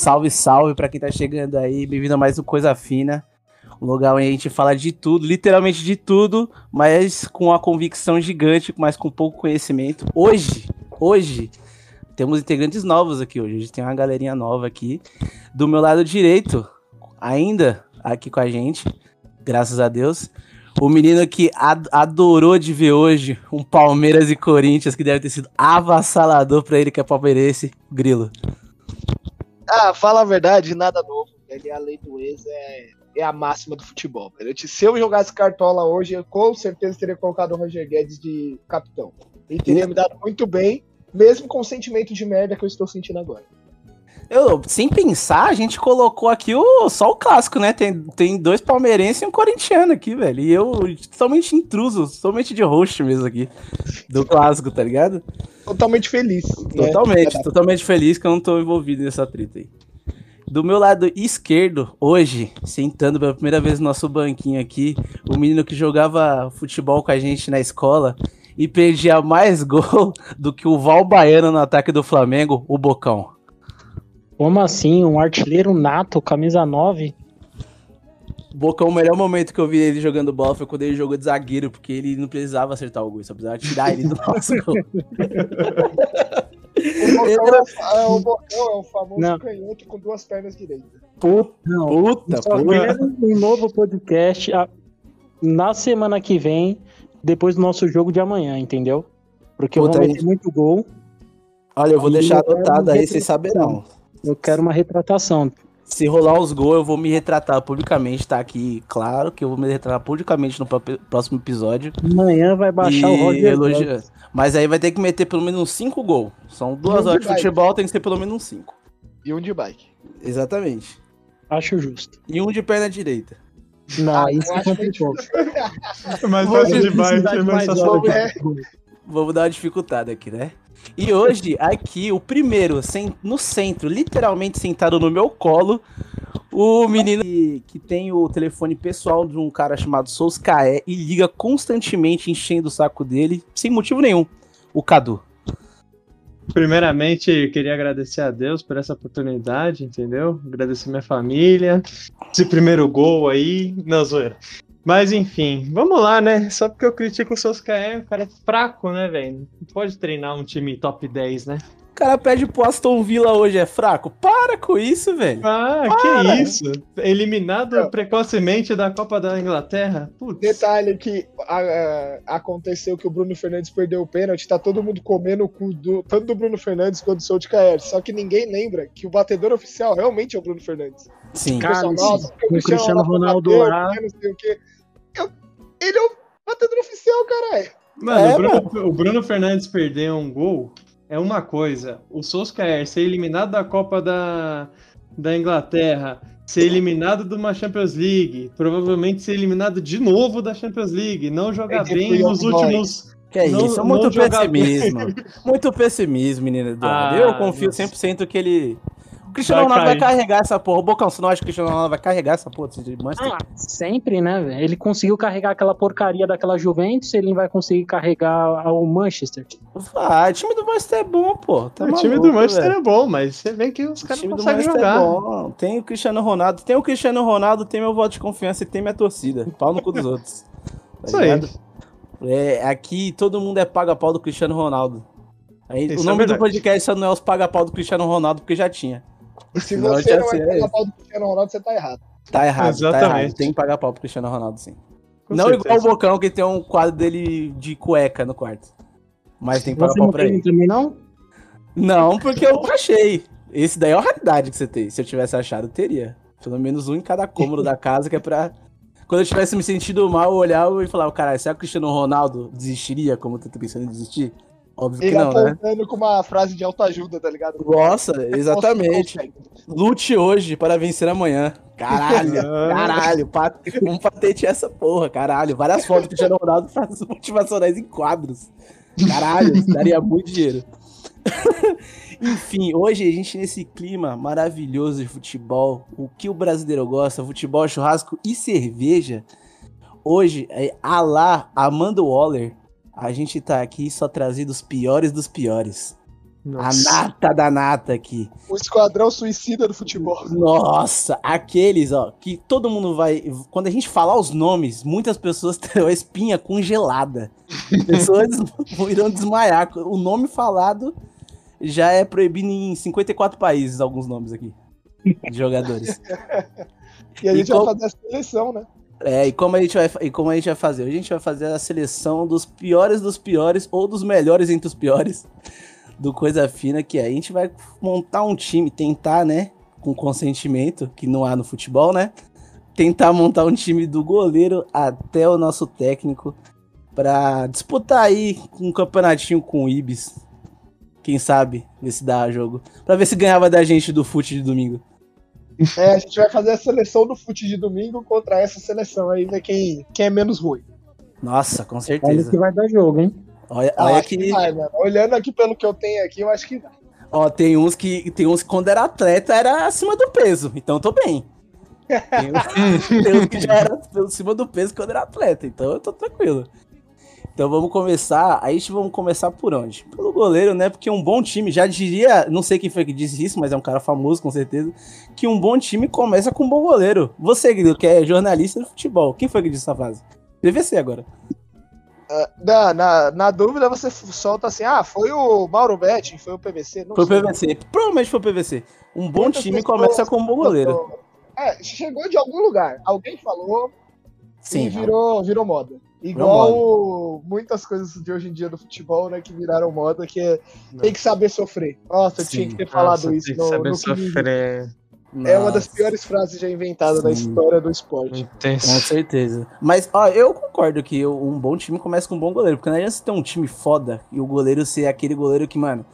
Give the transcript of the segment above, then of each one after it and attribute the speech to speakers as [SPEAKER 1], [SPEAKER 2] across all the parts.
[SPEAKER 1] salve, salve pra quem tá chegando aí. Bem-vindo a mais um Coisa Fina. Um lugar onde a gente fala de tudo, literalmente de tudo, mas com uma convicção gigante, mas com pouco conhecimento. Hoje, hoje, temos integrantes novos aqui hoje. A gente tem uma galerinha nova aqui. Do meu lado direito, ainda aqui com a gente, graças a Deus. O menino que ad adorou de ver hoje um Palmeiras e Corinthians, que deve ter sido avassalador pra ele, que é palmeirense, Grilo.
[SPEAKER 2] Ah, fala a verdade, nada novo. Ele, a lei do ex é, é a máxima do futebol. Velho. Se eu jogasse cartola hoje, eu com certeza teria colocado o Roger Guedes de capitão. Ele teria me dado muito bem, mesmo com o sentimento de merda que eu estou sentindo agora.
[SPEAKER 1] Eu, sem pensar, a gente colocou aqui o, só o clássico, né? Tem, tem dois palmeirenses e um corintiano aqui, velho. E eu totalmente intruso, totalmente de host mesmo aqui. Do clássico, tá ligado?
[SPEAKER 2] Totalmente feliz.
[SPEAKER 1] Totalmente, né? totalmente feliz que eu não tô envolvido nessa treta aí. Do meu lado esquerdo, hoje, sentando pela primeira vez no nosso banquinho aqui, o menino que jogava futebol com a gente na escola e perdia mais gol do que o Val Baiano no ataque do Flamengo, o Bocão.
[SPEAKER 3] Como assim? Um artilheiro nato, camisa 9?
[SPEAKER 1] Bocão, o melhor momento que eu vi ele jogando bola foi quando ele jogou de zagueiro, porque ele não precisava acertar o gol, só precisava tirar ele do nosso gol.
[SPEAKER 2] O Bocão, é, o Bocão é o famoso não. canhoto com duas pernas direitas.
[SPEAKER 3] Puta, não, puta, só puta. um novo podcast na semana que vem, depois do nosso jogo de amanhã, entendeu? Porque eu vou meter muito gol.
[SPEAKER 1] Olha, eu vou deixar anotado aí, vocês saberão.
[SPEAKER 3] Eu quero uma retratação.
[SPEAKER 1] Se rolar os gols, eu vou me retratar publicamente, tá aqui claro que eu vou me retratar publicamente no próximo episódio.
[SPEAKER 3] Amanhã vai baixar o Roger. Elogia...
[SPEAKER 1] Mas aí vai ter que meter pelo menos uns 5 gols. São duas horas de, de futebol, tem que ser pelo menos uns 5.
[SPEAKER 2] E um de bike.
[SPEAKER 1] Exatamente.
[SPEAKER 3] Acho justo.
[SPEAKER 1] E um de perna direita.
[SPEAKER 3] Não, ah, isso é complicou.
[SPEAKER 4] mais fácil de bike, é mais fácil
[SPEAKER 1] de Vamos dar uma dificultada aqui, né? E hoje, aqui, o primeiro, no centro, literalmente sentado no meu colo, o menino que, que tem o telefone pessoal de um cara chamado Souskaé e liga constantemente enchendo o saco dele, sem motivo nenhum, o Cadu.
[SPEAKER 4] Primeiramente, queria agradecer a Deus por essa oportunidade, entendeu? Agradecer minha família, esse primeiro gol aí, não, zoeira. Mas enfim, vamos lá, né? Só porque eu critico o Solskjaer, o cara é fraco, né, velho? Não pode treinar um time top 10, né?
[SPEAKER 1] O cara pede pro Aston Villa hoje é fraco. Para com isso, velho.
[SPEAKER 4] Ah, Para. que isso? Eliminado Não. precocemente da Copa da Inglaterra?
[SPEAKER 2] Putz. Detalhe que a, a, aconteceu que o Bruno Fernandes perdeu o pênalti, tá todo mundo comendo o cu do, tanto do Bruno Fernandes quanto do Solskjaer. Só que ninguém lembra que o batedor oficial realmente é o Bruno Fernandes.
[SPEAKER 3] Sim. Cara, nossa, o Cristiano, Cristiano Ronaldo lá. Não sei o quê.
[SPEAKER 2] Eu, ele é o batedor oficial, caralho.
[SPEAKER 4] Mano, é, o, Bruno, mano, o, Bruno, Fernandes perder um gol é uma coisa. O Solskjaer ser eliminado da Copa da, da Inglaterra, ser eliminado de uma Champions League, provavelmente ser eliminado de novo da Champions League, não jogar bem nos últimos.
[SPEAKER 1] Que é não, isso, muito pessimismo. muito pessimismo, menino Eduardo. Ah, eu confio 100% que ele o Cristiano Ronaldo vai carregar essa porra. O Bocão, você não acha que o Cristiano Ronaldo vai carregar essa porra de Manchester? Ah,
[SPEAKER 3] sempre, né, velho? Ele conseguiu carregar aquela porcaria daquela Juventus, ele vai conseguir carregar o Manchester.
[SPEAKER 1] Ah, o time do Manchester é bom, pô.
[SPEAKER 4] Tá o maluco, time do Manchester véio. é bom, mas você vê que os caras não conseguem é jogar. É bom.
[SPEAKER 1] Tem o Cristiano Ronaldo, tem o Cristiano Ronaldo, tem meu voto de confiança e tem minha torcida. Pau no cu dos outros.
[SPEAKER 4] Tá Isso ligado?
[SPEAKER 1] aí. É, aqui todo mundo é paga-pau do Cristiano Ronaldo. Aí, o é nome é do podcast só não é os paga-pau do Cristiano Ronaldo, porque já tinha.
[SPEAKER 2] E se não, você não é pagar pau do Cristiano Ronaldo, você tá errado.
[SPEAKER 1] Tá errado, Exatamente. tá errado. Tem que pagar pau pro Cristiano Ronaldo, sim. Com não certeza. igual o Bocão, que tem um quadro dele de cueca no quarto. Mas tem que pagar pau pra ele.
[SPEAKER 3] também não?
[SPEAKER 1] Não, porque eu achei. Esse daí é a raridade que você tem. Se eu tivesse achado, eu teria. Pelo menos um em cada cômodo da casa, que é pra. Quando eu tivesse me sentido mal, eu olhava e falava, caralho, será que o Cristiano Ronaldo desistiria como eu tô pensando em desistir? Óbvio ele que não, né?
[SPEAKER 2] com uma frase de autoajuda, tá ligado?
[SPEAKER 1] Nossa, exatamente. Lute hoje para vencer amanhã. Caralho, caralho. Vamos patentear essa porra, caralho. Várias fotos que o Cristiano Ronaldo faz motivacionais em quadros. Caralho, daria muito dinheiro. Enfim, hoje a gente nesse clima maravilhoso de futebol, o que o brasileiro gosta, futebol, churrasco e cerveja. Hoje, é a lá Amanda Waller a gente tá aqui só trazendo os piores dos piores. Nossa. A nata da nata aqui.
[SPEAKER 2] O esquadrão suicida do futebol.
[SPEAKER 1] Nossa, aqueles, ó, que todo mundo vai. Quando a gente falar os nomes, muitas pessoas terão a espinha congelada. Pessoas irão desmaiar. O nome falado já é proibido em 54 países, alguns nomes aqui. De jogadores.
[SPEAKER 2] e a gente e vai fazer a seleção, né?
[SPEAKER 1] É, e como a gente vai, e como a gente vai fazer? A gente vai fazer a seleção dos piores dos piores ou dos melhores entre os piores do Coisa Fina, que é, a gente vai montar um time, tentar, né, com consentimento, que não há no futebol, né? Tentar montar um time do goleiro até o nosso técnico para disputar aí um campeonatinho com o Ibis. Quem sabe, ver se dá jogo. Pra ver se ganhava da gente do fute de domingo.
[SPEAKER 2] É, a gente vai fazer a seleção do fute de domingo contra essa seleção aí, ver quem, quem é menos ruim.
[SPEAKER 1] Nossa, com certeza. Olha
[SPEAKER 3] que vai dar jogo, hein?
[SPEAKER 1] Olha, olha que...
[SPEAKER 2] que vai, Olhando aqui pelo que eu tenho aqui, eu acho que vai.
[SPEAKER 1] Ó, tem uns que tem uns que quando era atleta era acima do peso, então eu tô bem. Tem uns, tem uns que já era acima do peso quando era atleta, então eu tô tranquilo. Então vamos começar. Aí vamos começar por onde? Pelo goleiro, né? Porque um bom time, já diria, não sei quem foi que disse isso, mas é um cara famoso com certeza, que um bom time começa com um bom goleiro. Você, Guido, que é jornalista de futebol, quem foi que disse essa frase? PVC agora.
[SPEAKER 2] Uh, na, na, na, dúvida, você solta assim: ah, foi o Mauro Betti, foi o PVC.
[SPEAKER 1] Não foi o PVC. Provavelmente foi o PVC. Um bom time começa com um bom goleiro.
[SPEAKER 2] É, chegou de algum lugar. Alguém falou Sim, e virou, virou moda. Igual muitas coisas de hoje em dia do futebol, né, que viraram moda, que é, tem que saber sofrer. Nossa, eu tinha que ter falado Nossa, isso. Tem que
[SPEAKER 4] no, saber no sofrer.
[SPEAKER 2] É uma das piores frases já inventadas na história do esporte.
[SPEAKER 1] Com certeza. Mas, ó, eu concordo que um bom time começa com um bom goleiro. Porque não adianta você ter um time foda e o goleiro ser aquele goleiro que, mano,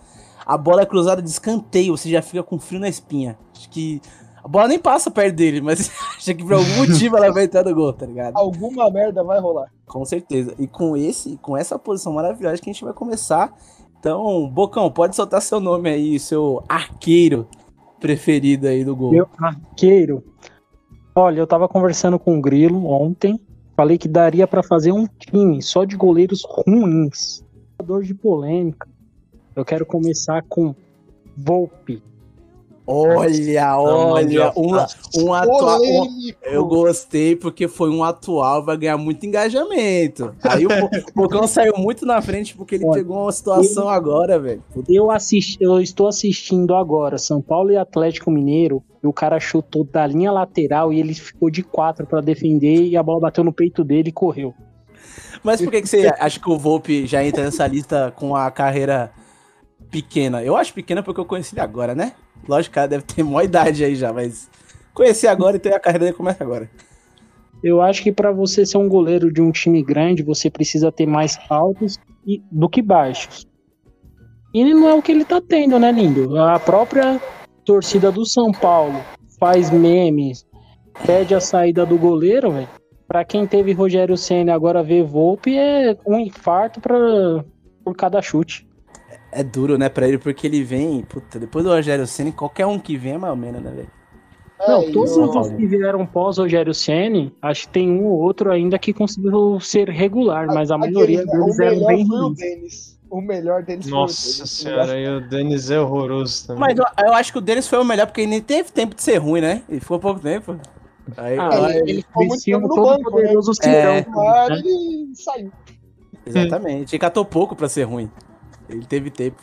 [SPEAKER 1] a bola é cruzada de escanteio, você já fica com frio na espinha. Acho que a bola nem passa perto dele, mas acha que por algum motivo ela vai entrar no gol, tá ligado?
[SPEAKER 2] Alguma merda vai rolar.
[SPEAKER 1] Com certeza. E com esse, com essa posição maravilhosa que a gente vai começar. Então, Bocão, pode soltar seu nome aí, seu arqueiro preferido aí do gol.
[SPEAKER 3] Meu arqueiro. Olha, eu tava conversando com o Grilo ontem. Falei que daria para fazer um time só de goleiros ruins. Dor de polêmica. Eu quero começar com Volpe.
[SPEAKER 1] Olha, olha, um, um atual. Um, eu gostei porque foi um atual, vai ganhar muito engajamento. Aí o Bocão saiu muito na frente porque ele olha, pegou uma situação eu, agora, velho.
[SPEAKER 3] Eu assisti, eu estou assistindo agora São Paulo e Atlético Mineiro. E o cara chutou da linha lateral e ele ficou de quatro para defender e a bola bateu no peito dele e correu.
[SPEAKER 1] Mas por que, que você acha que o Volpe já entra nessa lista com a carreira pequena? Eu acho pequena porque eu conheci ele agora, né? Lógico, cara deve ter maior idade aí já, mas conhecer agora e ter a carreira dele começa agora.
[SPEAKER 3] Eu acho que para você ser um goleiro de um time grande, você precisa ter mais altos do que baixos. E não é o que ele tá tendo, né, lindo? A própria torcida do São Paulo faz memes, pede a saída do goleiro, velho. Pra quem teve Rogério Senna agora ver Volpe, é um infarto pra, por cada chute
[SPEAKER 1] é duro, né, pra ele, porque ele vem, puta, depois do Rogério Senna, qualquer um que vem é mais ou menos, né, velho?
[SPEAKER 3] Não, é, todos os que vieram pós Rogério Ceni, acho que tem um ou outro ainda que conseguiu ser regular, mas a, a maioria aquele, deles eram bem ruins.
[SPEAKER 2] O melhor deles
[SPEAKER 4] Nossa senhora, e o Denis é horroroso também.
[SPEAKER 1] Mas eu, eu, acho que o Denis foi o melhor, porque ele nem teve tempo de ser ruim, né? Ele ficou pouco tempo.
[SPEAKER 3] Aí, ah, ele, ele ficou muito tempo no banco, né? poderoso né?
[SPEAKER 2] é, né? ele saiu.
[SPEAKER 1] Exatamente, ele catou pouco pra ser ruim. Ele teve tempo.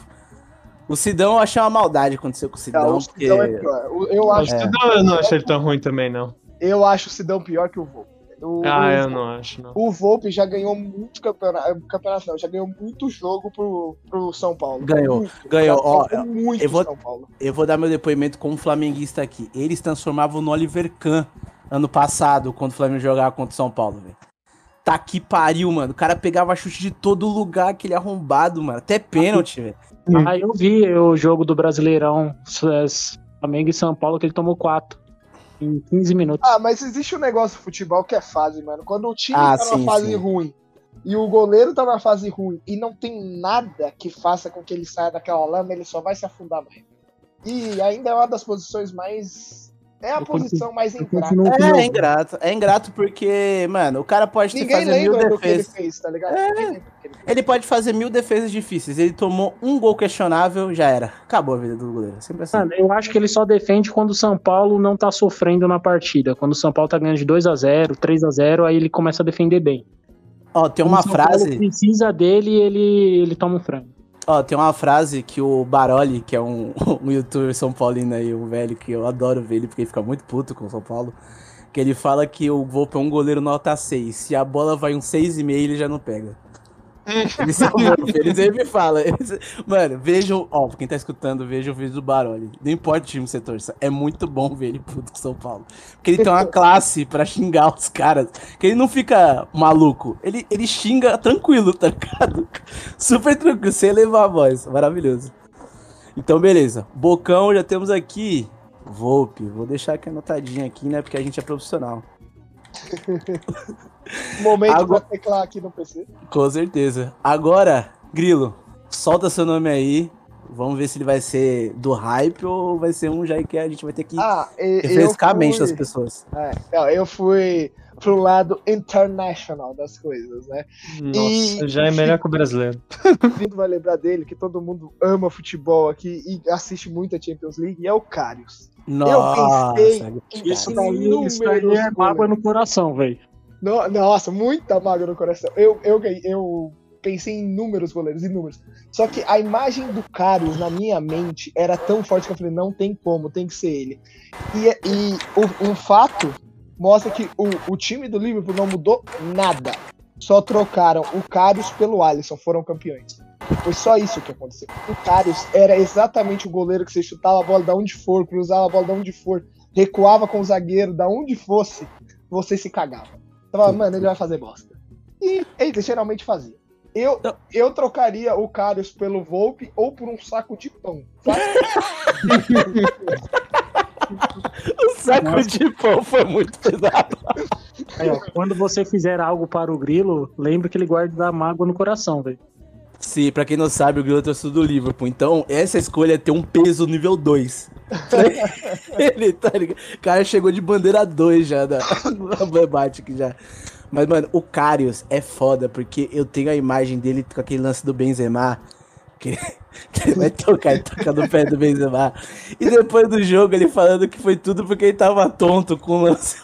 [SPEAKER 1] O Sidão eu achei uma maldade acontecer com o Sidão. Não, o Sidão porque... é
[SPEAKER 2] pior. Eu acho
[SPEAKER 4] o Sidão eu não acho ele tão ruim também, não.
[SPEAKER 2] Eu acho o Sidão pior que o Volpe.
[SPEAKER 4] O, ah, o, eu não acho, não.
[SPEAKER 2] O Volpe já ganhou muito campeonato, campeonato não, já ganhou muito jogo pro, pro São Paulo.
[SPEAKER 1] Ganhou,
[SPEAKER 2] muito,
[SPEAKER 1] ganhou. Ó, muito eu vou, São Paulo. Eu vou dar meu depoimento como flamenguista aqui. Eles transformavam no Oliver Kahn ano passado, quando o Flamengo jogava contra o São Paulo, velho. Tá que pariu, mano. O cara pegava chute de todo lugar, aquele arrombado, mano. Até pênalti, velho.
[SPEAKER 3] Ah, eu vi o jogo do Brasileirão Flamengo e São Paulo que ele tomou 4 em 15 minutos.
[SPEAKER 2] Ah, mas existe um negócio do futebol que é fase, mano. Quando o time ah, tá sim, numa fase sim. ruim e o goleiro tá numa fase ruim e não tem nada que faça com que ele saia daquela lama, ele só vai se afundar mais. E ainda é uma das posições mais É a
[SPEAKER 3] Eu
[SPEAKER 2] posição mais ingrata.
[SPEAKER 1] É, é ingrato. É ingrato porque, mano, o cara pode ter
[SPEAKER 2] Ninguém
[SPEAKER 1] fazer mil
[SPEAKER 2] lembra do que ele
[SPEAKER 1] defesas.
[SPEAKER 2] fez, tá ligado?
[SPEAKER 1] É.
[SPEAKER 2] Ele fez.
[SPEAKER 1] Ele pode fazer mil defesas difíceis. Ele tomou um gol questionável, já era. Acabou a vida do goleiro. Sempre assim.
[SPEAKER 3] Mano, eu acho que ele só defende quando o São Paulo não tá sofrendo na partida. Quando o São Paulo tá ganhando de 2 a 0 3 a 0 aí ele começa a defender bem.
[SPEAKER 1] Ó, tem uma
[SPEAKER 3] São Paulo
[SPEAKER 1] frase.
[SPEAKER 3] precisa dele, ele, ele toma um frango.
[SPEAKER 1] Ó, tem uma frase que o Baroli, que é um, um youtuber São Paulino aí, um velho que eu adoro ver ele, porque ele fica muito puto com o São Paulo. Que ele fala que o Volpe é um goleiro nota 6. Se a bola vai um 6,5, ele já não pega. Ele, se- ele sempre fala. ele Mano, vejam. Ó, quem tá escutando, veja o vídeo do Baroli. Não importa o time que você torça. É muito bom ver ele puto com São Paulo. Porque ele tem uma classe pra xingar os caras. Que ele não fica maluco. Ele, ele xinga tranquilo, tá ligado? Super tranquilo, sem levar a voz. Maravilhoso. Então, beleza. Bocão, já temos aqui. Volpe. Vou deixar aqui anotadinho aqui, né? Porque a gente é profissional.
[SPEAKER 2] Momento
[SPEAKER 1] Agora-
[SPEAKER 2] pra teclar aqui no PC.
[SPEAKER 1] Com certeza. Agora, Grilo, solta seu nome aí. Vamos ver se ele vai ser do hype ou vai ser um já que a gente vai ter que
[SPEAKER 2] Ah,
[SPEAKER 1] refrescar a mente
[SPEAKER 2] fui-
[SPEAKER 1] das pessoas.
[SPEAKER 2] É, eu fui pro lado international das coisas, né?
[SPEAKER 4] Nossa,
[SPEAKER 2] E-
[SPEAKER 4] já é melhor que o brasileiro.
[SPEAKER 2] Vindo vai lembrar dele, que todo mundo ama futebol aqui e assiste muito a Champions League, e é o Karius.
[SPEAKER 1] Nossa,
[SPEAKER 2] pensei
[SPEAKER 1] cara.
[SPEAKER 3] Isso
[SPEAKER 2] Em
[SPEAKER 3] daí, isso daí é mágoa no coração, velho.
[SPEAKER 2] No- nossa, muita mágoa no coração. Eu, eu, eu pensei em números, goleiros, em números. Só que a imagem do Karius na minha mente era tão forte que eu falei, não tem como, tem que ser ele. E, e o, um fato mostra que o, o time do Liverpool não mudou nada. Só trocaram o Karius pelo Alisson, foram campeões. Foi só isso que aconteceu. O Karius era exatamente o goleiro que você chutava a bola da onde for, cruzava a bola da onde for, recuava com o zagueiro da onde fosse, você se cagava. Você falava, mano, ele vai fazer bosta. E ele geralmente fazia. Eu, eu trocaria o Karius pelo Volpe ou por um saco de pão. sabe?
[SPEAKER 1] O saco de pão foi muito pesado.
[SPEAKER 3] Aí, ó, quando você fizer algo para o Grilo, lembre que ele guarda a mágoa no coração, velho.
[SPEAKER 1] Sim, pra quem não sabe, o Grilo é torcedor do Liverpool. Então, essa escolha tem um peso nível 2. Ele, tá ligado? O cara chegou de bandeira 2 já da, aqui já. Mas, mano, o Karius é foda, porque eu tenho a imagem dele com aquele lance do Benzema. Que, que ele vai tocar, ele toca no pé do Benzema. E depois do jogo, ele falando que foi tudo porque ele tava tonto com o lance.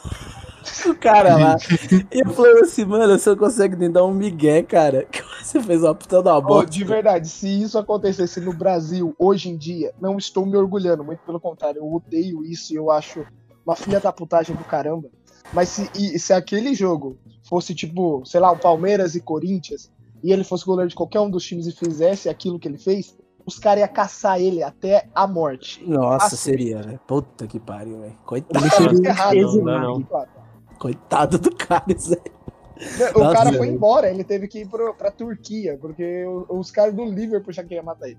[SPEAKER 1] O cara lá. E eu falando assim, mano, você não consegue nem dar um migué, cara. Que você fez uma puta da
[SPEAKER 2] Ô,
[SPEAKER 1] bosta.
[SPEAKER 2] de verdade, se isso acontecesse no Brasil hoje em dia, não estou me orgulhando, muito pelo contrário, eu odeio isso e eu acho uma filha da putagem do caramba. Mas se, e- se aquele jogo fosse tipo, sei lá, o Palmeiras e Corinthians, e ele fosse goleiro de qualquer um dos times e fizesse aquilo que ele fez, os caras iam caçar ele até a morte.
[SPEAKER 1] Nossa,
[SPEAKER 2] Assim.
[SPEAKER 1] seria, velho. Puta que pariu, velho. Coitado,
[SPEAKER 3] Ele seria
[SPEAKER 2] errado,
[SPEAKER 3] exilado.
[SPEAKER 4] não, não.
[SPEAKER 2] claro.
[SPEAKER 1] Coitado do cara, Zé.
[SPEAKER 2] O
[SPEAKER 1] Nossa,
[SPEAKER 2] cara foi embora, ele teve que ir pro, pra Turquia, porque os caras do Liverpool já queriam matar ele.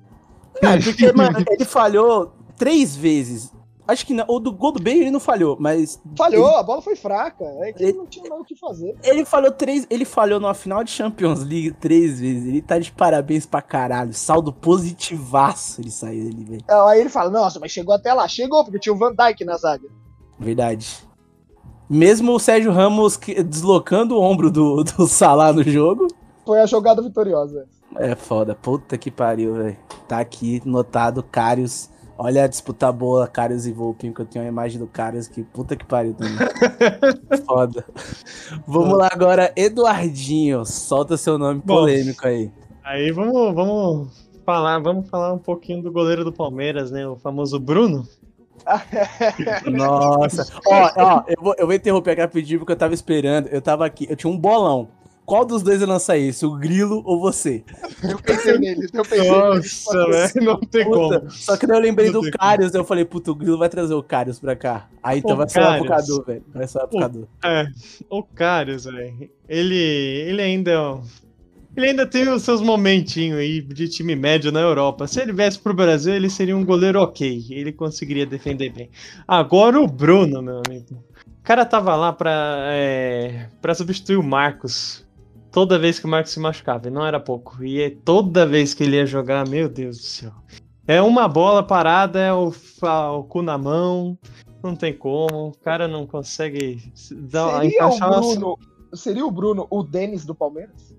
[SPEAKER 1] Ah, porque, mano, ele falhou três vezes. Acho que não. O do gol do Bale ele não falhou, mas.
[SPEAKER 2] Falhou,
[SPEAKER 1] Ele,
[SPEAKER 2] a bola foi fraca, é que
[SPEAKER 1] Ele-
[SPEAKER 2] não tinha mais o que fazer.
[SPEAKER 1] ele falhou três. Ele falhou numa final de Champions League três vezes. Ele tá de parabéns pra caralho. Saldo positivaço ele saiu dele, velho.
[SPEAKER 2] Aí ele fala, nossa, mas chegou até lá. Chegou, porque tinha o Van Dijk na zaga.
[SPEAKER 1] Verdade. Mesmo o Sérgio Ramos que- deslocando o ombro do, do Salah no jogo.
[SPEAKER 2] Foi a jogada vitoriosa.
[SPEAKER 1] É foda, puta que pariu, velho. Tá aqui notado, Carius. Olha a disputa boa, Carius e Volpinho, que eu tenho a imagem do Carius que puta que pariu também. foda. Vamos lá agora, Eduardinho. Solta seu nome
[SPEAKER 4] Bom.
[SPEAKER 1] polêmico aí.
[SPEAKER 4] Aí vamos, vamos falar, vamos falar um pouquinho do goleiro do Palmeiras, né? O famoso Bruno.
[SPEAKER 1] Nossa. ó, ó, eu vou, eu vou interromper aqui rapidinho porque eu tava esperando. Eu tava aqui, eu tinha um bolão. Qual dos dois eu lançar isso? O Grilo ou você?
[SPEAKER 2] Eu pensei nele, eu pensei nele.
[SPEAKER 4] Nossa, velho, não tem
[SPEAKER 1] Puta,
[SPEAKER 4] como.
[SPEAKER 1] só que daí eu lembrei
[SPEAKER 4] Não
[SPEAKER 1] do Carius, eu falei, puta, o Grilo vai trazer o Carius pra cá. Aí então
[SPEAKER 4] O
[SPEAKER 1] vai ser o. Cadu, velho. Vai ser o
[SPEAKER 4] Pô.
[SPEAKER 1] Cadu.
[SPEAKER 4] É, o Karius, velho. Ele, ele ainda. é um- Ele ainda tem os seus momentinhos aí de time médio na Europa. Se ele viesse pro Brasil, ele seria um goleiro ok. Ele conseguiria defender bem. Agora o Bruno, meu amigo. O cara tava lá pra, é, pra substituir o Marcos. Toda vez que o Marcos se machucava, e não era pouco. E é toda vez que ele ia jogar, meu Deus do céu. É uma bola parada, é o, o cu na mão. Não tem como. O cara não consegue
[SPEAKER 2] dar, seria encaixar o Bruno, Seria o Bruno o Denis do Palmeiras?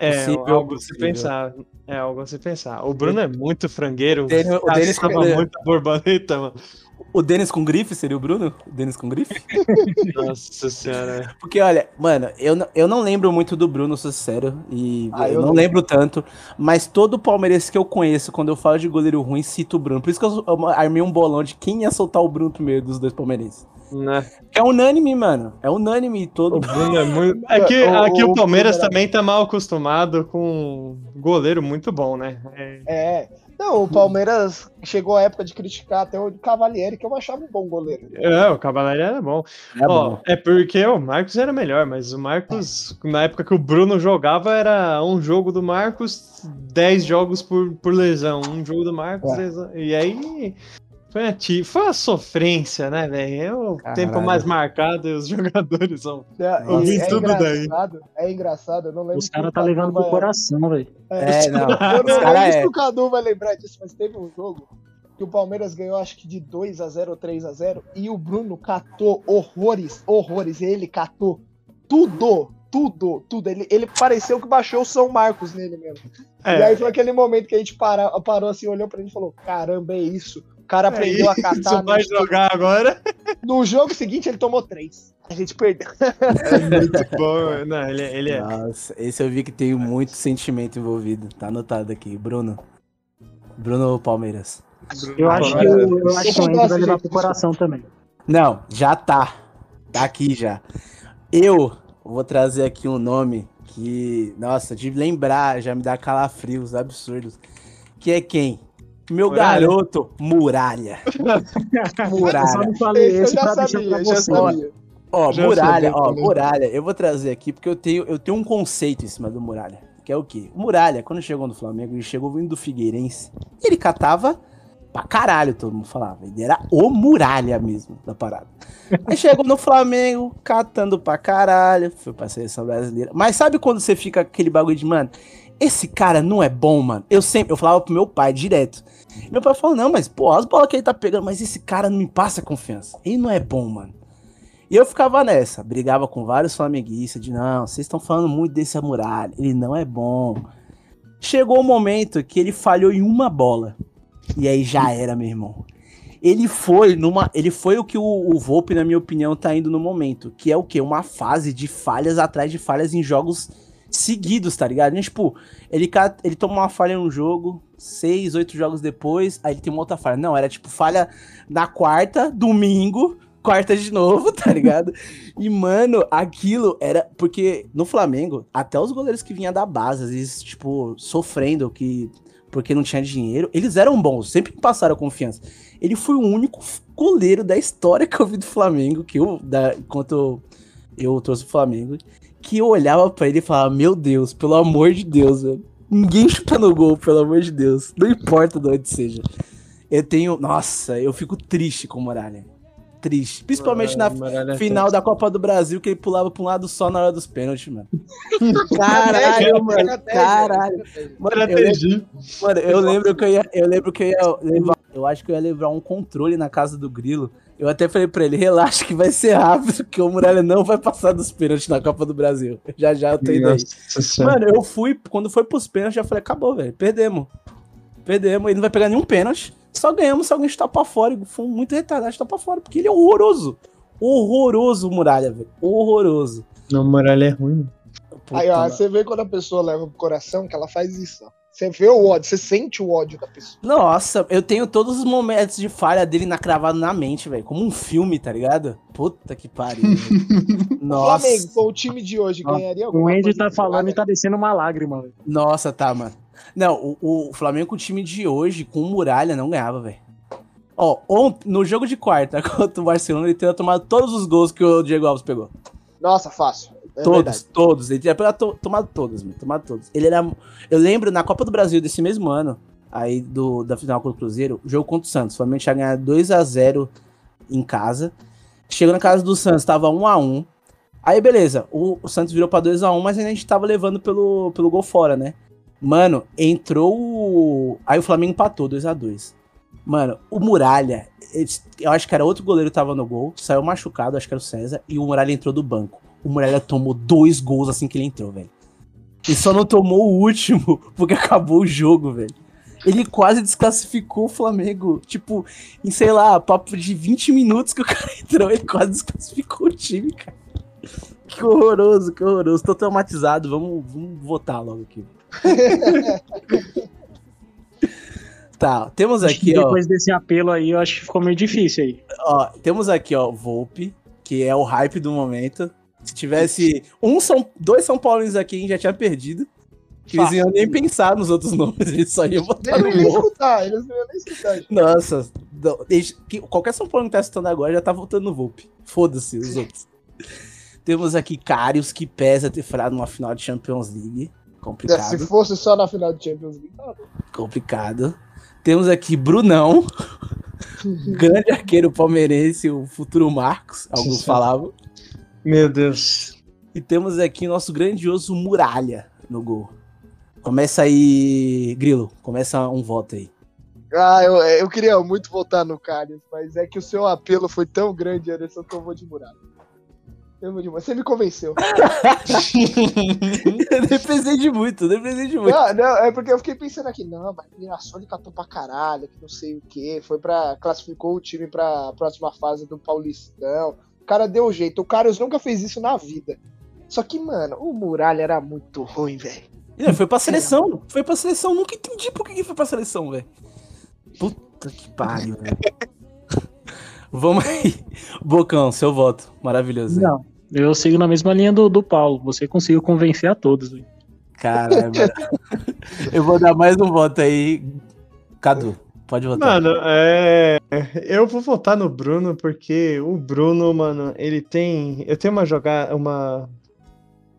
[SPEAKER 4] É, algo possível. se pensar. É algo a se pensar. O Bruno é muito frangueiro. O
[SPEAKER 1] Denis, o Denis
[SPEAKER 4] tava muita borboleta, mano.
[SPEAKER 1] O Denis com grife seria o Bruno? O Denis com grife?
[SPEAKER 4] Nossa senhora.
[SPEAKER 1] Porque, olha, mano, eu, eu não lembro muito do Bruno, sou sério. E ah, eu, eu, não lembro tanto. Mas todo palmeirense que eu conheço, quando eu falo de goleiro ruim, cito o Bruno. Por isso que eu, eu armei um bolão de quem ia soltar o Bruno primeiro dos dois palmeirenses. Né? É unânime, mano. É unânime todo.
[SPEAKER 4] É, muito... é que o, aqui o, o Palmeiras o também tá mal acostumado com um goleiro muito bom, né?
[SPEAKER 2] É. é. Não, o Palmeiras chegou a época de criticar até o Cavalieri, que eu achava um bom goleiro.
[SPEAKER 4] É, o Cavalieri era bom. É, Ó, bom. é porque o Marcos era melhor, mas o Marcos, na época que o Bruno jogava, era um jogo do Marcos, 10 jogos por, por lesão. Um jogo do Marcos, é. lesão. E aí foi a, foi a sofrência, né, velho? É o Caralho. tempo mais marcado e os jogadores são.
[SPEAKER 2] É, é, é tudo daí. É engraçado, eu não lembro.
[SPEAKER 3] Os caras tá levando pro coração, velho.
[SPEAKER 2] É, é, não. Eu não lembro é... se o Cadu vai lembrar disso, mas teve um jogo que o Palmeiras ganhou, acho que de 2 a 0 ou 3 a 0 e o Bruno catou horrores, horrores. Ele catou tudo, tudo, tudo. Ele, ele pareceu que baixou o São Marcos nele mesmo. É. E aí foi aquele momento que a gente para, parou assim, olhou pra ele e falou: caramba, é isso cara é aprendeu é a catar.
[SPEAKER 4] vai jogar agora.
[SPEAKER 2] No jogo seguinte, ele tomou três. A gente perdeu.
[SPEAKER 4] É muito bom. Não, ele, ele é.
[SPEAKER 1] Nossa, esse eu vi que tem muito sentimento envolvido. Tá anotado aqui. Bruno. Bruno Palmeiras.
[SPEAKER 3] Eu acho que eu, eu acho que o Andy vai levar pro coração também.
[SPEAKER 1] Não, já tá. Tá aqui já. Eu vou trazer aqui um nome que, nossa, de lembrar já me dá calafrios absurdos. Que é quem? Meu Muralha. garoto, Muralha.
[SPEAKER 3] muralha. Eu só não falei esse, pra sabia, deixar pra você.
[SPEAKER 1] Ó, já Muralha, ó, Muralha, eu vou trazer aqui porque eu tenho, eu tenho um conceito em cima do Muralha. Que é o quê? O Muralha, quando chegou no Flamengo, ele chegou vindo do Figueirense. Ele catava pra caralho, todo mundo falava. Ele era o Muralha mesmo da parada. Aí chegou no Flamengo, catando pra caralho, foi pra seleção brasileira. Mas sabe quando você fica aquele bagulho de, mano, esse cara não é bom, mano? Eu sempre, eu falava pro meu pai direto. Meu pai falou, não, mas pô, as bolas que ele tá pegando, mas esse cara não me passa confiança. Ele não é bom, mano. E eu ficava nessa, brigava com vários flamenguistas de não, vocês estão falando muito desse muralha, ele não é bom. Chegou o momento que ele falhou em uma bola. E aí já era, meu irmão. Ele foi numa, ele foi o que o, o Volpe, na minha opinião, tá indo no momento, que é o que uma fase de falhas atrás de falhas em jogos seguidos, tá ligado? E, tipo, ele, ele toma uma falha no jogo, seis, oito jogos depois, aí ele tem uma outra falha. Não, era tipo falha na quarta, domingo, quarta de novo, tá ligado? e, mano, aquilo era. Porque no Flamengo, até os goleiros que vinham da base, às vezes, tipo, sofrendo que. Porque não tinha dinheiro, eles eram bons, sempre passaram confiança. Ele foi o único goleiro da história que eu vi do Flamengo, que eu, da, enquanto eu trouxe o Flamengo, que eu olhava para ele e falava: Meu Deus, pelo amor de Deus, velho. Ninguém chuta no gol, pelo amor de Deus. Não importa de onde seja. Eu tenho. Nossa, eu fico triste com o Muralha. Triste. Principalmente na Muralha é final da Copa do Brasil, que ele pulava pra um lado só na hora dos pênaltis, mano. Caralho, mano. Caralho. Mano, eu lembro, mano, eu lembro que eu ia. Eu lembro que eu ia levar. Eu acho que eu ia levar um controle na casa do Grilo. Eu até falei pra ele, relaxa que vai ser rápido, que o Muralha não vai passar dos pênaltis na Copa do Brasil. Já já eu tô indo aí. Mano, eu fui, quando foi pros pênaltis, já falei, acabou, velho, perdemos. Perdemos, ele não vai pegar nenhum pênalti. Só ganhamos se alguém está pra fora. E foi muito retardado estar pra fora, porque ele é horroroso. Horroroso o Muralha, velho. Horroroso.
[SPEAKER 4] Não, o Muralha é ruim.
[SPEAKER 2] Puta aí, ó, você vê quando a pessoa leva pro coração que ela faz isso, ó. Você vê o ódio, você sente o ódio da pessoa.
[SPEAKER 1] Nossa, eu tenho todos os momentos de falha dele na cravado na mente, velho. Como um filme, tá ligado? Puta que pariu.
[SPEAKER 2] Nossa. Flamengo, com o time de hoje, ganharia
[SPEAKER 3] alguma O Andy tá falando e tá descendo uma lágrima, velho.
[SPEAKER 1] Nossa, tá, mano. Não, o, o Flamengo com o time de hoje, com o Muralha, não ganhava, velho. Ó, no jogo de quarta contra o Barcelona, ele teria tomado todos os gols que o Diego Alves pegou.
[SPEAKER 2] Nossa, fácil.
[SPEAKER 1] É todos, verdade. todos. Ele tinha to, tomado todos, mano, tomado todos. Ele era. Eu lembro na Copa do Brasil desse mesmo ano, aí do, da final contra o Cruzeiro, jogo contra o Santos. O Flamengo tinha ganhado 2x0 em casa. Chegou na casa do Santos, tava 1x1. Aí beleza, o, o Santos virou pra 2x1, mas a gente tava levando pelo, pelo gol fora, né? Mano, entrou o. Aí o Flamengo empatou 2x2. Mano, o Muralha, eu acho que era outro goleiro que tava no gol, saiu machucado, acho que era o César, e o Muralha entrou do banco. O Muralha tomou dois gols assim que ele entrou, velho. E só não tomou o último, porque acabou o jogo, velho. Ele quase desclassificou o Flamengo. Tipo, em sei lá, papo de 20 minutos que o cara entrou, ele quase desclassificou o time, cara. Que horroroso, que horroroso. Tô traumatizado, vamos, vamos votar logo aqui. tá, temos aqui, ó.
[SPEAKER 3] depois desse apelo aí, eu acho que ficou meio difícil aí.
[SPEAKER 1] Ó, temos aqui, ó, Volpe, que é o hype do momento. Se tivesse um São, dois São Paulinos aqui, a gente já tinha perdido. Que eles iam nem pensar nos outros nomes, eles só iam botar
[SPEAKER 2] Nem,
[SPEAKER 1] no
[SPEAKER 2] nem escutar, eles não iam nem escutar. gente.
[SPEAKER 1] Nossa, não, eles- que- qualquer São Paulo que tá assistindo agora já tá voltando no Volpe. Foda-se os outros. Temos aqui Karius, que pesa ter falhado numa final de Champions League.
[SPEAKER 2] Se
[SPEAKER 1] Complicado,
[SPEAKER 2] fosse só na final do Champions League, tá
[SPEAKER 1] complicado. Temos aqui Brunão, grande arqueiro palmeirense, o futuro Marcos, alguns falavam.
[SPEAKER 4] Meu Deus.
[SPEAKER 1] E temos aqui nosso grandioso Muralha no gol. Começa aí, Grilo, começa um voto aí.
[SPEAKER 2] Ah, eu, eu queria muito voltar no Carlos, mas é que o seu apelo foi tão grande, Anderson, que eu vou de muralha. Eu vou de muralha. Você me convenceu.
[SPEAKER 1] eu de muito, dependei de muito.
[SPEAKER 2] Não, não, é porque eu fiquei pensando aqui, não, mas Mirassol catou pra caralho, que não sei o que, foi pra. classificou o time pra próxima fase do Paulistão. O cara deu jeito. O Carlos nunca fez isso na vida. Só que, mano, o Muralha era muito ruim, velho.
[SPEAKER 1] Ele foi pra seleção, foi pra seleção, nunca entendi por que foi pra seleção, velho. Puta que pariu, velho. Vamos aí. Bocão, seu voto. Maravilhoso.
[SPEAKER 3] Não, eu sigo na mesma linha do, do Paulo. Você conseguiu convencer a todos. velho.
[SPEAKER 1] Caralho. Eu vou dar mais um voto aí. Cadu, pode votar.
[SPEAKER 4] Mano, é. Eu vou votar no Bruno porque o Bruno, mano, ele tem. Eu tenho uma jogada. Uma.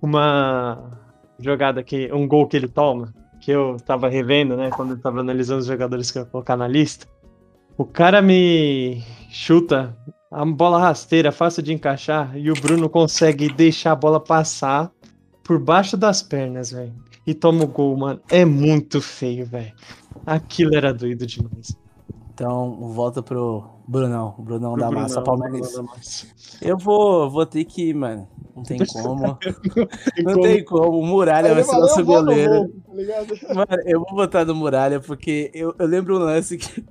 [SPEAKER 4] Uma jogada que. Um gol que ele toma. Que eu tava revendo, né? Quando eu tava analisando os jogadores que eu ia colocar na lista. O cara me chuta a bola rasteira, fácil de encaixar, e o Bruno consegue deixar a bola passar por baixo das pernas, velho. E toma o gol, mano. É muito feio, velho. Aquilo era doido demais.
[SPEAKER 1] Então, voto pro Brunão. Brunão da
[SPEAKER 4] Bruno,
[SPEAKER 1] massa palmeirense.
[SPEAKER 4] Massa.
[SPEAKER 1] Eu vou, vou ter que ir, mano. Não tem como. Não tem como. O Muralha vai ser nosso goleiro.
[SPEAKER 2] gol, tá?
[SPEAKER 1] Mano, eu vou botar no Muralha porque eu, eu lembro um lance que,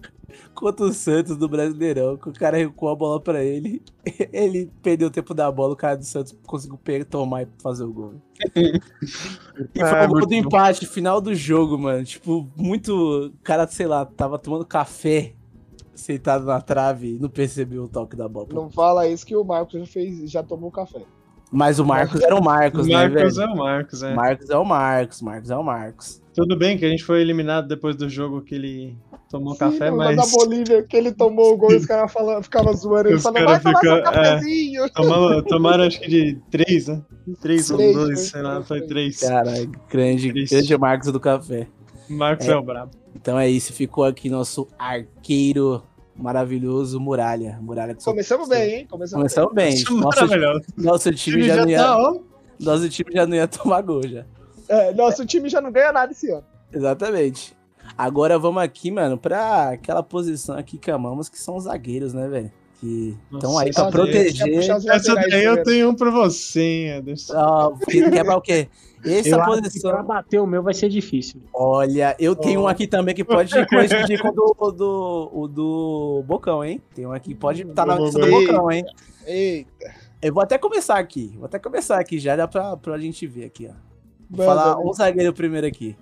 [SPEAKER 1] contra o Santos do Brasileirão, que o cara recuou a bola pra ele, ele perdeu o tempo da bola, o cara do Santos conseguiu pegar, tomar e fazer o gol. E foi
[SPEAKER 4] Ah,
[SPEAKER 1] o gol do empate, final do jogo, mano. Tipo, muito. O cara, sei lá, tava tomando café sentado na trave e não percebeu o toque da bola.
[SPEAKER 2] Não fala isso que o Marcos já fez, já tomou café.
[SPEAKER 1] Mas o Marcos era o Marcos, né,
[SPEAKER 4] Marcos
[SPEAKER 1] velho?
[SPEAKER 4] é o Marcos, é.
[SPEAKER 1] Marcos é o Marcos, Marcos é o Marcos.
[SPEAKER 4] Tudo bem que a gente foi eliminado depois do jogo que ele tomou café,
[SPEAKER 2] Sim,
[SPEAKER 4] mas
[SPEAKER 2] da Bolívia, que ele tomou o gol e os caras ficavam zoando. Ele falou, vai
[SPEAKER 4] caras
[SPEAKER 2] tomar seu
[SPEAKER 4] é.
[SPEAKER 2] cafezinho.
[SPEAKER 4] tomamos, tomaram acho que de três, né? Três ou dois, sei lá, foi três.
[SPEAKER 1] Cara, grande, grande Marcos do café.
[SPEAKER 4] Marcos é. o brabo.
[SPEAKER 1] Então é isso, ficou aqui nosso arqueiro maravilhoso, Muralha. Muralha que só-
[SPEAKER 2] Começamos bem, hein? Começamos
[SPEAKER 1] Começamos bem.
[SPEAKER 4] É
[SPEAKER 1] Nosso, nosso time já, não ia,
[SPEAKER 4] tá,
[SPEAKER 1] nosso time já não ia tomar gol já.
[SPEAKER 2] É, nosso time já não ganha nada esse ano.
[SPEAKER 1] Exatamente. Agora vamos aqui, mano, pra aquela posição aqui que amamos, que são os zagueiros, né, velho? Que estão aí pra proteger.
[SPEAKER 4] Essa daí eu tenho um pra você, hein, Anderson.
[SPEAKER 1] Ó, que quer pra o quê? Essa
[SPEAKER 3] Eu acho que pra
[SPEAKER 1] posição.
[SPEAKER 3] bater o meu vai ser difícil.
[SPEAKER 1] Olha, eu tenho um
[SPEAKER 4] Oh.
[SPEAKER 1] aqui também que pode coincidir com o do, o do, o do Bocão, hein? Tem um aqui que pode estar na lista do. Bocão, hein?
[SPEAKER 2] Eita.
[SPEAKER 1] Eu vou até começar aqui. Vou até começar aqui já, dá pra, pra gente ver aqui, ó. Vou
[SPEAKER 2] Manda,
[SPEAKER 1] falar um zagueiro primeiro aqui.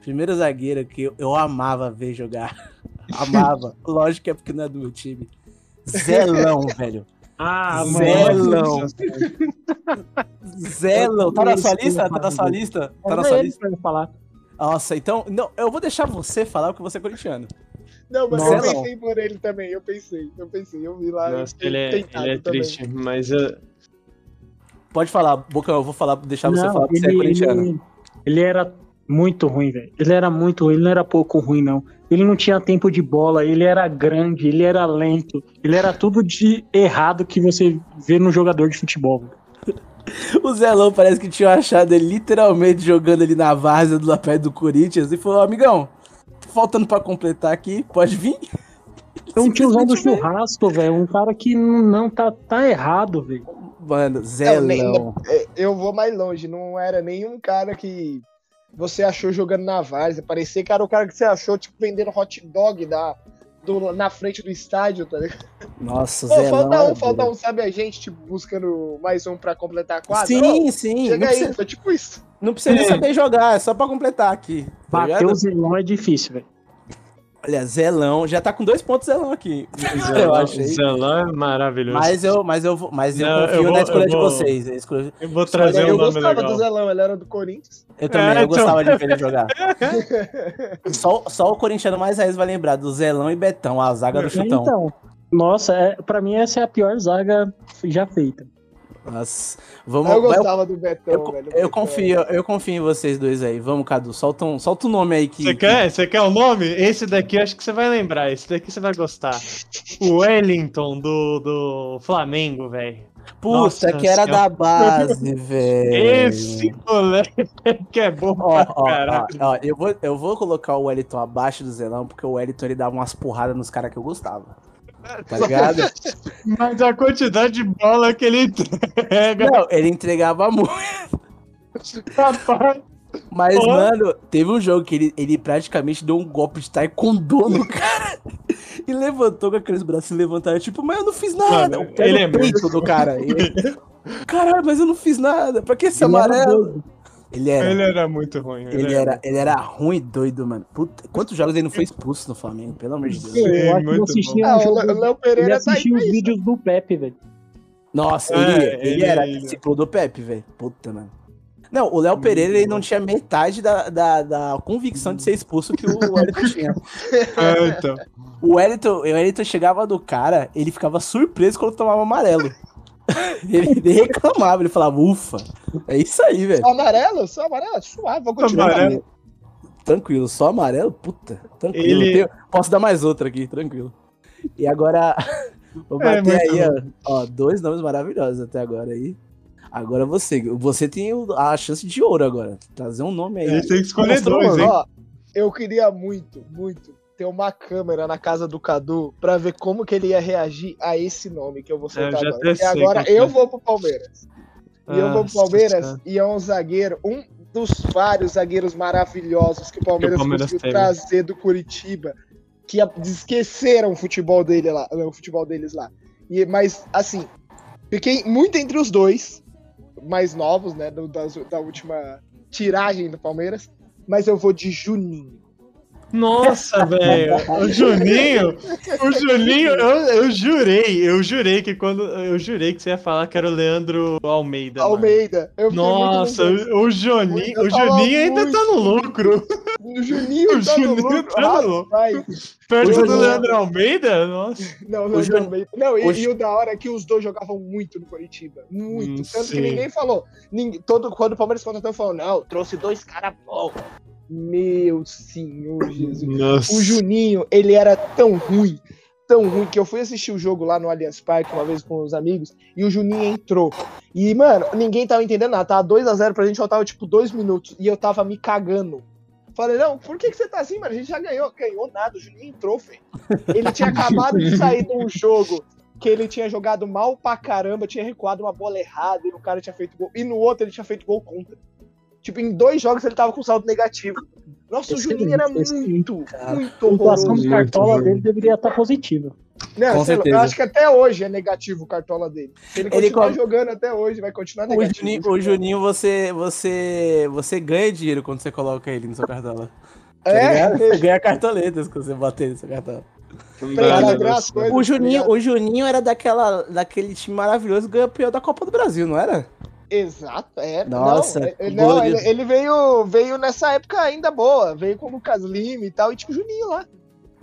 [SPEAKER 1] Primeiro zagueiro que eu, amava ver jogar. amava. Lógico que é porque não é do meu time. Zelão, velho.
[SPEAKER 3] Ah,
[SPEAKER 1] Zelão. Zelão. Tá na sua lista? Tá na sua lista? Tá na sua lista?
[SPEAKER 3] falar.
[SPEAKER 1] Nossa, então. Não, eu vou deixar você falar porque você é corintiano.
[SPEAKER 2] Não, mas
[SPEAKER 1] Nossa.
[SPEAKER 2] eu pensei por ele também. Eu pensei, eu pensei. Eu vi lá.
[SPEAKER 4] Nossa, ele é, ele é
[SPEAKER 2] também.
[SPEAKER 4] triste, mas eu,
[SPEAKER 1] Pode falar, Bocão, eu vou falar, deixar você
[SPEAKER 3] Não,
[SPEAKER 1] falar porque você é
[SPEAKER 3] ele,
[SPEAKER 1] corintiano.
[SPEAKER 3] ele, ele era muito ruim, velho. Ele era muito ruim, ele não era pouco ruim, não. Ele não tinha tempo de bola, ele era grande, ele era lento, ele era tudo de errado que você vê no jogador de futebol.
[SPEAKER 1] O Zelão parece que tinha achado ele literalmente jogando ali na várzea do lapé do Corinthians e falou: amigão, faltando pra completar aqui, pode vir?
[SPEAKER 3] É um tiozão do churrasco, velho. Um cara que não tá, tá errado, velho.
[SPEAKER 1] Mano,
[SPEAKER 2] Eu, nem-
[SPEAKER 1] Zelão.
[SPEAKER 2] é, eu vou mais longe, não era nenhum cara que você achou jogando na várzea. Parecia que era o cara que você achou, tipo, vendendo hot dog da, do- na frente do estádio, tá ligado?
[SPEAKER 1] Nossa,
[SPEAKER 2] Pô,
[SPEAKER 1] Zelão.
[SPEAKER 2] falta um, falta um, sabe a gente, tipo, buscando mais um pra completar a quadra?
[SPEAKER 1] Sim,
[SPEAKER 2] Ô,
[SPEAKER 1] sim. Não
[SPEAKER 2] Chega aí,
[SPEAKER 1] precisa,
[SPEAKER 2] foi tipo isso.
[SPEAKER 1] não precisa nem saber jogar, é só pra completar aqui. Tá
[SPEAKER 3] Bater
[SPEAKER 1] ligado?
[SPEAKER 3] o Zelão é difícil, velho.
[SPEAKER 1] Olha, Zelão, já tá com dois pontos Zelão aqui. eu achei.
[SPEAKER 4] Zelão é maravilhoso.
[SPEAKER 1] Mas eu, mas eu, vou- mas eu
[SPEAKER 4] Não,
[SPEAKER 1] confio
[SPEAKER 4] eu vou-
[SPEAKER 1] na escolha
[SPEAKER 4] eu
[SPEAKER 1] de
[SPEAKER 4] vou-
[SPEAKER 1] vocês. a escolha-
[SPEAKER 4] Eu vou trazer
[SPEAKER 2] eu
[SPEAKER 4] um nome
[SPEAKER 2] gostava
[SPEAKER 4] legal.
[SPEAKER 2] do Zelão, ele era do Corinthians.
[SPEAKER 1] Eu também,
[SPEAKER 4] É,
[SPEAKER 1] eu
[SPEAKER 4] então.
[SPEAKER 1] gostava de ver ele jogar. Só, só o corintiano mais raiz vai lembrar do Zelão e Betão, a zaga do chutão.
[SPEAKER 3] Então, nossa, é, pra mim essa é a pior zaga já feita.
[SPEAKER 1] Nossa, vamos.
[SPEAKER 2] eu
[SPEAKER 1] eu-
[SPEAKER 2] gostava do Betão,
[SPEAKER 1] eu,
[SPEAKER 2] velho.
[SPEAKER 1] eu
[SPEAKER 2] Betão.
[SPEAKER 1] confio, eu confio em vocês dois aí. Vamos, Cadu, solta, um, solta o nome aí que.
[SPEAKER 4] Você quer? Você quer o nome? Esse daqui eu acho que você vai lembrar. Esse daqui você vai gostar. O Wellington do, do Flamengo, velho.
[SPEAKER 1] Puta,
[SPEAKER 4] Nossa
[SPEAKER 1] que era
[SPEAKER 4] Senhora.
[SPEAKER 1] da base, velho.
[SPEAKER 4] Esse moleque que é bom
[SPEAKER 1] Ó,
[SPEAKER 4] pra
[SPEAKER 1] ó,
[SPEAKER 4] caralho.
[SPEAKER 1] ó, ó, eu, vou, eu vou colocar o Wellington abaixo do Zelão, porque o Wellington ele dava umas porradas nos caras que eu gostava. Tá ligado?
[SPEAKER 4] Mas a quantidade de bola que ele entrega,
[SPEAKER 1] Não, ele entregava muito.
[SPEAKER 4] rapaz.
[SPEAKER 1] Mas, mano, teve um jogo que ele, ele praticamente deu um golpe de taekwondo no cara. E levantou com aqueles braços levantados, tipo, mas eu não fiz nada.
[SPEAKER 4] Mano, ele é
[SPEAKER 1] peito do cara. Ele, Caralho, mas eu não fiz nada. Pra que esse amarelo? Ele era.
[SPEAKER 4] Ele era muito ruim.
[SPEAKER 1] Ele era, ele era ruim e doido, mano. Puta, quantos jogos ele não foi expulso no Flamengo? Pelo amor de Deus.
[SPEAKER 3] Eu
[SPEAKER 4] Sim,
[SPEAKER 3] acho que eu
[SPEAKER 2] Ah,
[SPEAKER 3] um
[SPEAKER 2] o Léo
[SPEAKER 3] Ele
[SPEAKER 2] Pereira tá aí
[SPEAKER 3] assistiu
[SPEAKER 2] pra
[SPEAKER 3] os
[SPEAKER 2] isso.
[SPEAKER 3] vídeos do Pepe, velho.
[SPEAKER 1] Nossa,
[SPEAKER 4] É,
[SPEAKER 1] ele, ele,
[SPEAKER 4] ele-
[SPEAKER 1] era
[SPEAKER 4] ele-
[SPEAKER 1] discípulo do Pepe, velho. Puta, mano. Não, o Léo Pereira ele não tinha metade da, da, da convicção de ser expulso que o Wellington tinha.
[SPEAKER 4] Ah, então.
[SPEAKER 1] O Wellington, o Wellington chegava do cara, ele ficava surpreso quando tomava amarelo. ele nem reclamava, ele falava, ufa, é isso aí, velho.
[SPEAKER 2] Só amarelo? Só amarelo? Suave, vou continuar.
[SPEAKER 4] Amarelo.
[SPEAKER 1] Tranquilo, só amarelo? Puta, tranquilo.
[SPEAKER 4] Ele-
[SPEAKER 1] Tenho- posso dar mais outra aqui, tranquilo. E agora, vou
[SPEAKER 4] É,
[SPEAKER 1] bater
[SPEAKER 4] muito
[SPEAKER 1] aí, ó, ó, dois nomes maravilhosos até agora aí. Agora você, você tem a chance de ouro agora. Trazer um nome aí.
[SPEAKER 4] Ele tem que escolher dois, hein?
[SPEAKER 2] Ó, eu queria muito, muito ter uma câmera na casa do Cadu pra ver como que ele ia reagir a esse nome que eu vou soltar
[SPEAKER 4] Eu
[SPEAKER 2] agora.
[SPEAKER 4] sei
[SPEAKER 2] agora
[SPEAKER 4] que é.
[SPEAKER 2] eu vou pro Palmeiras. E eu vou pro
[SPEAKER 4] Nossa
[SPEAKER 2] Palmeiras e é um zagueiro, um dos vários zagueiros maravilhosos que o Palmeiras,
[SPEAKER 4] Palmeiras
[SPEAKER 2] conseguiu
[SPEAKER 4] teve.
[SPEAKER 2] trazer do Curitiba, que esqueceram o futebol dele lá, o futebol deles lá. E, mas, assim, fiquei muito entre os dois, mais novos, né, do- da última tiragem do Palmeiras, mas eu vou de Juninho.
[SPEAKER 4] Nossa, velho. O Juninho. O Juninho, eu, eu jurei, eu jurei que quando. Eu jurei que você ia falar que era o Leandro Almeida.
[SPEAKER 2] Almeida. Eu fiquei muito
[SPEAKER 4] Nossa, o o Juninho, o Juninho ainda
[SPEAKER 2] muito-
[SPEAKER 4] tá no lucro.
[SPEAKER 2] O Juninho
[SPEAKER 4] o
[SPEAKER 2] tá no
[SPEAKER 4] Juninho
[SPEAKER 2] lucro.
[SPEAKER 4] tá no lucro. Perto
[SPEAKER 1] O
[SPEAKER 4] do
[SPEAKER 1] Juninho-
[SPEAKER 4] Leandro Almeida? Nossa.
[SPEAKER 2] Não, não,
[SPEAKER 1] Jun-
[SPEAKER 2] não, não, e,
[SPEAKER 1] o
[SPEAKER 2] e o da hora é que os dois jogavam muito no Curitiba. Muito.
[SPEAKER 4] Hum,
[SPEAKER 2] Tanto
[SPEAKER 4] sim.
[SPEAKER 2] que ninguém falou. Ninguém, todo, quando o Palmeiras contratou, falou: não, trouxe dois caras bons. Meu senhor Jesus.
[SPEAKER 4] Nossa.
[SPEAKER 2] O Juninho, ele era tão ruim, tão ruim, que eu fui assistir o jogo lá no Allianz Parque uma vez com os amigos, e o Juninho entrou. E, mano, ninguém tava entendendo nada. Tava 2x0 pra gente, faltava tipo dois minutos. E eu tava me cagando. Falei, não, por que, que você tá assim, mano? A gente já ganhou. Ganhou nada, o Juninho entrou, velho. Ele tinha acabado de sair de um jogo que ele tinha jogado mal pra caramba, tinha recuado uma bola errada, e o cara tinha feito gol. E no outro ele tinha feito gol contra. Tipo, em dois jogos ele tava com saldo negativo. Nossa, o
[SPEAKER 3] Excelente,
[SPEAKER 2] Juninho era
[SPEAKER 3] excelente,
[SPEAKER 2] muito,
[SPEAKER 1] cara.
[SPEAKER 2] muito
[SPEAKER 3] A pontuação
[SPEAKER 2] horroroso.
[SPEAKER 3] de cartola
[SPEAKER 1] muito
[SPEAKER 3] dele deveria estar positiva.
[SPEAKER 2] Não,
[SPEAKER 1] Com certeza.
[SPEAKER 2] eu acho que até hoje é negativo o cartola dele. Se ele continuar
[SPEAKER 1] com-
[SPEAKER 2] jogando até hoje, vai continuar
[SPEAKER 1] O
[SPEAKER 2] negativo.
[SPEAKER 1] Juninho, o Juninho, você, você, você ganha dinheiro quando você coloca ele no seu cartola. Tá
[SPEAKER 2] é,
[SPEAKER 1] ligado? Você ganha cartoletas quando você bater no seu cartola.
[SPEAKER 2] as coisas.
[SPEAKER 1] O
[SPEAKER 2] tá
[SPEAKER 1] Juninho,
[SPEAKER 2] ligado?
[SPEAKER 1] o Juninho era daquela, daquele time maravilhoso campeão da Copa do Brasil, não era?
[SPEAKER 2] Exato, é.
[SPEAKER 1] Nossa,
[SPEAKER 2] não, é-
[SPEAKER 1] o
[SPEAKER 2] não
[SPEAKER 1] de-
[SPEAKER 2] ele, ele veio, veio nessa época ainda boa. Veio com o Lucas Lima e tal, e tinha o Juninho lá.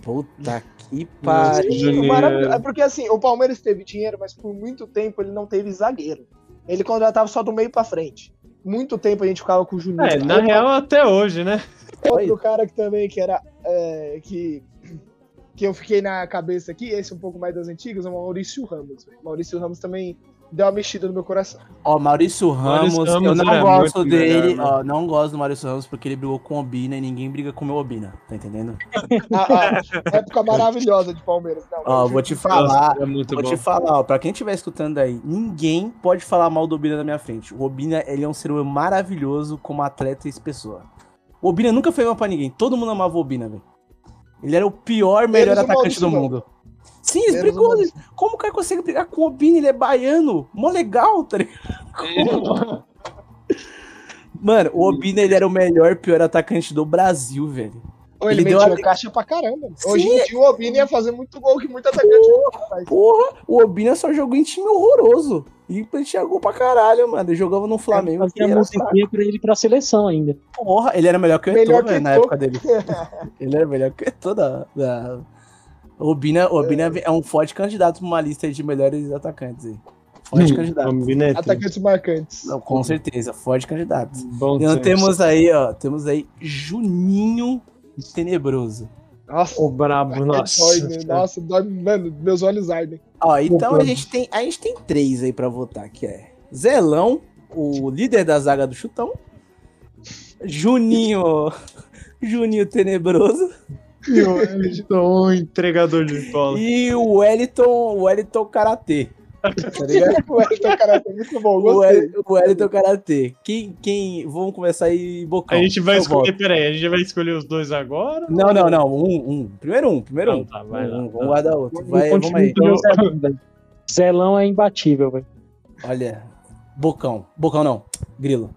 [SPEAKER 1] Puta que pariu.
[SPEAKER 2] É porque assim, o Palmeiras teve dinheiro, mas por muito tempo ele não teve zagueiro. Ele contratava só do meio pra frente. Muito tempo a gente ficava com o Juninho.
[SPEAKER 4] É, na real até hoje, né?
[SPEAKER 2] Outro cara que também que era. é, que, que eu fiquei na cabeça aqui, esse um pouco mais das antigas, é o Maurício Ramos. Maurício Ramos também deu uma mexida no meu coração.
[SPEAKER 1] Ó, Maurício Ramos,
[SPEAKER 4] Maurício
[SPEAKER 1] eu
[SPEAKER 4] Ramos
[SPEAKER 1] não
[SPEAKER 4] era
[SPEAKER 1] gosto dele,
[SPEAKER 4] melhor, né?
[SPEAKER 1] ó, não gosto do Maurício Ramos porque ele brigou com o Obina e ninguém briga com o meu Obina, tá entendendo?
[SPEAKER 2] A, a época maravilhosa de Palmeiras. Não,
[SPEAKER 1] Ó,
[SPEAKER 2] eu
[SPEAKER 1] vou te falar,
[SPEAKER 4] é muito
[SPEAKER 1] vou
[SPEAKER 4] bom.
[SPEAKER 1] te falar, ó, pra quem estiver escutando aí, ninguém pode falar mal do Obina na minha frente. O Obina, ele é um ser humano maravilhoso como atleta e pessoa. O Obina nunca foi mal pra ninguém, todo mundo amava o Obina, velho. Ele era o pior, melhor
[SPEAKER 2] o
[SPEAKER 1] atacante do mundo. Sim, eles
[SPEAKER 2] Menos
[SPEAKER 1] brigou. Como o cara consegue brigar com o Obina? Ele é baiano. Mó legal, tá ligado? Mano, o Obina ele era o melhor, pior atacante do Brasil, velho.
[SPEAKER 2] Ou ele,
[SPEAKER 1] Ele deu
[SPEAKER 2] metia
[SPEAKER 1] a-
[SPEAKER 2] caixa pra caramba. Hoje
[SPEAKER 1] Sim.
[SPEAKER 2] em dia o Obina ia fazer muito gol que muito atacante faz.
[SPEAKER 1] Porra, o Obina só jogou em time horroroso. E ele tinha gol pra caralho, mano. Ele jogava no Flamengo. que
[SPEAKER 3] Fazia musiquinha pra ele ir pra seleção ainda.
[SPEAKER 1] Porra, ele era melhor que o Eto'o, velho, na época dele. Ele era melhor que o Eto'o da... da... O Obina, o Obina é um forte candidato pra uma lista de melhores atacantes aí. Forte candidato.
[SPEAKER 4] Combinete.
[SPEAKER 2] Atacantes marcantes.
[SPEAKER 1] Não, com certeza, forte candidato.
[SPEAKER 4] Bom
[SPEAKER 1] E nós
[SPEAKER 4] senso.
[SPEAKER 1] temos aí, ó, temos aí Juninho Tenebroso.
[SPEAKER 2] Nossa,
[SPEAKER 4] O brabo,
[SPEAKER 2] é
[SPEAKER 4] nossa.
[SPEAKER 2] dói, né? Nossa, dói, mano, meus olhos ardem.
[SPEAKER 1] Ó, então a gente tem, a gente tem três aí pra votar, que é Zelão, o líder da zaga do chutão, Juninho, Juninho Tenebroso
[SPEAKER 4] E o Wellington, um entregador de bola.
[SPEAKER 1] e o Wellington, o Wellington Karatê. Tá ligado?
[SPEAKER 2] O Wellington, cara, é muito bom,
[SPEAKER 1] O
[SPEAKER 2] gostei.
[SPEAKER 1] O Wellington Karatê. Quem, quem, vamos começar aí, Bocão.
[SPEAKER 4] A gente vai escolher,
[SPEAKER 1] voto.
[SPEAKER 4] peraí, a gente vai escolher os dois agora?
[SPEAKER 1] Não, não, não, um, um. Primeiro um, primeiro um.
[SPEAKER 4] Então tá, vai lá,
[SPEAKER 1] um,
[SPEAKER 4] lá.
[SPEAKER 1] guardar outro. Vai, vamos aí.
[SPEAKER 3] com o meu Zelão, é imbatível, velho.
[SPEAKER 1] Olha, Bocão. Bocão não, Grilo.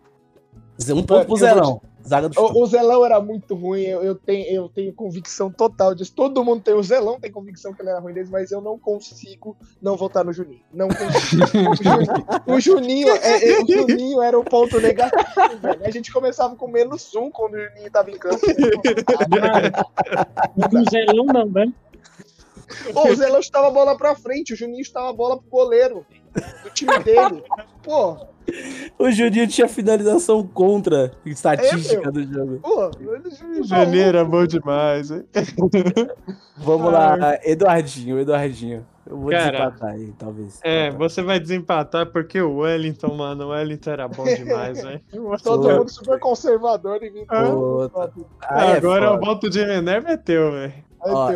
[SPEAKER 1] Um ponto pro Zelão. Zaga do.
[SPEAKER 2] O, o Zelão era muito ruim, eu, eu tenho, eu tenho convicção total disso. Todo mundo tem. O Zelão tem convicção que ele era ruim deles, mas eu não consigo não votar no Juninho. Não consigo. o Juninho, o Juninho, é- é- o Juninho era o ponto negativo, velho. A gente começava com menos um quando o Juninho tava em campo.
[SPEAKER 3] O Zelão não, né?
[SPEAKER 2] Pô, o Zelão chutava a bola pra frente, o Juninho chutava a bola pro goleiro do time dele. Pô,
[SPEAKER 1] O Juninho tinha finalização contra estatística
[SPEAKER 2] É,
[SPEAKER 1] do jogo.
[SPEAKER 2] pô, o Juninho
[SPEAKER 4] Janeiro é bom demais, hein?
[SPEAKER 1] Vamos lá, Eduardinho, Eduardinho. Eu vou
[SPEAKER 4] Cara,
[SPEAKER 1] desempatar aí, talvez.
[SPEAKER 4] É, você vai desempatar porque o Wellington, mano, o Wellington era bom demais, velho.
[SPEAKER 2] Todo mundo super conservador e vim
[SPEAKER 1] Puta. Aí é
[SPEAKER 4] Agora o voto de Minerva é teu, velho.
[SPEAKER 1] Ó.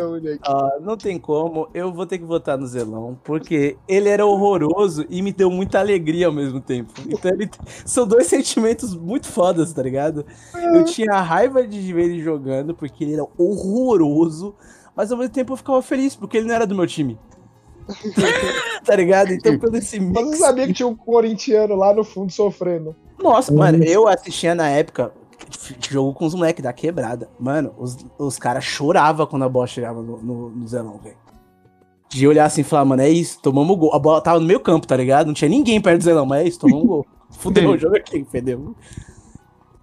[SPEAKER 1] Ó, não tem como, eu vou ter que votar no Zelão, porque ele era horroroso e me deu muita alegria ao mesmo tempo. Então ele são dois sentimentos muito fodas, tá ligado? Eu tinha raiva de ver ele jogando, porque ele era horroroso, mas ao mesmo tempo eu ficava feliz, porque ele não era do meu time. tá ligado? Então pelo esse
[SPEAKER 2] Mas
[SPEAKER 1] mix...
[SPEAKER 2] você sabia que tinha um corintiano lá no fundo sofrendo.
[SPEAKER 1] Nossa, mano, eu assistia na época jogo com os moleques da quebrada. Mano, os, os caras choravam quando a bola chegava no, no, no Zelão, velho. De olhar assim e falar, mano, é isso, tomamos gol. A bola tava no meio campo, tá ligado? Não tinha ninguém perto do Zelão, mas é isso, tomamos gol. Fudeu o jogo aqui, entendeu?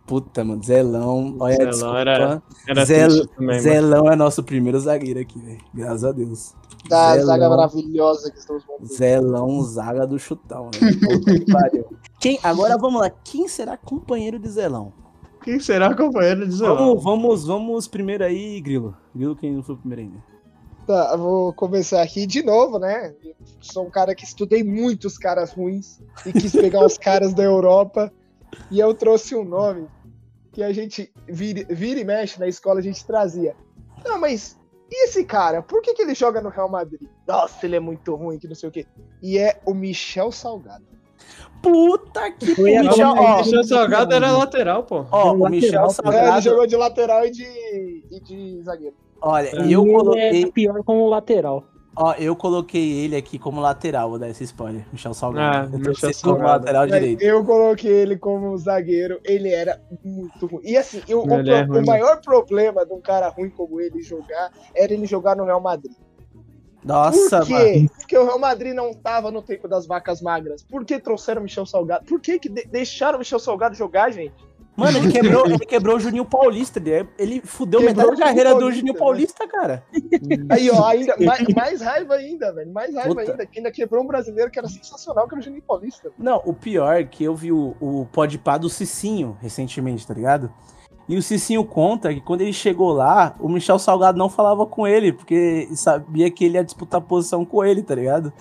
[SPEAKER 1] Puta, mano, Zelão, olha,
[SPEAKER 4] Zelão
[SPEAKER 1] desculpa.
[SPEAKER 4] era- Era
[SPEAKER 1] Zel-
[SPEAKER 4] também, mano.
[SPEAKER 1] Zelão é nosso primeiro zagueiro aqui, velho. Graças a Deus.
[SPEAKER 2] Da
[SPEAKER 1] Zelão.
[SPEAKER 2] zaga maravilhosa que estamos montando.
[SPEAKER 1] Zelão, zaga do chutão, velho. Puta que pariu. Quem, agora vamos lá, quem será companheiro de Zelão?
[SPEAKER 4] Quem será companheiro de Zelão?
[SPEAKER 1] Vamos, vamos, vamos primeiro aí, Grilo. Grilo, quem não foi o primeiro ainda?
[SPEAKER 2] Tá, vou começar aqui de novo, né? Eu sou um cara que estudei muitos caras ruins e quis pegar os caras da Europa. E eu trouxe um nome que a gente vira, vira e mexe na escola, a gente trazia. Não, mas e esse cara? Por que, que ele joga no Real Madrid? Nossa, ele é muito ruim, que não sei o quê. E é o Michel Salgado.
[SPEAKER 1] Puta que
[SPEAKER 3] Foi a
[SPEAKER 1] Michel,
[SPEAKER 4] Salgado era lateral, pô.
[SPEAKER 1] ó, o Michel?
[SPEAKER 2] É, ele
[SPEAKER 1] Salgado.
[SPEAKER 2] jogou de lateral e de, e de zagueiro.
[SPEAKER 1] Olha,
[SPEAKER 3] Pra
[SPEAKER 1] eu coloquei,
[SPEAKER 3] é pior como lateral.
[SPEAKER 1] ó, eu coloquei ele aqui como lateral, vou dar esse spoiler. Michel Salgado.
[SPEAKER 4] Ah,
[SPEAKER 1] eu
[SPEAKER 4] Michel Salgado.
[SPEAKER 1] lateral direito.
[SPEAKER 2] Eu coloquei ele como zagueiro, ele era muito ruim. E assim, eu- o,
[SPEAKER 4] é ruim
[SPEAKER 2] o maior problema de um cara ruim como ele jogar era ele jogar no Real Madrid.
[SPEAKER 1] Nossa,
[SPEAKER 2] Por
[SPEAKER 1] mano.
[SPEAKER 2] quê? Porque o Real Madrid não tava no tempo das vacas magras. Por que trouxeram o Michel Salgado? Por que, que de- deixaram o Michel Salgado jogar, gente?
[SPEAKER 1] Mano, ele quebrou, ele quebrou o Juninho Paulista. Ele, ele fudeu
[SPEAKER 2] Quebrou
[SPEAKER 1] metade da
[SPEAKER 2] Juninho
[SPEAKER 1] carreira do
[SPEAKER 2] Paulista,
[SPEAKER 1] Juninho
[SPEAKER 2] né?
[SPEAKER 1] Paulista, cara.
[SPEAKER 2] Aí, ó, ainda, mais, mais raiva ainda, velho. Mais raiva
[SPEAKER 1] Puta.
[SPEAKER 2] ainda. Que ainda quebrou um brasileiro que era sensacional, que era o Juninho Paulista.
[SPEAKER 1] Não, o pior é que eu vi o, o podpá do Cicinho recentemente, tá ligado? E o Cicinho conta que quando ele chegou lá, o Michel Salgado não falava com ele, porque sabia que ele ia disputar posição com ele, tá ligado?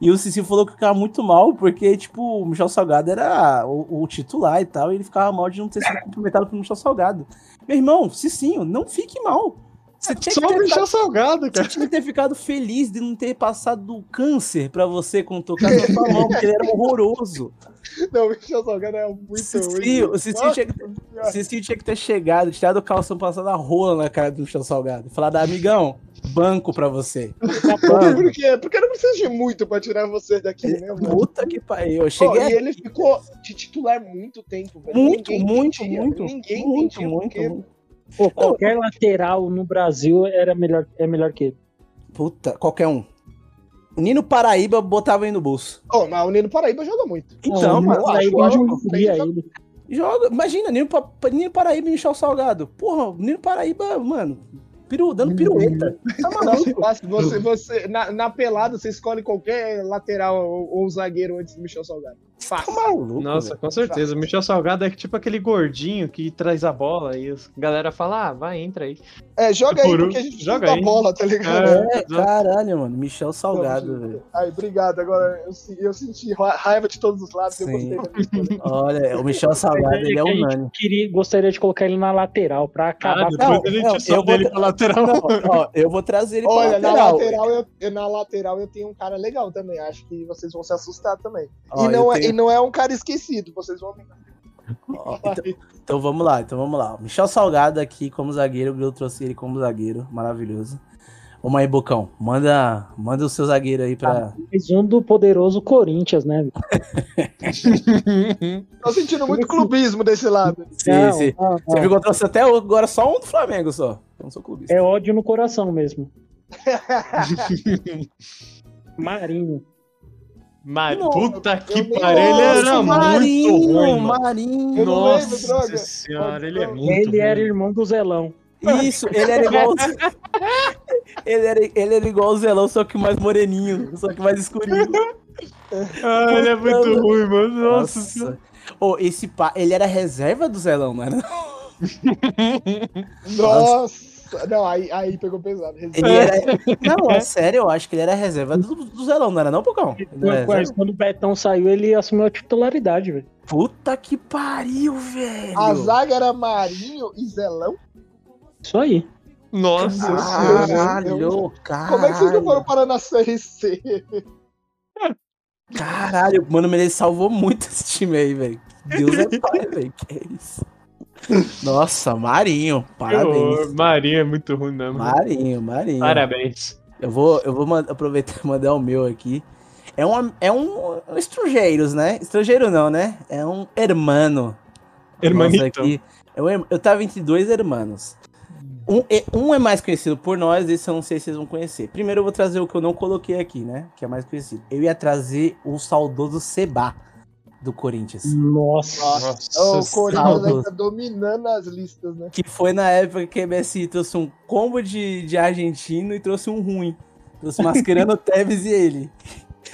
[SPEAKER 1] E o Cicinho falou que ficava muito mal, porque, tipo, o Michel Salgado era o, o titular e tal, e ele ficava mal de não ter sido cumprimentado pelo Michel Salgado. Meu irmão, Cicinho, não fique mal. Você tinha,
[SPEAKER 4] Só
[SPEAKER 1] que
[SPEAKER 4] o
[SPEAKER 1] ter ficado,
[SPEAKER 4] Salgado,
[SPEAKER 1] você
[SPEAKER 4] cara.
[SPEAKER 1] tinha que ter ficado feliz de não ter passado do câncer pra você quando tocar sua mão, porque ele era horroroso.
[SPEAKER 2] Não, o Michel Salgado é muito
[SPEAKER 1] Cicinho,
[SPEAKER 2] ruim.
[SPEAKER 1] o Cicinho tinha, que ter, tinha que ter chegado, tirado o calção, passado a rola na cara do Michel Salgado. e Falado, amigão, banco pra você.
[SPEAKER 2] Por quê? Porque eu não preciso de muito pra tirar vocês daqui, né, mano?
[SPEAKER 1] Puta que pariu. Eu cheguei
[SPEAKER 2] e ele ficou de titular muito tempo, velho.
[SPEAKER 1] Muito,
[SPEAKER 2] Ninguém
[SPEAKER 1] muito,
[SPEAKER 2] entendia,
[SPEAKER 1] muito,
[SPEAKER 2] Ninguém
[SPEAKER 1] muito,
[SPEAKER 2] entendia
[SPEAKER 1] muito, muito.
[SPEAKER 3] Pô, qualquer lateral no Brasil era melhor, é melhor que ele.
[SPEAKER 1] Puta, qualquer um. O Nino Paraíba botava aí no bolso.
[SPEAKER 2] Oh, mas o Nino Paraíba joga muito.
[SPEAKER 1] Então, mano,
[SPEAKER 2] eu acho,
[SPEAKER 3] aí
[SPEAKER 2] eu acho
[SPEAKER 3] não
[SPEAKER 2] que
[SPEAKER 3] queria
[SPEAKER 2] joga-
[SPEAKER 3] ele.
[SPEAKER 1] joga. Imagina, Nino, Pa- Nino Paraíba e Michel Salgado. Porra, o Nino Paraíba, mano, piru, dando pirueta. Tá maluco?
[SPEAKER 2] fácil. Você, você, na, na pelada, você escolhe qualquer lateral ou, ou zagueiro antes do Michel Salgado.
[SPEAKER 1] Tá
[SPEAKER 2] Fácil.
[SPEAKER 1] maluco.
[SPEAKER 4] Nossa,
[SPEAKER 1] velho.
[SPEAKER 4] com certeza. O Michel Salgado é tipo aquele gordinho que traz a bola e a galera fala, ah, vai, entra aí.
[SPEAKER 2] É, joga aí,
[SPEAKER 4] Por
[SPEAKER 2] porque a gente
[SPEAKER 4] joga aí.
[SPEAKER 2] bola, tá ligado?
[SPEAKER 1] É,
[SPEAKER 4] Exato.
[SPEAKER 1] caralho, mano. Michel Salgado, velho.
[SPEAKER 2] Ai, obrigado. Agora eu, eu senti ra- raiva de todos os lados. Eu
[SPEAKER 1] Sim.
[SPEAKER 2] gostei da minha escolha.
[SPEAKER 1] Olha, o Michel Salgado, ele é
[SPEAKER 3] a
[SPEAKER 1] unânime.
[SPEAKER 3] Queria, gostaria de colocar ele na lateral pra
[SPEAKER 4] Ah,
[SPEAKER 3] acabar
[SPEAKER 4] depois
[SPEAKER 1] não,
[SPEAKER 4] a gente
[SPEAKER 1] não, eu vou
[SPEAKER 4] ele
[SPEAKER 1] tra-
[SPEAKER 4] pra lateral.
[SPEAKER 1] Não, ó, eu vou trazer ele
[SPEAKER 2] Olha,
[SPEAKER 1] pra
[SPEAKER 2] na
[SPEAKER 1] lateral.
[SPEAKER 2] lateral, eu, eu- na lateral eu tenho um cara legal também. Acho que vocês vão se assustar também.
[SPEAKER 1] Ó,
[SPEAKER 2] e, não
[SPEAKER 1] eu
[SPEAKER 2] é, não é um cara esquecido. Vocês vão ver.
[SPEAKER 1] ó, então, então vamos lá, então vamos lá. Michel Salgado aqui como zagueiro, o Bill trouxe ele como zagueiro, maravilhoso. Vamos aí, Bocão, manda, manda o seu zagueiro aí pra...
[SPEAKER 3] mais um do poderoso Corinthians, né?
[SPEAKER 2] Tô sentindo muito clubismo desse lado.
[SPEAKER 1] Sim,
[SPEAKER 3] Não,
[SPEAKER 1] sim.
[SPEAKER 3] não,
[SPEAKER 1] Você
[SPEAKER 3] não.
[SPEAKER 1] viu que eu trouxe até agora só um do Flamengo só. Eu não sou clubista.
[SPEAKER 3] É ódio no coração mesmo. Marinho.
[SPEAKER 1] Não,
[SPEAKER 4] puta que pariu, ele era
[SPEAKER 1] Nossa,
[SPEAKER 4] muito
[SPEAKER 1] Marinho,
[SPEAKER 4] ruim, mano.
[SPEAKER 1] Marinho.
[SPEAKER 2] Lembro,
[SPEAKER 4] Nossa
[SPEAKER 2] droga.
[SPEAKER 4] senhora, ele é muito
[SPEAKER 3] ele
[SPEAKER 4] ruim.
[SPEAKER 3] era irmão do Zelão.
[SPEAKER 1] Isso, ele era igual. ele, era, ele era igual o Zelão, só que mais moreninho, só que mais escurinho.
[SPEAKER 4] Ah, ele é muito ruim, mano. Nossa, senhora.
[SPEAKER 1] Ô, esse pá, ele era reserva do Zelão, mano.
[SPEAKER 2] Nossa. Não, aí, aí pegou pesado.
[SPEAKER 1] Ele era. Não, é sério, eu acho que ele era reserva do, do Zelão, não era não, Pocão? Era
[SPEAKER 3] Quando, o Betão saiu, ele assumiu a titularidade, velho.
[SPEAKER 1] Puta que pariu, velho.
[SPEAKER 2] A zaga era Marinho e Zelão.
[SPEAKER 3] Isso aí.
[SPEAKER 4] Nossa senhora.
[SPEAKER 1] Caralho, caralho.
[SPEAKER 2] Como é que vocês não foram parar na Série C?
[SPEAKER 1] Caralho, mano, ele salvou muito esse time aí, velho. Deus é pai, velho. Que é isso? Nossa, Marinho, parabéns.
[SPEAKER 4] Marinho é muito ruim mesmo.
[SPEAKER 1] Marinho, Marinho.
[SPEAKER 4] Parabéns.
[SPEAKER 1] Eu vou, eu vou aproveitar e mandar o meu aqui. É um, é um, um estrangeiros, né? Estrangeiro não, né? É um hermano.
[SPEAKER 4] Hermanito.
[SPEAKER 1] Aqui. Eu, eu tava entre dois hermanos. Um, é- um é mais conhecido por nós, esse eu não sei se vocês vão conhecer. Primeiro eu vou trazer o que eu não coloquei aqui, né? Que é mais conhecido. Eu ia trazer o saudoso Seba do Corinthians.
[SPEAKER 3] Nossa.
[SPEAKER 2] Nossa, o Corinthians tá dominando as listas, né?
[SPEAKER 1] Que foi na época que a MSI trouxe um combo de, de argentino e trouxe um ruim. Trouxe Mascherano, Tevez e ele.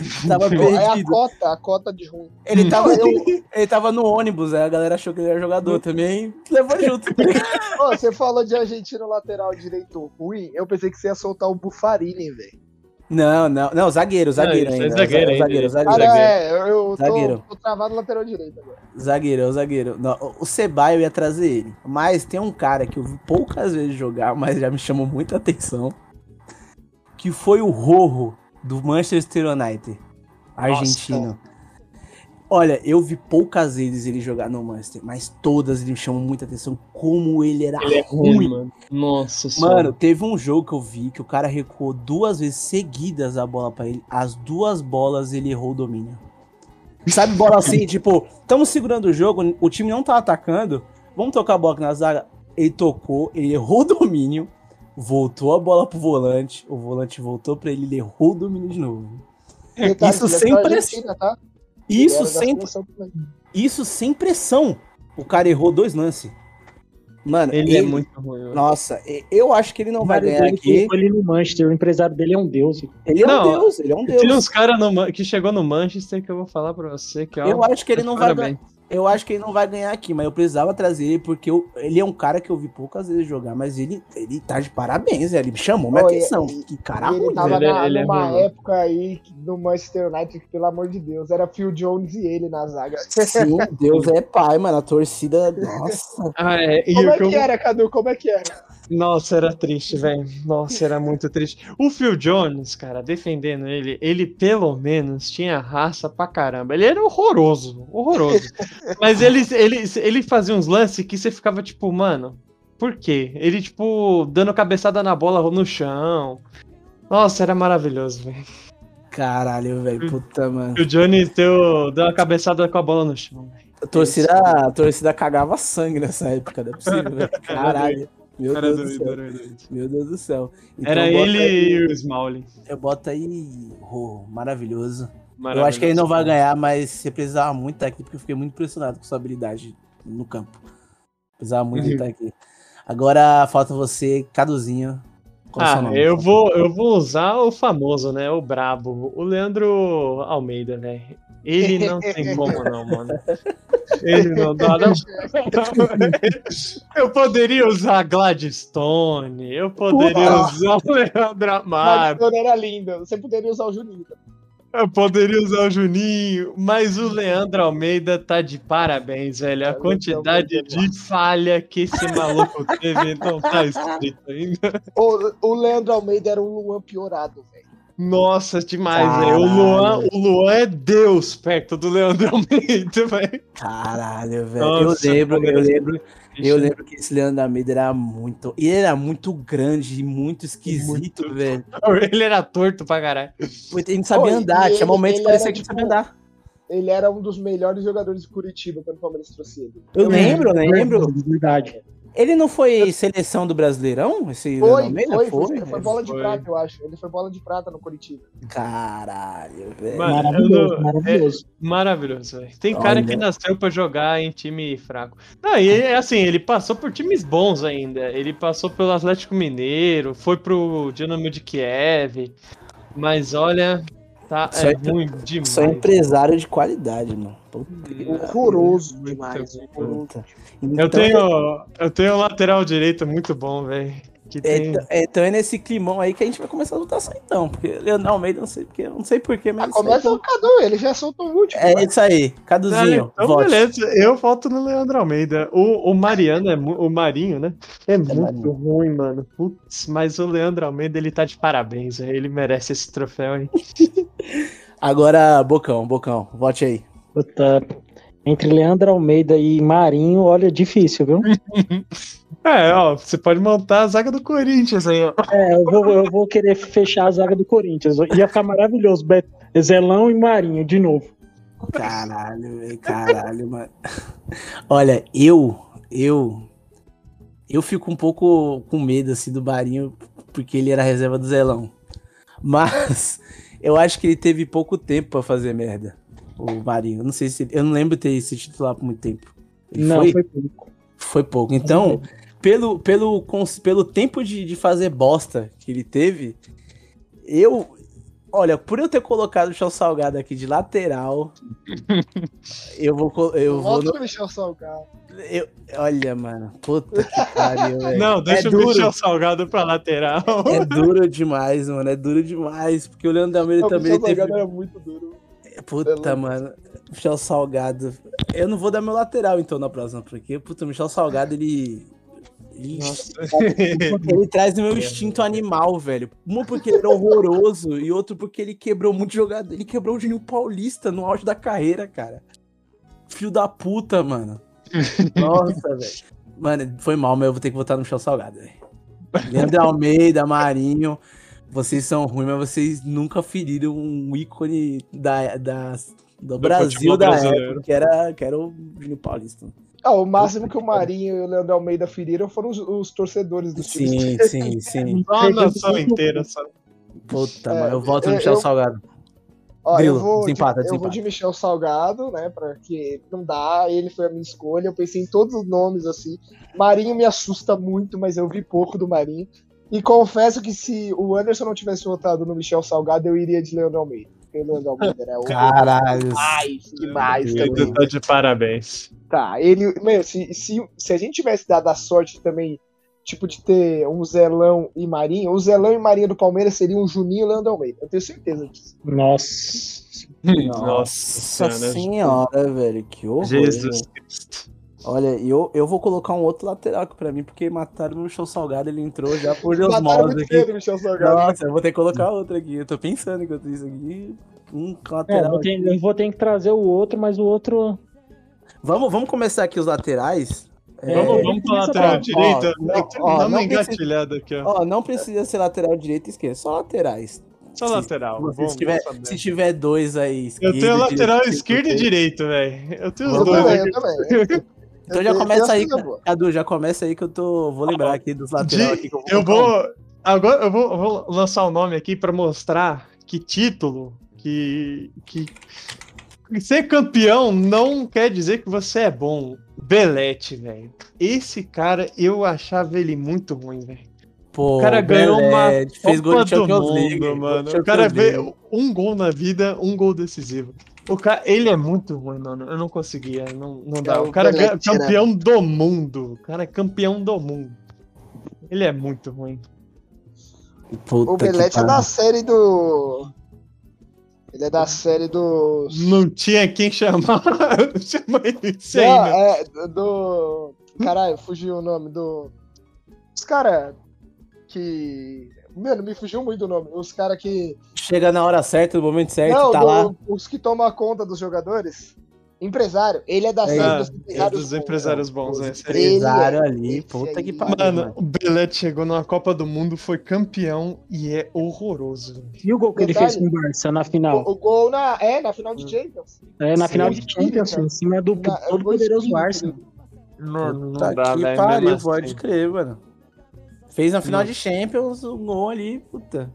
[SPEAKER 1] Tava
[SPEAKER 2] É a
[SPEAKER 1] perdido.
[SPEAKER 2] cota, a cota de ruim.
[SPEAKER 1] Ele tava, ele tava no ônibus, aí a galera achou que ele era jogador também. Levou junto.
[SPEAKER 2] Ô, você falou de argentino lateral direito ruim, eu pensei que você ia soltar o Bufarini, velho.
[SPEAKER 1] Não, não, não, zagueiro, zagueiro
[SPEAKER 4] Não, é
[SPEAKER 1] ainda.
[SPEAKER 4] zagueiro ainda.
[SPEAKER 1] zagueiro,
[SPEAKER 2] Ah,
[SPEAKER 1] zagueiro,
[SPEAKER 2] não,
[SPEAKER 1] zagueiro,
[SPEAKER 2] é, eu, eu tô,
[SPEAKER 1] Zagueiro.
[SPEAKER 2] tô travado no lateral direito agora.
[SPEAKER 1] zagueiro, é o zagueiro. Não, o- Seba eu ia trazer ele. Mas tem um cara que eu vi poucas vezes jogar, mas já me chamou muita atenção. Que foi o Rojo do Manchester United. Argentino. Olha, eu vi poucas vezes ele jogar no Manchester, mas todas ele me chamou muita atenção como ele era
[SPEAKER 4] Ele é
[SPEAKER 1] ruim.
[SPEAKER 4] ruim, mano. Nossa senhora.
[SPEAKER 1] Mano, teve um jogo que eu vi que o cara recuou duas vezes seguidas a bola pra ele. As duas bolas ele errou o domínio. Sabe bola assim, tipo, estamos segurando o jogo, o time não tá atacando, vamos tocar a bola aqui na zaga. Ele tocou, ele errou o domínio, voltou a bola pro volante, o volante voltou pra ele, ele errou o domínio de novo.
[SPEAKER 2] Detalhe,
[SPEAKER 1] Isso
[SPEAKER 2] é
[SPEAKER 1] sem
[SPEAKER 2] da
[SPEAKER 1] pressão.
[SPEAKER 2] Tá? Ele
[SPEAKER 1] Isso sem, isso sem pressão. O cara errou dois lances. Mano,
[SPEAKER 4] Ele é muito ruim. mano.
[SPEAKER 1] Nossa, eu acho que ele não vai ganhar aqui.
[SPEAKER 3] ele no Manchester, o empresário dele é um deus.
[SPEAKER 1] Ele é um deus, ele é um deus.
[SPEAKER 4] Tem uns caras que chegou no Manchester que eu vou falar pra você que ó,
[SPEAKER 1] Eu acho que ele não vai
[SPEAKER 4] parabéns.
[SPEAKER 1] Eu acho que ele não vai ganhar aqui, mas eu precisava trazer ele porque eu- ele é um cara que eu vi poucas vezes jogar, mas ele, ele tá de parabéns. Ele me chamou minha
[SPEAKER 2] e-
[SPEAKER 1] atenção.
[SPEAKER 2] e-
[SPEAKER 1] que cara
[SPEAKER 2] ele
[SPEAKER 1] ruim,
[SPEAKER 2] tava.
[SPEAKER 4] Ele-
[SPEAKER 2] na-
[SPEAKER 4] ele é
[SPEAKER 2] numa
[SPEAKER 4] mano.
[SPEAKER 2] época aí que- no Manchester United que, pelo amor de Deus, era Phil Jones e ele na zaga.
[SPEAKER 1] Sim, Deus é pai, mano. A torcida, nossa.
[SPEAKER 4] Ah, é.
[SPEAKER 2] Como é
[SPEAKER 4] que eu-
[SPEAKER 2] que era, Cadu? Como é que era?
[SPEAKER 4] Nossa, era triste, velho. Nossa, era muito triste. O Phil Jones, cara, defendendo ele, ele pelo menos tinha raça pra caramba. Ele era horroroso, horroroso. Mas ele, ele, ele fazia uns lances que você ficava tipo, mano, por quê? Ele, tipo, dando cabeçada na bola no chão. Nossa, era maravilhoso, velho.
[SPEAKER 1] Caralho, velho. Puta, mano.
[SPEAKER 4] O Jones deu, deu uma cabeçada com a bola no chão, velho.
[SPEAKER 1] A torcida, a torcida cagava sangue nessa época, não é possível, velho. Caralho. Meu
[SPEAKER 4] Era
[SPEAKER 1] Deus do
[SPEAKER 4] doido,
[SPEAKER 1] céu.
[SPEAKER 4] era doido.
[SPEAKER 1] Meu Deus do céu. Então,
[SPEAKER 4] Era ele
[SPEAKER 1] aí-
[SPEAKER 4] e o Smalling.
[SPEAKER 1] Eu boto aí. oh, maravilhoso. Eu
[SPEAKER 4] Maravilhoso.
[SPEAKER 1] acho que ele não vai ganhar, mas você precisava muito estar aqui, porque eu fiquei muito impressionado com sua habilidade no campo. Precisava muito
[SPEAKER 4] Uhum.
[SPEAKER 1] estar aqui. Agora falta você, Caduzinho. Qual é o seu
[SPEAKER 4] Ah,
[SPEAKER 1] nome?
[SPEAKER 4] eu vou, eu vou usar o famoso, né? O brabo. O Leandro Almeida, velho. Ele não tem como, não, mano. Ele não dá, não. Eu poderia usar Gladstone, eu poderia
[SPEAKER 2] Porra.
[SPEAKER 4] usar o Leandro Amaro,
[SPEAKER 2] quando era lindo. Você poderia usar o Juninho.
[SPEAKER 4] eu poderia usar o Juninho, mas o Leandro Almeida tá de parabéns, velho. A quantidade de falha que esse maluco teve não tá escrito ainda.
[SPEAKER 2] O, o Leandro Almeida era um Luan piorado, velho.
[SPEAKER 4] Nossa, demais, velho. O. Luan, o Luan é Deus perto do Leandro Almeida, velho.
[SPEAKER 1] Caralho, velho. Eu lembro, eu lembro, eu lembro que esse Leandro Almeida era muito. E ele era muito grande e muito esquisito,
[SPEAKER 4] Muito.
[SPEAKER 1] velho.
[SPEAKER 4] Ele era torto pra caralho.
[SPEAKER 1] Ele não sabia
[SPEAKER 2] Pô,
[SPEAKER 1] andar, tinha momentos que
[SPEAKER 2] ele
[SPEAKER 1] parecia
[SPEAKER 2] era,
[SPEAKER 1] que não
[SPEAKER 2] tipo,
[SPEAKER 1] sabia andar.
[SPEAKER 2] Ele era um dos melhores jogadores de Curitiba quando o Palmeiras trouxe ele.
[SPEAKER 1] Eu lembro, eu lembro.
[SPEAKER 3] Verdade.
[SPEAKER 1] Ele não foi seleção do Brasileirão? Esse
[SPEAKER 2] Foi,
[SPEAKER 1] Almeida?
[SPEAKER 2] foi, foi, foi,
[SPEAKER 1] velho?
[SPEAKER 2] bola de
[SPEAKER 4] Foi.
[SPEAKER 2] prata, eu acho. Ele foi bola de prata no Curitiba.
[SPEAKER 1] Caralho, velho.
[SPEAKER 3] Maravilhoso,
[SPEAKER 4] não-
[SPEAKER 3] maravilhoso.
[SPEAKER 4] Maravilhoso, velho. Tem cara
[SPEAKER 1] Olha.
[SPEAKER 4] que nasceu pra jogar em time fraco. Não, e é assim, ele passou por times bons ainda. Ele passou pelo Atlético Mineiro, foi pro Dinamo de Kiev. Mas olha, tá
[SPEAKER 1] Só
[SPEAKER 4] é
[SPEAKER 1] é-
[SPEAKER 4] ruim demais.
[SPEAKER 1] Só empresário de qualidade, mano.
[SPEAKER 2] Horroroso demais. horroroso.
[SPEAKER 1] puta.
[SPEAKER 4] Eu
[SPEAKER 1] Então,
[SPEAKER 4] tenho, eu tenho um lateral direito muito bom, velho. Que
[SPEAKER 1] É,
[SPEAKER 4] tem...
[SPEAKER 1] então- é, então é nesse climão aí que a gente vai começar a votação então. Porque Leandro Almeida, não sei porque, não sei porquê, mas.
[SPEAKER 2] Ah, começa o Cadu, ele já soltou o último.
[SPEAKER 1] É
[SPEAKER 2] vai.
[SPEAKER 1] isso aí, Caduzinho.
[SPEAKER 4] então
[SPEAKER 1] vote.
[SPEAKER 4] beleza, eu volto no Leandro Almeida. O, o Mariano é o Marinho, né? É, muito
[SPEAKER 1] Marinho.
[SPEAKER 4] ruim, mano. Putz, mas o Leandro Almeida ele tá de parabéns, velho. ele merece esse troféu, hein?
[SPEAKER 1] Agora, Bocão, Bocão, vote aí.
[SPEAKER 3] Puta, Entre Leandro Almeida e Marinho, olha, difícil, viu?
[SPEAKER 4] É, ó, você pode montar a zaga do Corinthians aí, ó.
[SPEAKER 3] É, eu vou, eu vou querer fechar a zaga do Corinthians. Ia ficar maravilhoso. Bet- Zelão e Marinho, de novo.
[SPEAKER 1] Caralho, velho, caralho, mano. Olha, eu, eu, eu fico um pouco com medo, assim, do Barinho, porque ele era reserva do Zelão. Mas eu acho que ele teve pouco tempo pra fazer merda, o Marinho. Eu não sei se, eu não lembro de ter esse titular por muito tempo. Ele
[SPEAKER 3] Não,
[SPEAKER 1] foi,
[SPEAKER 3] foi pouco.
[SPEAKER 1] foi pouco. Então, pelo, pelo, pelo tempo de, de fazer bosta que ele teve, eu. Olha, por eu ter colocado o Chão Salgado aqui de lateral, eu vou. Eu vou
[SPEAKER 2] Volta
[SPEAKER 1] no,
[SPEAKER 2] no Michel Salgado.
[SPEAKER 1] eu- olha, mano. Puta que pariu, velho.
[SPEAKER 4] Não, deixa
[SPEAKER 1] é
[SPEAKER 4] eu
[SPEAKER 1] duro,
[SPEAKER 4] o salgado pra lateral.
[SPEAKER 1] É duro demais, mano. É duro demais. Porque o Leandro Almeida
[SPEAKER 2] O
[SPEAKER 1] também
[SPEAKER 2] Michel
[SPEAKER 1] teve.
[SPEAKER 2] Salgado era muito duro.
[SPEAKER 1] Puta,
[SPEAKER 2] É
[SPEAKER 1] mano. Michel Salgado. Eu não vou dar meu lateral então na próxima, porque, puta, o Michel Salgado, ele. Ele,
[SPEAKER 4] Nossa.
[SPEAKER 1] ele traz o meu instinto animal, velho. Uma porque ele era horroroso e outro porque ele quebrou muito jogador. Ele quebrou o Juninho Paulista no auge da carreira, cara. Filho da puta, mano. Nossa, velho. Mano, foi mal, mas eu vou ter que votar no Michel Salgado, velho. Leandro Almeida, Marinho. Vocês são ruins, mas vocês nunca feriram um ícone da, da, do, Brasil
[SPEAKER 4] futebol
[SPEAKER 1] da
[SPEAKER 4] brasileiro.
[SPEAKER 1] época, que era, que era o Juninho Paulista.
[SPEAKER 2] Ah, o máximo que o Marinho e o Leandro Almeida feriram foram os, os torcedores dos
[SPEAKER 1] Sim,
[SPEAKER 2] times.
[SPEAKER 1] sim, sim.
[SPEAKER 4] Só a nação inteira, só.
[SPEAKER 1] Puta,
[SPEAKER 2] É,
[SPEAKER 1] mano, eu voto no
[SPEAKER 2] eu-
[SPEAKER 1] Michel
[SPEAKER 2] eu-
[SPEAKER 1] Salgado.
[SPEAKER 2] Ó,
[SPEAKER 1] Grilo,
[SPEAKER 2] eu vou,
[SPEAKER 1] desempata,
[SPEAKER 2] de, eu vou
[SPEAKER 1] desempata.
[SPEAKER 2] de Michel Salgado, né? Porque não dá, ele foi a minha escolha. Eu pensei em todos os nomes assim. Marinho me assusta muito, mas eu vi pouco do Marinho. E confesso que se o Anderson não tivesse votado no Michel Salgado, eu iria de Leandro Almeida. Pelo Wendell Moore. É
[SPEAKER 1] Caralho.
[SPEAKER 2] demais, demais
[SPEAKER 4] Ele
[SPEAKER 2] também.
[SPEAKER 4] tá de parabéns.
[SPEAKER 2] Tá, ele. Meu, se, se, se a gente tivesse dado a sorte também, tipo, de ter um Zelão e Marinho, o Zelão e Marinho do Palmeiras seriam o Juninho e o Leandro Almeida. Eu tenho certeza disso.
[SPEAKER 3] Nossa.
[SPEAKER 1] Nossa senhora, velho. Que horror.
[SPEAKER 4] Jesus? Cristo.
[SPEAKER 1] Olha, eu, eu vou colocar um outro lateral aqui pra mim, porque mataram no chão salgado, ele entrou já por Deus modos aqui.
[SPEAKER 2] cedo, Michel Salgado.
[SPEAKER 1] Nossa, eu vou ter que colocar outro aqui. Eu tô pensando enquanto isso aqui. Um
[SPEAKER 3] É,
[SPEAKER 1] lateral.
[SPEAKER 3] vou ter- eu vou ter que trazer o outro, mas o outro.
[SPEAKER 1] Vamos, vamos começar aqui os laterais. É,
[SPEAKER 4] Vamos, vamos pra lateral direita.
[SPEAKER 1] ó, não,
[SPEAKER 4] É que
[SPEAKER 1] ó,
[SPEAKER 4] Dá uma
[SPEAKER 1] não precisa-
[SPEAKER 4] engatilhada aqui, ó.
[SPEAKER 1] Ó, não precisa ser lateral direita e esquerda, só laterais.
[SPEAKER 4] Só
[SPEAKER 1] se-
[SPEAKER 4] lateral.
[SPEAKER 1] Se, tiver, se tiver dois aí.
[SPEAKER 4] Eu
[SPEAKER 1] esquerdo,
[SPEAKER 4] tenho lateral
[SPEAKER 1] direito,
[SPEAKER 4] esquerdo e direito, velho. Eu tenho os
[SPEAKER 2] Eu
[SPEAKER 4] dois
[SPEAKER 2] também,
[SPEAKER 4] aqui.
[SPEAKER 2] eu também.
[SPEAKER 1] Então já começa aí. Cadu, já começa aí que eu tô. Vou lembrar aqui dos laterais que eu vou.
[SPEAKER 4] Eu
[SPEAKER 1] colocar
[SPEAKER 4] vou. Agora eu vou, eu vou lançar o nome aqui pra mostrar que título que. que ser campeão não quer dizer que você é bom. Belete, velho. Esse cara, eu achava ele muito ruim, velho.
[SPEAKER 1] um. Pô,
[SPEAKER 4] O cara ganhou uma
[SPEAKER 1] Belete, fez gol
[SPEAKER 4] Copa
[SPEAKER 1] de
[SPEAKER 4] do
[SPEAKER 1] Champions
[SPEAKER 4] Mundo,
[SPEAKER 1] League. gol de
[SPEAKER 4] mano. O cara vê um gol na vida, um gol decisivo. O cara, ele é muito ruim, mano. Eu não conseguia, não, não dá.
[SPEAKER 2] É,
[SPEAKER 4] o
[SPEAKER 2] o
[SPEAKER 4] cara é
[SPEAKER 2] né?
[SPEAKER 4] campeão do mundo. O cara é campeão do mundo. Ele é muito ruim.
[SPEAKER 1] Puta
[SPEAKER 2] O Belete é da série do. Ele é da série dos.
[SPEAKER 4] Não tinha quem chamar. Chama isso aí,
[SPEAKER 2] Não,
[SPEAKER 4] né?
[SPEAKER 2] é do. Caralho, fugiu o nome do. Os caras que. Mano, me fugiu muito o nome. Os caras que.
[SPEAKER 1] Chega na hora certa, no momento certo,
[SPEAKER 2] Não,
[SPEAKER 1] tá
[SPEAKER 2] do-
[SPEAKER 1] lá.
[SPEAKER 2] os que tomam conta dos jogadores. Empresário. Ele é da série
[SPEAKER 4] Ah,
[SPEAKER 2] dos
[SPEAKER 4] é
[SPEAKER 2] empresários.
[SPEAKER 4] dos
[SPEAKER 2] bons.
[SPEAKER 4] empresários bons, né?
[SPEAKER 2] Ele é-
[SPEAKER 1] Empresário ali, puta
[SPEAKER 2] aí.
[SPEAKER 1] que pariu.
[SPEAKER 4] Mano,
[SPEAKER 1] mano.
[SPEAKER 4] o Belete chegou numa Copa do Mundo, foi campeão e é horroroso.
[SPEAKER 3] E o gol que ele
[SPEAKER 2] Detalhe.
[SPEAKER 3] fez com o Barça na final?
[SPEAKER 2] O, o gol na, é, na final de Champions.
[SPEAKER 3] É, na
[SPEAKER 2] Sim,
[SPEAKER 3] final de Champions,
[SPEAKER 2] cara.
[SPEAKER 3] em cima do
[SPEAKER 2] Na-
[SPEAKER 3] todo
[SPEAKER 2] gol
[SPEAKER 3] poderoso
[SPEAKER 2] espírito,
[SPEAKER 3] Arsenal.
[SPEAKER 4] Não, não dá,
[SPEAKER 1] que
[SPEAKER 4] velho.
[SPEAKER 1] pariu, pode
[SPEAKER 4] assim.
[SPEAKER 1] crer, mano. Fez na final
[SPEAKER 4] Não.
[SPEAKER 1] de Champions, um gol ali, puta.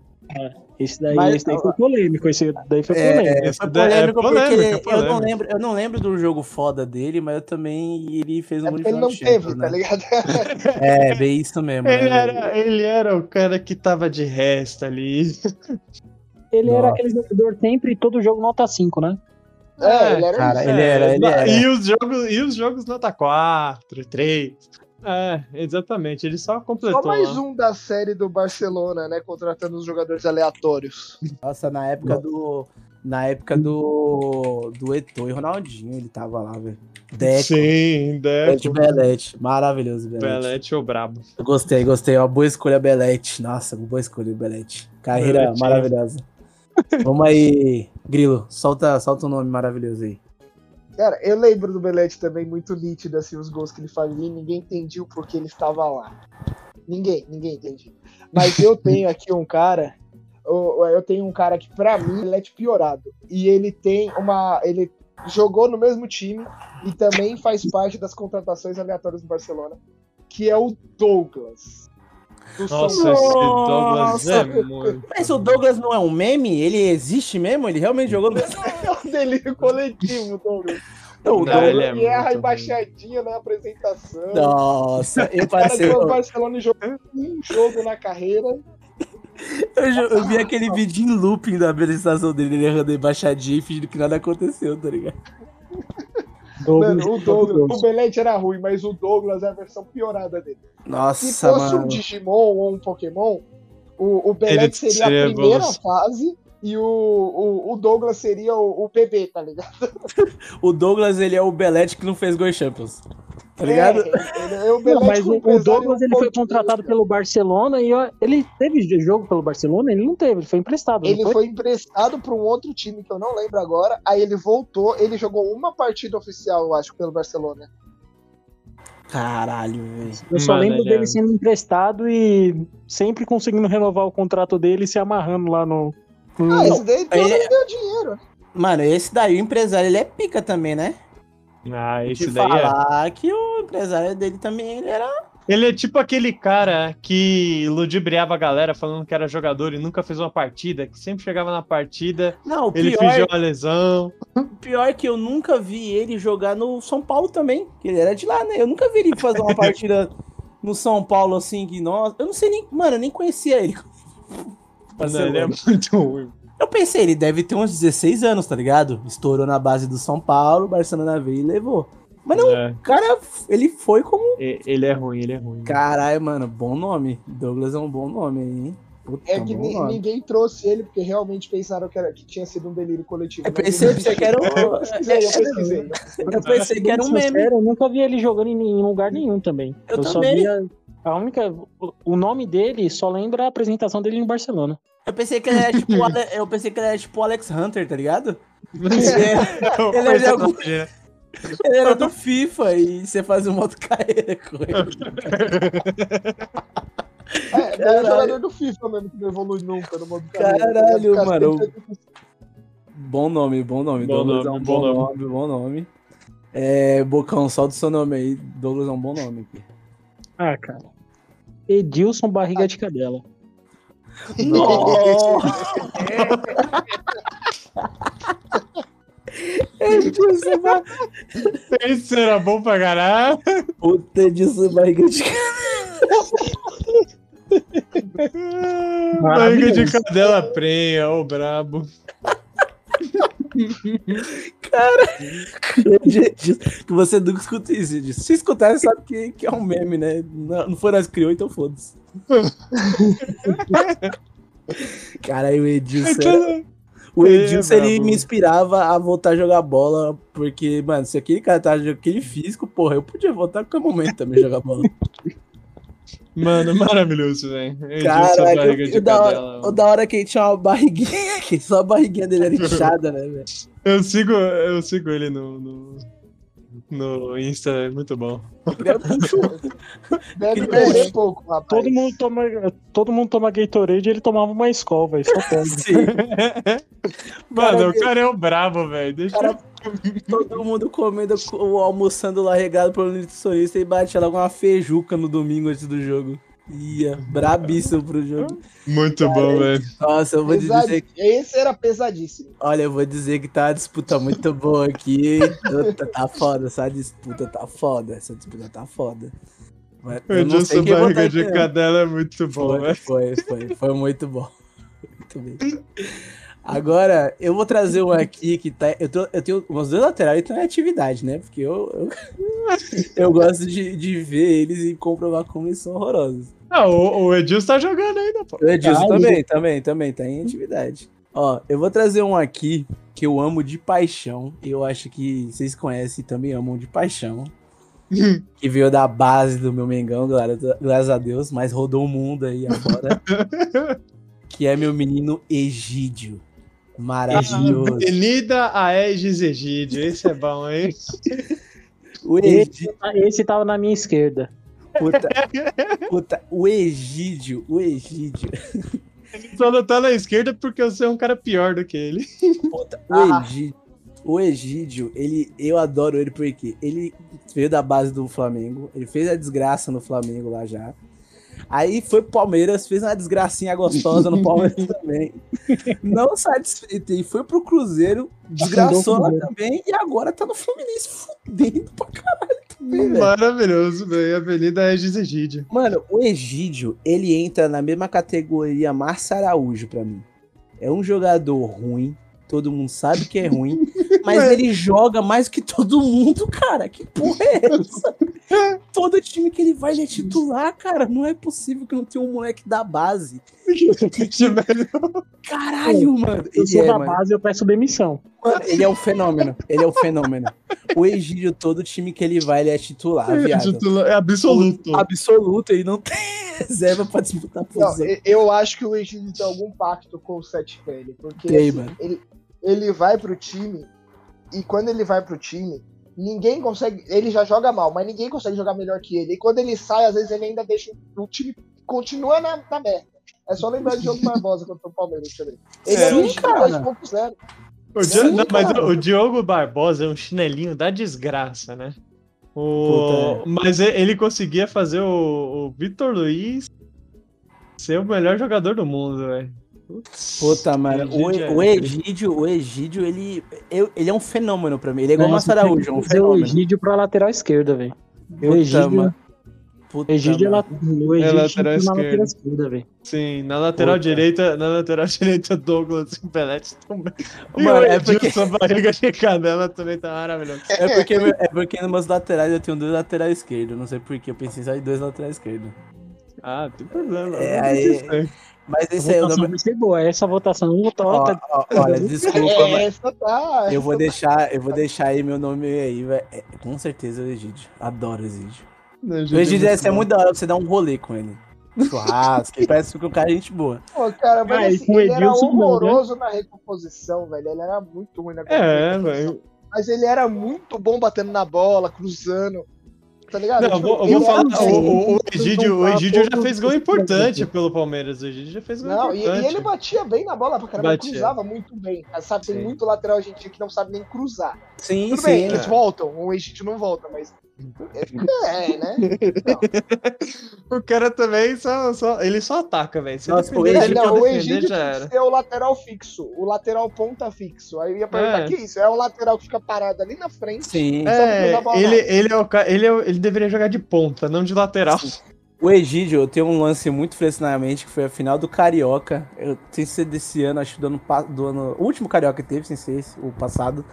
[SPEAKER 3] Esse daí,
[SPEAKER 1] Mas-
[SPEAKER 3] esse daí foi polêmico, esse daí foi
[SPEAKER 1] É,
[SPEAKER 3] polêmico.
[SPEAKER 4] Esse
[SPEAKER 1] foi
[SPEAKER 4] daí é
[SPEAKER 1] polêmico porque
[SPEAKER 4] polêmico, é
[SPEAKER 1] eu,
[SPEAKER 4] polêmico.
[SPEAKER 1] não lembro, eu não lembro do jogo foda dele, mas eu também ele fez um
[SPEAKER 2] É porque ele não teve,
[SPEAKER 1] Champions,
[SPEAKER 2] tá
[SPEAKER 1] né?
[SPEAKER 2] ligado?
[SPEAKER 1] É, bem isso mesmo.
[SPEAKER 4] Ele
[SPEAKER 1] né?
[SPEAKER 4] era, ele era o cara que tava de resto ali.
[SPEAKER 3] Ele era
[SPEAKER 1] Nossa.
[SPEAKER 3] aquele jogador sempre, todo jogo nota 5, né?
[SPEAKER 2] É, ele era
[SPEAKER 1] cara,
[SPEAKER 2] isso.
[SPEAKER 1] ele era, ele era.
[SPEAKER 4] E os jogos, e os jogos nota 4, 3. É, exatamente. Ele só completou.
[SPEAKER 2] Só mais
[SPEAKER 4] lá.
[SPEAKER 2] um da série do Barcelona, né? Contratando os jogadores aleatórios.
[SPEAKER 1] Nossa, na época do. Na época do. Do Eto'o e Ronaldinho, ele tava lá, velho. Deco.
[SPEAKER 4] Sim, Deco.
[SPEAKER 1] Belete. Maravilhoso, Belete.
[SPEAKER 4] Belete ou Brabo.
[SPEAKER 1] Gostei, gostei. Uma boa escolha, Belete. Nossa, uma boa escolha, Belete. Carreira
[SPEAKER 4] Belete.
[SPEAKER 1] maravilhosa. Vamos aí, Grilo. Solta, solta um nome maravilhoso aí.
[SPEAKER 2] Cara, eu lembro do Belete também muito nítido, assim, os gols que ele fazia e ninguém entendia o porquê ele estava lá. Ninguém, ninguém entendia. Mas eu tenho aqui um cara, eu, tenho um cara que pra mim ele é piorado. E ele tem uma. Ele jogou no mesmo time e também faz parte das contratações aleatórias do Barcelona, que é o Douglas.
[SPEAKER 4] Nossa, esse Douglas é muito.
[SPEAKER 1] Mas o Douglas não é um meme? Ele existe mesmo? Ele realmente jogou no.
[SPEAKER 2] É um delírio coletivo, Douglas.
[SPEAKER 1] Não,
[SPEAKER 2] O
[SPEAKER 1] Não,
[SPEAKER 2] Douglas
[SPEAKER 4] ele é
[SPEAKER 2] e erra
[SPEAKER 4] muito
[SPEAKER 2] embaixadinha na apresentação.
[SPEAKER 1] Nossa, eu
[SPEAKER 2] O cara
[SPEAKER 1] passei.
[SPEAKER 2] no Barcelona jogou um jogo na carreira.
[SPEAKER 1] Eu, eu vi aquele vídeo em looping da apresentação dele, ele errando embaixadinha e fingindo que nada aconteceu, tá ligado?
[SPEAKER 3] Douglas,
[SPEAKER 2] Mano, o Douglas, o Belete era ruim, mas o Douglas é a versão piorada dele. Se
[SPEAKER 1] Nossa,
[SPEAKER 2] fosse um
[SPEAKER 1] mano.
[SPEAKER 2] Digimon ou um Pokémon, o, o Belete
[SPEAKER 4] Ele
[SPEAKER 2] seria,
[SPEAKER 4] seria
[SPEAKER 2] a primeira fase e o, o, o Douglas seria o, o bebê, tá ligado?
[SPEAKER 1] O Douglas, ele é o Belete que não fez gol Champions. Tá ligado?
[SPEAKER 2] É, é o
[SPEAKER 3] Não, mas o, o Douglas ele foi contratado pelo Barcelona e ó, ele teve jogo pelo Barcelona? Ele não teve, ele foi emprestado.
[SPEAKER 2] Ele foi emprestado para um outro time que eu não lembro agora. Aí ele voltou, ele jogou uma partida oficial, eu acho, pelo Barcelona.
[SPEAKER 1] Caralho, velho.
[SPEAKER 3] Eu só
[SPEAKER 4] Mano,
[SPEAKER 3] lembro
[SPEAKER 4] ele
[SPEAKER 3] dele
[SPEAKER 4] é-
[SPEAKER 3] sendo emprestado e sempre conseguindo renovar o contrato dele e se amarrando lá no. no-
[SPEAKER 2] Ah, esse daí
[SPEAKER 1] ele-
[SPEAKER 2] deu dinheiro.
[SPEAKER 1] Mano, esse daí, o empresário, ele é pica também, né?
[SPEAKER 4] Ah, esse
[SPEAKER 1] De
[SPEAKER 4] daí é.
[SPEAKER 1] falar que o empresário dele também, ele era...
[SPEAKER 4] Ele é tipo aquele cara que ludibriava a galera falando que era jogador e nunca fez uma partida, que sempre chegava na partida,
[SPEAKER 1] Não, o
[SPEAKER 4] ele
[SPEAKER 1] pior,
[SPEAKER 4] fingiu uma lesão.
[SPEAKER 1] pior que eu nunca vi ele jogar no São Paulo também, que ele era de lá, né? Eu nunca vi ele fazer uma partida no São Paulo, assim, que, nossa... Eu não sei nem... Mano, eu nem conhecia ele.
[SPEAKER 4] Mano, ele é muito ruim.
[SPEAKER 1] Eu pensei, ele deve ter uns 16 anos, tá ligado? Estourou na base do São Paulo, Barcelona veio e levou. Mas não,
[SPEAKER 4] É,
[SPEAKER 1] o cara, ele foi como.
[SPEAKER 4] ele é ruim, ele é ruim.
[SPEAKER 1] Caralho, mano, bom nome. Douglas é um bom nome aí, hein? Puta,
[SPEAKER 2] É que ninguém trouxe ele porque realmente pensaram que, era, que tinha sido um delírio coletivo.
[SPEAKER 1] Eu pensei, que era um.
[SPEAKER 2] Eu pesquisei, eu pesquisei.
[SPEAKER 1] Eu pensei que era um meme.
[SPEAKER 3] Eu nunca vi ele jogando em nenhum lugar nenhum também.
[SPEAKER 1] Eu
[SPEAKER 3] só
[SPEAKER 1] também.
[SPEAKER 3] via. A única. o- O nome dele só lembra a apresentação dele em Barcelona.
[SPEAKER 1] Eu pensei que ele era tipo. o Ale- Eu pensei que ele era tipo o Alex Hunter, tá ligado? Ele é
[SPEAKER 4] pensei
[SPEAKER 1] jogo-
[SPEAKER 4] que era-
[SPEAKER 1] Ele era do FIFA e você fazia um modo carreira com ele.
[SPEAKER 2] É, é o jogador do FIFA mesmo, que não evolui nunca no modo carreira.
[SPEAKER 1] Caralho,
[SPEAKER 2] Ele
[SPEAKER 1] mano. Bom nome, bom nome.
[SPEAKER 4] Bom
[SPEAKER 1] Douglas
[SPEAKER 4] nome,
[SPEAKER 1] é um
[SPEAKER 4] bom
[SPEAKER 1] bom
[SPEAKER 4] nome.
[SPEAKER 1] nome, bom nome. É, Bocão, solta o seu nome aí. Douglas é um bom nome aqui.
[SPEAKER 3] Ah, cara. Edilson Barriga de Cadela.
[SPEAKER 1] Nossa! Edilson, ba-
[SPEAKER 4] Esse era bom pra caralho.
[SPEAKER 1] Puta Edilson barriga de
[SPEAKER 4] Barriga de cadela prenha, ô brabo.
[SPEAKER 1] Que você nunca escuta isso. Se escutar, você sabe que, que é um meme, né? Não, não foi nós que criou, então foda-se. Caralho, o Edilson. era- O
[SPEAKER 4] É,
[SPEAKER 1] Edilson, ele
[SPEAKER 4] brabo.
[SPEAKER 1] me inspirava a voltar a jogar bola, porque, mano, se aquele cara tá jogando aquele físico, porra, eu podia voltar a qualquer momento também jogar bola.
[SPEAKER 4] Mano, maravilhoso, velho.
[SPEAKER 1] Caraca, o da, hora, o da hora que ele tinha uma barriguinha, que só a barriguinha dele era inchada, né, velho?
[SPEAKER 4] Eu sigo, eu sigo ele no, no, no Insta, é muito bom.
[SPEAKER 2] Deve
[SPEAKER 1] delícia.
[SPEAKER 2] pouco, rapaz.
[SPEAKER 3] Todo mundo toma, todo mundo toma Gatorade e ele tomava uma escola, velho. Só pode.
[SPEAKER 1] Sim,
[SPEAKER 4] Mano,
[SPEAKER 1] Cara,
[SPEAKER 4] o cara é o brabo, velho. Deixa
[SPEAKER 1] cara, todo mundo comendo, co- almoçando lá regado pelo nutricionista e bate lá com uma feijuca no domingo antes do jogo. Ia, brabíssimo pro jogo.
[SPEAKER 4] Muito bom, velho.
[SPEAKER 1] Nossa, eu vou
[SPEAKER 2] Pesadi-
[SPEAKER 1] dizer que,
[SPEAKER 2] Esse era pesadíssimo.
[SPEAKER 1] olha, eu vou dizer que tá uma disputa muito boa aqui. Puta, tá foda, essa disputa tá foda. Essa disputa tá foda. Mas
[SPEAKER 4] O
[SPEAKER 1] eu não sei
[SPEAKER 4] Edilson
[SPEAKER 1] quem
[SPEAKER 4] barriga de
[SPEAKER 1] não.
[SPEAKER 4] cadela é muito bom,
[SPEAKER 1] Foi,
[SPEAKER 4] velho.
[SPEAKER 1] foi, foi, foi muito bom. Muito bem. Agora, eu vou trazer um aqui que tá. Eu, tô, eu tenho umas dois laterais que estão em atividade, né? Porque eu, eu, eu gosto de, de ver eles e comprovar como eles são horrorosos.
[SPEAKER 4] Ah, o, o Edilson tá jogando ainda, pô.
[SPEAKER 1] O Edilson
[SPEAKER 3] Ah,
[SPEAKER 1] também, também, também, tá em atividade. Ó, eu vou trazer um aqui que eu amo de paixão. E eu acho que vocês conhecem e também amam de paixão. que veio da base do meu Mengão, gra- graças a Deus, mas rodou o mundo aí agora. que é meu menino Egídio. Maravilhoso.
[SPEAKER 4] Avenida Aegis Egídio, esse é bom, hein?
[SPEAKER 1] O Egídio,
[SPEAKER 3] Esse tava na minha esquerda.
[SPEAKER 1] puta, puta, o Egídio, o Egídio.
[SPEAKER 4] Só não tá na esquerda porque você é um cara pior do que ele.
[SPEAKER 1] Puta, o
[SPEAKER 2] Ah.
[SPEAKER 1] Egídio, o Egídio, ele, eu adoro ele porque ele veio da base do Flamengo, ele fez a desgraça no Flamengo lá já. Aí foi pro Palmeiras, fez uma desgracinha gostosa no Palmeiras também. Não satisfeito, e foi pro Cruzeiro, desgraçou lá também, e agora tá no Fluminense fudendo pra caralho também, velho.
[SPEAKER 4] Maravilhoso, velho. Avenida Aegis Egídio.
[SPEAKER 1] Mano, o Egídio, ele entra na mesma categoria Márcio Araújo pra mim. É um jogador ruim, todo mundo sabe que é ruim, mas
[SPEAKER 4] Ué.
[SPEAKER 1] ele joga mais que todo mundo, cara. Que porra é essa? Todo time que ele vai, ele é titular, cara. Não é possível que não tenha um moleque da base. Caralho, mano.
[SPEAKER 3] Eu
[SPEAKER 1] Ele
[SPEAKER 3] sou
[SPEAKER 1] é,
[SPEAKER 3] da
[SPEAKER 1] mano.
[SPEAKER 3] base, eu peço demissão.
[SPEAKER 1] Mano, ele é um fenômeno. Ele é um fenômeno. O Egídio, todo time que ele vai, ele é titular, viado.
[SPEAKER 4] Titular- É absoluto.
[SPEAKER 1] Absoluto, ele não tem reserva pra disputar
[SPEAKER 2] Não,
[SPEAKER 1] posição.
[SPEAKER 2] e- eu acho que o Egídio tem algum pacto com o Sete Pele, porque
[SPEAKER 1] Tem,
[SPEAKER 2] assim,
[SPEAKER 1] mano.
[SPEAKER 2] ele, ele vai pro time e quando ele vai pro time, ninguém consegue. Ele já joga mal, mas ninguém consegue jogar melhor que ele. E quando ele sai, às vezes ele ainda deixa o time continua na, na merda. É só lembrar de Diogo Barbosa contra o Palmeiras também. Ele
[SPEAKER 4] É,
[SPEAKER 2] é, um
[SPEAKER 1] cara.
[SPEAKER 2] 2.0.
[SPEAKER 4] O Di-
[SPEAKER 1] Sim,
[SPEAKER 4] não, mas o Diogo Barbosa é um chinelinho da desgraça, né? O...
[SPEAKER 1] Puta,
[SPEAKER 4] Mas e- ele conseguia fazer o, o Vitor Luiz ser o melhor jogador do mundo, velho.
[SPEAKER 1] Puta, mano, o,
[SPEAKER 4] Egídio é
[SPEAKER 1] o. Egídio, o Egídio, ele, eu- ele é um fenômeno pra mim. Ele é igual o Márcio Araújo, é um
[SPEAKER 3] fazer o
[SPEAKER 1] fenômeno.
[SPEAKER 3] Egídio pra lateral esquerda, velho. O Egídio-
[SPEAKER 1] mano. Puta,
[SPEAKER 3] Egídio é
[SPEAKER 1] mano.
[SPEAKER 3] la- o Egídio
[SPEAKER 4] lateral
[SPEAKER 3] tinha que ir na lateral esquerda, velho.
[SPEAKER 4] Sim, na lateral
[SPEAKER 1] Puta.
[SPEAKER 4] direita, na lateral direita, Douglas e Belete também.
[SPEAKER 1] Mano, é porque-
[SPEAKER 4] Edilson barriga de canela também tá maravilhoso.
[SPEAKER 1] É porque, é porque nos meus laterais eu tenho dois laterais esquerdos. Não sei porquê, eu pensei só em dois laterais esquerdos.
[SPEAKER 4] Ah, tem problema.
[SPEAKER 1] É, aí-. Mas esse aí eu não.
[SPEAKER 3] vai ser boa. Essa votação não votou.
[SPEAKER 1] Ó,
[SPEAKER 3] tá-
[SPEAKER 1] ó, olha, desculpa,
[SPEAKER 2] É,
[SPEAKER 1] mas
[SPEAKER 2] essa tá.
[SPEAKER 1] eu vou deixar, eu vou deixar aí meu nome aí, velho. É, com certeza o Egídio. Adoro o Egídio.
[SPEAKER 4] Não,
[SPEAKER 1] O ser
[SPEAKER 4] bom.
[SPEAKER 1] muito da hora pra você dar um rolê com ele. Churrasco, ele parece que o cara é gente boa.
[SPEAKER 2] Pô, cara, mas
[SPEAKER 3] Ah, e
[SPEAKER 2] assim, ele era
[SPEAKER 3] Edilson não, né?
[SPEAKER 2] horroroso na recomposição, velho. Ele era muito ruim na
[SPEAKER 4] É,
[SPEAKER 2] recomposição.
[SPEAKER 4] velho.
[SPEAKER 2] Mas ele era muito bom batendo na bola, cruzando. Tá ligado?
[SPEAKER 4] Não, eu
[SPEAKER 2] Tipo,
[SPEAKER 4] vou, eu
[SPEAKER 2] ele
[SPEAKER 4] vou
[SPEAKER 2] era
[SPEAKER 4] falar,
[SPEAKER 2] assim,
[SPEAKER 4] o, o, o Egídio, o
[SPEAKER 3] não
[SPEAKER 4] Egídio já fez gol importante pelo Palmeiras. O Egídio já fez gol
[SPEAKER 2] Não, e,
[SPEAKER 4] importante.
[SPEAKER 2] e ele batia bem na bola pra caramba,
[SPEAKER 4] Batia.
[SPEAKER 2] cruzava muito bem. Sabe, tem
[SPEAKER 1] Sim.
[SPEAKER 2] muito lateral argentino que não sabe nem cruzar.
[SPEAKER 1] Sim,
[SPEAKER 2] Tudo
[SPEAKER 1] sim.
[SPEAKER 2] bem, eles voltam, o Egídio não volta, mas. É, né?
[SPEAKER 4] O cara também só, só- ele só ataca, velho. Se
[SPEAKER 1] Nossa,
[SPEAKER 4] defender,
[SPEAKER 1] o
[SPEAKER 2] É,
[SPEAKER 4] ele
[SPEAKER 1] Egídio-
[SPEAKER 2] não,
[SPEAKER 4] for
[SPEAKER 2] o
[SPEAKER 4] defender,
[SPEAKER 2] Egídio
[SPEAKER 4] já
[SPEAKER 2] tem
[SPEAKER 4] era.
[SPEAKER 2] que ser o lateral fixo, o lateral ponta fixo. Aí eu ia perguntar,
[SPEAKER 4] É.
[SPEAKER 2] que isso? É o lateral que fica parado ali na frente.
[SPEAKER 1] Sim.
[SPEAKER 2] Que
[SPEAKER 4] É, ele, ele, é o, ca- ele, é o- ele deveria jogar de ponta, não de lateral.
[SPEAKER 1] O Egídio, eu tenho um lance muito fresco na mente, que foi a final do Carioca. Eu sem ser desse ano, acho que do ano, pa- do ano. O último Carioca que teve, sem ser esse, o passado.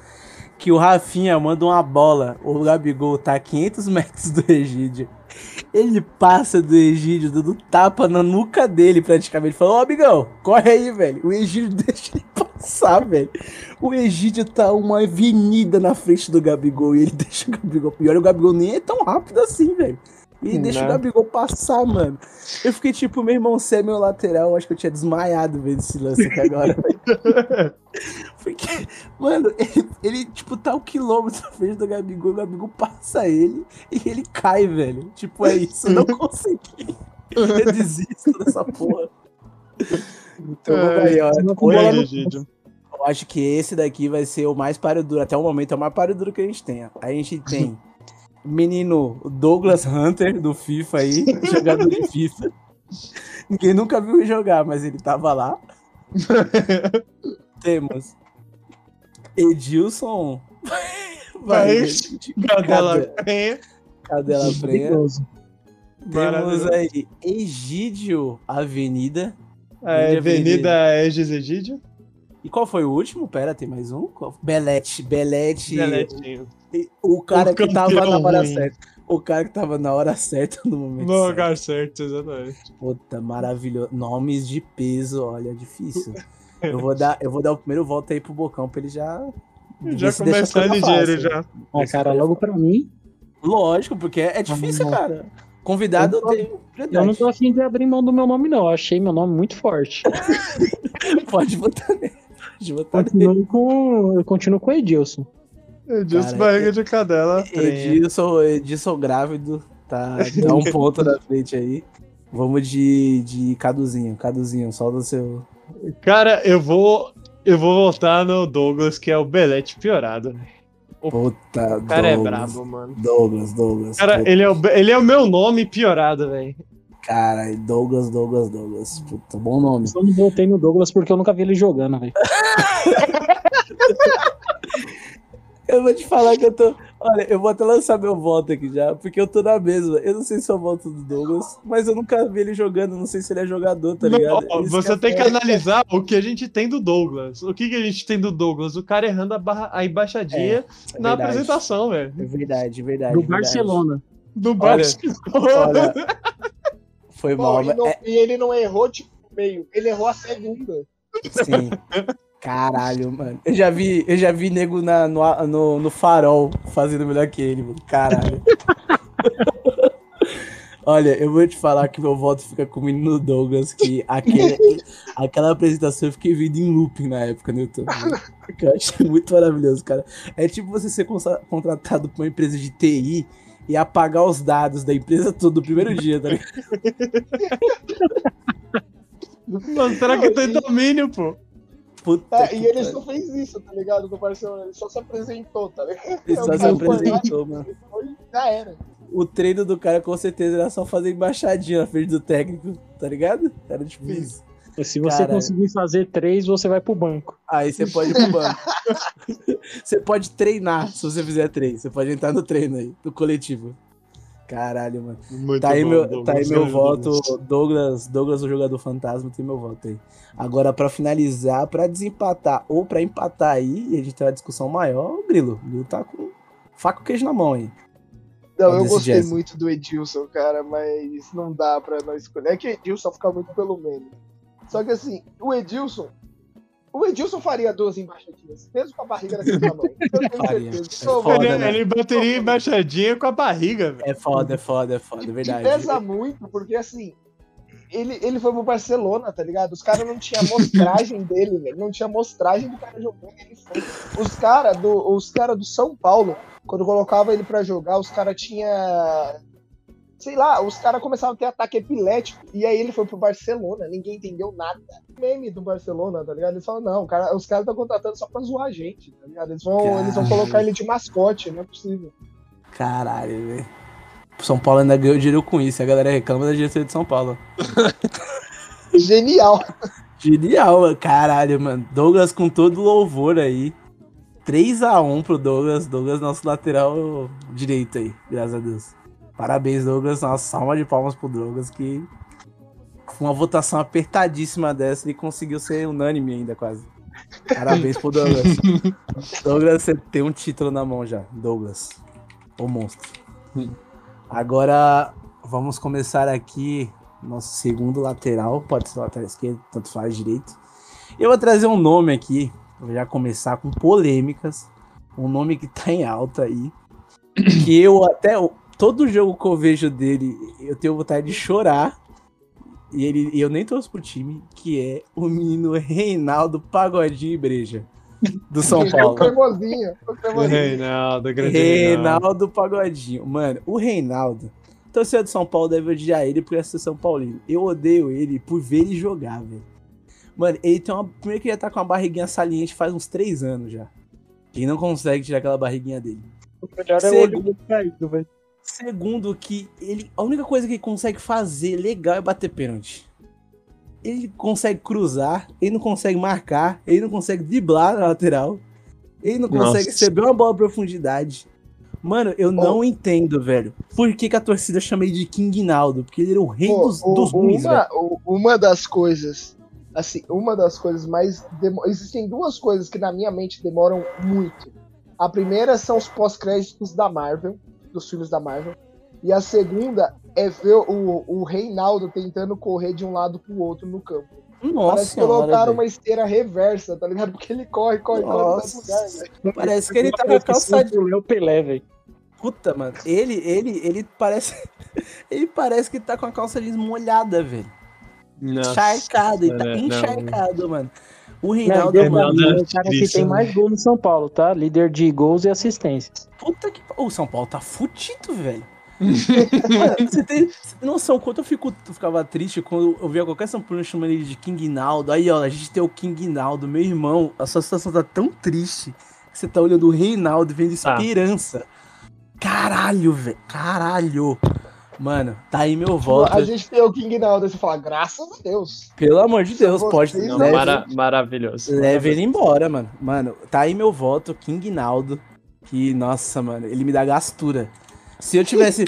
[SPEAKER 1] Que o Rafinha manda uma bola. O Gabigol tá a 500 metros do Egídio. Ele passa do Egídio, dando tapa na nuca dele praticamente. Falou, ô amigão, corre aí, velho. O Egídio deixa ele passar, velho. O Egídio tá uma avenida na frente do Gabigol e ele deixa o Gabigol. E olha, o Gabigol nem é tão rápido assim, velho. E ele deixa o
[SPEAKER 4] Né?
[SPEAKER 1] Gabigol passar, mano. Eu fiquei tipo, meu irmão, você é meu lateral. Eu acho que eu tinha desmaiado vendo esse lance aqui agora, velho. Porque, mano, ele, ele, tipo, tá um quilômetro na frente do Gabigol, o Gabigol passa ele e ele cai, velho. Tipo, é isso, eu não consegui. Eu desisto dessa porra. Então,
[SPEAKER 4] É,
[SPEAKER 1] aí, ó,
[SPEAKER 4] Egídio.
[SPEAKER 1] eu acho que esse daqui vai ser o mais páreo duro. Até o momento é o mais páreo duro que a gente tem. A gente tem menino Douglas Hunter do FIFA aí, jogador de FIFA. Ninguém nunca viu ele jogar, mas ele tava lá. Temos Edilson.
[SPEAKER 4] Cadela Penha.
[SPEAKER 1] Cadela Prenha.
[SPEAKER 3] Perigoso.
[SPEAKER 1] Temos aí Egídio Avenida.
[SPEAKER 4] A
[SPEAKER 1] Avenida.
[SPEAKER 4] Egis Egídio.
[SPEAKER 1] E qual foi o último? Pera, tem mais um? Belete. Belete.
[SPEAKER 4] Beletinho.
[SPEAKER 1] O cara
[SPEAKER 4] O
[SPEAKER 1] que tava na hora
[SPEAKER 4] ruim.
[SPEAKER 1] certa. O cara que tava na hora certa no momento
[SPEAKER 4] No
[SPEAKER 1] certo.
[SPEAKER 4] lugar certo, exatamente.
[SPEAKER 1] Puta, maravilhoso. Nomes de peso, olha, difícil. Eu vou dar, eu vou dar o primeiro voto aí pro Bocão pra ele já.
[SPEAKER 4] Já começar ligeiro já.
[SPEAKER 3] Ah, cara, logo pra mim,
[SPEAKER 1] Lógico, porque é difícil,
[SPEAKER 3] Não.
[SPEAKER 1] cara. Convidado
[SPEAKER 3] Eu tô-
[SPEAKER 1] tem
[SPEAKER 3] eu não tô afim de abrir mão do meu nome, não. Eu achei meu nome muito forte.
[SPEAKER 1] Pode votar nele. Pode votar nele.
[SPEAKER 3] Continuo com, eu continuo com o Edilson.
[SPEAKER 4] Edilson
[SPEAKER 1] Cara,
[SPEAKER 4] Barriga de Cadela.
[SPEAKER 1] Edilson, Edilson grávido, tá, tá um ponto na frente aí. Vamos de, de Caduzinho. Caduzinho, solta o seu.
[SPEAKER 4] Cara, eu vou. Eu vou votar no Douglas, que é o Belete piorado.
[SPEAKER 1] Puta,
[SPEAKER 4] O cara é
[SPEAKER 1] Douglas,
[SPEAKER 4] brabo, mano.
[SPEAKER 1] Douglas, Douglas.
[SPEAKER 4] Cara,
[SPEAKER 1] Puta,
[SPEAKER 4] ele é, o, ele é o meu nome piorado, velho.
[SPEAKER 1] Cara, Douglas, Douglas, Douglas. Puta, bom nome.
[SPEAKER 3] Só não votei no Douglas porque eu nunca vi ele jogando, velho.
[SPEAKER 1] Eu vou te falar que eu tô. Olha, eu vou até lançar meu voto aqui já, porque eu tô na mesma. Eu não sei se eu voto do Douglas, mas eu nunca vi ele jogando, não sei se ele é jogador, tá
[SPEAKER 4] Não,
[SPEAKER 1] ligado? Isso
[SPEAKER 4] você
[SPEAKER 1] é
[SPEAKER 4] tem que analisar o que a gente tem do Douglas. O que, que a gente tem do Douglas? O cara errando a, barra, a embaixadinha
[SPEAKER 1] É
[SPEAKER 4] na
[SPEAKER 1] verdade.
[SPEAKER 4] apresentação, velho.
[SPEAKER 1] É verdade, verdade.
[SPEAKER 3] Do
[SPEAKER 1] verdade.
[SPEAKER 3] Barcelona.
[SPEAKER 4] Do Barcelona.
[SPEAKER 1] Olha, foi
[SPEAKER 2] Pô,
[SPEAKER 1] mal,
[SPEAKER 2] e, não-
[SPEAKER 1] é,
[SPEAKER 2] e ele não errou, tipo, meio. Ele errou a segunda.
[SPEAKER 1] sim. Caralho, mano. Eu já vi, eu já vi nego na, no, no, no farol fazendo melhor que ele, mano. Caralho. Olha, eu vou te falar que meu voto fica com o menino Douglas, que aquele, aquela apresentação eu fiquei vendo em looping na época no YouTube. Que eu achei muito maravilhoso, cara. É tipo você ser contratado por uma empresa de TI e apagar os dados da empresa todo no primeiro dia, tá ligado?
[SPEAKER 4] Mostrar que tem domínio, pô.
[SPEAKER 1] Puta
[SPEAKER 2] É, e ele
[SPEAKER 1] pariu.
[SPEAKER 2] só fez isso, tá ligado? No Barcelona. Ele só se apresentou, tá ligado?
[SPEAKER 1] Ele
[SPEAKER 2] o
[SPEAKER 1] só se
[SPEAKER 2] cara
[SPEAKER 1] apresentou, mano.
[SPEAKER 2] foi, Já era.
[SPEAKER 1] O treino do cara com certeza era só fazer embaixadinha na frente do técnico, tá ligado? Era tipo isso.
[SPEAKER 3] E se você
[SPEAKER 1] Caralho.
[SPEAKER 3] conseguir fazer três, você vai pro banco.
[SPEAKER 1] Aí você pode ir pro banco. você pode treinar se você fizer três. Você pode entrar no treino aí, no coletivo. Caralho, mano.
[SPEAKER 4] Muito
[SPEAKER 1] Tá aí
[SPEAKER 4] bom,
[SPEAKER 1] meu,
[SPEAKER 4] Douglas,
[SPEAKER 1] tá aí meu voto,
[SPEAKER 4] Douglas.
[SPEAKER 1] Douglas, o jogador fantasma, tem meu voto aí. Agora, pra finalizar, pra desempatar ou pra empatar aí, e a gente ter uma discussão maior, o Grilo. O Grilo tá com faca e queijo na mão aí.
[SPEAKER 2] Não, eu gostei
[SPEAKER 1] Jazz?
[SPEAKER 2] muito do Edilson, cara, mas não dá pra não escolher. É que o Edilson fica muito pelo meme. Só que assim, o Edilson. O Edilson faria duas embaixadinhas, mesmo com a barriga daquele tamanho. Eu tenho
[SPEAKER 1] Faria.
[SPEAKER 2] certeza.
[SPEAKER 1] É foda,
[SPEAKER 4] Ele,
[SPEAKER 1] né?
[SPEAKER 4] ele bateria embaixadinha com a barriga, velho.
[SPEAKER 1] É foda, é foda, é foda, é
[SPEAKER 2] E
[SPEAKER 1] verdade.
[SPEAKER 2] pesa muito, porque assim, ele, ele foi pro Barcelona, tá ligado? Os caras não tinham mostragem dele, velho. Não tinha mostragem do cara jogando, ele foi. Os caras do, os cara do São Paulo, quando colocava ele pra jogar, os caras tinha Sei lá, os caras começaram a ter ataque epilético. E aí ele foi pro Barcelona, ninguém entendeu nada. Meme do Barcelona, tá ligado? Eles falam, não, cara, os caras estão contratando só pra zoar a gente, tá ligado? Eles vão, eles vão colocar ele de mascote, não é possível.
[SPEAKER 1] Caralho, velho. São Paulo ainda ganhou dinheiro com isso. A galera reclama da diretoria de São Paulo.
[SPEAKER 2] Genial.
[SPEAKER 1] Genial, mano. Caralho, mano. Douglas com todo louvor aí. 3x1 pro Douglas. Douglas, nosso lateral direito aí, graças a Deus. Parabéns, Douglas. Nossa, salva de palmas pro Douglas, que com uma votação apertadíssima dessa, ele conseguiu ser unânime ainda, quase. Parabéns pro Douglas. Douglas, você tem um título na mão já. Douglas, o monstro. Agora, vamos começar aqui nosso segundo lateral, pode ser lateral esquerdo, tanto faz direito. Eu vou trazer um nome aqui, vou já começar com polêmicas, um nome que tá em alta aí, que eu até todo jogo que eu vejo dele, eu tenho vontade de chorar. E ele, e eu nem torço pro time, que é o menino Reinaldo Pagodinho Breja, do São
[SPEAKER 2] O
[SPEAKER 1] Paulo.
[SPEAKER 2] cremosinho. O cremosinho.
[SPEAKER 4] Reinaldo, grande Reinaldo.
[SPEAKER 1] Reinaldo Pagodinho. Mano, o Reinaldo. Torcedor de São Paulo deve odiar ele por ser São Paulino. Eu odeio ele por ver ele jogar, velho. Mano, ele tem uma. Primeiro que ele tá com uma barriguinha saliente faz uns três anos já. E não consegue tirar aquela barriguinha dele.
[SPEAKER 3] O melhor é o
[SPEAKER 1] Segundo-
[SPEAKER 3] olho do caído, velho.
[SPEAKER 1] Segundo, que ele. A única coisa que ele consegue fazer legal é bater pênalti. Ele consegue cruzar, ele não consegue marcar, ele não consegue driblar na lateral, ele não consegue
[SPEAKER 4] Nossa.
[SPEAKER 1] receber uma bola profundidade. Mano, eu não entendo, velho. Por que, que a torcida chama ele de King Naldo? Porque ele era o rei
[SPEAKER 2] Pô,
[SPEAKER 1] dos,
[SPEAKER 2] o-
[SPEAKER 1] dos ruins,
[SPEAKER 2] uma,
[SPEAKER 1] velho.
[SPEAKER 2] o- uma das coisas, assim, uma das coisas mais. Existem duas coisas que na minha mente demoram muito. A primeira são os pós-créditos da Marvel, dos filmes da Marvel. E a segunda é ver o, o Reinaldo tentando correr de um lado pro outro no campo.
[SPEAKER 1] Nossa,
[SPEAKER 2] Parece que colocaram uma esteira reversa, tá ligado? Porque ele corre, corre, corre no mesmo lugar,
[SPEAKER 1] Nossa.
[SPEAKER 2] velho.
[SPEAKER 1] Parece que ele tá com a calça de
[SPEAKER 3] Léo Pelé, velho.
[SPEAKER 1] puta, mano. Ele, ele, ele parece. Ele parece que tá com a calça jeans molhada, velho.
[SPEAKER 4] Nossa,
[SPEAKER 1] encharcado, ele tá
[SPEAKER 4] não.
[SPEAKER 1] encharcado, mano. O Reinaldo, mano.
[SPEAKER 3] é o cara que tem
[SPEAKER 4] né?
[SPEAKER 3] mais gol no São Paulo, tá? Líder de gols e assistências.
[SPEAKER 1] Puta que. O São Paulo tá fudido, velho. Mano, você tem você tem noção quanto eu, fico, eu ficava triste quando eu via qualquer São Paulo chamando ele de King Naldo. Aí, ó, a gente tem o King Naldo, meu irmão. A sua situação tá tão triste que você tá olhando o Reinaldo e vendo
[SPEAKER 4] Tá.
[SPEAKER 1] esperança. Caralho, velho. Caralho. Mano, tá aí meu voto.
[SPEAKER 2] A gente tem o King Naldo, você fala, graças a Deus.
[SPEAKER 1] Pelo amor de Deus, pode.
[SPEAKER 2] não,
[SPEAKER 1] leve,
[SPEAKER 4] Mara- maravilhoso.
[SPEAKER 1] leve ele embora, mano. Mano, tá aí meu voto, King Naldo. Que, nossa, mano, ele me dá gastura. Se eu tivesse.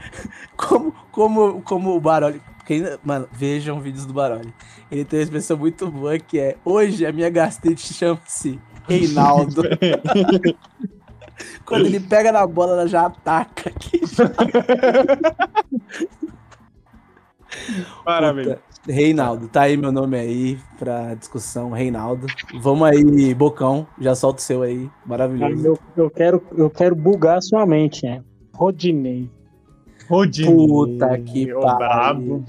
[SPEAKER 1] como, como, como o Baroli. Quem, mano, vejam vídeos do Baroli. Ele tem uma expressão muito boa que é: Hoje a minha gastrite chama-se Reinaldo. Quando ele pega na bola, ela já ataca. aqui.
[SPEAKER 4] Maravilhoso.
[SPEAKER 1] Puta. Reinaldo, tá aí meu nome aí pra discussão, Reinaldo. Vamos aí, Bocão, já solta o seu aí, maravilhoso.
[SPEAKER 3] Eu, eu quero, eu quero bugar a sua mente, né? Rodinei.
[SPEAKER 4] Rodinho.
[SPEAKER 1] Puta que pariu.
[SPEAKER 4] brabo.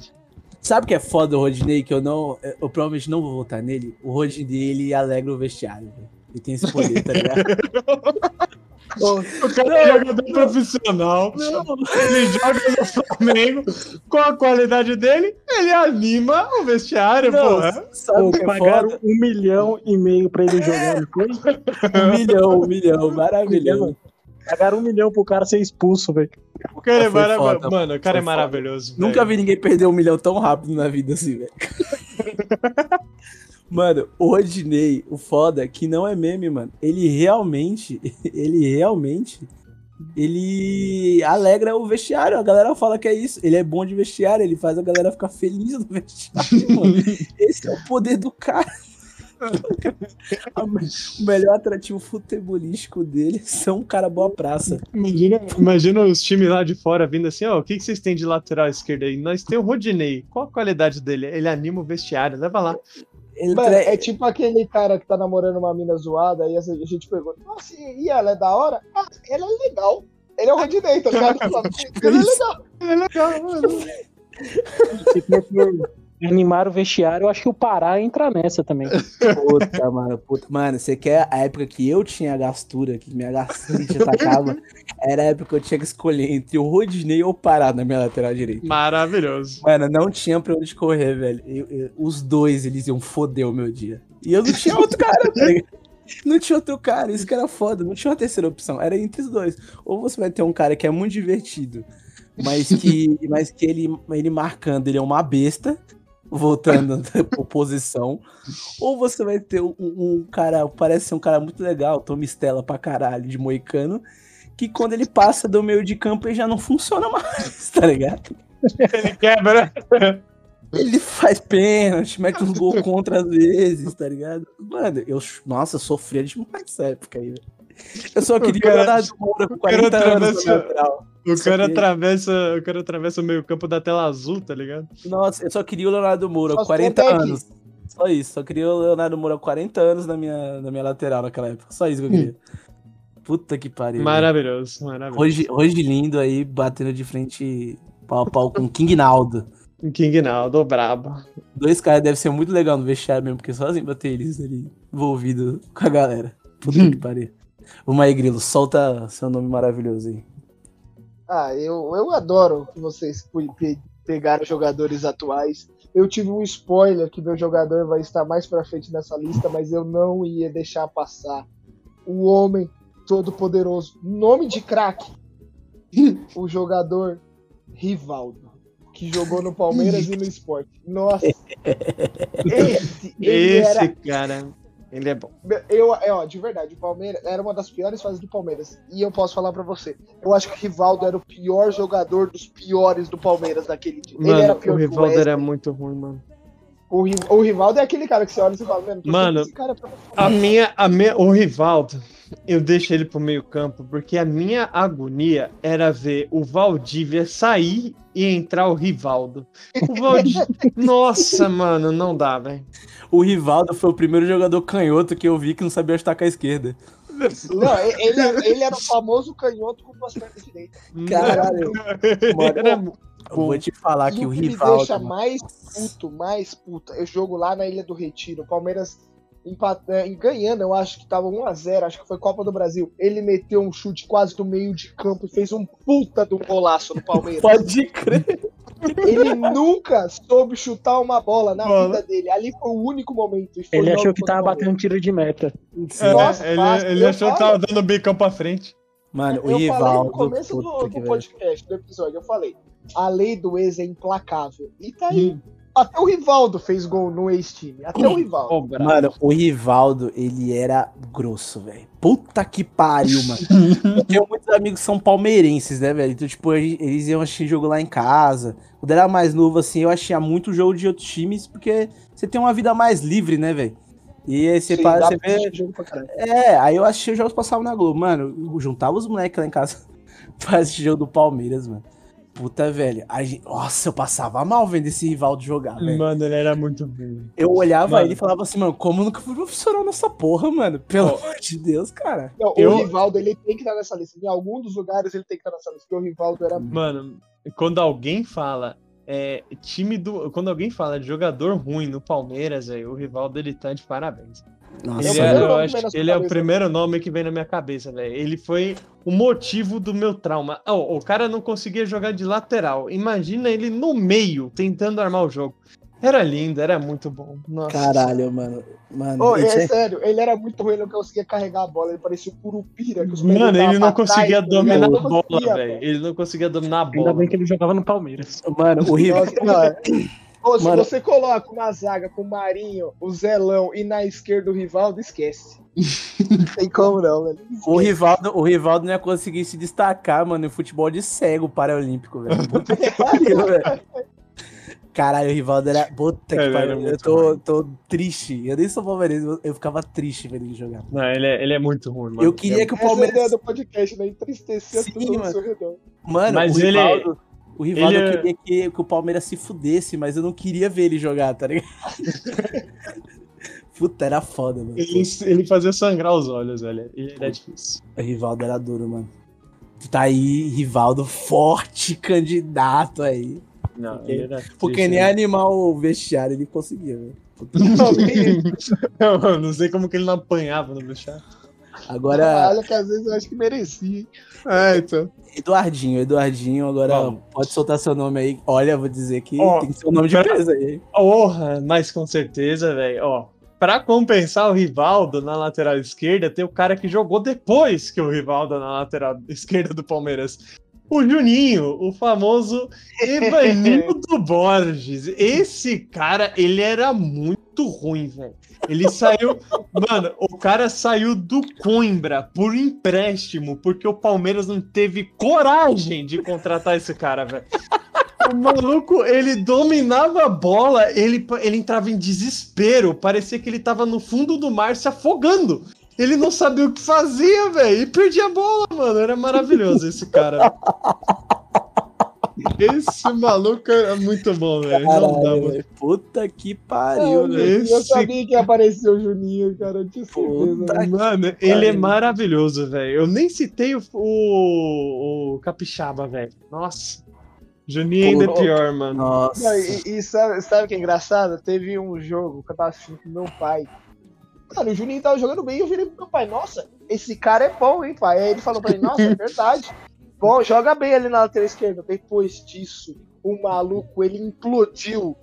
[SPEAKER 1] Sabe o que é foda do Rodinei, que eu não, eu provavelmente não vou votar nele? O Rodinei, ele alegra o vestiário, velho. Ele tem esse poder, tá ligado?
[SPEAKER 4] O cara é jogador profissional. Ele joga no Flamengo. Com a qualidade dele, ele anima o vestiário,
[SPEAKER 1] Não,
[SPEAKER 4] porra.
[SPEAKER 1] sabe
[SPEAKER 3] Pô,
[SPEAKER 1] é
[SPEAKER 3] pagaram
[SPEAKER 1] foda?
[SPEAKER 3] um milhão e meio pra ele jogar, não foi?
[SPEAKER 1] Um milhão, um milhão, maravilhoso.
[SPEAKER 3] Pagaram um milhão pro cara ser expulso, velho.
[SPEAKER 4] O cara é
[SPEAKER 1] Foi
[SPEAKER 4] maravilhoso. Mano, o cara é maravilhoso.
[SPEAKER 1] Nunca vi ninguém perder um milhão tão rápido na vida assim, velho. Mano, o Rodinei, o foda é que não é meme, mano. Ele realmente, ele realmente ele alegra o vestiário. A galera fala que é isso. Ele é bom de vestiário, ele faz a galera ficar feliz no vestiário, mano. Esse é o poder do cara. o melhor atrativo futebolístico dele são um cara boa praça.
[SPEAKER 4] Imagina, imagina os times lá de fora vindo assim, ó, o que, que vocês têm de lateral esquerda aí? Nós temos o Rodinei. Qual a qualidade dele? Ele anima o vestiário, leva lá.
[SPEAKER 2] Ele Mano, tre... é tipo aquele cara que tá namorando uma mina zoada, aí a gente pergunta, nossa, e ela é da hora? Ah, ela é legal. Ele é o Rodinei, tá ligado? ele é legal. Ele é legal, mano.
[SPEAKER 3] animar o vestiário, eu acho que o Pará entra nessa também.
[SPEAKER 1] Puta, mano, puta. Mano, você quer a época que eu tinha gastura, que minha gastrite atacava, era a época que eu tinha que escolher entre o Rodinei ou o Pará na minha lateral direita.
[SPEAKER 4] Maravilhoso.
[SPEAKER 1] Mano, não tinha pra onde correr, velho. Eu, eu, os dois, eles iam foder o meu dia. E eu não tinha outro cara, tá Não tinha outro cara, isso que era foda. Não tinha uma terceira opção. Era entre os dois. Ou você vai ter um cara que é muito divertido, mas que, mas que ele, ele marcando, ele é uma besta voltando por posição, ou você vai ter um, um, cara, parece ser um cara muito legal, Tom Stella pra caralho, de moicano, que quando ele passa do meio de campo ele já não funciona mais, tá ligado?
[SPEAKER 4] Ele quebra.
[SPEAKER 1] Ele faz pênalti, mete uns gols contra às vezes, tá ligado? Mano, eu, nossa, eu sofria demais nessa época aí, velho. Eu só queria o Leonardo Moura com 40 anos
[SPEAKER 4] o cara, atravessa, o cara atravessa o meio campo da tela azul, tá ligado?
[SPEAKER 1] Nossa, eu só queria o Leonardo Moura com 40 anos. Só isso, só queria o Leonardo Moura com 40 anos na minha, na minha lateral naquela época. Só isso que eu queria. Puta que pariu.
[SPEAKER 4] Maravilhoso, maravilhoso.
[SPEAKER 1] Hoje, hoje lindo aí, batendo de frente pau a pau com King Naldo.
[SPEAKER 4] King Naldo, brabo.
[SPEAKER 1] Dois caras deve ser muito legal no vestiário mesmo, porque sozinho bater eles ali envolvido com a galera. Puta que pariu. Vamos aí, Grilo, solta seu nome maravilhoso aí.
[SPEAKER 2] Ah, eu, eu adoro que vocês pegaram jogadores atuais. Eu tive um spoiler que meu jogador vai estar mais pra frente nessa lista, mas eu não ia deixar passar. O homem todo poderoso, nome de craque, o jogador Rivaldo, que jogou no Palmeiras e no Sport. Nossa,
[SPEAKER 4] esse, esse era... cara ele é bom.
[SPEAKER 2] Eu, é, ó, de verdade, o Palmeiras era uma das piores fases do Palmeiras. E eu posso falar para você. Eu acho que o Rivaldo era o pior jogador dos piores do Palmeiras naquele dia.
[SPEAKER 4] Mano, Ele era pior o Rivaldo o era muito ruim, mano.
[SPEAKER 2] O, o Rivaldo é aquele cara que você olha e você fala,
[SPEAKER 4] mano, cara a minha, a minha, o Rivaldo, eu deixo ele pro meio campo, porque a minha agonia era ver o Valdívia sair e entrar o Rivaldo. O Valdívia, nossa, mano, não dá, velho.
[SPEAKER 1] O Rivaldo foi o primeiro jogador canhoto que eu vi que não sabia chutar com a esquerda.
[SPEAKER 2] Não, ele, ele era o famoso canhoto com duas pernas direitas.
[SPEAKER 1] Caralho. Mano, eu vou te falar que o Rivaldo. me deixa
[SPEAKER 2] mais puto, mais puto. Eu jogo lá na Ilha do Retiro. O Palmeiras empatando, ganhando, eu acho que tava 1x0, acho que foi Copa do Brasil. Ele meteu um chute quase do meio de campo e fez um puta do golaço no Palmeiras.
[SPEAKER 1] Pode crer.
[SPEAKER 2] Ele nunca soube chutar uma bola na bola. vida dele. Ali foi o único momento.
[SPEAKER 3] ele achou que tava batendo tiro de meta.
[SPEAKER 4] É, Nossa, ele, fácil, ele achou que tava dando bicão pra frente.
[SPEAKER 1] Mano, o Rivaldo. Falei no
[SPEAKER 2] começo do, do podcast, do episódio, eu falei: a lei do ex é implacável. E tá aí. Hum. Até o Rivaldo fez gol no ex-time. Até o Rivaldo.
[SPEAKER 1] Mano, o Rivaldo, ele era grosso, velho. Puta que pariu, mano. eu tenho muitos amigos que são palmeirenses, né, velho? Então, tipo, eles iam assistir jogo lá em casa. Quando era mais novo, assim, eu achei muito jogo de outros times, porque você tem uma vida mais livre, né, velho? E aí você, Sim, para, você vê. É, aí eu assistia os jogos passavam na Globo. Mano, juntava os moleques lá em casa pra assistir jogo do Palmeiras, mano. Puta, velho. Gente... Nossa, eu passava mal vendo esse Rivaldo jogar, velho.
[SPEAKER 4] Mano, ele era muito bom.
[SPEAKER 1] Eu olhava mano. ele e falava assim, mano, como nunca fui profissional nessa porra, mano? Pelo amor de Deus, cara.
[SPEAKER 2] Não, eu... O Rivaldo, ele tem que estar nessa lista. Em algum dos lugares ele tem que estar nessa lista, porque o Rivaldo era.
[SPEAKER 4] Mano, quando alguém fala. É, time do. Quando alguém fala de jogador ruim no Palmeiras, aí, o Rivaldo ele tá de parabéns. Nossa, ele é, eu acho que ele é o primeiro nome que vem na minha cabeça, velho. Ele foi o motivo do meu trauma. Oh, o cara não conseguia jogar de lateral. Imagina ele no meio, tentando armar o jogo. Era lindo, era muito bom. Nossa.
[SPEAKER 1] Caralho, mano. mano
[SPEAKER 2] oh, é, é sério, ele era muito ruim, não conseguia carregar a bola. Ele parecia um curupira.
[SPEAKER 4] mano, ele não conseguia trás, dominar a bola, velho. Ele não conseguia dominar a bola.
[SPEAKER 3] Ainda bem que ele jogava no Palmeiras.
[SPEAKER 1] Mano, o Rival.
[SPEAKER 2] Se
[SPEAKER 1] Mano.
[SPEAKER 2] você coloca uma zaga com o Marinho, o Zelão e na esquerda o Rivaldo, esquece. não tem como não, velho.
[SPEAKER 1] O Rivaldo, o Rivaldo não ia conseguir se destacar, mano, em futebol de cego paraolímpico, velho. Puta que pariu, velho. Caralho, o Rivaldo era. Puta que
[SPEAKER 4] Ele
[SPEAKER 1] pariu. Eu tô, tô triste. Eu nem sou palmeirense, eu- eu ficava triste vendo ele jogar.
[SPEAKER 4] Não, ele é, ele é muito ruim, mano.
[SPEAKER 1] Eu queria que o
[SPEAKER 2] Essa é ideia
[SPEAKER 1] Palmeiras.
[SPEAKER 2] do podcast, né? Entristecer as
[SPEAKER 1] Sim,
[SPEAKER 2] ao
[SPEAKER 1] mano.
[SPEAKER 2] seu redor.
[SPEAKER 1] Mano,
[SPEAKER 4] Mas
[SPEAKER 1] o
[SPEAKER 4] ele-
[SPEAKER 1] Rivaldo. O Rivaldo
[SPEAKER 4] ele
[SPEAKER 1] eu
[SPEAKER 4] é-
[SPEAKER 1] queria que, que o Palmeiras se fudesse, mas eu não queria ver ele jogar, tá ligado? Puta, era foda, mano.
[SPEAKER 4] Ele, ele fazia sangrar os olhos, velho. E era difícil.
[SPEAKER 1] O Rivaldo era duro, mano. Tá aí, Rivaldo, forte candidato aí.
[SPEAKER 4] Não,
[SPEAKER 1] Porque-
[SPEAKER 4] ele era
[SPEAKER 1] Porque nem
[SPEAKER 4] né?
[SPEAKER 1] animar o vestiário ele conseguia, velho.
[SPEAKER 2] Não,
[SPEAKER 4] não sei como que ele não apanhava no vestiário.
[SPEAKER 1] Agora,
[SPEAKER 2] Olha que às vezes eu acho que merecia. hein?
[SPEAKER 4] É, então.
[SPEAKER 1] Eduardinho, Eduardinho, agora
[SPEAKER 4] Vamos.
[SPEAKER 1] pode soltar seu nome aí. Olha, vou dizer que
[SPEAKER 4] Ó,
[SPEAKER 1] tem que ser um nome de peso aí.
[SPEAKER 4] Porra, mas com certeza, velho. Ó, pra compensar o Rivaldo na lateral esquerda, tem o cara que jogou depois que o Rivaldo na lateral esquerda do Palmeiras. O Juninho, o famoso Evanildo Borges. Esse cara, ele era muito ruim, velho. Ele saiu. Mano, o cara saiu do Coimbra por empréstimo, porque o Palmeiras não teve coragem de contratar esse cara, velho. O maluco, ele dominava a bola, ele, ele entrava em desespero, parecia que ele tava no fundo do mar se afogando. Ele não sabia o que fazia, velho, e perdia a bola, mano. Era maravilhoso esse cara. Esse maluco era muito bom, velho. Não dá,
[SPEAKER 1] Caralho,
[SPEAKER 4] mano.
[SPEAKER 1] velho. Puta que pariu, velho.
[SPEAKER 4] Esse-
[SPEAKER 2] Eu sabia que ia aparecer o Juninho, cara. Eu tinha certeza.
[SPEAKER 4] Mano, ele é maravilhoso, velho. Eu nem citei o, o, o Capixaba, velho. Nossa. Juninho ainda é pior, mano.
[SPEAKER 1] Nossa.
[SPEAKER 2] Não, e, e sabe, sabe o que é engraçado? Teve um jogo que eu tava assistindo com meu pai. Mano, o Juninho tava jogando bem e eu virei pro meu pai, nossa, esse cara é bom, hein, pai? Aí ele falou pra mim, nossa, é verdade. Bom, joga bem ali na lateral esquerda. Depois disso, o maluco, ele implodiu.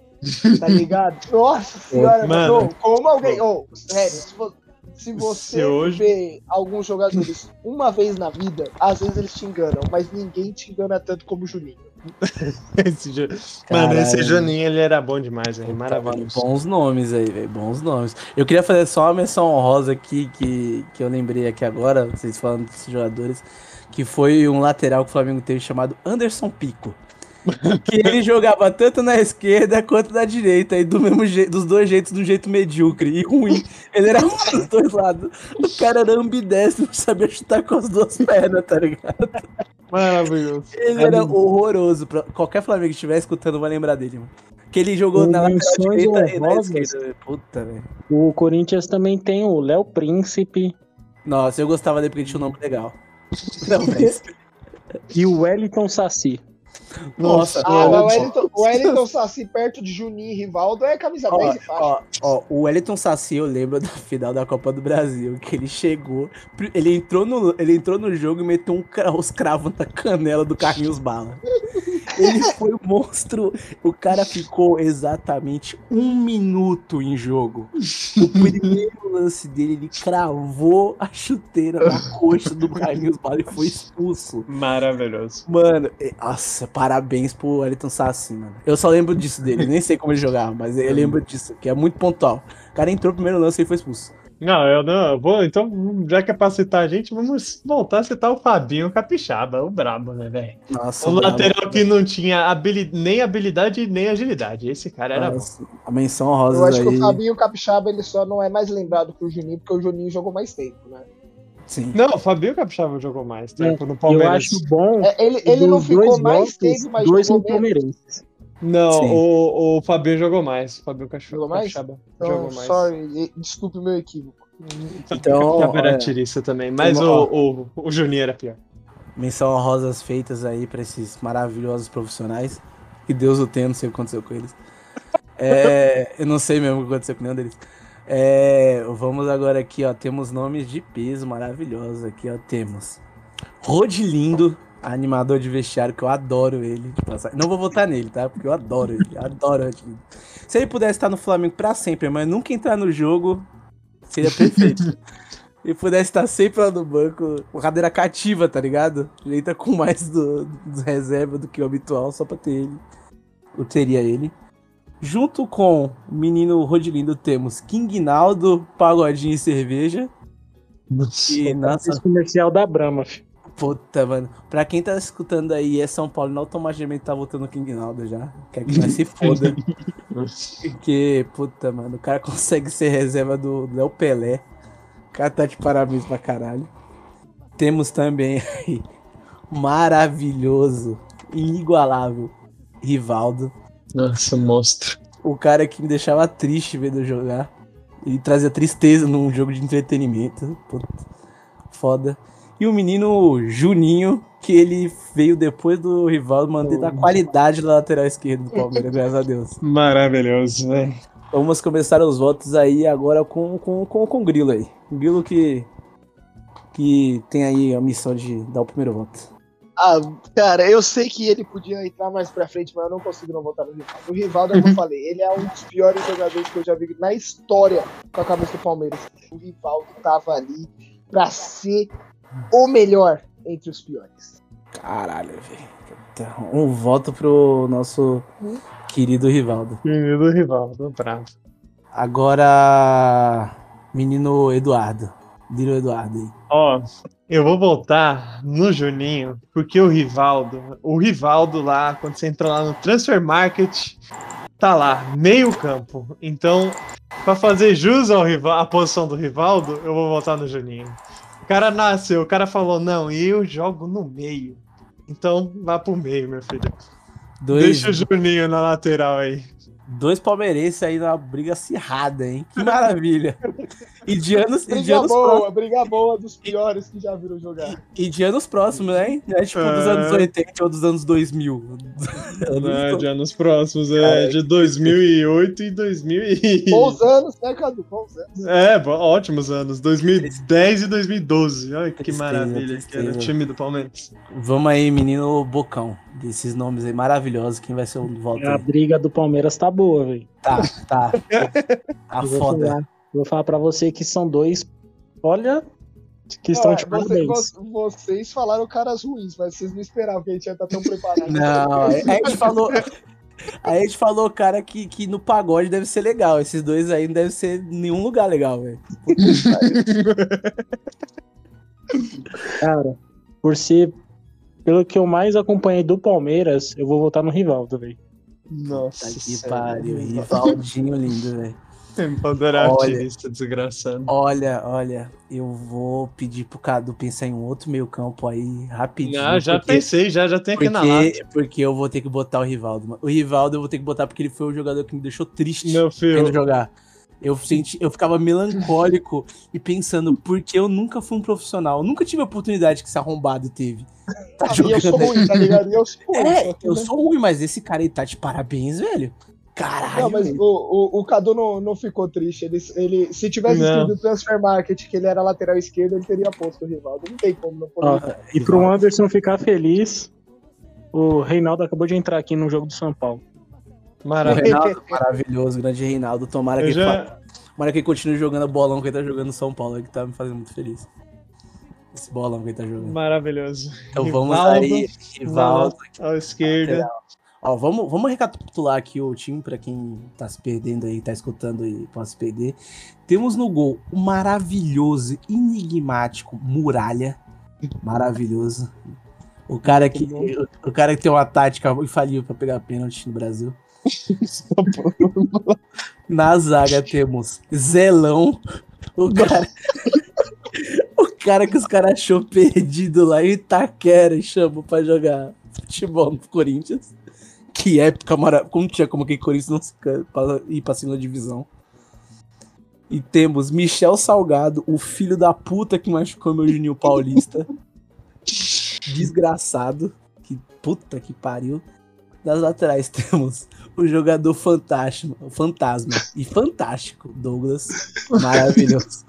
[SPEAKER 2] Tá ligado? Nossa senhora,
[SPEAKER 4] Mano.
[SPEAKER 2] mano. Como alguém. Ô, sério, se, vo- se você
[SPEAKER 4] Se hoje-
[SPEAKER 2] vê alguns jogadores uma vez na vida, às vezes eles te enganam, mas ninguém te engana tanto como o Juninho.
[SPEAKER 4] Esse Ju- Mano, esse Juninho, ele era bom demais, velho. Maravilhoso.
[SPEAKER 1] Bons nomes aí, velho. Bons nomes. Eu queria fazer só uma menção honrosa aqui que, que eu lembrei aqui agora, vocês falando desses jogadores, que foi um lateral que o Flamengo teve chamado Anderson Pico. Que ele jogava tanto na esquerda quanto na direita, e do mesmo jeito, dos dois jeitos, do jeito medíocre e ruim. Ele era ruim dos dois lados. O cara era ambidestro, não sabia chutar com as duas pernas, tá ligado?
[SPEAKER 4] Maravilhoso.
[SPEAKER 1] Ele era horroroso. Pra- Qualquer Flamengo que estiver escutando vai lembrar dele, mano. Que ele jogou
[SPEAKER 3] Com
[SPEAKER 1] na lateral direita e na esquerda. velho. Puta, velho.
[SPEAKER 3] O Corinthians também tem o Léo Príncipe
[SPEAKER 1] Nossa, eu gostava dele porque tinha um nome legal. Não, mas...
[SPEAKER 3] e o Wellington Saci.
[SPEAKER 1] Nossa,
[SPEAKER 2] Ah, o Wellington, o Wellington Saci perto de Juninho e Rivaldo é camisa 10
[SPEAKER 1] ó,
[SPEAKER 2] e faixa.
[SPEAKER 1] ó, ó, o Wellington Saci, eu lembro da final da Copa do Brasil, que ele chegou, ele entrou no, ele entrou no jogo e meteu um, os cravos na canela do Carlinhos Bala. Ele foi um monstro. O cara ficou exatamente um minuto em jogo. O primeiro lance dele, ele cravou a chuteira na coxa do Carlinhos Bala e foi expulso.
[SPEAKER 4] Maravilhoso.
[SPEAKER 1] Mano, é- nossa, parabéns pro Wellington Sassi, mano. Eu só lembro disso dele, nem sei como ele jogava, mas eu lembro disso, que é muito pontual. O cara entrou no primeiro lance e foi expulso.
[SPEAKER 4] Não, eu não. eu Vou, então, já que é pra citar a gente, vamos voltar a citar o Fabinho Capixaba, o brabo, né, velho?
[SPEAKER 1] Nossa,
[SPEAKER 4] O
[SPEAKER 1] brabo.
[SPEAKER 4] lateral que não tinha habili- nem habilidade nem agilidade. Esse cara era bom.
[SPEAKER 1] Nossa, a menção rosa
[SPEAKER 2] Eu acho
[SPEAKER 1] aí.
[SPEAKER 2] que o Fabinho Capixaba ele só não é mais lembrado que o Juninho, porque o Juninho jogou mais tempo, né?
[SPEAKER 1] Sim.
[SPEAKER 4] Não, o Fabinho Capixaba jogou mais tempo no
[SPEAKER 3] Eu
[SPEAKER 4] Palmeiras.
[SPEAKER 3] acho bom.
[SPEAKER 2] É, ele ele não ficou mais tempo, mas
[SPEAKER 3] dois
[SPEAKER 2] menos.
[SPEAKER 4] Não,
[SPEAKER 1] Sim.
[SPEAKER 4] o, o Fabinho jogou mais. O Fabinho Cacho-
[SPEAKER 2] Jogou mais? Então,
[SPEAKER 4] jogou mais.
[SPEAKER 2] sorry, desculpe o meu equívoco.
[SPEAKER 1] Então,
[SPEAKER 4] era
[SPEAKER 1] olha,
[SPEAKER 4] tirista também, mas
[SPEAKER 1] uma-
[SPEAKER 4] o, o, o Juninho era pior.
[SPEAKER 1] menção rosas feitas aí pra esses maravilhosos profissionais. Que Deus o tenha, não sei o que aconteceu com eles. É, eu não sei mesmo o que aconteceu com nenhum deles. É, vamos agora aqui, ó. Temos nomes de peso maravilhosos aqui, ó. Temos Rodilindo, animador de vestiário, que eu adoro ele. Não vou votar nele, tá? Porque eu adoro ele. Adoro o Rodilindo. Se ele pudesse estar no Flamengo pra sempre, mas nunca entrar no jogo, seria perfeito. ele pudesse estar sempre lá no banco, com cadeira cativa, tá ligado? Ele entra com mais do, dos reserva do que o habitual, só pra ter ele. Eu teria ele. Junto com o menino Rodilindo temos King Naldo, Pagodinho e Cerveja. E nossa,
[SPEAKER 3] comercial da Brahma, filho.
[SPEAKER 1] Puta, mano. Pra quem tá escutando aí é São Paulo, não automaticamente tá votando no King Naldo já. Quer que vai se foda. Porque, puta, mano, o cara consegue ser reserva do Léo Pelé. O cara tá de parabéns pra caralho. Temos também aí maravilhoso, inigualável, Rivaldo.
[SPEAKER 4] Nossa, monstro.
[SPEAKER 1] O cara que me deixava triste vendo jogar. E trazia tristeza num jogo de entretenimento. Puta, foda. E o menino Juninho, que ele veio depois do Rivaldo, mantendo a qualidade da lateral esquerda do Palmeiras, graças a Deus.
[SPEAKER 4] Maravilhoso, velho.
[SPEAKER 1] Vamos começar os votos aí agora com, com, com, com o Grilo aí. O Grilo que, que tem aí a missão de dar o primeiro voto.
[SPEAKER 2] Ah, cara, eu sei que ele podia entrar mais pra frente, mas eu não consigo não votar no Rivaldo. O Rivaldo, como eu falei, ele é um dos piores jogadores que eu já vi na história com a cabeça do Palmeiras. O Rivaldo tava ali pra ser o melhor entre os piores.
[SPEAKER 1] Caralho, velho. Puta, Um voto pro nosso querido Rivaldo.
[SPEAKER 4] Menino Rivaldo, bravo.
[SPEAKER 1] Agora, menino Eduardo. Little Eduardo aí.
[SPEAKER 4] Ó, eu vou voltar no Juninho, porque o Rivaldo, o Rivaldo lá, quando você entra lá no Transfer Market, tá lá, meio campo. Então, pra fazer jus ao rival, à posição do Rivaldo, eu vou voltar no Juninho. O cara nasceu, o cara falou, não, eu jogo no meio. Então, vá pro meio, meu filho.
[SPEAKER 1] Dois,
[SPEAKER 4] Deixa o Juninho na lateral aí.
[SPEAKER 1] Dois palmeirenses aí numa briga acirrada, hein? Que maravilha. E de anos, e de
[SPEAKER 2] Briga
[SPEAKER 1] anos,
[SPEAKER 2] boa, briga boa dos piores que já viram jogar.
[SPEAKER 1] e de anos próximos, né? Não é tipo dos
[SPEAKER 4] É.
[SPEAKER 1] anos 80 ou dos anos 2000. Anos
[SPEAKER 4] É, de anos próximos,
[SPEAKER 1] Cara,
[SPEAKER 4] é de 2008 e 2000 e...
[SPEAKER 2] Bons anos, né, Cadu? Bons anos.
[SPEAKER 4] É, ótimos anos. 2010 e 2012. Olha que
[SPEAKER 1] Tristeza,
[SPEAKER 4] maravilha que era o
[SPEAKER 1] tristeza.
[SPEAKER 4] time do Palmeiras.
[SPEAKER 1] Vamos aí, menino Bocão. Desses nomes aí maravilhosos. Quem vai ser o voto
[SPEAKER 3] A
[SPEAKER 1] aí?
[SPEAKER 3] briga do Palmeiras tá boa, velho.
[SPEAKER 1] Tá, tá. Tá
[SPEAKER 3] Eu vou
[SPEAKER 1] foda.
[SPEAKER 3] falar, vou falar pra você que são dois. Olha, que estão
[SPEAKER 2] Ó,
[SPEAKER 3] de
[SPEAKER 2] você-
[SPEAKER 3] parabéns.
[SPEAKER 2] vo- vocês falaram caras ruins, mas vocês não esperavam que a gente ia estar tão preparado.
[SPEAKER 1] Não, a gente falou. A gente falou, cara, que, que no pagode deve ser legal. Esses dois aí não deve ser em nenhum lugar legal, velho.
[SPEAKER 3] Cara, por ser. Pelo que eu mais acompanhei do Palmeiras, eu vou votar no Rivaldo, velho.
[SPEAKER 4] Nossa.
[SPEAKER 1] Tá que pariu. Rivaldinho lindo, velho.
[SPEAKER 4] Empoderatista, desgraçado.
[SPEAKER 1] Olha, olha, eu vou pedir pro Cadu pensar em um outro meio campo aí rapidinho.
[SPEAKER 4] Ah, já
[SPEAKER 1] porque,
[SPEAKER 4] pensei, já, já tem aqui na lata.
[SPEAKER 1] porque, porque eu vou ter que botar o Rivaldo. O Rivaldo eu vou ter que botar porque ele foi o jogador que me deixou triste
[SPEAKER 4] Meu filho,
[SPEAKER 1] jogar. Eu, senti, eu ficava melancólico e pensando, por que eu nunca fui um profissional? Eu nunca tive a oportunidade que esse arrombado teve. Tá
[SPEAKER 2] e eu sou ruim, tá ligado? E eu sou ruim.
[SPEAKER 1] É, eu
[SPEAKER 2] né?
[SPEAKER 1] sou ruim, mas esse cara aí tá de parabéns, velho. Caralho.
[SPEAKER 2] Não, mas o, o, o Cadu não, não ficou triste. Ele, ele, se tivesse
[SPEAKER 4] Não.
[SPEAKER 2] escrito Transfer Market que ele era lateral esquerdo, ele teria posto o Rivaldo. Não tem como não pôr Rivaldo.
[SPEAKER 3] e pro Anderson ficar feliz, o Reinaldo acabou de entrar aqui no jogo do São Paulo.
[SPEAKER 1] O
[SPEAKER 4] maravilha.
[SPEAKER 1] Reinaldo, maravilhoso, grande Reinaldo. Tomara que,
[SPEAKER 4] Eu já,
[SPEAKER 1] fa- tomara que ele continue jogando bolão que ele tá jogando no São Paulo, que tá me fazendo muito feliz. Esse bolão que ele tá jogando.
[SPEAKER 4] maravilhoso.
[SPEAKER 1] Então vamos
[SPEAKER 4] Rivaldo,
[SPEAKER 1] aí, Rivaldo.
[SPEAKER 4] À esquerda.
[SPEAKER 1] Ó, vamos, vamos recapitular aqui o time pra quem tá se perdendo aí, tá escutando e pode se perder. Temos no gol o maravilhoso, enigmático Muralha. Maravilhoso. O cara que, o, cara que tem uma tática infalível pra pegar pênalti no Brasil. Na zaga temos Zelão, o cara. o cara que os caras achou perdido lá em Itaquera e chamou pra jogar futebol no Corinthians. Que época maravilhosa. Como tinha como que Corinthians não se ir pra segunda divisão. E temos Michel Salgado, o filho da puta que machucou meu Juninho Paulista. Desgraçado. Que puta que pariu. Das laterais temos o jogador fantástico, fantasma e fantástico, Douglas. Maravilhoso.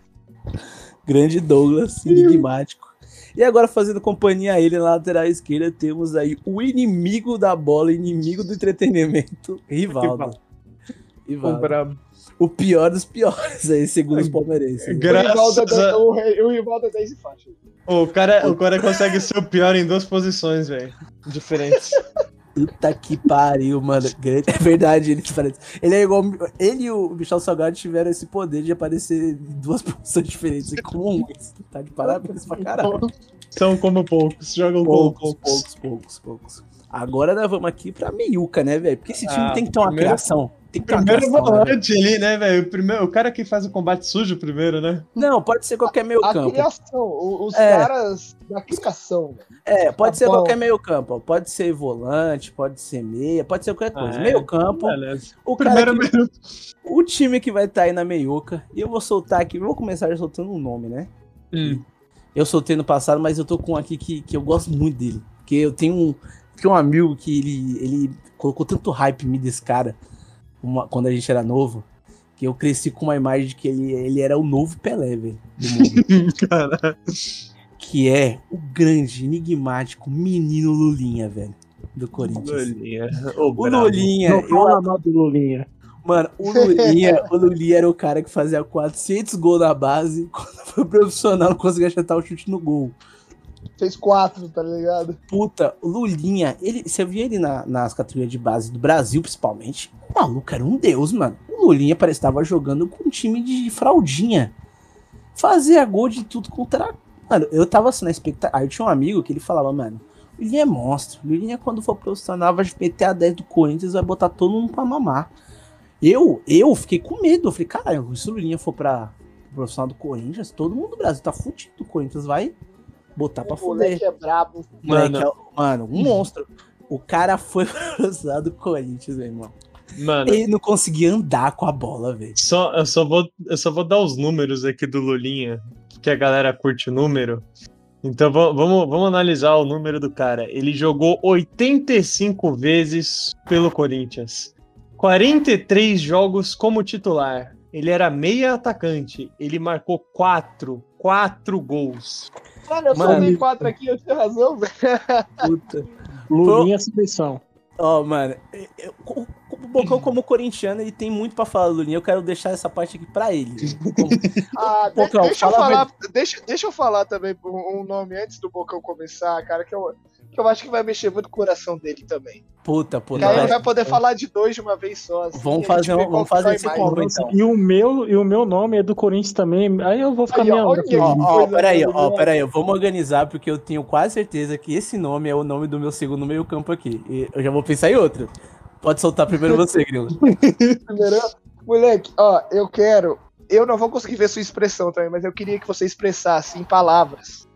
[SPEAKER 1] Grande Douglas, enigmático. E agora, fazendo companhia a ele na lateral esquerda, temos aí o inimigo da bola, inimigo do entretenimento, Rivaldo. Rivaldo.
[SPEAKER 4] brabo.
[SPEAKER 1] O pior dos piores aí, segundo os palmeirenses.
[SPEAKER 2] O
[SPEAKER 4] Graças
[SPEAKER 2] é o, Rivaldo é 10 e faixa.
[SPEAKER 4] O cara, o cara consegue ser o pior em duas posições, velho. Diferentes.
[SPEAKER 1] Puta que pariu, mano. É verdade, ele parece. Ele é igual. Ele e o Michel Salgado tiveram esse poder de aparecer em duas posições diferentes. É comum. Tá de parabéns pra caralho.
[SPEAKER 4] São como poucos, jogam
[SPEAKER 1] poucos, poucos, poucos, poucos, poucos. Agora nós vamos aqui pra meiuca, né, velho? Porque esse time ah, tem que ter uma primeiro, criação. Tem
[SPEAKER 4] primeiro volante né, ali, né, velho? O, primeiro, o cara que faz o combate sujo primeiro, né?
[SPEAKER 1] Não, pode ser qualquer meio campo. A
[SPEAKER 2] criação, os é. caras da criação.
[SPEAKER 1] É, pode ser qualquer meio campo. Pode ser volante, pode ser meia, pode ser qualquer coisa. Ah, meio campo. Beleza. O, primeiro que, o time que vai estar tá aí na meiuca. E eu vou soltar aqui, vou começar soltando um nome, né? Hum. Eu soltei no passado, mas eu tô com um aqui que, que eu gosto muito dele. Porque eu tenho um que um amigo que ele, ele colocou tanto hype em mim desse cara uma, quando a gente era novo, que eu cresci com uma imagem de que ele, ele era o novo Pelé, velho. que é o grande, enigmático menino Lulinha, velho. Do Corinthians.
[SPEAKER 4] Lulinha.
[SPEAKER 1] O, o Lulinha.
[SPEAKER 3] Não fala mal do Lulinha.
[SPEAKER 1] Mano, o Lulinha, o Lulinha era o cara que fazia 400 gols na base. Quando foi profissional, não conseguia acertar o chute no gol.
[SPEAKER 2] Fez quatro, tá ligado?
[SPEAKER 1] Puta, o Lulinha, ele, você via ele na, nas categorias de base do Brasil, principalmente. O maluco era um deus, mano. O Lulinha parecia estar jogando com um time de fraldinha. Fazia gol de tudo contra. Mano, eu tava assim na expectativa. Aí tinha um amigo que ele falava, mano, Lulinha é monstro. Lulinha, quando for profissional, vai meter a 10 do Corinthians vai botar todo mundo pra mamar. Eu, eu fiquei com medo. Eu falei, cara, se o Lulinha for pra profissional do Corinthians, todo mundo do Brasil tá fudido. O Corinthians vai botar pra fuder.
[SPEAKER 2] é brabo.
[SPEAKER 1] Mano, é, mano, um monstro. O cara foi pro do Corinthians, meu irmão. Mano, ele não conseguia andar com a bola, velho.
[SPEAKER 4] Só, eu, só vou, eu só vou dar os números aqui do Lulinha, que a galera curte o número. Então vamos, vamos analisar o número do cara. Ele jogou 85 vezes pelo Corinthians. 43 jogos como titular. Ele era meia atacante. Ele marcou 4, 4 gols.
[SPEAKER 2] Mano, eu mano, somei quatro aqui, eu tinha razão, velho.
[SPEAKER 3] Puta. Lulinha seleção.
[SPEAKER 1] Ó, oh, mano, eu, o, o Bocão, como corintiano, ele tem muito pra falar Lulinha. Eu quero deixar essa parte aqui pra ele.
[SPEAKER 2] Como... ah, Bocão, deixa, eu falar, deixa, deixa eu falar também um nome antes do Bocão começar, cara, que eu, que eu acho que vai mexer muito o coração dele também.
[SPEAKER 1] Puta, puta.
[SPEAKER 2] aí ele vai poder falar de dois de uma vez só.
[SPEAKER 1] Assim, vamos fazer, um, vamos fazer esse combo, então.
[SPEAKER 3] E o, meu, e o meu nome é do Corinthians também. Aí eu vou ficar meio. Ó,
[SPEAKER 1] ó, peraí, ó, peraí, vamos organizar, porque eu tenho quase certeza que esse nome é o nome do meu segundo meio-campo aqui. E eu já vou pensar em outro. Pode soltar primeiro você, Grilo.
[SPEAKER 2] primeiro, moleque, ó, eu quero. Eu não vou conseguir ver sua expressão também, mas eu queria que você expressasse em palavras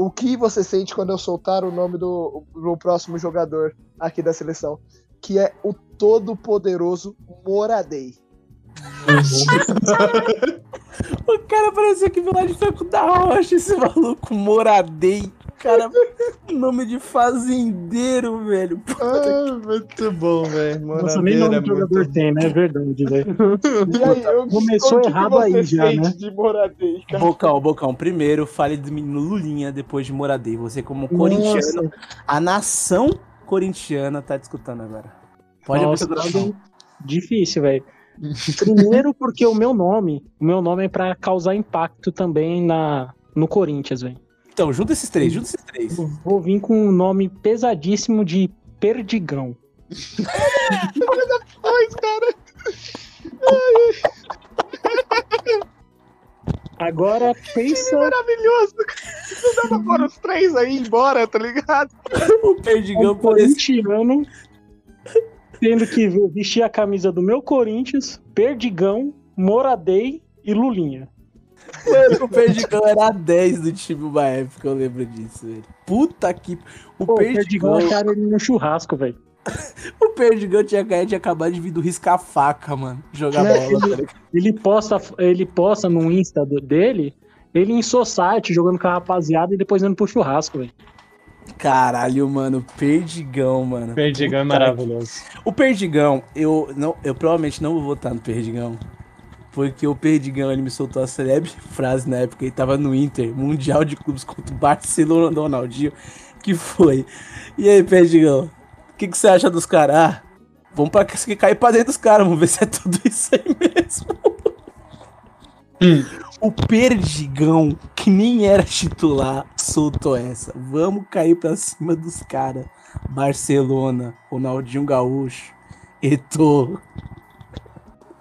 [SPEAKER 2] o que você sente quando eu soltar o nome do, do próximo jogador aqui da seleção, que é o todo-poderoso Moradei.
[SPEAKER 1] o cara parecia que veio lá de faculdade, rocha, esse maluco Moradei. Cara, nome de fazendeiro, velho.
[SPEAKER 4] Ah, muito bom, velho.
[SPEAKER 3] Nossa, nem nome de jogador bom. tem, né? É verdade, velho. Começou errado aí já, né?
[SPEAKER 2] De Moradei,
[SPEAKER 1] cara. Bocão, Bocão, primeiro fale do menino Lulinha depois de Moradei. Você como Nossa. corintiano, a nação corintiana tá discutando agora.
[SPEAKER 3] Pode Nossa, abrir Difícil, velho. Primeiro porque o meu nome, o meu nome é para causar impacto também na no Corinthians, velho.
[SPEAKER 1] Então, junta esses três, junta esses três.
[SPEAKER 3] Vou vir com um nome pesadíssimo de Perdigão.
[SPEAKER 2] Olha depois, cara.
[SPEAKER 3] Agora pensa. Que
[SPEAKER 2] maravilhoso! Não dá pra pôr os três aí embora, tá ligado?
[SPEAKER 1] o Perdigão
[SPEAKER 3] um corintiano tendo que vestir a camisa do meu Corinthians, Perdigão, Moradei e Lulinha.
[SPEAKER 1] Mano, o Perdigão era 10 do time uma época, eu lembro disso, velho. Puta que.
[SPEAKER 3] O Pô, Perdigão. O Perdigão acharam ele no churrasco, velho.
[SPEAKER 1] o Perdigão tinha, tinha acabado de vir do riscar faca, mano. Jogar
[SPEAKER 3] é, bola. Ele, tá ele, posta, ele posta no Insta dele, ele em society, jogando com a rapaziada e depois indo pro churrasco, velho.
[SPEAKER 1] Caralho, mano, Perdigão, mano.
[SPEAKER 4] Perdigão é Puta é maravilhoso.
[SPEAKER 1] Que... O Perdigão, eu, não, eu provavelmente não vou votar no Perdigão. Porque o Perdigão ele me soltou a celebre frase na época, ele tava no Inter, Mundial de Clubes contra o Barcelona do Ronaldinho, que foi. E aí, Perdigão, o que, que você acha dos caras? Ah, vamos pra cair pra dentro dos caras, vamos ver se é tudo isso aí mesmo.
[SPEAKER 4] Hum.
[SPEAKER 1] O Perdigão, que nem era titular, soltou essa. Vamos cair pra cima dos caras. Barcelona, Ronaldinho Gaúcho, Eto'o.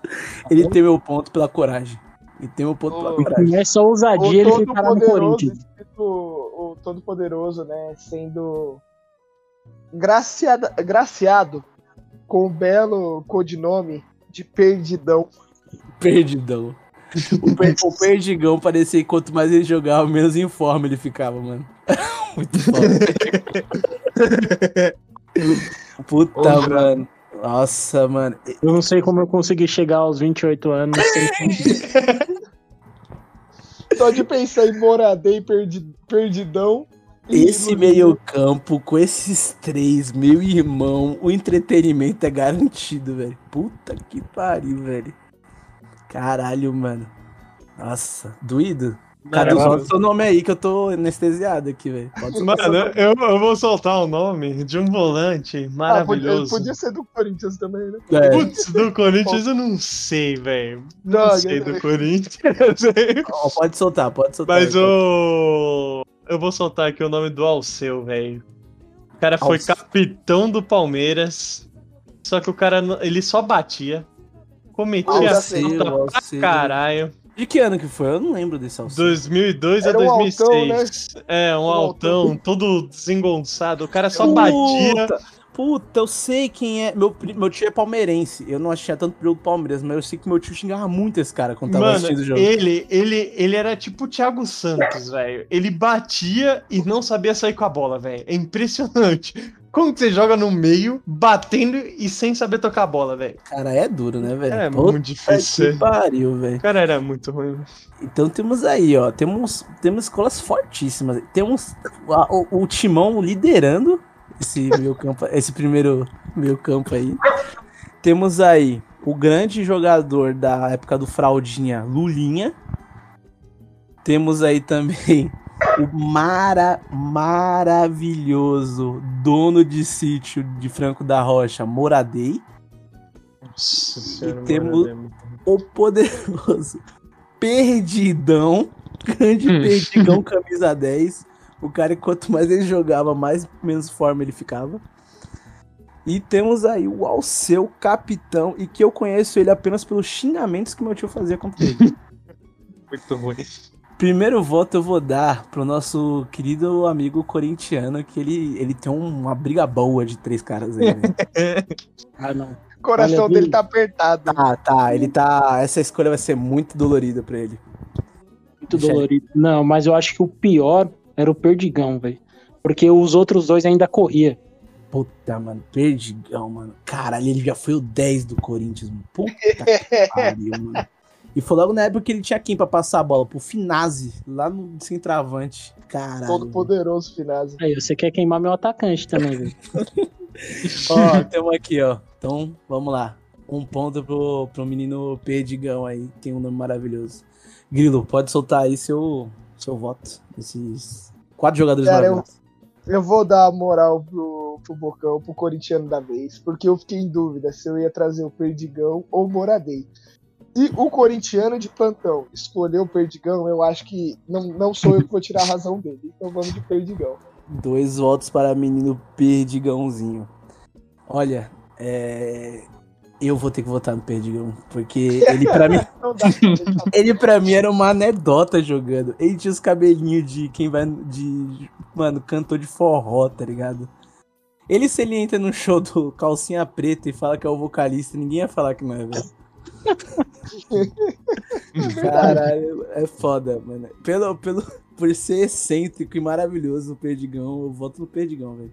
[SPEAKER 1] Ele tem meu ponto pela coragem. Ele tem meu ponto pela
[SPEAKER 2] Ô,
[SPEAKER 1] coragem.
[SPEAKER 3] Nessa ousadia ele
[SPEAKER 2] o
[SPEAKER 3] ficará no Corinthians.
[SPEAKER 2] escrito o Todo-Poderoso, né? Sendo graciada, graciado com o belo codinome de Perdidão.
[SPEAKER 1] Perdidão. O, per- o Perdigão parecia que quanto mais ele jogava, menos em forma ele ficava, mano. Muito foda. Puta,
[SPEAKER 2] Ô,
[SPEAKER 1] mano. Nossa, mano.
[SPEAKER 3] Eu não sei como eu consegui chegar aos 28 anos sem
[SPEAKER 2] Só de pensar em Moradei e perdi, Perdidão.
[SPEAKER 1] Esse
[SPEAKER 2] Lulinha.
[SPEAKER 1] meio campo, com esses três, meu irmão, o entretenimento é garantido, velho. Puta que pariu, velho. Caralho, mano. Nossa, doído? Cara,
[SPEAKER 4] Mano,
[SPEAKER 1] solta seu nome aí que eu tô anestesiado aqui, velho. Pode soltar
[SPEAKER 4] Mano, eu, eu vou soltar o nome de um volante
[SPEAKER 2] Ah, podia,
[SPEAKER 4] maravilhoso.
[SPEAKER 2] podia ser do Corinthians também, né?
[SPEAKER 1] É,
[SPEAKER 4] Putz, do Corinthians eu não sei, velho. Não
[SPEAKER 2] Não,
[SPEAKER 4] sei do Corinthians.
[SPEAKER 1] ó, pode soltar, pode soltar.
[SPEAKER 4] Mas o. Eu vou soltar aqui o nome do Alceu, velho. O cara foi
[SPEAKER 1] Alceu.
[SPEAKER 4] capitão do Palmeiras. Só que o cara ele só batia. Cometia
[SPEAKER 1] Alceu,
[SPEAKER 4] falta pra
[SPEAKER 1] Alceu.
[SPEAKER 4] caralho.
[SPEAKER 1] De que ano que foi? Eu não lembro desse Alceu.
[SPEAKER 4] 2002 a
[SPEAKER 2] Era um
[SPEAKER 4] 2006. É, um
[SPEAKER 2] Um
[SPEAKER 4] altão,
[SPEAKER 2] altão.
[SPEAKER 4] todo desengonçado. O cara só
[SPEAKER 1] Puta,
[SPEAKER 4] batia.
[SPEAKER 1] Puta, eu sei quem é. Meu, meu tio é palmeirense. Eu não achei tanto do Palmeiras, mas eu sei que meu tio xingava muito esse cara quando tava
[SPEAKER 4] Mano,
[SPEAKER 1] assistindo o jogo.
[SPEAKER 4] ele, ele, ele era tipo o Thiago Santos, velho. Ele batia e não sabia sair com a bola, velho. É impressionante. Como que você joga no meio, batendo e sem saber tocar a bola, velho?
[SPEAKER 1] Cara, é duro, né, velho?
[SPEAKER 4] É
[SPEAKER 1] Puta
[SPEAKER 4] muito difícil.
[SPEAKER 1] que pariu, velho.
[SPEAKER 4] Cara era muito ruim.
[SPEAKER 1] Então temos aí, ó. Temos, temos escolas fortíssimas. Temos a- o, o Timão liderando esse meio campo, esse primeiro meio campo aí. Temos aí o grande jogador da época do Fraldinha, Lulinha. Temos aí também o mara, maravilhoso dono de sítio de Franco da Rocha, Moradei.
[SPEAKER 4] Nossa senhora,
[SPEAKER 1] temos-
[SPEAKER 4] é
[SPEAKER 1] o poderoso Perdidão, grande
[SPEAKER 4] Hum.
[SPEAKER 1] Perdigão camisa 10. O cara, quanto mais ele jogava, mais menos forma ele ficava. E temos aí o Alceu capitão, e que eu conheço ele apenas pelos xingamentos que meu tio fazia contra ele.
[SPEAKER 4] Muito ruim.
[SPEAKER 1] Primeiro voto eu vou dar pro nosso querido amigo corintiano, que ele, ele tem uma briga boa de três caras aí, né?
[SPEAKER 3] Ah, não.
[SPEAKER 2] O coração
[SPEAKER 3] Olha,
[SPEAKER 2] dele tá apertado.
[SPEAKER 1] Tá, tá, ele tá. Essa escolha vai ser muito dolorida pra ele.
[SPEAKER 3] Muito
[SPEAKER 1] Deixa aí.
[SPEAKER 3] dolorido. Não, mas eu acho que o pior era o Perdigão, velho. Porque os outros dois ainda corria.
[SPEAKER 1] Puta, mano, Perdigão, mano. Caralho, ele já foi o 10 do Corinthians, mano. Puta que pariu, mano. E foi logo na época que ele tinha quem pra passar a bola? Pro Finazzi, lá no centroavante. Caralho.
[SPEAKER 2] Todo poderoso Finazzi.
[SPEAKER 3] Aí, você quer queimar meu atacante também, velho.
[SPEAKER 1] Ó, temos aqui, ó. Então, vamos lá. Um ponto pro, pro menino Perdigão aí, tem um nome maravilhoso. Grilo, pode soltar aí seu, seu voto. Esses quatro jogadores
[SPEAKER 2] Cara, eu-
[SPEAKER 1] maravilhosos.
[SPEAKER 2] Eu vou dar a moral pro, pro Bocão, pro corintiano da vez, porque eu fiquei em dúvida se eu ia trazer o Perdigão ou o Moradei. Se o corintiano de plantão escolheu o Perdigão, eu acho que não, não sou eu que vou tirar a razão dele. Então vamos de Perdigão.
[SPEAKER 1] Dois votos para menino Perdigãozinho. Olha, é... eu vou ter que votar no Perdigão, porque ele pra mim, ele para mim era uma anedota jogando. Ele tinha os cabelinhos de quem vai de, mano, cantor de forró, tá ligado? Ele se ele entra no show do Calcinha Preta e fala que é o vocalista, ninguém ia falar que não é, velho. Caralho, é foda, mano. Pelo, pelo, por ser excêntrico e maravilhoso o Perdigão, eu voto no Perdigão, velho.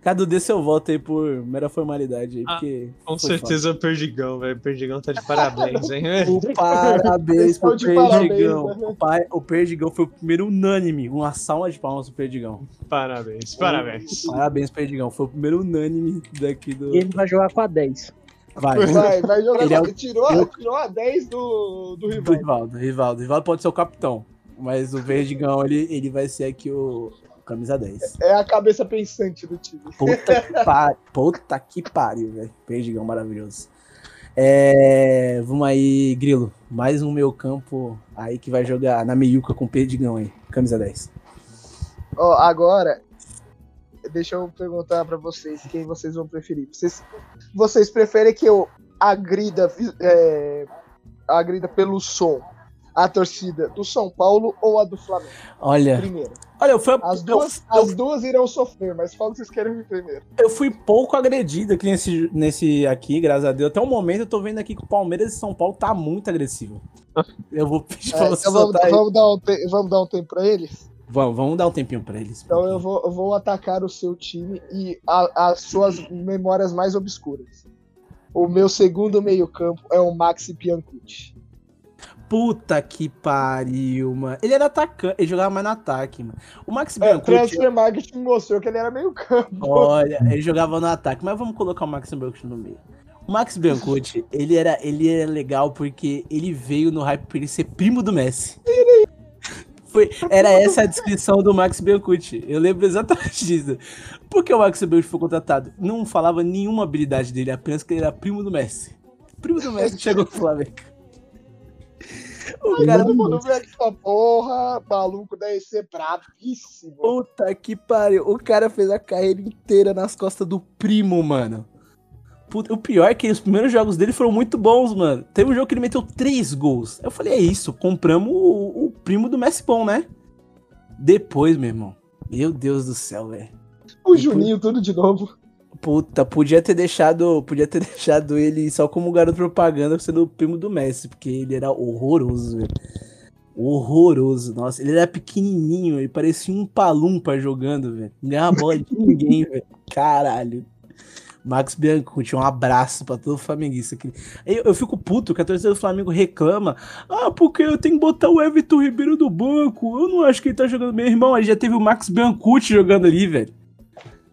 [SPEAKER 1] Cadu, dê seu voto aí por mera formalidade aí,
[SPEAKER 4] Ah,
[SPEAKER 1] porque.
[SPEAKER 4] Com certeza o Perdigão, velho. O Perdigão tá de parabéns, hein?
[SPEAKER 1] foda. O parabéns pro
[SPEAKER 2] de parabéns,
[SPEAKER 1] Perdigão.
[SPEAKER 2] né?
[SPEAKER 1] O, pai, o Perdigão foi o primeiro unânime. Uma salva de palmas pro Perdigão.
[SPEAKER 4] Parabéns, parabéns.
[SPEAKER 1] Parabéns, Perdigão. Foi o primeiro unânime daqui do.
[SPEAKER 3] E ele vai jogar com a 10.
[SPEAKER 1] Vai.
[SPEAKER 2] Vai, vai jogar.
[SPEAKER 1] Ele é o-
[SPEAKER 2] tirou,
[SPEAKER 1] eu-
[SPEAKER 2] tirou a 10 do, do
[SPEAKER 1] Do
[SPEAKER 2] rival.
[SPEAKER 1] Rivaldo, Rivaldo. Rivaldo pode ser o capitão. Mas o Perdigão, ele, ele vai ser aqui o camisa 10.
[SPEAKER 2] É a cabeça pensante do time.
[SPEAKER 1] Puta que pariu. Puta que pariu, velho. Perdigão maravilhoso. É, vamos aí, Grilo. Mais um meio campo aí que vai jogar na meiuca com o Perdigão aí. Camisa 10.
[SPEAKER 2] Ó, agora, deixa eu perguntar pra vocês quem vocês vão preferir. Vocês, vocês preferem que eu agrida, é, agrida pelo som a torcida do São Paulo ou a do Flamengo?
[SPEAKER 1] Olha,
[SPEAKER 2] Primeiro.
[SPEAKER 1] olha, eu fui,
[SPEAKER 2] As
[SPEAKER 1] eu-
[SPEAKER 2] duas,
[SPEAKER 1] eu,
[SPEAKER 2] as duas irão sofrer, mas qual que vocês querem ver primeiro?
[SPEAKER 1] eu fui pouco agredido aqui nesse, nesse aqui, graças a Deus. Até o momento eu tô vendo aqui que o Palmeiras e São Paulo tá muito agressivo. Eu vou pedir pra
[SPEAKER 2] É,
[SPEAKER 1] você
[SPEAKER 2] então vamos, vamos dar um te- vamos dar um tempo pra eles?
[SPEAKER 1] Vamos, vamos dar um tempinho pra eles.
[SPEAKER 2] Então eu vou, eu vou atacar o seu time e a- as suas memórias mais obscuras. O meu segundo meio-campo é o Maxi Biancucci.
[SPEAKER 1] Puta que pariu, mano. Ele era atacante, ele jogava mais no ataque, mano. O Max
[SPEAKER 2] É,
[SPEAKER 1] Biancucci,
[SPEAKER 2] Transfer Market mostrou que ele era meio-campo.
[SPEAKER 1] olha, ele jogava no ataque, mas vamos colocar o Max Biancucci no meio. O Max Biancucci, ele era, ele era legal porque ele veio no hype pra ele ser primo do Messi. Foi, era essa a descrição do Max Biancucci. Eu lembro exatamente disso. Por que o Max Biancucci foi contratado? Não falava nenhuma habilidade dele, apenas que ele era primo do Messi. Primo do Messi chegou no Flamengo. O cara
[SPEAKER 2] Todo mundo vê essa porra, maluco deve ser bravíssimo.
[SPEAKER 1] Puta que pariu. O cara fez a carreira inteira nas costas do primo, mano. Puta, o pior é que os primeiros jogos dele foram muito bons, mano. Teve um jogo que ele meteu três gols. Eu falei, é isso, compramos o, o primo do Messi bom, né? Depois, meu irmão. Meu Deus do céu, velho.
[SPEAKER 2] O Juninho, tudo de novo.
[SPEAKER 1] Puta, podia ter deixado, podia ter deixado ele só como garoto propaganda sendo o primo do Messi, porque ele era horroroso, velho. Horroroso, nossa, ele era pequenininho, ele parecia um palumpa jogando, velho. Não ganhava bola de ninguém, velho. Caralho. Max Biancucci, um abraço pra todo flamenguista aqui. Eu, eu fico puto que a torcida do Flamengo reclama. Ah, porque eu tenho que botar o Everton Ribeiro do banco. Eu não acho que ele tá jogando bem, irmão. Aí já teve o Max Biancucci jogando ali, velho.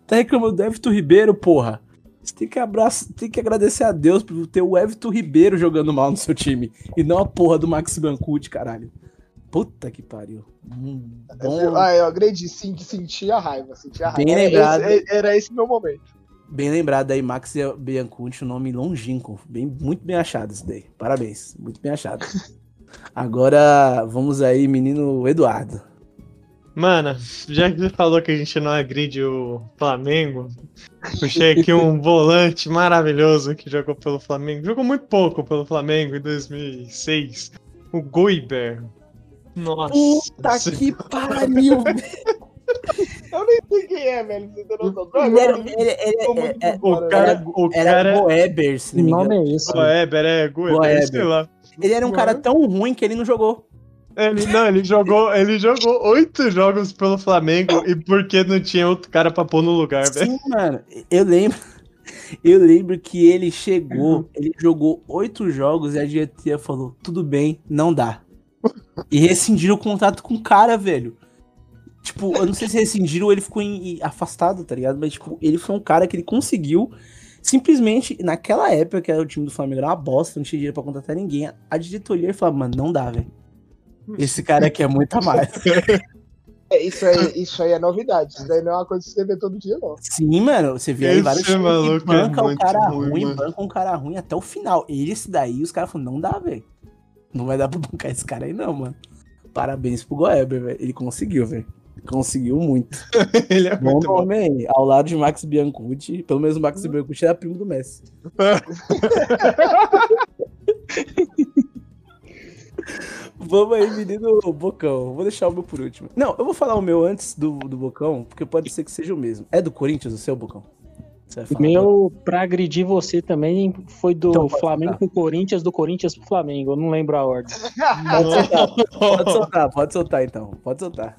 [SPEAKER 1] Tá reclamando do Everton Ribeiro, porra. Você tem que, abraçar, tem que agradecer a Deus por ter o Everton Ribeiro jogando mal no seu time. E não a porra do Max Biancucci, caralho. Puta que pariu. Hum, bom,
[SPEAKER 2] Ah, eu agredi, sim, senti a raiva, senti a raiva.
[SPEAKER 1] Bem
[SPEAKER 2] Era
[SPEAKER 1] lembrado.
[SPEAKER 2] esse- era esse meu momento.
[SPEAKER 1] Bem lembrado aí, Max Biancucci, um nome longínquo. Bem, muito bem achado isso daí. Parabéns. Muito bem achado. Agora, vamos aí, menino Eduardo.
[SPEAKER 4] Mano, já que você falou que a gente não agride o Flamengo, puxei aqui um volante maravilhoso que jogou pelo Flamengo. Jogou muito pouco pelo Flamengo em 2006. O Goiber. Nossa.
[SPEAKER 1] Puta que pariu,
[SPEAKER 2] Eu nem sei quem é, velho. Você tem noção? Não,
[SPEAKER 1] Ele era,
[SPEAKER 2] eu-
[SPEAKER 1] ele- ele-
[SPEAKER 2] tô
[SPEAKER 1] é- é-
[SPEAKER 4] O cara, o
[SPEAKER 1] era
[SPEAKER 4] cara.
[SPEAKER 1] Goeber, se não me
[SPEAKER 3] nome
[SPEAKER 1] engano.
[SPEAKER 3] é esse?
[SPEAKER 4] Goeber, é, Goeber,
[SPEAKER 1] Goeber.
[SPEAKER 4] sei lá.
[SPEAKER 1] Ele era um cara tão ruim que ele não jogou.
[SPEAKER 4] Ele, não, ele jogou, ele jogou oito jogos pelo Flamengo e porque não tinha outro cara pra pôr no lugar, velho.
[SPEAKER 1] Sim, mano. Eu lembro. Eu lembro que ele chegou, ele jogou oito jogos e a diretoria falou: tudo bem, não dá. E rescindiram o contrato com o cara, velho. Tipo, eu não sei se rescindiram ou ele ficou em- afastado, tá ligado? Mas, tipo, ele foi um cara que ele conseguiu. Simplesmente, naquela época que era o time do Flamengo era uma bosta, não tinha dinheiro pra contratar ninguém. A diretoria falava, mano, não dá, velho. Esse cara aqui é muito a mais.
[SPEAKER 2] É, isso, aí, isso aí é novidade. Isso daí não é uma coisa que você vê todo dia, não.
[SPEAKER 1] Sim, mano, você vê aí vários times que
[SPEAKER 4] maluco é
[SPEAKER 1] banca o
[SPEAKER 4] muito
[SPEAKER 1] cara
[SPEAKER 4] ruim,
[SPEAKER 1] ruim, banca um cara ruim até o final. Esse daí, os caras falaram, não dá, velho. Não vai dar pra bancar esse cara aí, não, mano. Parabéns pro Goeber, velho. Ele conseguiu, velho. Conseguiu muito.
[SPEAKER 4] Ele é
[SPEAKER 1] Bom
[SPEAKER 4] muito bom.
[SPEAKER 1] nome aí. Ao lado de Max Biancucci. Pelo menos o Max Biancucci era primo do Messi. Vamos aí, menino Bocão. Vou deixar o meu por último. Não, eu vou falar o meu antes do, do Bocão, porque pode ser que seja o mesmo. É do Corinthians o seu, Bocão?
[SPEAKER 3] O meu, pra agredir você também, foi do
[SPEAKER 1] Então
[SPEAKER 3] Flamengo
[SPEAKER 1] soltar.
[SPEAKER 3] pro Corinthians, do Corinthians pro Flamengo. Eu não lembro a ordem.
[SPEAKER 1] Pode soltar, pode soltar, pode soltar então. Pode soltar.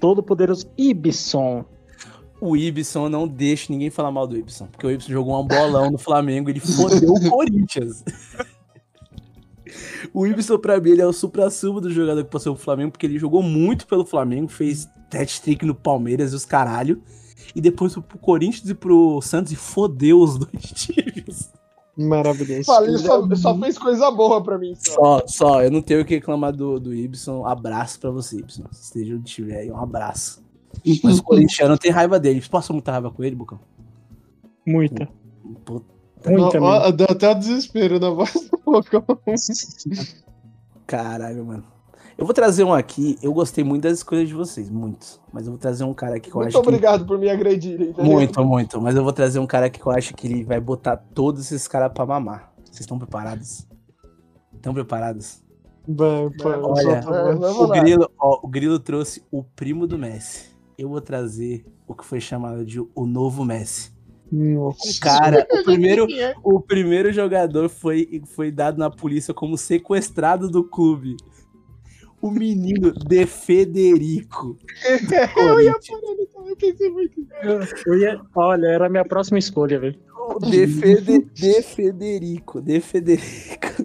[SPEAKER 3] Todo poderoso Ibson.
[SPEAKER 1] O Ibson não deixa ninguém falar mal do Ibson, porque o Ibson jogou um bolão no Flamengo, ele fodeu o Corinthians. O Ibson, pra mim, ele é o supra-sumo do jogador que passou pro Flamengo, porque ele jogou muito pelo Flamengo, fez hat-trick no Palmeiras e os caralho. E depois foi pro Corinthians e pro Santos e fodeu os dois times.
[SPEAKER 4] Maravilhoso.
[SPEAKER 2] Falei, só, só fez coisa boa pra mim. Só.
[SPEAKER 1] Só, só, eu não tenho o que reclamar do, do Ibson. Abraço pra você, Ibson. Se esteja onde estiver aí, um abraço. Mas o corintiano tem raiva dele. Você passou muita raiva com ele, Bucão?
[SPEAKER 3] Muita.
[SPEAKER 1] Pô,
[SPEAKER 3] Ruim
[SPEAKER 4] Ó, ó, deu até o desespero na voz do Bocão.
[SPEAKER 1] Caralho, mano. Eu vou trazer um aqui. Eu gostei muito das escolhas de vocês, muito. Mas eu vou trazer um cara aqui que eu
[SPEAKER 2] Muito
[SPEAKER 1] acho que.
[SPEAKER 2] obrigado por me agredirem. tá ligado?
[SPEAKER 1] Muito, muito. Mas eu vou trazer um cara aqui que eu acho que ele vai botar todos esses caras pra mamar. Vocês estão preparados? Estão preparados?
[SPEAKER 4] Eu
[SPEAKER 1] Olha, O. Grilo, ó, o Grilo trouxe o primo do Messi. Eu vou trazer o que foi chamado de o novo Messi.
[SPEAKER 3] Nossa.
[SPEAKER 1] Cara, o primeiro,
[SPEAKER 2] é?
[SPEAKER 1] o primeiro jogador foi, foi dado na polícia como sequestrado do clube. O menino De Federico.
[SPEAKER 2] Eu ia parar eu pensei muito.
[SPEAKER 3] Eu ia- olha, era a minha próxima escolha, velho.
[SPEAKER 1] De, Fede, De Federico. De Federico.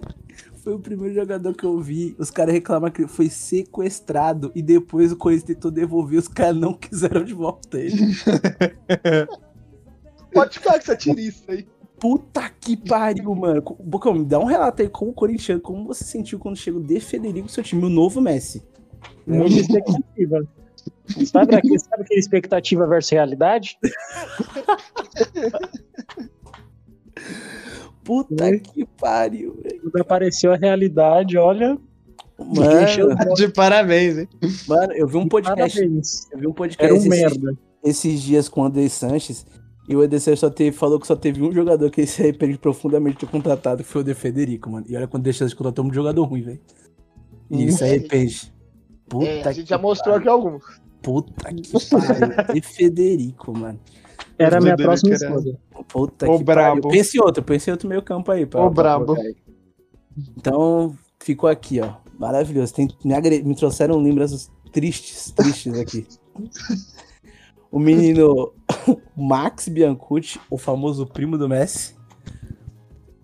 [SPEAKER 1] Foi o primeiro jogador que eu vi. Os caras reclamam que ele foi sequestrado e depois o Corinthians tentou devolver. Os caras não quiseram de volta ele.
[SPEAKER 2] Pode ficar com essa tiriça aí.
[SPEAKER 1] Puta que pariu, mano. Bocão, me dá um relato aí como corintiano, como você sentiu quando chegou De Federico no seu time, o novo Messi.
[SPEAKER 3] Muita expectativa. Sabe, aquele, sabe aquele expectativa versus realidade?
[SPEAKER 1] Puta
[SPEAKER 3] Oi?
[SPEAKER 1] que pariu, velho.
[SPEAKER 3] Quando apareceu a realidade, olha.
[SPEAKER 1] Mano,
[SPEAKER 4] De parabéns, hein?
[SPEAKER 1] mano, eu vi um podcast.
[SPEAKER 3] Parabéns.
[SPEAKER 1] Eu vi um podcast
[SPEAKER 3] Era um
[SPEAKER 1] esses,
[SPEAKER 3] merda.
[SPEAKER 1] esses dias com o André Sanches. E o Sanches só teve, falou que só teve um jogador que ele se arrepende profundamente de ter contratado, que foi o De Federico, mano. E olha quando deixa de contratar um jogador ruim, velho. E ele se arrepende. Puta
[SPEAKER 2] É, a gente
[SPEAKER 1] que
[SPEAKER 2] já mostrou aqui alguns.
[SPEAKER 1] Puta que pariu. De Federico, mano.
[SPEAKER 3] Era a minha próxima
[SPEAKER 4] era.
[SPEAKER 3] escolha.
[SPEAKER 1] Puta
[SPEAKER 4] Ô,
[SPEAKER 1] que
[SPEAKER 4] brabo.
[SPEAKER 1] pariu. Pense em outro, pense em outro meio campo aí. Pra,
[SPEAKER 4] Ô,
[SPEAKER 1] pra
[SPEAKER 4] brabo.
[SPEAKER 1] Então, ficou aqui, ó. Maravilhoso. Tem, me, agre- me trouxeram lembranças tristes, tristes aqui. o menino Max Biancucci, o famoso primo do Messi.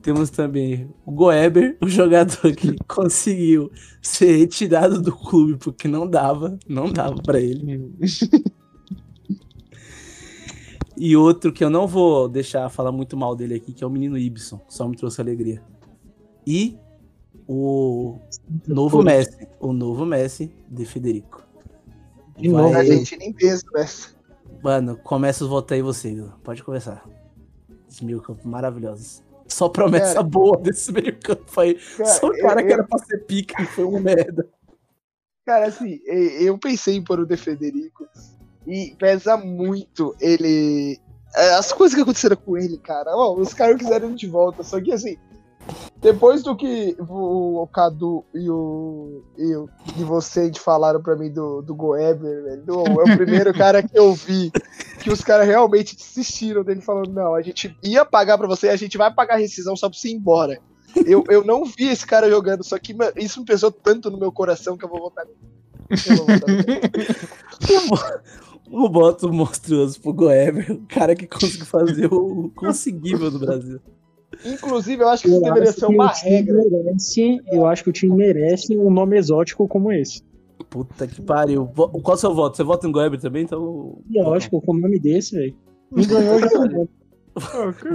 [SPEAKER 1] Temos também o Goeber, o jogador que conseguiu ser retirado do clube porque não dava, não dava pra ele. E outro que eu não vou deixar falar muito mal dele aqui, que é o menino Ibson, só me trouxe alegria. E o novo Messi, o novo Messi de Federico.
[SPEAKER 3] De novo,
[SPEAKER 1] Vai-
[SPEAKER 2] Argentina em peso nessa.
[SPEAKER 1] Mano, começa os votos aí você, Vila. Pode começar. Esses meio campo maravilhosos. Só promessa
[SPEAKER 2] Cara,
[SPEAKER 1] boa desse meio campo aí.
[SPEAKER 2] Cara,
[SPEAKER 1] Só o cara
[SPEAKER 2] eu-
[SPEAKER 1] que era pra ser pica e foi um merda.
[SPEAKER 2] Cara, assim, eu pensei em pôr o De Federico e pesa muito ele. é, As coisas que aconteceram com ele, cara. Os caras quiseram de volta, só que assim. Depois do que o, o Cadu e o, e o e você gente falaram pra mim do, do Goeber, velho, do- é o primeiro cara que eu vi que os caras realmente desistiram dele falando, não, a gente ia pagar pra você, a gente vai pagar a rescisão só pra você ir embora. Eu, eu não vi esse cara jogando, só que isso me pesou tanto no meu coração que eu vou votar nele. Eu vou votar nele.
[SPEAKER 1] O voto monstruoso pro Goeber, o cara que conseguiu fazer o conseguível do Brasil.
[SPEAKER 2] Inclusive, eu acho que isso
[SPEAKER 3] Eu
[SPEAKER 2] deveria ser uma regra.
[SPEAKER 3] merece, eu acho que o time merece um nome exótico como esse.
[SPEAKER 1] Puta que pariu. Qual é o seu voto? Você vota em Goeber também? Então.
[SPEAKER 3] Lógico, com o nome desse, velho. Me ganhou já.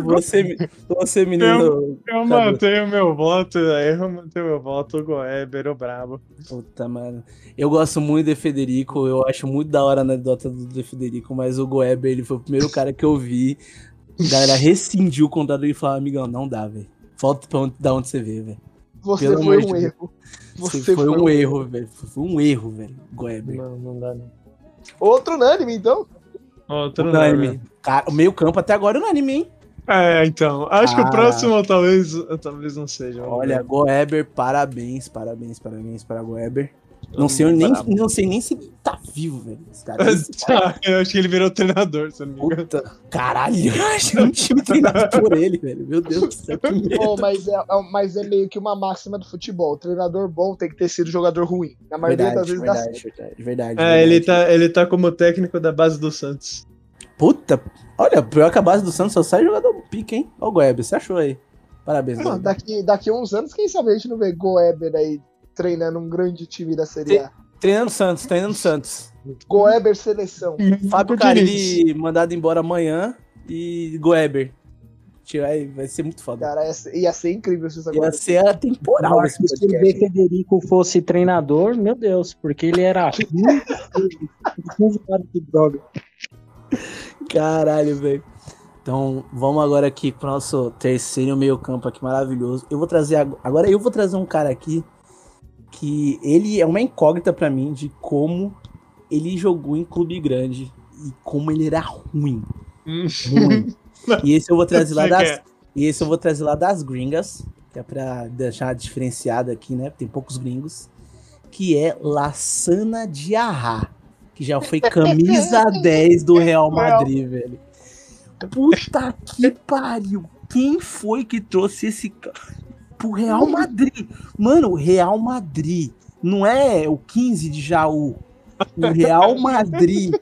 [SPEAKER 1] Você, você menino.
[SPEAKER 4] Eu mantenho meu voto, eu mantenho meu voto, o Goeber, o brabo.
[SPEAKER 1] Puta, mano. Eu gosto muito de Federico, eu acho muito da hora a anedota do de Federico, mas o Goeber, ele foi o primeiro cara que eu vi. A galera rescindiu o contrato dele e falou: amigão, não dá, velho. Volta pra onde, da onde você veio, velho.
[SPEAKER 2] Você
[SPEAKER 1] Pelo
[SPEAKER 2] foi um erro.
[SPEAKER 1] Você
[SPEAKER 2] Você
[SPEAKER 1] foi um erro, velho. Foi um erro, velho. Goeber.
[SPEAKER 4] Não, não dá não.
[SPEAKER 2] Outro unânime, então.
[SPEAKER 4] Outro
[SPEAKER 1] Unânime. Cara, o meio campo até agora é unânime, hein?
[SPEAKER 4] É, então. Acho que
[SPEAKER 1] Ah.
[SPEAKER 4] o próximo talvez, talvez não seja.
[SPEAKER 1] Olha. Goeber, parabéns, parabéns, parabéns para Goeber. Não sei, nem, não sei nem se ele tá vivo, velho. Esse cara, esse
[SPEAKER 4] Tá, eu acho que ele virou treinador, se eu não me engano.
[SPEAKER 1] Puta, caralho, eu achei um time treinado por ele, velho. Meu Deus do céu, que.
[SPEAKER 2] Pô, mas, é, é- mas é meio que uma máxima do futebol. O treinador bom tem que ter sido jogador ruim. Na maioria das
[SPEAKER 1] Verdade,
[SPEAKER 2] vezes dá
[SPEAKER 1] verdade,
[SPEAKER 2] certo.
[SPEAKER 1] verdade, verdade,
[SPEAKER 4] É, ele
[SPEAKER 1] verdade.
[SPEAKER 4] tá, ele tá como técnico da base do Santos.
[SPEAKER 1] Puta, olha, pior que a base do Santos só sai jogador pique, hein? Ó o Goeber, você achou aí? Parabéns, Goeber.
[SPEAKER 2] daqui, daqui a uns anos, quem sabe a gente não vê Goeber aí treinando um grande time da Série A.
[SPEAKER 1] Treinando Santos, treinando Santos.
[SPEAKER 2] Goeber seleção.
[SPEAKER 1] Fábio
[SPEAKER 4] Nunca Diniz.
[SPEAKER 1] Carilli mandado embora amanhã e Goeber. Vai, vai ser muito foda.
[SPEAKER 2] Cara, ia ser, ia ser incrível se isso
[SPEAKER 1] Ia
[SPEAKER 2] acontecesse.
[SPEAKER 1] ser atemporal
[SPEAKER 3] acho que se o. De Federico fosse treinador, meu Deus, porque ele era de droga.
[SPEAKER 1] Caralho, velho. Então, vamos agora aqui pro nosso terceiro meio campo aqui maravilhoso. Eu vou trazer ag- agora eu vou trazer um cara aqui que ele é uma incógnita pra mim de como ele jogou em clube grande e como ele era ruim,
[SPEAKER 4] Hum.
[SPEAKER 1] ruim. e esse eu vou trazer lá das
[SPEAKER 4] quer?
[SPEAKER 1] e esse eu vou trazer lá das gringas, que é pra deixar diferenciado aqui, né? Tem poucos gringos, que é Lassana Diarra, que já foi camisa 10 do Real Madrid, velho. Puta que pariu. Quem foi que trouxe esse cara pro Real Madrid? Mano, o Real Madrid não é o 15 de Jaú. O Real Madrid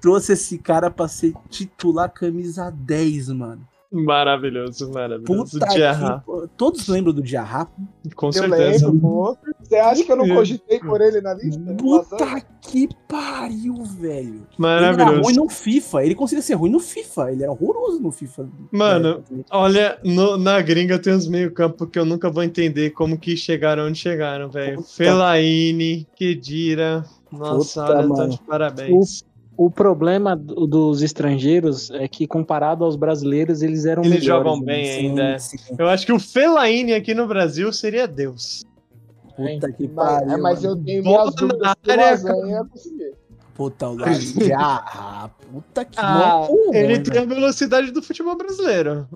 [SPEAKER 1] trouxe esse cara pra ser titular camisa 10, mano.
[SPEAKER 4] Maravilhoso, maravilhoso.
[SPEAKER 1] Puta
[SPEAKER 4] Diarra,
[SPEAKER 1] que... Todos lembram do Diarra?
[SPEAKER 4] com
[SPEAKER 2] Eu
[SPEAKER 4] certeza.
[SPEAKER 2] lembro. Você acha que eu não cogitei por ele na lista?
[SPEAKER 1] Puta que pariu, velho. Ele era
[SPEAKER 4] Maravilhoso.
[SPEAKER 1] ruim no FIFA. Ele conseguia ser ruim no FIFA. Ele era horroroso no FIFA.
[SPEAKER 4] Mano, Olha, no- na gringa tem uns meio-campo que eu nunca vou entender como que chegaram onde chegaram, velho. Felaine, Kedira. Nossa,
[SPEAKER 1] Puta,
[SPEAKER 4] olha, tá
[SPEAKER 1] mano.
[SPEAKER 4] de parabéns.
[SPEAKER 3] O problema do- dos estrangeiros é que, comparado aos brasileiros, eles eram
[SPEAKER 4] Eles
[SPEAKER 3] melhores.
[SPEAKER 4] jogam
[SPEAKER 3] né?
[SPEAKER 4] bem
[SPEAKER 1] Sim,
[SPEAKER 4] ainda.
[SPEAKER 1] sim.
[SPEAKER 4] Eu acho que o Felaine aqui no Brasil seria Deus.
[SPEAKER 1] Puta que
[SPEAKER 2] Mas,
[SPEAKER 1] pariu.
[SPEAKER 2] é, mas eu
[SPEAKER 1] mano.
[SPEAKER 2] tenho
[SPEAKER 4] Bola
[SPEAKER 2] minhas dúvidas
[SPEAKER 4] na
[SPEAKER 2] que o
[SPEAKER 4] área,
[SPEAKER 2] Lasanha ia conseguir.
[SPEAKER 1] Puta, o de ah, puta que
[SPEAKER 4] Ah,
[SPEAKER 1] mano,
[SPEAKER 4] ele
[SPEAKER 1] ruim,
[SPEAKER 4] tem a velocidade do futebol brasileiro.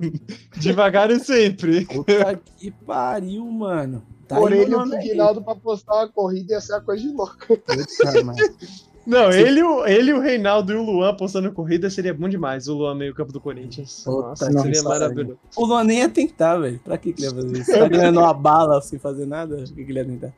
[SPEAKER 4] Devagar e sempre.
[SPEAKER 1] Puta que pariu, mano. Tá
[SPEAKER 2] Por ele, o. Guinaldo pra postar uma corrida ia ser uma coisa de louco.
[SPEAKER 1] Puta, mano.
[SPEAKER 4] Não,
[SPEAKER 1] Sim.
[SPEAKER 4] ele, o- ele, o Reinaldo e o Luan postando corrida seria bom demais. O Luan meio campo do Corinthians.
[SPEAKER 1] Puta
[SPEAKER 4] Nossa, seria maravilhoso.
[SPEAKER 1] O Luan nem ia tentar, velho. Pra que, que ele ia fazer isso? Tá ganhando uma bala sem fazer nada? Por que, que ele ia tentar?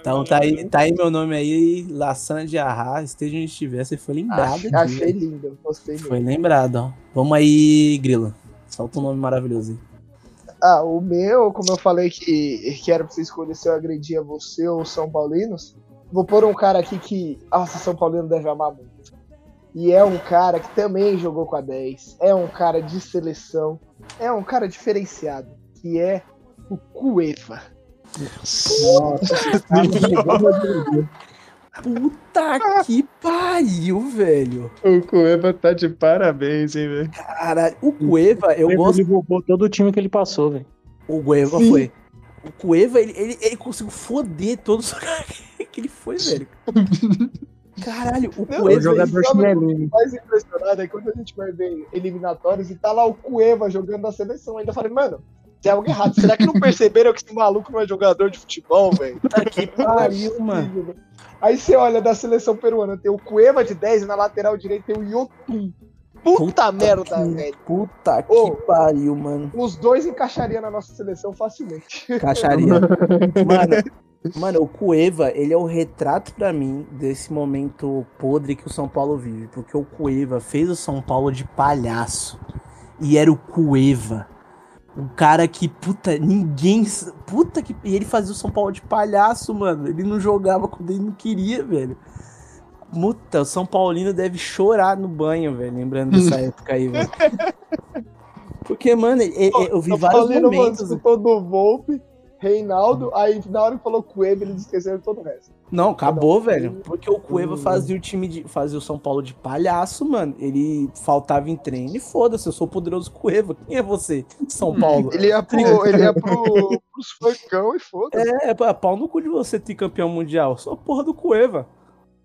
[SPEAKER 1] Então tá aí, tá aí meu nome aí, Lassana de Arra, esteja onde estiver, você foi lembrado.
[SPEAKER 2] Achei, lindo, gostei
[SPEAKER 1] Foi lembrado, ó. Vamos aí, Grilo. Solta um nome maravilhoso aí.
[SPEAKER 2] Ah, o meu, como eu falei que, que era pra você escolher se eu agredia você ou São Paulinos, vou pôr um cara aqui que, nossa, São Paulino deve amar muito. E é um cara que também jogou com a 10, é um cara de seleção, é um cara diferenciado, que é o Cueva.
[SPEAKER 1] Puta que pariu, velho.
[SPEAKER 4] O Cueva tá de parabéns, hein, velho.
[SPEAKER 1] Caralho, o Cueva, eu
[SPEAKER 3] Ele
[SPEAKER 1] gosto.
[SPEAKER 3] roubou todo o time que ele passou, velho.
[SPEAKER 1] O Cueva
[SPEAKER 2] Sim.
[SPEAKER 1] foi. O Cueva, ele, ele, ele conseguiu foder todos os caras que ele foi, velho. Caralho, o
[SPEAKER 2] Não,
[SPEAKER 3] O
[SPEAKER 1] Cueva.
[SPEAKER 3] jogador chinelinho.
[SPEAKER 2] O mais impressionado é quando a gente vai ver eliminatórios e tá lá o Cueva jogando na seleção. Ainda falei, mano, tem algo errado. Será que não perceberam que esse maluco não é jogador de futebol, velho?
[SPEAKER 1] Puta que pariu, mano.
[SPEAKER 2] Aí você olha da seleção peruana, tem o Cueva de 10 e na lateral direita tem o Yotun. Puta, merda,
[SPEAKER 1] que-
[SPEAKER 2] velho.
[SPEAKER 1] Puta que
[SPEAKER 2] Ô.
[SPEAKER 1] pariu, mano.
[SPEAKER 2] Os dois encaixariam na nossa seleção facilmente.
[SPEAKER 1] Caixaria. Mano, mano, o Cueva, ele é o retrato pra mim desse momento podre que o São Paulo vive. Porque o Cueva fez o São Paulo de palhaço. E era o Cueva. Um cara que, puta, ninguém. Puta que. E ele fazia o São Paulo de palhaço, mano. Ele não jogava quando ele não queria, velho. Puta, o São Paulino deve chorar no banho, velho. Lembrando dessa época aí, velho. Porque, mano, e- e- eu vi vários momentos.
[SPEAKER 2] escutou do Volpe, Reinaldo, aí na hora que falou Cueva, eles esqueceram todo o resto.
[SPEAKER 1] Não, acabou, velho. Porque o Cueva
[SPEAKER 2] ele-
[SPEAKER 1] fazia o time de. fazia o São Paulo de palhaço, mano. Ele faltava em treino e foda-se, eu sou o poderoso Cueva. Quem é você, São Paulo?
[SPEAKER 2] Ele ia, pro, ele ia pro, pros funkão e foda-se.
[SPEAKER 1] É, pá, pau no cu de você ter campeão mundial. Eu sou a porra do Cueva.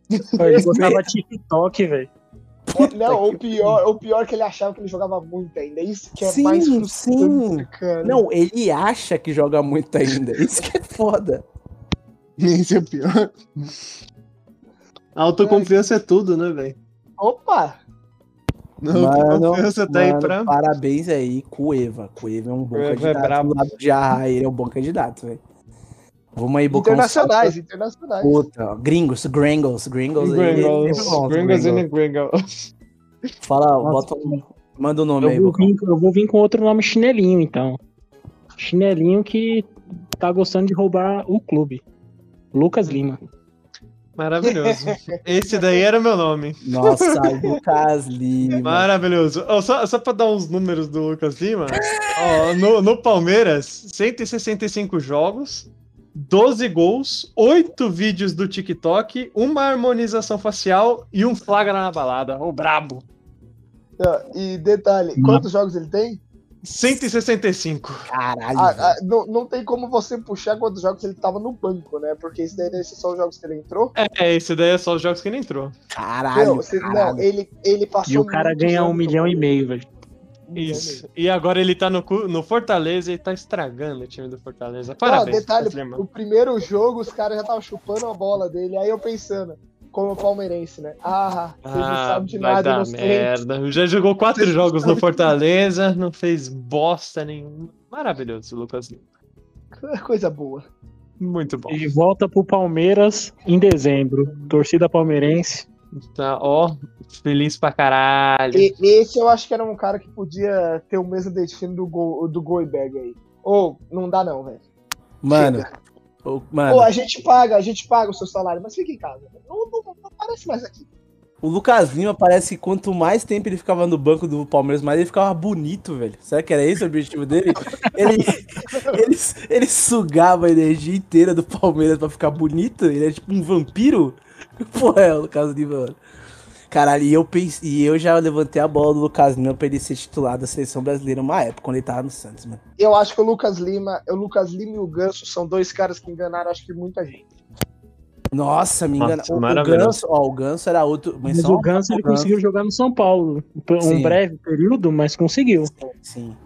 [SPEAKER 3] Ele gostava de TikTok, velho.
[SPEAKER 2] É, não, o pior, o pior é que ele achava que ele jogava muito ainda. Isso que é
[SPEAKER 1] Sim,
[SPEAKER 2] mais
[SPEAKER 1] sim.
[SPEAKER 2] frustrante, cara.
[SPEAKER 1] Não, ele acha que joga muito ainda. Isso que é foda.
[SPEAKER 4] Esse é o pior. A autoconfiança é tudo, né, velho?
[SPEAKER 2] Opa!
[SPEAKER 4] A autoconfiança tá aí
[SPEAKER 1] mano,
[SPEAKER 4] pra.
[SPEAKER 1] Parabéns aí, Cueva. Cueva é um bom
[SPEAKER 4] Cueva é
[SPEAKER 1] candidato.
[SPEAKER 4] brabo.
[SPEAKER 1] Do lado de Arra, ele é um bom candidato, velho. Vamos aí, Bocão.
[SPEAKER 2] Internacionais, internacionais.
[SPEAKER 1] Puta, gringos, gringos, gringos. aí,
[SPEAKER 4] Gringos,
[SPEAKER 1] bons,
[SPEAKER 4] Gringos
[SPEAKER 1] gringos.
[SPEAKER 4] Gringos.
[SPEAKER 1] Fala,
[SPEAKER 3] Nossa,
[SPEAKER 1] bota um, manda o nome aí,
[SPEAKER 3] Eu vou,
[SPEAKER 1] Bocão.
[SPEAKER 3] vir, eu vou vir com outro nome chinelinho, então. Chinelinho que tá gostando de roubar o clube. Lucas Lima.
[SPEAKER 4] Maravilhoso. Esse daí era meu nome.
[SPEAKER 1] Nossa, Lucas Lima.
[SPEAKER 4] Maravilhoso. Ó, só, só pra dar uns números do Lucas Lima. ó, no, no Palmeiras, 165 jogos, 12 gols, 8 vídeos do TikTok, uma harmonização facial e um flagra na balada. O brabo.
[SPEAKER 2] Ah, E detalhe, quantos jogos ele tem?
[SPEAKER 4] 165.
[SPEAKER 1] Caralho.
[SPEAKER 2] Ah, ah, não, não tem como você puxar quantos jogos ele tava no banco, né? Porque isso daí esses são os jogos que ele entrou.
[SPEAKER 4] É, esse daí é só os jogos que ele entrou.
[SPEAKER 1] Caralho.
[SPEAKER 2] não, você-
[SPEAKER 1] caralho.
[SPEAKER 2] não, ele, ele passou.
[SPEAKER 3] E o cara ganha um milhão e meio, velho.
[SPEAKER 4] Isso. E agora ele tá no, no Fortaleza e tá estragando o time do Fortaleza.
[SPEAKER 2] Não,
[SPEAKER 4] Parabéns.
[SPEAKER 2] detalhe,
[SPEAKER 4] Cleiman.
[SPEAKER 2] o primeiro jogo os caras já estavam chupando a bola dele. Aí eu pensando, como palmeirense, né? Ah, vocês não
[SPEAKER 4] Ah,
[SPEAKER 2] sabem de
[SPEAKER 4] vai
[SPEAKER 2] nada,
[SPEAKER 4] dar merda. Já jogou quatro
[SPEAKER 2] Vocês
[SPEAKER 4] jogos no Fortaleza, não fez bosta nenhuma. Maravilhoso, Lucas Lima.
[SPEAKER 2] Coisa boa.
[SPEAKER 4] Muito bom.
[SPEAKER 3] E volta pro Palmeiras em dezembro. Torcida palmeirense.
[SPEAKER 4] Tá, ó, feliz pra caralho.
[SPEAKER 2] E, esse eu acho que era um cara que podia ter o mesmo destino do, Go, do Goiberg aí. Ou, não dá não, velho.
[SPEAKER 1] Mano, ô, mano,
[SPEAKER 2] Pô, a gente paga, a gente paga o seu salário, mas fica em casa. Não, não, não aparece mais aqui.
[SPEAKER 1] o Lucas Lima parece que quanto mais tempo ele ficava no banco do Palmeiras, mais ele ficava bonito, velho. Será que era esse o objetivo dele? Ele, ele, ele sugava a energia inteira do Palmeiras pra ficar bonito? Ele é tipo um vampiro? Porra, é o Lucas Lima, mano. Caralho, e eu, pense, e eu já levantei a bola do Lucas Lima pra ele ser titular da seleção brasileira uma época, quando ele tava no Santos, mano.
[SPEAKER 2] Eu acho que o Lucas Lima, o Lucas Lima e o Ganso são dois caras que enganaram, acho que muita gente.
[SPEAKER 1] Nossa, me engana.
[SPEAKER 4] Nossa,
[SPEAKER 1] O, o. Ganso, ó, o Ganso era outro.
[SPEAKER 3] Mas
[SPEAKER 1] menção
[SPEAKER 3] o Ganso ele
[SPEAKER 1] Ganso.
[SPEAKER 3] conseguiu jogar no São Paulo. Um
[SPEAKER 1] Sim.
[SPEAKER 3] breve período, mas conseguiu.
[SPEAKER 1] Sim.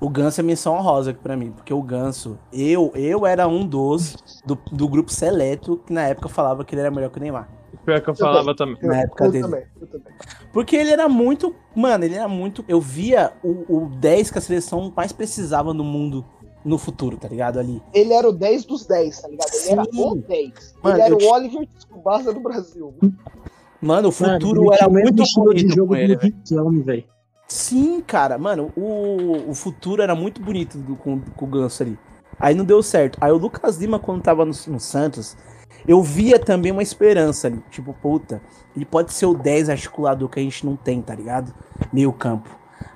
[SPEAKER 1] O Ganso é menção honrosa aqui pra mim, porque o Ganso, eu, eu era um dos do, do grupo seleto que na época falava que ele era melhor que o Neymar.
[SPEAKER 4] Pior que eu falava também.
[SPEAKER 2] Eu,
[SPEAKER 1] Na época
[SPEAKER 2] eu
[SPEAKER 1] dele.
[SPEAKER 2] também, eu também.
[SPEAKER 1] Porque ele era muito. Mano, ele era muito. Eu via o, o 10 que a seleção mais precisava no mundo no futuro, tá ligado? Ali.
[SPEAKER 2] Ele era o 10 dos 10, tá ligado? Ele era o 10.
[SPEAKER 1] Mano,
[SPEAKER 2] ele era
[SPEAKER 1] eu
[SPEAKER 2] o
[SPEAKER 1] te-
[SPEAKER 2] Oliver Tsubasa do Brasil.
[SPEAKER 1] Mano, o
[SPEAKER 3] Mano,
[SPEAKER 1] futuro
[SPEAKER 3] ele
[SPEAKER 1] era muito
[SPEAKER 3] estilo de
[SPEAKER 1] bonito
[SPEAKER 3] jogo
[SPEAKER 1] com ele, velho. Sim, cara, mano, o, o futuro era muito bonito do- com, com o Ganso ali. Aí não deu certo. Aí o Lucas Lima, quando tava no, no Santos, eu via também uma esperança ali. Tipo, puta, ele pode ser o 10 articulador que a gente não tem, tá ligado? Meio campo.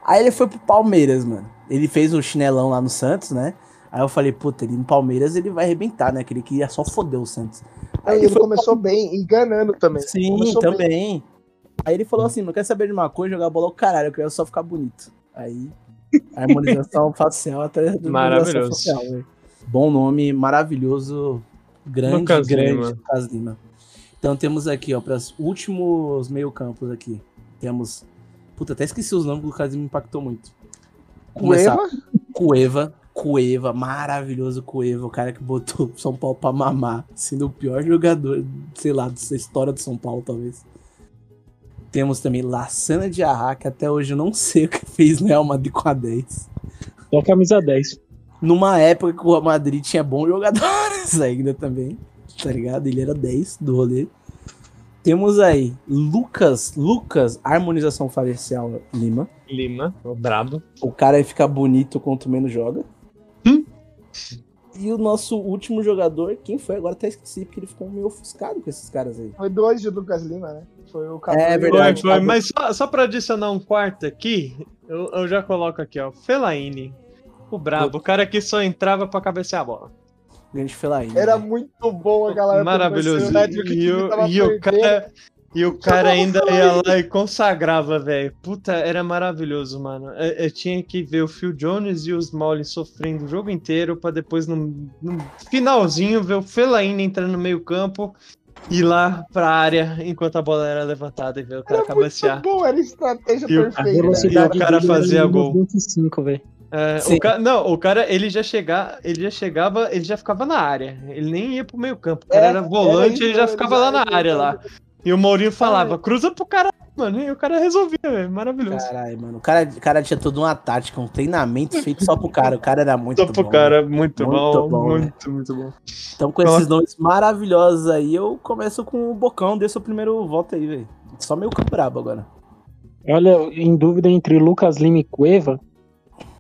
[SPEAKER 1] Aí ele foi pro Palmeiras, mano. Ele fez o chinelão lá no Santos, né? Aí eu falei, puta, ele no Palmeiras ele vai arrebentar, né? Que ele queria só foder o Santos.
[SPEAKER 2] Aí ele começou bem, enganando também.
[SPEAKER 1] Sim,
[SPEAKER 2] Começou bem.
[SPEAKER 1] também. Aí ele falou assim, não quer saber de uma coisa, jogar bola ao caralho, eu queria só ficar bonito. Aí, harmonização facial até do
[SPEAKER 4] Maravilhoso.
[SPEAKER 1] harmonização facial, velho. Bom nome, maravilhoso, grande,
[SPEAKER 4] Lucas
[SPEAKER 1] grande
[SPEAKER 4] Lima.
[SPEAKER 1] Lucas Lima. Então temos aqui, ó, para os últimos meio campos aqui. Temos, puta, até esqueci os nomes, que o Lucas Lima me impactou muito. Começar-
[SPEAKER 2] Cueva,
[SPEAKER 1] Cueva, Cueva, maravilhoso Cueva, o cara que botou São Paulo pra mamar, sendo o pior jogador, sei lá, dessa história do São Paulo, talvez. Temos também Lassana de Arra, que até hoje eu não sei o que fez no Real Madrid com a 10.
[SPEAKER 3] Só camisa 10.
[SPEAKER 1] Numa época que o Real Madrid tinha bons jogadores ainda também, tá ligado? Ele era 10 do rolê. Temos aí Lucas, Lucas, harmonização facial Lima.
[SPEAKER 4] Lima, o brabo.
[SPEAKER 1] O cara fica bonito quanto menos joga.
[SPEAKER 4] Hum?
[SPEAKER 1] E o nosso último jogador, quem foi? Agora até esqueci, porque ele ficou meio ofuscado com esses caras aí.
[SPEAKER 2] foi dois de Lucas Lima, né? Foi o Cadu
[SPEAKER 1] É
[SPEAKER 2] e o-
[SPEAKER 4] Foi,
[SPEAKER 1] verdade.
[SPEAKER 4] foi. Mas só, só pra adicionar um quarto aqui, eu, eu já coloco aqui, ó. Felaine. O brabo, o cara que só entrava pra cabecear a bola.
[SPEAKER 1] Grande Felaine.
[SPEAKER 2] Era muito bom aquela época.
[SPEAKER 4] Maravilhoso. E,
[SPEAKER 2] o
[SPEAKER 4] o, e o cara. E o cara ainda ia lá e consagrava, velho. Puta, era maravilhoso, mano. Eu, eu tinha que ver o Phil Jones e os Smalley sofrendo o jogo inteiro pra depois, no, no finalzinho, ver o Fellaini entrando no meio campo ir lá pra área enquanto a bola era levantada e ver o cara
[SPEAKER 2] Era muito
[SPEAKER 4] cabecear.
[SPEAKER 2] bom, era estratégia
[SPEAKER 4] E o-
[SPEAKER 3] A
[SPEAKER 2] perfeita. né?
[SPEAKER 3] velocidade
[SPEAKER 4] E o cara fazia gol.
[SPEAKER 3] 25, velho.
[SPEAKER 4] É, o ca- Não, o cara, ele já chegava, ele já chegava, ele já ficava na área. Ele nem ia pro meio campo. O cara
[SPEAKER 2] É,
[SPEAKER 4] era volante,
[SPEAKER 2] isso,
[SPEAKER 4] ele já ficava lá na área lá. E o Mourinho falava, cruza pro cara, mano. E o cara resolvia, velho. Maravilhoso.
[SPEAKER 1] Caralho, mano. O cara, o cara tinha toda uma tática, um treinamento feito só pro cara. O cara era muito
[SPEAKER 4] Só pro
[SPEAKER 1] bom.
[SPEAKER 4] cara, muito,
[SPEAKER 1] Muito
[SPEAKER 4] bom,
[SPEAKER 1] bom,
[SPEAKER 4] muito, muito bom.
[SPEAKER 1] Então, com esses nomes maravilhosos aí, eu começo com o Bocão. Dê seu primeiro voto aí, velho. Só meio campo brabo agora.
[SPEAKER 3] Olha, em dúvida entre Lucas Lima e Cueva,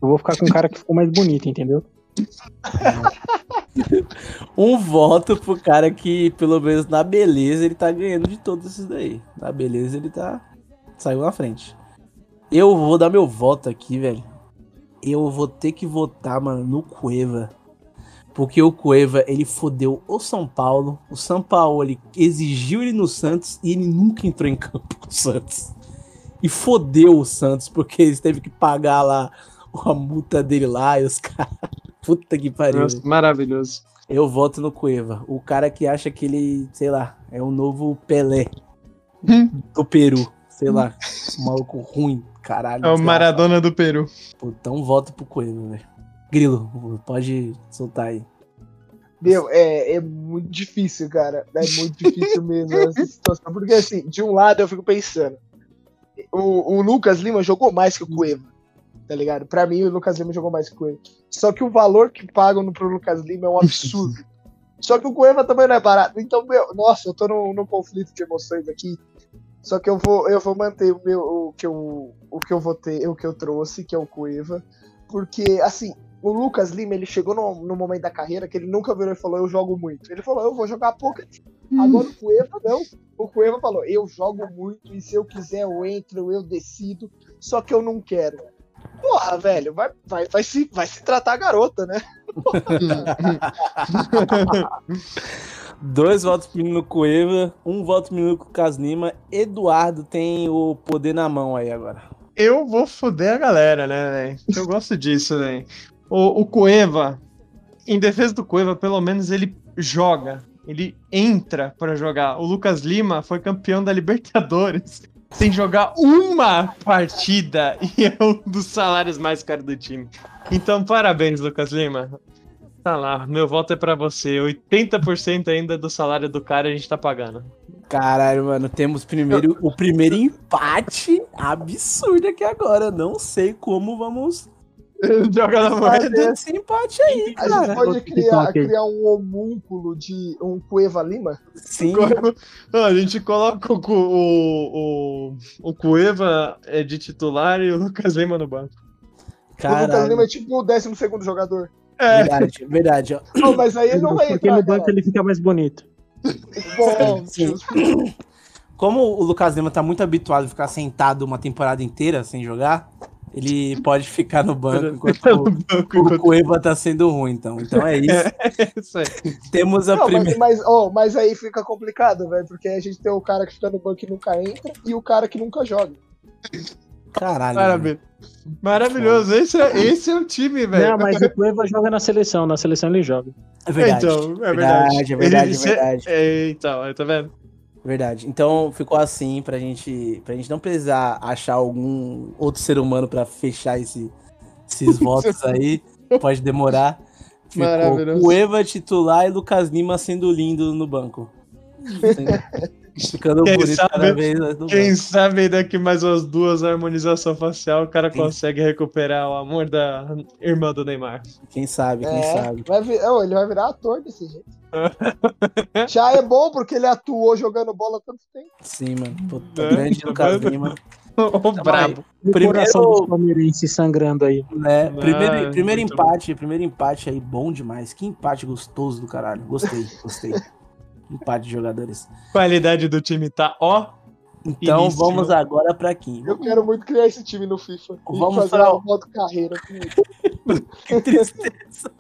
[SPEAKER 3] eu vou ficar com o cara que ficou mais bonito, entendeu?
[SPEAKER 1] Um voto pro cara que, pelo menos na beleza, ele tá ganhando de todos esses daí. Na beleza, ele tá. Saiu na frente. Eu vou dar meu voto aqui, velho. Eu vou ter que votar, mano, no Cueva. Porque o Cueva, ele fodeu o São Paulo. O São Paulo, ele exigiu ele no Santos e ele nunca entrou em campo com o Santos. e fodeu o Santos, porque eles teve que pagar lá a multa dele lá e os caras. Puta que pariu.
[SPEAKER 4] Nossa, maravilhoso.
[SPEAKER 1] Eu voto no Cueva. O cara que acha que ele, sei lá, é o novo Pelé do Peru. Sei lá. Um maluco ruim, caralho.
[SPEAKER 4] É o. Maradona do Peru.
[SPEAKER 1] Pô, Então voto pro Cueva, velho. Grilo, pode soltar aí.
[SPEAKER 2] Meu, é, é muito difícil, cara. É muito difícil mesmo essa situação. Porque, assim, de um lado eu fico pensando. O, o Lucas Lima jogou mais que o Cueva. Tá ligado? Pra mim, o Lucas Lima jogou mais que o Cueva. Só que o valor que pagam pro Lucas Lima é um absurdo. Só que o Cueva também não é barato. Então, meu, nossa, eu tô num, num conflito de emoções aqui. Só que eu vou, eu vou manter o meu, o que eu, o que eu votei, o que eu trouxe, que é o Cueva. Porque, assim, o Lucas Lima, ele chegou no, no momento da carreira que ele nunca virou e falou, eu jogo muito. Ele falou, eu vou jogar pouco. Agora o Cueva não. O Cueva falou, eu jogo muito e se eu quiser eu entro, eu decido, só que eu não quero. Porra, velho, vai, vai, vai, se, vai se tratar a garota, né?
[SPEAKER 1] Dois votos pro menino Cueva, um voto pro menino Lucas Lima. Eduardo tem o poder na mão aí agora.
[SPEAKER 4] Eu vou foder a galera, né, velho? Eu gosto disso, velho. O, o Cueva, em defesa do Cueva, pelo menos ele joga. Ele entra pra jogar. O Lucas Lima foi campeão da Libertadores sem jogar uma partida e é um dos salários mais caros do time. Então, parabéns, Lucas Lima. Tá lá, meu voto é pra você. 80% ainda do salário do cara a gente tá pagando.
[SPEAKER 1] Caralho, mano, temos primeiro, o primeiro empate absurdo aqui agora. Não sei como vamos
[SPEAKER 4] Joga na moeda.
[SPEAKER 1] esse empate aí,
[SPEAKER 2] A gente
[SPEAKER 1] cara.
[SPEAKER 2] pode
[SPEAKER 3] outro
[SPEAKER 2] criar,
[SPEAKER 3] TikTok.
[SPEAKER 2] criar um homúnculo de um Cueva Lima?
[SPEAKER 1] Sim,
[SPEAKER 4] Não, a gente coloca o, o, o, o Cueva é de titular e o Lucas Lima no banco.
[SPEAKER 2] O Lucas
[SPEAKER 1] caralho.
[SPEAKER 2] Lima é tipo o 12 segundo jogador.
[SPEAKER 4] É,
[SPEAKER 1] Verdade, verdade.
[SPEAKER 2] Não, mas aí ele não vai
[SPEAKER 3] Porque
[SPEAKER 2] entrar,
[SPEAKER 3] no banco
[SPEAKER 2] cara.
[SPEAKER 3] ele fica mais bonito.
[SPEAKER 2] Bom,
[SPEAKER 1] Sim. Como o Lucas Lima tá muito habituado a ficar sentado uma temporada inteira sem jogar, ele pode ficar no banco enquanto
[SPEAKER 4] no
[SPEAKER 1] o-
[SPEAKER 4] banco
[SPEAKER 1] o
[SPEAKER 4] enquanto-
[SPEAKER 1] Cueva tá sendo ruim, então. Então é isso.
[SPEAKER 4] É isso aí.
[SPEAKER 1] Temos a
[SPEAKER 2] Não, mas,
[SPEAKER 1] primeira.
[SPEAKER 2] mas, ó, mas aí fica complicado, velho, porque a gente tem o cara que fica no banco e nunca entra e o cara que nunca joga.
[SPEAKER 1] Caralho.
[SPEAKER 4] Maravilha. Maravilhoso. Esse é, esse é o time, velho.
[SPEAKER 3] Não, mas o Cueva joga na seleção. Na seleção ele joga.
[SPEAKER 1] É verdade.
[SPEAKER 4] Então, é verdade.
[SPEAKER 1] Verdade, é verdade,
[SPEAKER 4] Ele-
[SPEAKER 1] é verdade.
[SPEAKER 4] É, então, tá vendo?
[SPEAKER 1] Verdade. Então ficou assim pra gente, pra gente não precisar achar algum outro ser humano pra fechar esse, esses votos aí. Pode demorar. Ficou
[SPEAKER 4] Maravilhoso.
[SPEAKER 1] Cueva titular e Lucas Lima sendo lindo no banco. Ficando
[SPEAKER 4] Quem
[SPEAKER 1] bonito
[SPEAKER 4] sabe-
[SPEAKER 1] cada vez mais no
[SPEAKER 4] Quem
[SPEAKER 1] banco.
[SPEAKER 4] sabe daqui mais umas duas harmonização facial, o cara
[SPEAKER 1] Quem-
[SPEAKER 4] consegue recuperar o amor da irmã do Neymar.
[SPEAKER 1] Quem sabe, quem
[SPEAKER 2] É,
[SPEAKER 1] sabe.
[SPEAKER 2] vai vir- ó, ele vai virar ator desse jeito. Já é bom porque ele atuou jogando bola há tanto tempo.
[SPEAKER 1] Sim, mano. Puta,
[SPEAKER 4] É,
[SPEAKER 1] grande Lucas? Lima.
[SPEAKER 4] o brabo.
[SPEAKER 1] Primeiro-
[SPEAKER 3] palmeirenses sangrando aí.
[SPEAKER 1] Né? Primeiro, primeiro empate, primeiro empate aí, bom demais. Que empate gostoso do caralho. Gostei, gostei. empate de jogadores.
[SPEAKER 4] Qualidade do time tá ó.
[SPEAKER 1] Então
[SPEAKER 4] Início.
[SPEAKER 1] vamos agora pra quem?
[SPEAKER 2] Eu quero muito criar esse time no FIFA. E
[SPEAKER 1] Vamos
[SPEAKER 2] fazer
[SPEAKER 1] pra-
[SPEAKER 2] uma moto carreira.
[SPEAKER 1] Que tristeza.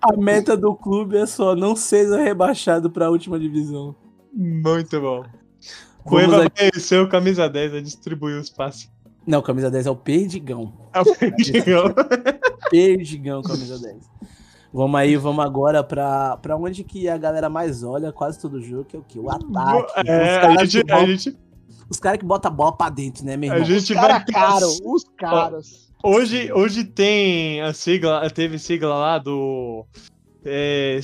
[SPEAKER 1] A meta do clube é só não seja rebaixado pra última divisão.
[SPEAKER 4] Muito bom. Cueva vai ser o camisa 10 a distribuir os passes.
[SPEAKER 1] Não, camisa 10 é o Perdigão.
[SPEAKER 4] É o Perdigão.
[SPEAKER 1] Perdigão, camisa 10. Vamos aí, vamos agora pra, pra onde que a galera mais olha quase todo jogo, que é o quê? O ataque.
[SPEAKER 4] É,
[SPEAKER 1] os
[SPEAKER 4] a
[SPEAKER 1] caras
[SPEAKER 4] gente,
[SPEAKER 1] que,
[SPEAKER 4] a
[SPEAKER 1] botam-
[SPEAKER 4] gente,
[SPEAKER 1] os cara que botam a bola pra dentro, né, meu
[SPEAKER 4] a
[SPEAKER 1] irmão?
[SPEAKER 4] gente
[SPEAKER 2] Os caras
[SPEAKER 4] vai.
[SPEAKER 2] caro, os caras.
[SPEAKER 4] Hoje, hoje tem a sigla, teve sigla lá do é,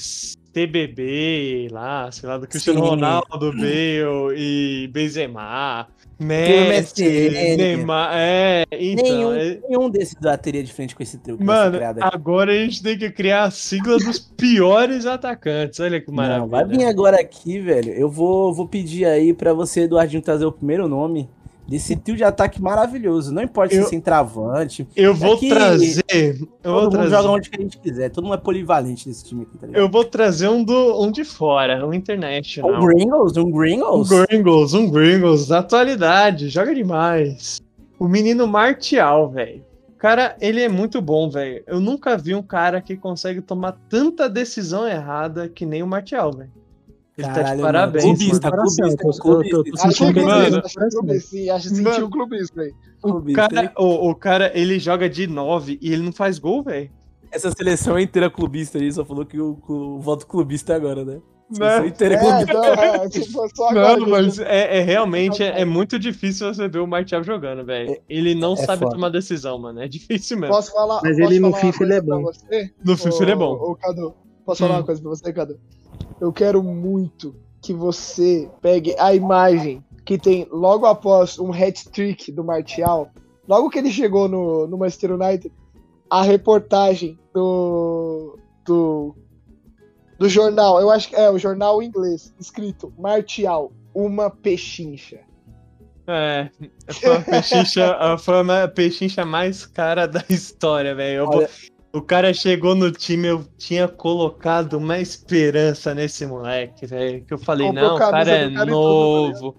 [SPEAKER 4] TBB lá, sei lá, do Cristiano
[SPEAKER 1] Sim.
[SPEAKER 4] Ronaldo, Bale e Benzema,
[SPEAKER 1] MSN.
[SPEAKER 4] Messi, Neymar, é, então,
[SPEAKER 1] nenhum,
[SPEAKER 4] é-
[SPEAKER 1] nenhum desses bateria de frente com esse trio que vai ser
[SPEAKER 4] mano, agora a gente tem que criar a sigla dos piores atacantes, olha que maravilha.
[SPEAKER 1] Não, vai vir agora aqui, velho. Eu vou, vou pedir aí pra você, Eduardinho, trazer o primeiro nome desse trio de ataque maravilhoso. Não importa
[SPEAKER 4] Eu-
[SPEAKER 1] se é centroavante.
[SPEAKER 4] Eu vou
[SPEAKER 1] Aqui,
[SPEAKER 4] trazer, eu vou
[SPEAKER 1] Todo mundo
[SPEAKER 4] trazer,
[SPEAKER 1] joga onde que a gente quiser. Todo mundo é polivalente nesse time aqui, tá
[SPEAKER 4] eu vou trazer um do um de fora, um international.
[SPEAKER 1] Um Gringles, um
[SPEAKER 4] Um
[SPEAKER 1] Gringles.
[SPEAKER 4] Gringles, um Gringles, da atualidade, joga demais. O menino Martial, velho. Cara, ele é muito bom, velho. Eu nunca vi um cara que consegue tomar tanta decisão errada que nem o Martial, velho. Ele tá de parabéns.
[SPEAKER 1] mano. Clubista,
[SPEAKER 4] mano.
[SPEAKER 1] clubista, clubista.
[SPEAKER 3] eu tô
[SPEAKER 2] Acho que
[SPEAKER 3] sentindo
[SPEAKER 2] é
[SPEAKER 3] bem
[SPEAKER 4] Mano.
[SPEAKER 2] clubista, acho que é clubista, sim, acho que sentiu
[SPEAKER 4] Mano.
[SPEAKER 2] um clubista aí.
[SPEAKER 4] O
[SPEAKER 1] Clubista,
[SPEAKER 4] cara, o, o cara, ele joga de 9 e ele não faz gol, velho.
[SPEAKER 1] Essa seleção é inteira clubista aí, só falou que o, o voto clubista agora, né?
[SPEAKER 4] Né?
[SPEAKER 1] Inteira é
[SPEAKER 2] É,
[SPEAKER 1] clubista.
[SPEAKER 2] então, é, tipo, só agora.
[SPEAKER 4] Não, mas é, é realmente é, é muito difícil você ver o Martial jogando, velho. Ele não
[SPEAKER 1] é
[SPEAKER 4] sabe
[SPEAKER 1] foda.
[SPEAKER 4] tomar decisão, mano. É difícil mesmo.
[SPEAKER 2] Posso falar?
[SPEAKER 3] Mas
[SPEAKER 2] posso
[SPEAKER 3] ele no
[SPEAKER 2] falar uma
[SPEAKER 3] FIFA ele é
[SPEAKER 2] coisa pra
[SPEAKER 3] bom.
[SPEAKER 2] Você?
[SPEAKER 4] No FIFA ele é bom.
[SPEAKER 2] Ô, Cadu, posso falar
[SPEAKER 4] Hum.
[SPEAKER 2] uma coisa pra você, Cadu? Eu quero muito que você pegue a imagem que tem logo após um hat-trick do Martial, logo que ele chegou no, no Manchester United, a reportagem do, do, do jornal, eu acho que é o jornal inglês, escrito Martial, uma pechincha.
[SPEAKER 4] É, foi a pechincha, foi a pechincha mais cara da história, velho. Eu O cara chegou no time, eu tinha colocado uma esperança nesse moleque, velho. Que eu falei,
[SPEAKER 2] Comprou
[SPEAKER 4] não, o cara é
[SPEAKER 2] cara e tudo,
[SPEAKER 4] novo.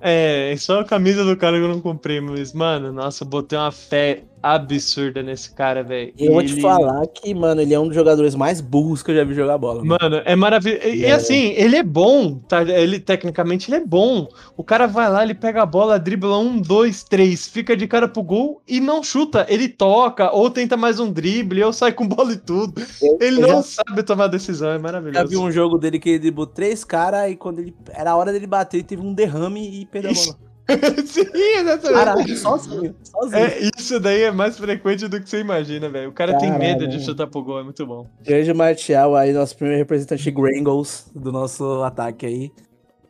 [SPEAKER 4] É, só a camisa do cara que eu não comprei, mas, mano, nossa, eu botei uma fé absurda nesse cara, velho.
[SPEAKER 1] Eu vou te
[SPEAKER 4] Ele-
[SPEAKER 1] falar que, mano, ele é um dos jogadores mais burros que eu já vi jogar bola. Mano.
[SPEAKER 4] Mano, é maravilhoso. E, e
[SPEAKER 1] É.
[SPEAKER 4] assim, ele é bom, tá? Ele, tecnicamente, ele é bom. O cara vai lá, ele pega a bola, dribla um, dois, três, fica de cara pro gol e não chuta. Ele toca, ou tenta mais um drible, ou sai com bola e tudo.
[SPEAKER 1] Eu-
[SPEAKER 4] Ele
[SPEAKER 1] eu
[SPEAKER 4] não
[SPEAKER 1] já-
[SPEAKER 4] sabe tomar decisão, é
[SPEAKER 1] Já vi
[SPEAKER 4] maravilhoso.
[SPEAKER 1] um jogo dele que ele driblou três caras e quando ele era a hora dele bater, ele teve um derrame e perdeu a bola.
[SPEAKER 4] Sim, exatamente.
[SPEAKER 1] Caralho, sozinho, sozinho.
[SPEAKER 4] É, isso daí é mais frequente do que você imagina, velho. O cara tem
[SPEAKER 1] Caralho,
[SPEAKER 4] medo de chutar pro gol, é muito bom.
[SPEAKER 1] Grande Martial aí, nosso primeiro representante Grangles do nosso ataque aí.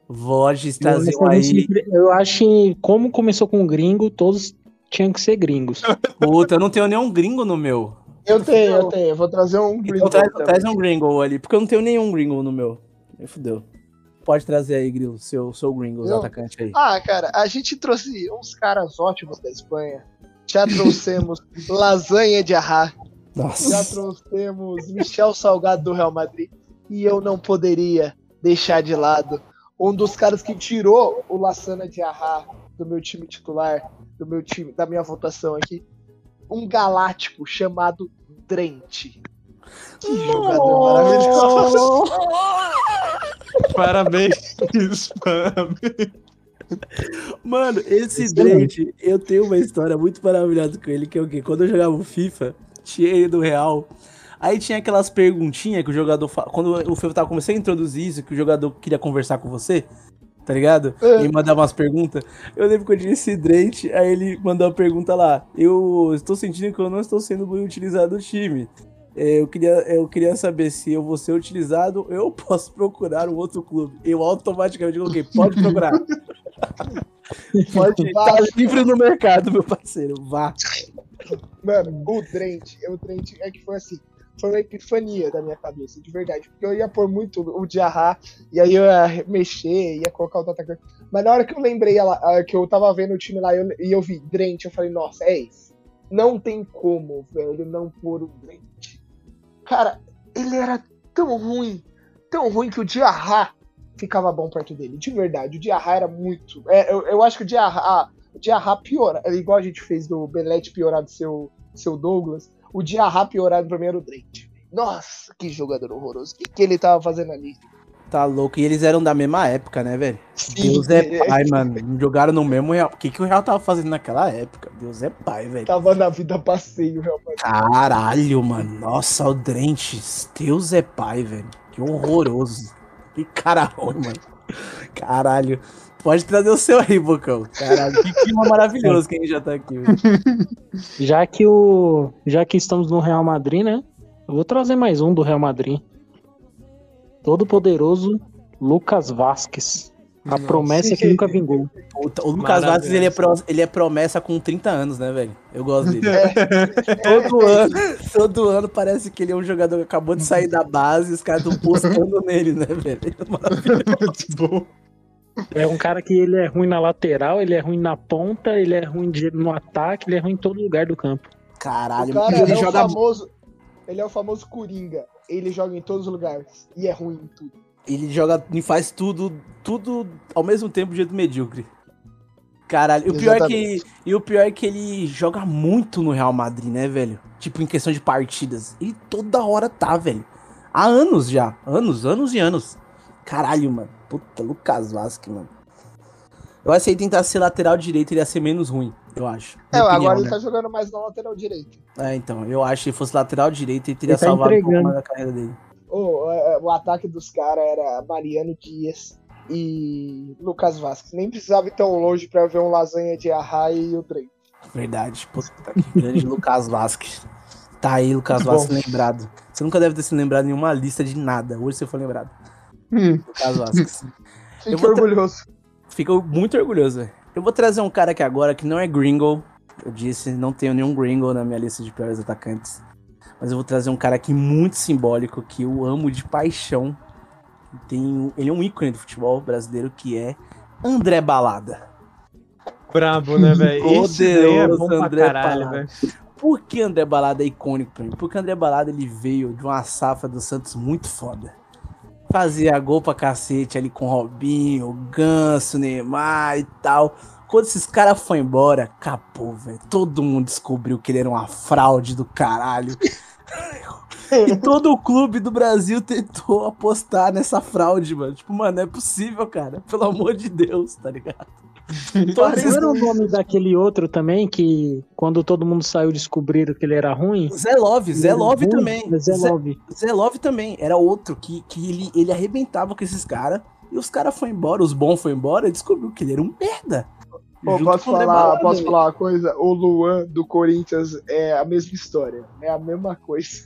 [SPEAKER 1] Voges traziam
[SPEAKER 3] Eu,
[SPEAKER 1] aí.
[SPEAKER 3] eu acho que, como começou com gringo, todos tinham que ser gringos.
[SPEAKER 1] Puta, eu não tenho nenhum gringo no meu.
[SPEAKER 2] Eu tenho, eu tenho. Eu vou trazer um
[SPEAKER 1] Então traz, traz um gringo ali, porque eu não tenho nenhum gringo no meu. Me fudeu. Pode trazer aí, Grilo, seu, seu gringo, os
[SPEAKER 2] Eu?
[SPEAKER 1] atacante aí.
[SPEAKER 2] Ah, cara, a gente trouxe uns caras ótimos da Espanha. Já trouxemos lasanha de arra. Já
[SPEAKER 1] Nossa.
[SPEAKER 2] trouxemos Michel Salgado do Real Madrid. E eu não poderia deixar de lado um dos caras que tirou o Lassana de arra do meu time titular, do meu time, da minha votação aqui. Um galáctico chamado Drente. Que jogador maravilhoso.
[SPEAKER 4] Parabéns, parabéns.
[SPEAKER 1] Mano, esse. Drake, eu tenho uma história muito maravilhosa com ele, que é o quê? Quando eu jogava o FIFA, tinha ele do Real. Aí tinha aquelas perguntinhas que o jogador. Fa... Quando o FIFA tava começando a introduzir isso, que o jogador queria conversar com você, tá ligado?
[SPEAKER 2] É.
[SPEAKER 1] E mandar umas perguntas. Eu lembro que eu tinha esse Drake, aí ele mandou uma pergunta lá. Eu estou sentindo que eu não estou sendo bem utilizado no time. É, Eu queria, eu queria saber se eu vou ser utilizado, eu posso procurar um outro clube. Eu automaticamente coloquei, pode procurar. pode, tá livre no mercado, meu parceiro. Vá.
[SPEAKER 2] Mano, o Drent, o Drent é que foi assim, foi uma epifania da minha cabeça, de verdade. Porque eu ia pôr muito o Diarra, e aí eu ia mexer, ia colocar o atacante. Mas na hora que eu lembrei ela, ah, que eu tava vendo o time lá eu- e eu vi Drent, eu falei, nossa, é isso. Não tem como, velho, não pôr o Drent. Cara, ele era tão ruim, tão ruim que o Diarra ficava bom perto dele, de verdade. O Diarra era muito. é, eu, eu acho que o Diarra. O Diarra piora, é igual a gente fez do Belete piorar do seu, seu Douglas, o Diarra piorar do primeiro Drake. Nossa, que jogador horroroso. O que, que ele tava fazendo ali?
[SPEAKER 1] Tá louco. E eles eram da mesma época, né, velho?
[SPEAKER 2] Sim,
[SPEAKER 1] Deus é pai, mano. Jogaram no mesmo Real. O que, que o Real tava fazendo naquela época? Deus é pai, velho.
[SPEAKER 2] Tava na vida passeio, realmente.
[SPEAKER 1] Caralho, mano. Nossa, o Drentes. Deus é pai, velho. Que horroroso. Que cara ruim, mano. Caralho. Pode trazer o seu aí, Bocão. Caralho, que clima maravilhoso que a gente já tá aqui. velho.
[SPEAKER 3] Já que o. Já que estamos no Real Madrid, né? Eu vou trazer mais um do Real Madrid. Todo poderoso Lucas Vasquez. A
[SPEAKER 4] Nossa.
[SPEAKER 3] promessa que nunca vingou.
[SPEAKER 1] O, o Lucas Vasquez, ele é, pro- ele é promessa com 30 anos, né, velho? Eu gosto dele. todo, ano, todo ano parece que ele é um jogador que acabou de sair da base e os caras estão postando nele, né, velho?
[SPEAKER 4] Muito bom.
[SPEAKER 3] É um cara que ele é ruim na lateral, ele é ruim na ponta, ele é ruim de- no ataque, ele é ruim em todo lugar do campo.
[SPEAKER 1] Caralho,
[SPEAKER 2] O cara
[SPEAKER 1] ele
[SPEAKER 2] é o
[SPEAKER 1] joga
[SPEAKER 2] famoso. Ele é o famoso Coringa. Ele joga em todos os lugares. E é ruim em tudo.
[SPEAKER 1] Ele joga e faz tudo, tudo ao mesmo tempo de jeito medíocre. Caralho, e o pior é que e o pior é que ele joga muito no Real Madrid, né, velho? Tipo em questão de partidas. Ele toda hora tá, velho. Há anos já, anos, anos e anos. Caralho, mano. Puta, Lucas Vasquez, mano. Eu acho que ele tentasse ser lateral direito, ele ia ser menos ruim, eu acho.
[SPEAKER 2] É,
[SPEAKER 1] Minha
[SPEAKER 2] agora
[SPEAKER 1] opinião,
[SPEAKER 2] ele
[SPEAKER 1] né?
[SPEAKER 2] tá jogando mais na lateral direito.
[SPEAKER 1] É, então, eu acho que se fosse lateral direito, ele teria
[SPEAKER 3] Ele tá
[SPEAKER 1] salvado um pouco
[SPEAKER 3] entregando.
[SPEAKER 1] mais da carreira dele.
[SPEAKER 2] O, é, o ataque dos caras era Mariano Dias e Lucas Vasquez. Nem precisava ir tão longe pra ver um lasanha de Arraia e o Drake.
[SPEAKER 1] Verdade. Puta que grande Lucas Vasquez. Tá aí, Lucas
[SPEAKER 2] Muito bom.
[SPEAKER 1] Vasquez lembrado. Você nunca deve ter se lembrado em nenhuma lista de nada. Hoje você foi lembrado. Lucas Vasquez. Eu vou tra-
[SPEAKER 2] orgulhoso.
[SPEAKER 1] Fico muito orgulhoso, velho. Eu vou trazer um cara aqui agora que não é gringo. Eu disse, não tenho nenhum gringo na minha lista de piores atacantes. Mas eu vou trazer um cara aqui muito simbólico, que eu amo de paixão. Tem, ele é um ícone do futebol brasileiro, que é André Balada.
[SPEAKER 4] Brabo, né, velho? É
[SPEAKER 1] Poderoso
[SPEAKER 4] pra
[SPEAKER 1] André
[SPEAKER 4] caralho,
[SPEAKER 1] Balada. Por que André Balada é icônico pra mim? Porque André Balada ele veio de uma safra do Santos muito foda. Fazia gol pra cacete ali com Robinho, Ganso, Neymar e tal. Quando esses caras foram embora, acabou, velho. Todo mundo descobriu que ele era uma fraude do caralho. e todo o clube do Brasil tentou apostar nessa fraude, mano. Tipo, mano, não é possível, cara. Pelo amor de Deus, tá ligado? Todos
[SPEAKER 3] Não
[SPEAKER 1] esses-
[SPEAKER 3] era o nome daquele outro também que quando todo mundo saiu descobriram que ele era ruim?
[SPEAKER 1] Zé Love, Zé Love
[SPEAKER 3] Ruim,
[SPEAKER 1] também.
[SPEAKER 3] Zé
[SPEAKER 1] Zé-
[SPEAKER 3] Love.
[SPEAKER 1] Zé Love também era outro que, que ele, ele arrebentava com esses caras. E os caras foram embora, os bons foram embora e descobriu que ele era um merda.
[SPEAKER 2] Pô, posso
[SPEAKER 1] o
[SPEAKER 2] falar, posso falar uma coisa? O Luan do Corinthians é a mesma história. É a mesma coisa.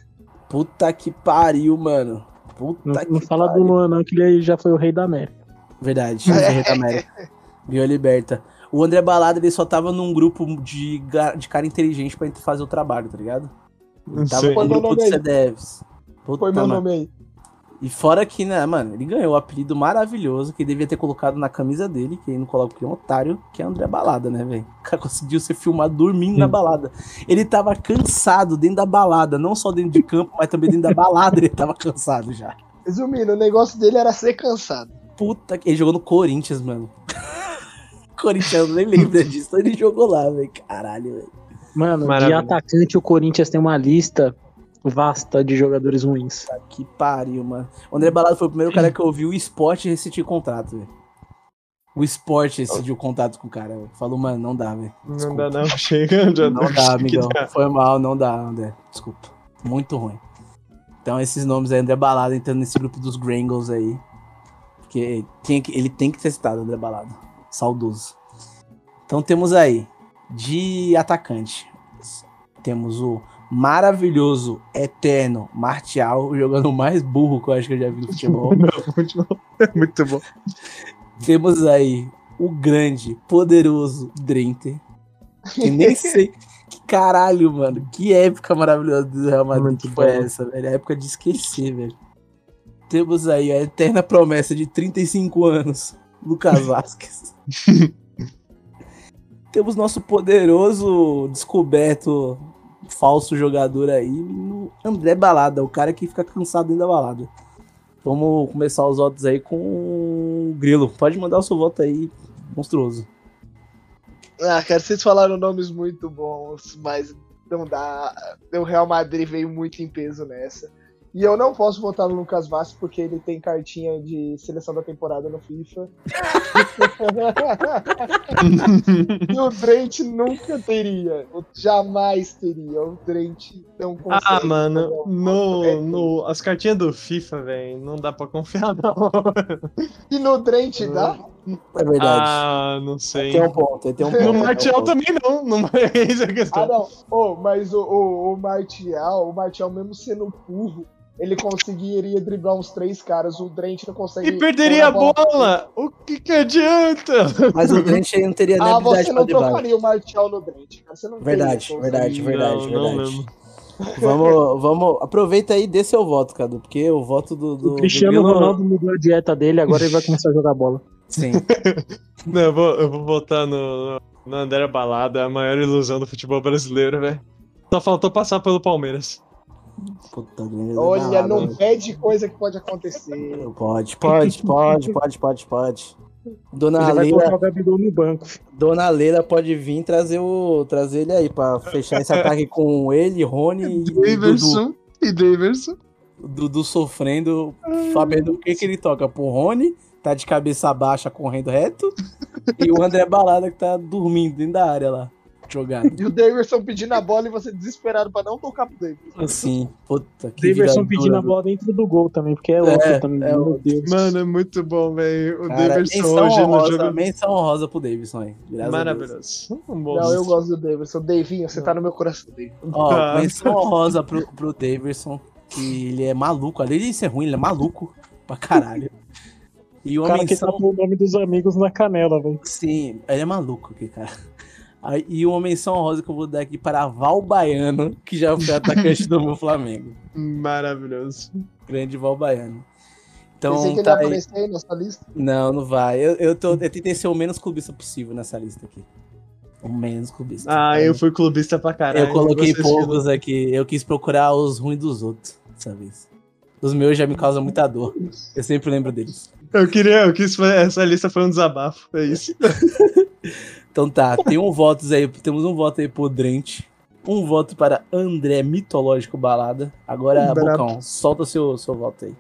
[SPEAKER 1] Puta que pariu, mano. Puta
[SPEAKER 3] Não,
[SPEAKER 1] que
[SPEAKER 3] não fala do
[SPEAKER 1] pariu.
[SPEAKER 3] Luan, não, que ele já foi o rei da América.
[SPEAKER 1] Verdade, é Rei da América. Viu a liberta. O André Balada, ele só tava num grupo de, de cara inteligente pra fazer o trabalho, tá ligado? Ele tava
[SPEAKER 4] Sei.
[SPEAKER 1] com o grupo. CDFs. Puta,
[SPEAKER 2] Foi meu nome aí.
[SPEAKER 1] E fora que, né, mano, ele ganhou o apelido maravilhoso que ele devia ter colocado na camisa dele, que ele não coloca porque é um otário, que é André Balada, né, velho? O cara conseguiu ser filmado dormindo na balada. Ele tava cansado dentro da balada, não só dentro de campo, mas também dentro da balada ele tava cansado já.
[SPEAKER 2] Resumindo, o negócio dele era ser cansado.
[SPEAKER 1] Puta que. Ele jogou no Corinthians, mano. Corinthians nem lembra disso, ele jogou lá, velho. Caralho, velho.
[SPEAKER 3] Mano, de atacante o Corinthians tem uma lista vasta de jogadores ruins.
[SPEAKER 1] Tá que pariu, mano. O André Balada foi o primeiro cara que eu vi o esporte rescindir contrato, velho. O esporte rescindiu contrato com o cara, velho. Falou, mano, não dá, velho.
[SPEAKER 4] Não dá não, chega. Já
[SPEAKER 1] Não dá, amigão. Foi mal, não dá, André. Desculpa. Muito ruim. Então esses nomes aí, André Balada entrando nesse grupo dos Grangles aí. Porque tinha que, ele tem que ser citado, André Balada. Saudoso. Então temos aí, de atacante, temos o maravilhoso, eterno Martial, jogando o mais burro que eu acho que eu já vi no futebol.
[SPEAKER 4] Muito bom. Muito bom.
[SPEAKER 1] Temos aí o grande, poderoso Drenter. Que nem sei. Que caralho, mano. Que época maravilhosa do Real Madrid
[SPEAKER 4] Muito
[SPEAKER 1] que foi
[SPEAKER 4] bom.
[SPEAKER 1] essa, velho. A época de esquecer, velho. Temos aí a eterna promessa de 35 anos, Lucas Vasquez. Temos nosso poderoso descoberto falso jogador aí, no André Balada, o cara que fica cansado dentro da balada. Vamos começar os votos aí com o Grilo. Pode mandar o seu voto aí, monstruoso.
[SPEAKER 2] Ah, cara, vocês falaram nomes muito bons, mas não dá. O Real Madrid veio muito em peso nessa. E eu não posso votar no Lucas Vasquez porque ele tem cartinha de seleção da temporada no FIFA. e o Trent nunca teria. Jamais teria. O Trent não consegue.
[SPEAKER 4] Ah, mano, no, no, as cartinhas do FIFA, velho, não dá pra confiar, não.
[SPEAKER 2] E no Trent dá?
[SPEAKER 1] É verdade.
[SPEAKER 4] Ah, não sei.
[SPEAKER 1] tem um ponto, tem um ponto.
[SPEAKER 4] No
[SPEAKER 1] um
[SPEAKER 4] Martial também não, não é essa a
[SPEAKER 2] Ah,
[SPEAKER 4] questão.
[SPEAKER 2] não. Oh, mas o, o, o Martial, o Martial, mesmo sendo burro, ele conseguiria driblar uns três caras. O Drent não consegue.
[SPEAKER 4] E perderia a
[SPEAKER 2] pôr
[SPEAKER 4] bola! O que que adianta?
[SPEAKER 1] Mas o Trent aí não teria nem
[SPEAKER 2] Ah,
[SPEAKER 1] habilidade
[SPEAKER 2] você não trocaria o Martial no Drent, cara. Você não
[SPEAKER 1] Verdade, verdade, verdade,
[SPEAKER 4] Não, não
[SPEAKER 1] verdade.
[SPEAKER 4] mesmo.
[SPEAKER 1] Vamos, vamos. Aproveita aí e dê seu voto, Cadu, porque o voto do. do
[SPEAKER 3] O Cristiano
[SPEAKER 1] do
[SPEAKER 3] Ronaldo mudou a dieta dele, agora ele vai começar a jogar bola.
[SPEAKER 1] Sim.
[SPEAKER 4] Não, eu vou, eu vou votar no, no André Balada, a maior ilusão do futebol brasileiro, velho. Só faltou passar pelo Palmeiras.
[SPEAKER 1] Puta grande
[SPEAKER 2] Olha, não pede coisa que pode acontecer.
[SPEAKER 1] Pode, pode, pode, pode, pode, pode. Dona Leila,
[SPEAKER 3] no banco.
[SPEAKER 1] Dona Leila pode vir trazer o trazer ele aí pra fechar esse ataque com ele, Rony e Dudu.
[SPEAKER 4] e Daverson.
[SPEAKER 1] Dudu sofrendo, sabendo o que, que ele toca pro Rony, tá de cabeça baixa correndo reto, e o André Balada que tá dormindo dentro da área lá, jogado.
[SPEAKER 2] E o Davidson pedindo a bola e você desesperado pra não tocar pro Davidson.
[SPEAKER 1] Assim, puta que
[SPEAKER 3] Daverson
[SPEAKER 1] vida
[SPEAKER 3] pedindo a bola dentro do gol também, porque é outro
[SPEAKER 1] É,
[SPEAKER 3] também.
[SPEAKER 1] é
[SPEAKER 3] meu. Deus.
[SPEAKER 4] Mano, é muito bom, velho. O
[SPEAKER 1] Cara,
[SPEAKER 4] Davidson
[SPEAKER 1] menção
[SPEAKER 4] hoje no jogo.
[SPEAKER 1] menção honrosa pro Davidson aí.
[SPEAKER 4] Maravilhoso. Um bom
[SPEAKER 2] Não, eu gosto do Davidson. Davinho, você tá no meu coração, Davinho.
[SPEAKER 1] Ó,
[SPEAKER 4] Ah.
[SPEAKER 1] menção honrosa pro, pro Davidson, que ele é maluco. Além de ser ruim, ele é maluco pra caralho. E
[SPEAKER 3] O
[SPEAKER 1] uma
[SPEAKER 3] cara que
[SPEAKER 1] menção...
[SPEAKER 3] tatuou o nome dos amigos na canela, velho.
[SPEAKER 1] Sim, ele é maluco aqui, cara. E uma menção honrosa que eu vou dar aqui para Val Baiano, que já foi atacante do meu Flamengo.
[SPEAKER 4] Maravilhoso.
[SPEAKER 1] Grande Val Baiano.
[SPEAKER 2] Pensei
[SPEAKER 1] Então,
[SPEAKER 2] que ele
[SPEAKER 1] tá
[SPEAKER 2] ia
[SPEAKER 1] aí.
[SPEAKER 2] aparecer aí nessa lista.
[SPEAKER 1] Não, não vai. Eu, eu, tô, eu tentei ser o menos clubista possível nessa lista aqui. O menos clubista.
[SPEAKER 4] Ah, eu fui clubista pra caralho.
[SPEAKER 1] Eu coloquei poucos aqui. Eu quis procurar os ruins dos outros dessa vez. Os meus já me causam muita dor. Eu sempre lembro deles.
[SPEAKER 4] Eu queria, eu quis, essa lista foi um desabafo, é isso.
[SPEAKER 1] Então tá, tem um voto aí, temos um voto aí pro Drent. Um voto para André Mitológico Balada. Agora. Bocão, solta seu, seu voto aí.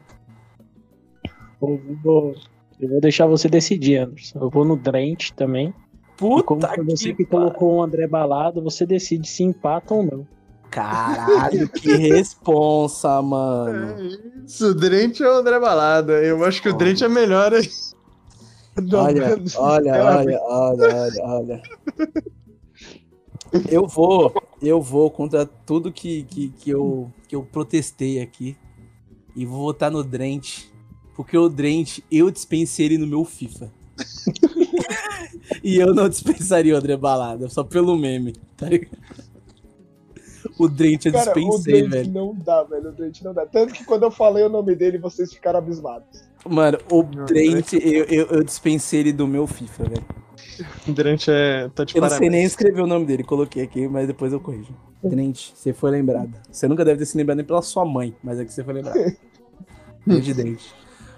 [SPEAKER 3] Eu vou, eu vou deixar você decidir, Anderson. Eu vou no Drent também. E como
[SPEAKER 1] Puta
[SPEAKER 3] foi você
[SPEAKER 1] que
[SPEAKER 3] que colocou o André Balado, você decide se empata ou não.
[SPEAKER 1] Caralho, que responsa,
[SPEAKER 4] É
[SPEAKER 1] mano.
[SPEAKER 4] isso, o Drent é o André Balada. Eu acho que o Drent é melhor aí.
[SPEAKER 1] Olha, olha, olha, olha, olha, olha. Eu vou, eu vou contra tudo que, que, que, eu, que eu protestei aqui. E vou votar no Drent. Porque o Drent, eu dispensei ele no meu FIFA. e eu não dispensaria o André Balada, só pelo meme, tá ligado? O Drent eu
[SPEAKER 2] Cara, o
[SPEAKER 1] dispensei,
[SPEAKER 2] Dente
[SPEAKER 1] velho.
[SPEAKER 2] não dá, velho. O Dente não dá. Tanto que quando eu falei o nome dele, vocês ficaram abismados.
[SPEAKER 1] Mano, o Drent, eu, eu, eu dispensei ele do meu FIFA, velho.
[SPEAKER 4] O Drent é. Tá de
[SPEAKER 1] Eu não sei nem escrever o nome dele, coloquei aqui, mas depois eu corrijo. Drent, você foi lembrado. Você nunca deve ter se lembrado nem pela sua mãe, mas é que você foi lembrado. Grande Drent.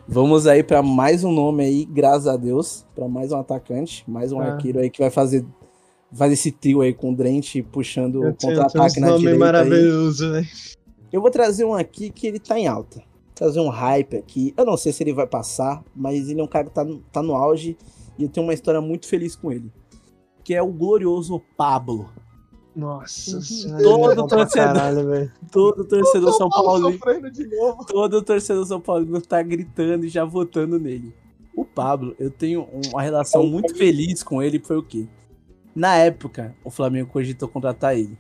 [SPEAKER 1] Vamos aí pra mais um nome aí, graças a Deus, Pra mais um atacante, mais um
[SPEAKER 4] Ah.
[SPEAKER 1] arqueiro aí que vai fazer faz esse trio aí com o Drent puxando o contra-ataque na
[SPEAKER 4] nome
[SPEAKER 1] direita. aí.
[SPEAKER 4] maravilhoso, velho.
[SPEAKER 1] Eu vou trazer um aqui que ele tá em alta. Trazer um hype aqui. Eu não sei se ele vai passar, mas ele é um cara que tá, no- tá no auge e eu tenho uma história muito feliz com ele. Que é o glorioso Pablo.
[SPEAKER 4] Nossa
[SPEAKER 2] Uhum.
[SPEAKER 4] senhora.
[SPEAKER 1] Todo
[SPEAKER 4] é
[SPEAKER 1] torcedor.
[SPEAKER 4] Caralho, velho.
[SPEAKER 1] Todo torcedor São
[SPEAKER 2] Paulo
[SPEAKER 1] todo torcedor São Paulo tá gritando e já votando nele. O Pablo, eu tenho uma relação muito feliz com ele, foi o quê? Na época, o Flamengo cogitou contratar ele.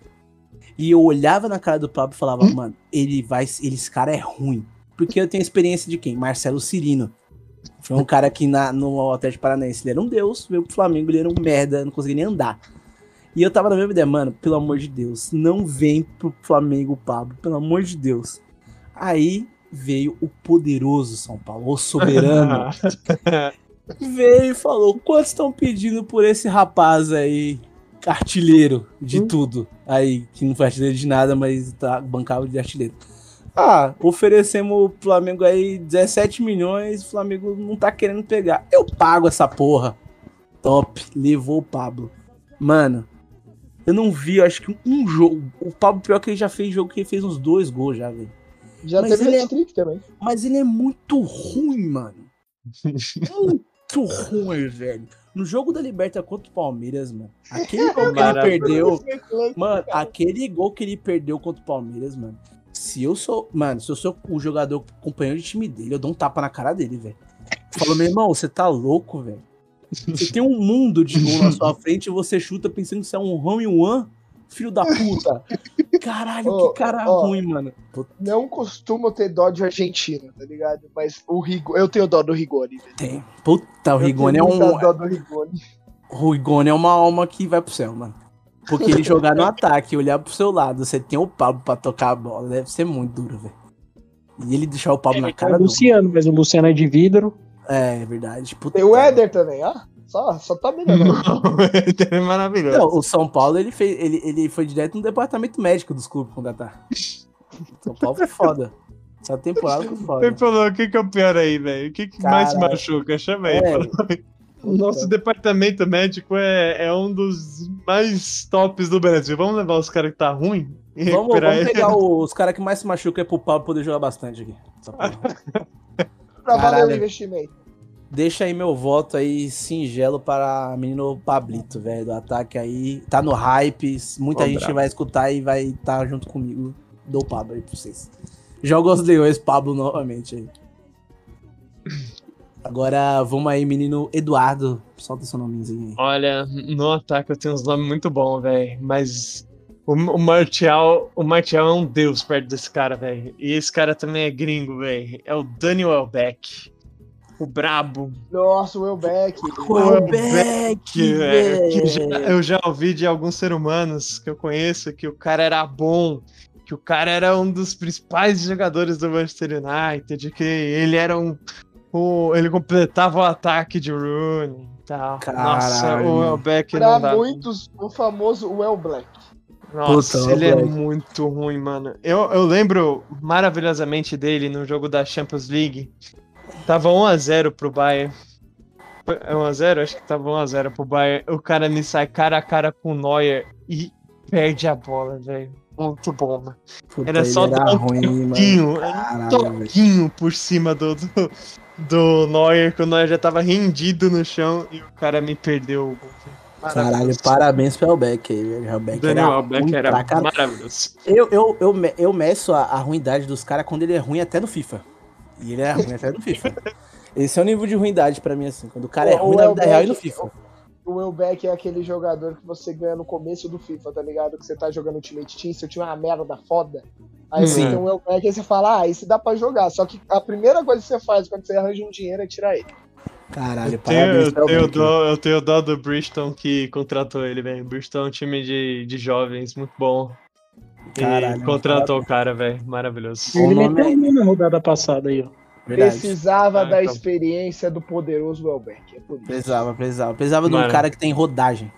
[SPEAKER 1] E eu olhava na cara do Pablo e falava, mano, ele vai. Ele, esse cara é ruim. Porque eu tenho experiência de quem? Marcelo Cirino. Foi um cara que na, no Atlético Paranaense ele era um deus, veio pro Flamengo, ele era um merda, não conseguia nem andar. E eu tava na mesma ideia, mano, pelo amor de Deus, não vem pro Flamengo, Pablo, pelo amor de Deus. Aí veio o poderoso São Paulo, o soberano, veio e falou: quanto estão pedindo por esse rapaz aí, artilheiro de tudo? Aí, que não foi artilheiro de nada, mas tá bancava de artilheiro. Ah, oferecemos o Flamengo aí 17 milhões, o Flamengo não tá querendo pegar. Eu pago essa porra. Top, levou o Pablo. Mano, eu não vi, eu acho que um jogo. O Pablo, pior que ele já fez jogo que ele fez uns dois gols já, velho.
[SPEAKER 2] Já
[SPEAKER 1] Mas
[SPEAKER 2] teve
[SPEAKER 1] ele é-
[SPEAKER 2] também.
[SPEAKER 1] Mas ele é muito ruim, mano. Muito ruim, velho. No jogo da Liberta contra o Palmeiras, mano. Aquele gol que ele perdeu. Mano, aquele gol que ele perdeu contra o Palmeiras, mano. Se eu sou. Mano, se eu sou o jogador companheiro de time dele, eu dou um tapa na cara dele, velho. Falou, meu irmão, você tá louco, velho. Você tem um mundo de gol na sua frente e você chuta pensando que você é um home one, filho da puta. Caralho, que cara ruim, mano.
[SPEAKER 2] Não costumo ter dó de Argentina, tá ligado? Mas o Rigo... eu tenho dó do Rigoni. velho.
[SPEAKER 1] tem. Puta, o Rigoni é um.
[SPEAKER 2] dó do Rigoni.
[SPEAKER 1] O Rigoni é uma alma que vai pro céu, mano. Porque ele jogar no ataque olhar pro seu lado, você tem o Pablo pra tocar a bola, deve ser muito duro, velho. E ele deixar o Pablo na
[SPEAKER 3] É
[SPEAKER 1] cara
[SPEAKER 3] o
[SPEAKER 1] do.
[SPEAKER 3] Luciano, mas o Luciano é de vidro.
[SPEAKER 1] É, é verdade. Puta.
[SPEAKER 2] Tem o Éder também, ó. Só, só tá melhorando.
[SPEAKER 4] é maravilhoso.
[SPEAKER 1] Não, o São Paulo, ele, fez, ele, ele foi direto no departamento médico dos clubes contratar. São Paulo foi foda. Essa temporada foi foda.
[SPEAKER 4] Ele falou, o que que é o pior aí, velho? O que, que mais
[SPEAKER 1] Caralho.
[SPEAKER 4] machuca? Chama aí.
[SPEAKER 1] É.
[SPEAKER 4] O nosso departamento médico é, é um dos mais tops do Brasil. Vamos levar os caras que tá ruim e
[SPEAKER 1] Vamos,
[SPEAKER 4] recuperar
[SPEAKER 1] vamos
[SPEAKER 4] ele.
[SPEAKER 1] pegar os caras que mais se machucam é pro Pablo poder jogar bastante aqui.
[SPEAKER 2] Pra valer o investimento.
[SPEAKER 1] Deixa aí meu voto aí singelo para menino Pablito, velho, do ataque aí. Tá no hype, muita
[SPEAKER 4] Ó,
[SPEAKER 1] gente
[SPEAKER 4] brabo.
[SPEAKER 1] vai escutar e vai estar junto comigo. Dou o Pablo aí pra vocês. Joga os leões, Pablo, novamente aí. Agora vamos aí, menino Eduardo. Solta seu nomezinho aí.
[SPEAKER 4] Olha, no ataque eu tenho uns nomes muito bons, velho. Mas o, o Martial, o Martial é um deus perto desse cara, velho. E esse cara também é gringo, velho. É o Daniel Welbeck. O brabo.
[SPEAKER 2] Nossa, o Welbeck.
[SPEAKER 1] Welbeck,
[SPEAKER 4] Que, é, que já-
[SPEAKER 1] velho.
[SPEAKER 4] eu já ouvi de alguns seres humanos que eu conheço que o cara era bom, que o cara era um dos principais jogadores do Manchester United, que ele era um. O- ele completava o ataque de Rooney e tal. Nossa,
[SPEAKER 1] Caralho.
[SPEAKER 4] o Welbeck
[SPEAKER 2] Pra
[SPEAKER 4] não dá.
[SPEAKER 2] muitos, o famoso Well Black.
[SPEAKER 4] Nossa,
[SPEAKER 1] Puta,
[SPEAKER 4] ele é muito ruim, mano. Eu, eu lembro maravilhosamente dele no jogo da Champions League. Tava 1x0 pro Bayern. É 1x0? Acho que tava 1x0 pro Bayern. O cara me sai cara a cara com o Neuer e perde a bola, velho. Muito bom, mano.
[SPEAKER 1] Puta,
[SPEAKER 4] Era
[SPEAKER 1] ele
[SPEAKER 4] só
[SPEAKER 1] era
[SPEAKER 4] dar um
[SPEAKER 1] ruim, mano.
[SPEAKER 4] toquinho, era um
[SPEAKER 1] Caralho, velho.
[SPEAKER 4] toquinho por cima do, do, do Neuer, que o Neuer já tava rendido no chão e o cara me perdeu o gol. velho.
[SPEAKER 1] Caralho, parabéns pro Welbeck aí, velho.
[SPEAKER 4] Daniel
[SPEAKER 1] era ruim
[SPEAKER 4] era
[SPEAKER 1] caralho.
[SPEAKER 4] maravilhoso.
[SPEAKER 1] Eu, eu, eu, eu meço a, a ruindade dos caras quando ele é ruim até no FIFA. E ele é ruim até no FIFA. Esse é o nível de ruindade pra mim, assim. Quando o cara é
[SPEAKER 2] O-
[SPEAKER 1] ruim
[SPEAKER 2] o
[SPEAKER 1] na vida real e no FIFA.
[SPEAKER 2] O Welbeck é aquele jogador que você ganha no começo do FIFA, tá ligado? Que você tá jogando Ultimate Team, seu time é uma merda foda. Aí você
[SPEAKER 1] Sim.
[SPEAKER 2] tem o Welbeck e você fala, ah, esse dá pra jogar. Só que a primeira coisa que você faz quando você arranja um dinheiro é tirar ele.
[SPEAKER 1] Caralho,
[SPEAKER 4] Eu tenho,
[SPEAKER 1] parabéns
[SPEAKER 4] eu,
[SPEAKER 1] pro
[SPEAKER 4] tenho dó, eu tenho dó do Bristol que contratou ele, velho. Bristol é um time de, de jovens muito bom.
[SPEAKER 1] Caralho,
[SPEAKER 4] e contratou o cara, velho. Maravilhoso.
[SPEAKER 3] Ele meteu
[SPEAKER 1] é-
[SPEAKER 3] na rodada passada aí, ó.
[SPEAKER 1] Verdade.
[SPEAKER 2] Precisava
[SPEAKER 4] Ah,
[SPEAKER 2] da
[SPEAKER 4] então.
[SPEAKER 2] experiência do poderoso Welbeck. É por isso.
[SPEAKER 1] Precisava, precisava. Precisava de um
[SPEAKER 4] Mano.
[SPEAKER 1] cara que tem rodagem.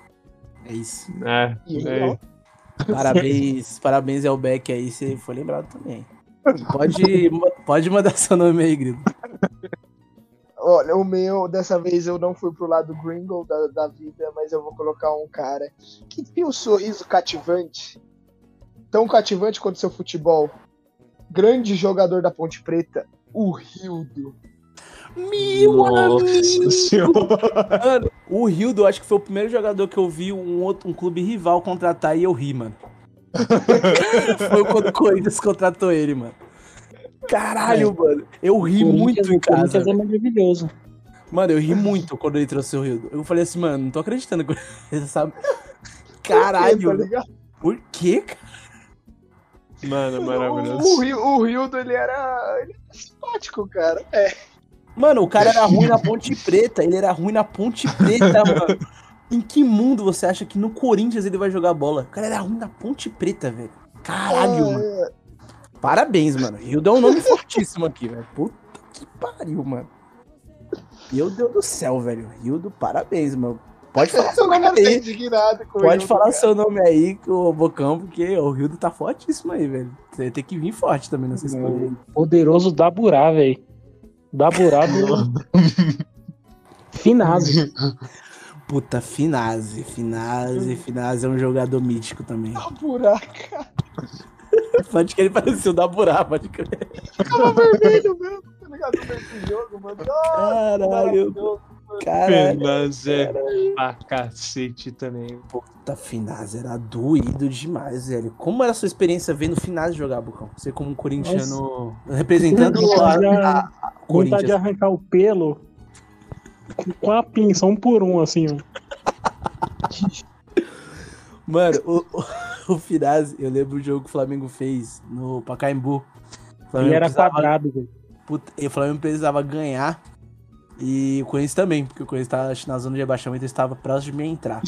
[SPEAKER 1] É isso.
[SPEAKER 4] É,
[SPEAKER 2] E,
[SPEAKER 4] é.
[SPEAKER 1] Parabéns, parabéns, Elbeck aí, você foi lembrado também. Pode, pode mandar seu nome aí, Grilo.
[SPEAKER 2] Olha, o meu, dessa vez eu não fui pro lado gringo da, da vida, mas eu vou colocar um cara que tem um sorriso cativante. Tão cativante quanto seu futebol. Grande jogador da Ponte Preta, o Rildo.
[SPEAKER 1] Meu
[SPEAKER 4] Nossa senhora.
[SPEAKER 1] Mano, o Rildo, eu acho que foi o primeiro jogador que eu vi um outro um clube rival contratar e eu ri, mano. foi quando o Corinthians contratou ele, mano. Caralho, mano. Eu ri muito em
[SPEAKER 3] o
[SPEAKER 1] casa.
[SPEAKER 3] Corinthians é maravilhoso.
[SPEAKER 1] Mano, eu ri muito quando ele trouxe o Rildo. Eu falei assim, mano, não tô acreditando que você sabe. Caralho,
[SPEAKER 2] Tá ligado?
[SPEAKER 1] por quê, cara?
[SPEAKER 4] Mano,
[SPEAKER 2] O, o,
[SPEAKER 4] maravilhoso.
[SPEAKER 2] Ri- o Rildo, ele era, ele era simpático, cara. É.
[SPEAKER 1] Mano, o cara era ruim na Ponte Preta. Ele era ruim na Ponte Preta, mano. Em que mundo você acha que no Corinthians ele vai jogar bola? O cara era ruim na Ponte Preta, velho. Caralho, mano.
[SPEAKER 2] É,
[SPEAKER 1] Parabéns, mano. Rildo é um nome fortíssimo aqui, velho. Puta que pariu, mano. Meu Deus do céu, velho. Rildo, parabéns, mano. Pode falar seu
[SPEAKER 2] eu
[SPEAKER 1] nome
[SPEAKER 2] tô
[SPEAKER 1] aí.
[SPEAKER 2] indignado com o
[SPEAKER 1] Pode
[SPEAKER 2] Rildo,
[SPEAKER 1] falar
[SPEAKER 2] cara.
[SPEAKER 1] seu nome aí, o Bocão, porque o Rildo tá fortíssimo aí, velho. Você tem que vir forte também nessa escolha. aí.
[SPEAKER 3] Poderoso Daburá, velho. Daburá do. Finazzi.
[SPEAKER 1] Puta, Finazzi. Finazzi, Finazzi é um jogador mítico também.
[SPEAKER 2] Tá buraco.
[SPEAKER 1] Pode que ele pareceu da Burá, pode crer.
[SPEAKER 2] Ficava vermelho mesmo, tá ligado? Nesse jogo, mano. Ah,
[SPEAKER 1] Caralho,
[SPEAKER 2] maravilhoso.
[SPEAKER 1] Caralho.
[SPEAKER 4] É pra cacete também.
[SPEAKER 1] Puta, Finazzi era doído demais, velho. Como era a sua experiência vendo o Finazzi jogar, Bucão? Você como um corintiano representando
[SPEAKER 3] Vontade
[SPEAKER 1] a, a
[SPEAKER 3] Vontade de
[SPEAKER 1] Corinthians.
[SPEAKER 3] arrancar o pelo com- a pinça, um por um, assim, ó.
[SPEAKER 1] Mano, o, o, o Finazzi, eu lembro o jogo que o Flamengo fez no Pacaembu. O
[SPEAKER 3] Ele
[SPEAKER 1] Flamengo
[SPEAKER 3] era
[SPEAKER 1] precisava-
[SPEAKER 3] quadrado, velho.
[SPEAKER 1] Puta, e o Flamengo precisava ganhar. E o Corinthians também, porque o Corinthians estava acho, na zona de abaixamento e estava próximo de entrar.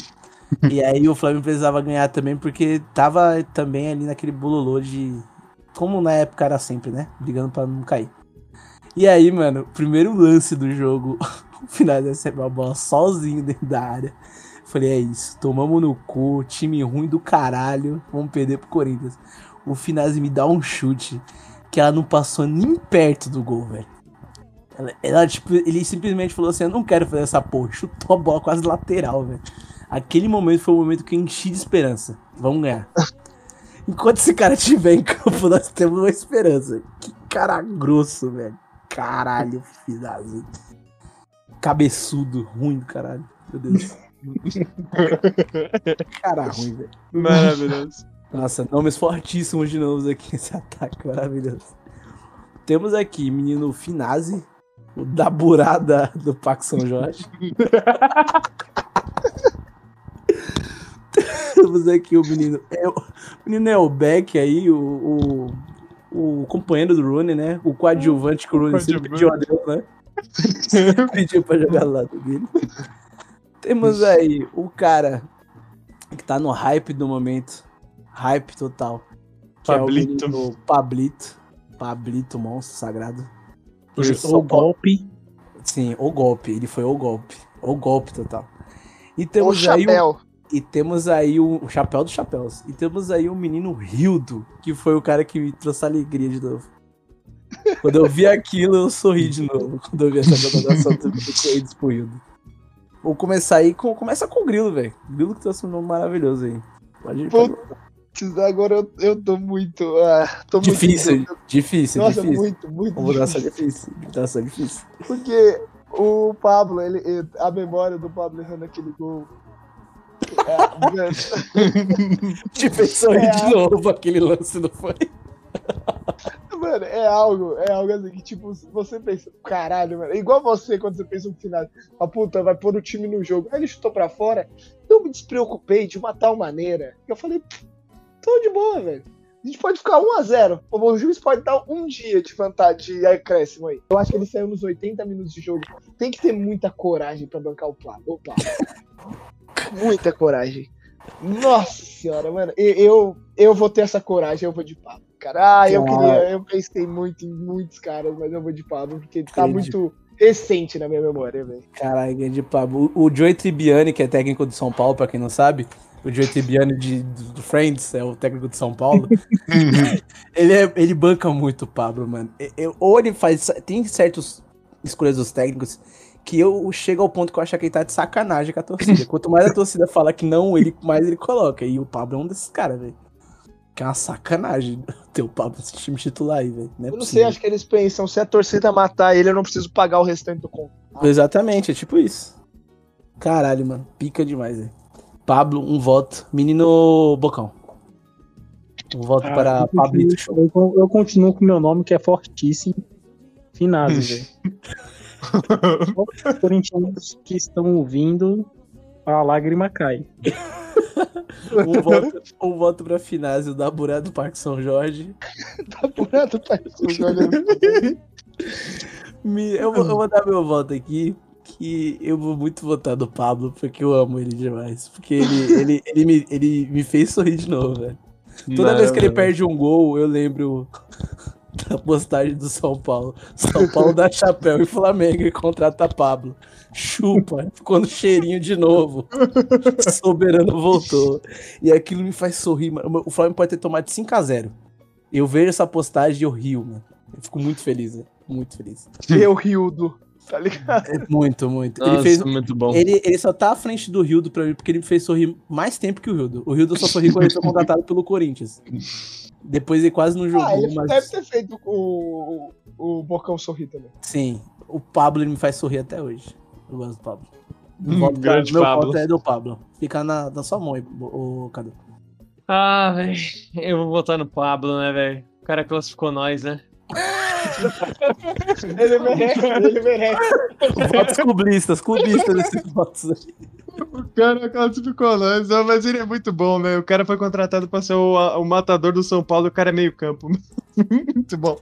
[SPEAKER 1] e aí o Flamengo precisava ganhar também, porque tava também ali naquele bololô de. Como na época era sempre, né? Brigando pra não cair. E aí, mano, primeiro lance do jogo, o final recebe uma bola sozinho dentro da área. Falei, é isso, tomamos no cu, time ruim do caralho, vamos perder pro Corinthians. O Finazzi me dá um chute que ela não passou nem perto do gol, velho. Ela, ela, tipo, ele simplesmente falou assim: Eu não quero fazer essa porra. Chutou a bola quase lateral, velho. Aquele momento foi o momento que eu enchi de esperança. Vamos ganhar. Enquanto esse cara estiver em campo, nós temos uma esperança. Que cara grosso, velho. Caralho, fidazinho. Cabeçudo, ruim do caralho. Meu Deus. cara ruim, velho.
[SPEAKER 4] Maravilhoso.
[SPEAKER 1] Nossa, nomes fortíssimos de novo aqui nesse ataque maravilhoso. Temos aqui menino Finazzi, o da burada do Paco São Jorge. Temos aqui o menino. El, o menino Elbeck aí, o, o, o companheiro do Rooney, né? O coadjuvante que o Rooney sempre pediu a Deus, né? pediu pra jogar do lado dele. Temos aí o cara que tá no hype do momento. Hype total. Que
[SPEAKER 4] Pablito.
[SPEAKER 1] é o Pablito. Pablito, monstro sagrado.
[SPEAKER 3] Foi
[SPEAKER 1] Ele
[SPEAKER 3] o
[SPEAKER 1] só-
[SPEAKER 3] golpe.
[SPEAKER 1] Sim, o golpe. Ele foi o golpe. O golpe total. E
[SPEAKER 2] O
[SPEAKER 1] temos aí o,
[SPEAKER 2] chapéu.
[SPEAKER 1] e temos aí o, o chapéu dos chapéus. E temos aí o menino Rildo, que foi o cara que me trouxe alegria de novo. Quando eu vi aquilo, eu sorri de novo. Quando eu vi essa contratação do Corinthians pro Rildo. Vou começar aí com. Começa com o Grilo, velho. Grilo que trouxe um nome maravilhoso aí. Pode ir.
[SPEAKER 2] Pô, Agora eu, eu tô muito. Ah, tô muito
[SPEAKER 1] Difícil,
[SPEAKER 2] dúvida.
[SPEAKER 1] difícil,
[SPEAKER 2] Nossa,
[SPEAKER 1] difícil.
[SPEAKER 2] muito, muito.
[SPEAKER 1] Uma mudança
[SPEAKER 2] difícil.
[SPEAKER 1] Mudança difícil.
[SPEAKER 2] Porque o Pablo, ele, ele- a memória do Pablo errando aquele gol. É,
[SPEAKER 1] Te sorrir
[SPEAKER 2] É.
[SPEAKER 1] de novo aquele lance, não foi?
[SPEAKER 2] mano, é algo, é algo assim que, tipo, você pensa, caralho, mano. é Igual você quando você pensa no final, a puta, vai pôr o time no jogo. Aí ele chutou pra fora. Eu me despreocupei de uma tal maneira. que Eu falei, tô de boa, velho. A gente pode ficar 1x0. O juiz pode dar um dia de vantagem de acréscimo aí. Eu acho que ele saiu nos 80 minutos de jogo. Tem que ter muita coragem pra bancar o Pablo. O Pablo. muita coragem. Nossa senhora, mano. E- Eu, eu vou ter essa coragem, eu vou de Pablo. Cara, ah, eu queria. Eu pensei muito em muitos caras, mas eu vou de Pablo, porque ele tá
[SPEAKER 1] Entendi.
[SPEAKER 2] muito recente na minha memória, velho.
[SPEAKER 1] Caralho, grande Pablo. O, o Joey Tribbiani, que é técnico do São Paulo, pra quem não sabe, o Joey Tribbiani de, do, Friends, é o técnico de São Paulo. ele, é- ele banca muito o Pablo, mano. Eu- ou ele faz. Tem certas escolhas dos técnicos que eu chego ao ponto que eu acho que ele tá de sacanagem com a torcida. Quanto mais a torcida fala que não, ele mais ele coloca. E o Pablo é um desses caras, velho. Que é uma sacanagem ter o Pablo nesse time titular aí, velho. Não é
[SPEAKER 2] Eu não sei,
[SPEAKER 1] possível.
[SPEAKER 2] acho que eles pensam, se a torcida matar ele, eu não preciso pagar o restante do contrato.
[SPEAKER 1] Exatamente, é tipo isso. Caralho, mano. Pica demais, velho. Pablo, um voto. Menino Bocão. Um voto
[SPEAKER 3] Ah,
[SPEAKER 1] para
[SPEAKER 3] eu
[SPEAKER 1] Pablito
[SPEAKER 3] continuo-
[SPEAKER 1] Show.
[SPEAKER 3] Eu, eu continuo com o meu nome, que é fortíssimo. Finazzi, velho. Os corintianos que estão ouvindo, a lágrima cai.
[SPEAKER 1] Um voto, um voto pra Finásio da Buré do Parque São Jorge.
[SPEAKER 2] Tá apurado, pai.
[SPEAKER 1] Me- eu, vou, eu vou dar meu voto aqui. Que eu vou muito votar no Pablo, porque eu amo ele demais. Porque ele, ele, ele, me, ele me fez sorrir de novo, velho. Toda vez que ele perde um gol, eu lembro da postagem do São Paulo. São Paulo dá chapéu e Flamengo e contrata Pablo. Chupa, ficou no cheirinho de novo. Soberano voltou. E aquilo me faz sorrir. mano. O Flamengo pode ter tomado 5x0. Eu vejo essa postagem e eu rio, mano. Eu fico muito feliz, né? Muito feliz.
[SPEAKER 2] Eu, Rildo. Tá ligado?
[SPEAKER 1] É muito, muito.
[SPEAKER 4] Nossa,
[SPEAKER 1] ele fez.
[SPEAKER 4] muito bom.
[SPEAKER 1] Ele, ele só tá à frente do Rildo pra mim, porque ele me fez sorrir mais tempo que o Rildo. O Rildo só sorriu quando ele foi contratado pelo Corinthians. Depois ele quase não jogou,
[SPEAKER 2] Ah, ele
[SPEAKER 1] mas.
[SPEAKER 2] deve ter feito o, o, o Bocão sorrir também.
[SPEAKER 1] Sim, o Pablo ele me faz sorrir até hoje. Eu gosto do Pablo.
[SPEAKER 4] Hum,
[SPEAKER 1] voto
[SPEAKER 4] grande
[SPEAKER 1] meu
[SPEAKER 4] Pablo.
[SPEAKER 1] voto é do Pablo. Fica na, na sua mão aí, o, o Cadu.
[SPEAKER 4] Ah, velho. Eu vou votar no Pablo, né, velho? O cara classificou nós, né?
[SPEAKER 2] Ele merece, ele merece.
[SPEAKER 1] Votos clubistas, clubistas esses votos aí.
[SPEAKER 4] O cara classificou nós, não, mas ele é muito bom, né? O cara foi contratado pra ser o, o matador do São Paulo, o cara é meio campo. muito bom.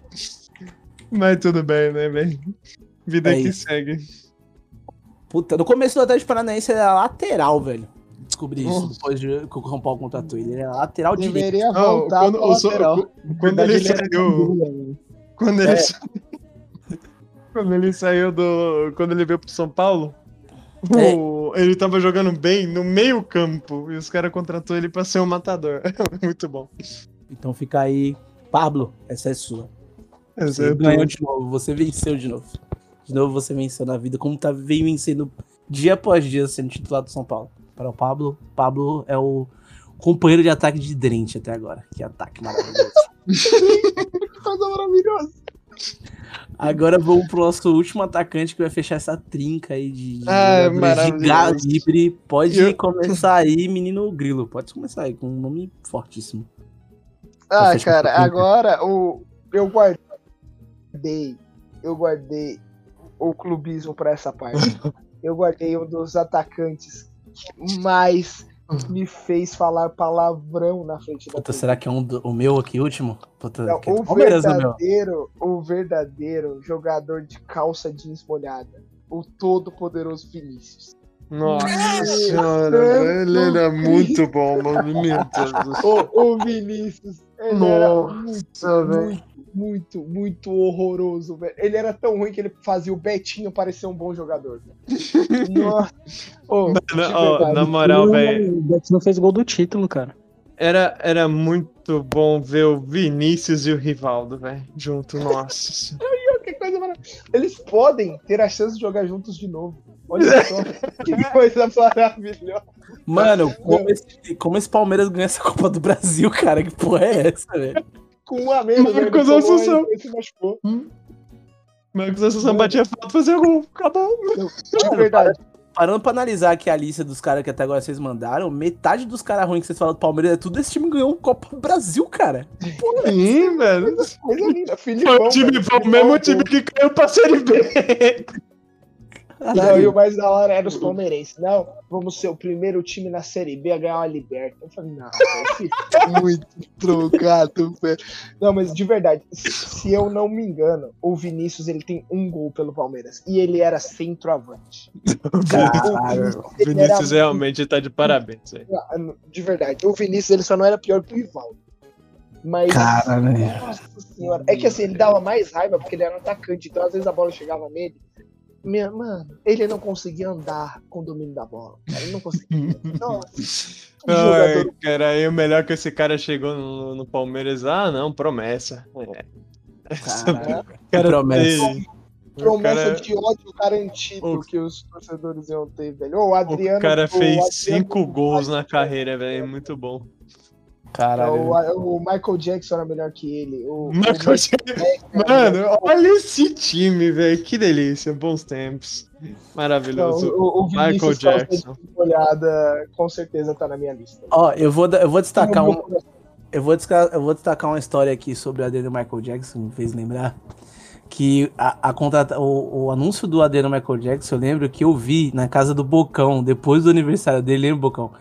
[SPEAKER 4] Mas tudo bem, né, velho? Vida
[SPEAKER 1] É
[SPEAKER 4] que
[SPEAKER 1] isso.
[SPEAKER 4] segue.
[SPEAKER 1] Puta, no começo do Atlético Paranaense ele era lateral, velho. Descobri isso depois de, que o São Paulo contratou ele. Ele era lateral direito.
[SPEAKER 2] Deveria
[SPEAKER 4] Não,
[SPEAKER 2] voltar
[SPEAKER 4] quando,
[SPEAKER 2] pro
[SPEAKER 4] o so-
[SPEAKER 2] lateral.
[SPEAKER 4] quando ele saiu. Quando ele,
[SPEAKER 1] É.
[SPEAKER 4] quando ele saiu do. Quando ele veio pro São Paulo,
[SPEAKER 1] É.
[SPEAKER 4] o- ele tava jogando bem no meio campo e os caras contratou ele pra ser um matador. Muito bom.
[SPEAKER 1] Então fica aí. Pablo, essa é sua.
[SPEAKER 4] Essa
[SPEAKER 1] Você
[SPEAKER 4] é
[SPEAKER 1] ganhou
[SPEAKER 4] boa.
[SPEAKER 1] de novo, você venceu de novo. De novo você venceu na vida, como tá vem vencendo dia após dia sendo titular do São Paulo. Para o Pablo, Pablo é o companheiro de ataque de Drente até agora. Que ataque maravilhoso.
[SPEAKER 2] Coisa maravilhosa.
[SPEAKER 1] Agora vamos pro nosso último atacante que vai fechar essa trinca aí de, de
[SPEAKER 4] Ah,
[SPEAKER 1] jogadores de calibre. Pode
[SPEAKER 4] Eu-
[SPEAKER 1] começar aí, menino Grilo. Pode começar aí, com um nome fortíssimo.
[SPEAKER 2] Ah, cara, agora o, eu guardei. Eu guardei o clubismo pra essa parte. Eu guardei um dos atacantes mais me fez falar palavrão na frente da
[SPEAKER 1] Puta,
[SPEAKER 2] TV.
[SPEAKER 1] será que é um do- o meu aqui último? Puta,
[SPEAKER 2] Não,
[SPEAKER 1] que-
[SPEAKER 2] o verdadeiro, o verdadeiro jogador de calça jeans molhada. O todo poderoso Vinícius.
[SPEAKER 4] Nossa
[SPEAKER 2] Meu
[SPEAKER 4] senhora, ele era muito bom, mano. Meu Deus do céu.
[SPEAKER 2] O, o Vinícius, ele era
[SPEAKER 4] Nossa, velho.
[SPEAKER 2] muito, muito, muito horroroso, velho. Ele era tão ruim que ele fazia o Betinho parecer um bom jogador. velho. Nossa. De
[SPEAKER 4] Ó,
[SPEAKER 2] verdade.
[SPEAKER 4] na moral, velho.
[SPEAKER 3] O Betis não fez gol do título, cara.
[SPEAKER 4] Era, era muito bom ver o Vinícius e o Rivaldo, velho, junto. Nossa.
[SPEAKER 2] Que coisa maravilhosa. Eles podem ter a chance de jogar juntos de novo. Olha só, que coisa maravilhosa.
[SPEAKER 1] Mano, como esse, como esse Palmeiras ganha essa Copa do Brasil, cara? Que porra é essa, velho?
[SPEAKER 2] Com um a menos, né?
[SPEAKER 4] Marcos
[SPEAKER 2] tomou,
[SPEAKER 4] Assunção.
[SPEAKER 2] ele se machucou.
[SPEAKER 4] Marcos Assunção batia falta fazer gol. Acabou.
[SPEAKER 2] De verdade.
[SPEAKER 1] Parando pra analisar aqui a lista dos caras que até agora vocês mandaram, metade dos caras ruins que vocês falam do Palmeiras é tudo esse time ganhou o Copa do Brasil, cara.
[SPEAKER 4] Sim, velho.
[SPEAKER 2] Coisa linda.
[SPEAKER 4] Foi
[SPEAKER 2] Filipão,
[SPEAKER 4] o, time,
[SPEAKER 2] velho,
[SPEAKER 4] foi o mesmo time que caiu pra Série B.
[SPEAKER 2] Não, e o mais da hora era os palmeirenses. Não, vamos ser o primeiro time na Série B a ganhar uma Liberta. Eu falei, não, velho, é muito trocado, velho. Não, mas de verdade, se eu não me engano, o Vinícius ele tem um gol pelo Palmeiras. E ele era centroavante.
[SPEAKER 1] Caralho.
[SPEAKER 4] O Vinícius
[SPEAKER 2] era
[SPEAKER 4] realmente tá de parabéns, velho.
[SPEAKER 2] muito- De verdade, o Vinícius ele só não era pior que o Rivaldo. Mas.
[SPEAKER 1] Cara, né?
[SPEAKER 2] Nossa senhora. É que assim, ele dava mais raiva porque ele era um atacante, então às vezes a bola chegava nele. Minha, mano, ele não conseguia andar com o domínio da bola. cara, Ele não conseguia. Nossa. um
[SPEAKER 4] Ai,
[SPEAKER 2] jogador
[SPEAKER 4] cara, aí o melhor que esse cara chegou no, no Palmeiras. Ah, não, promessa. É. Cara,
[SPEAKER 1] promessa.
[SPEAKER 2] promessa
[SPEAKER 4] cara-
[SPEAKER 2] de ódio garantido
[SPEAKER 4] O-
[SPEAKER 2] que os torcedores iam ter, velho. O Adriano.
[SPEAKER 4] O cara fez
[SPEAKER 2] Adriano-
[SPEAKER 4] cinco gols na carreira, velho. Muito bom.
[SPEAKER 1] Caralho.
[SPEAKER 2] O, o Michael Jackson era melhor que ele. O, o
[SPEAKER 4] Michael
[SPEAKER 2] Jackson
[SPEAKER 4] Mano, olha esse time, velho. Que delícia. Bons tempos. Maravilhoso.
[SPEAKER 2] o, o
[SPEAKER 4] Michael Jackson.
[SPEAKER 2] olhada com certeza tá na minha lista.
[SPEAKER 1] Ó, eu vou, eu vou destacar um, eu vou destacar, eu vou destacar uma história aqui sobre o Adriano Michael Jackson, me fez lembrar que a, a contrata, o, o anúncio do Adriano Michael Jackson, eu lembro que eu vi na casa do Bocão, depois do aniversário dele, lembra, Bocão?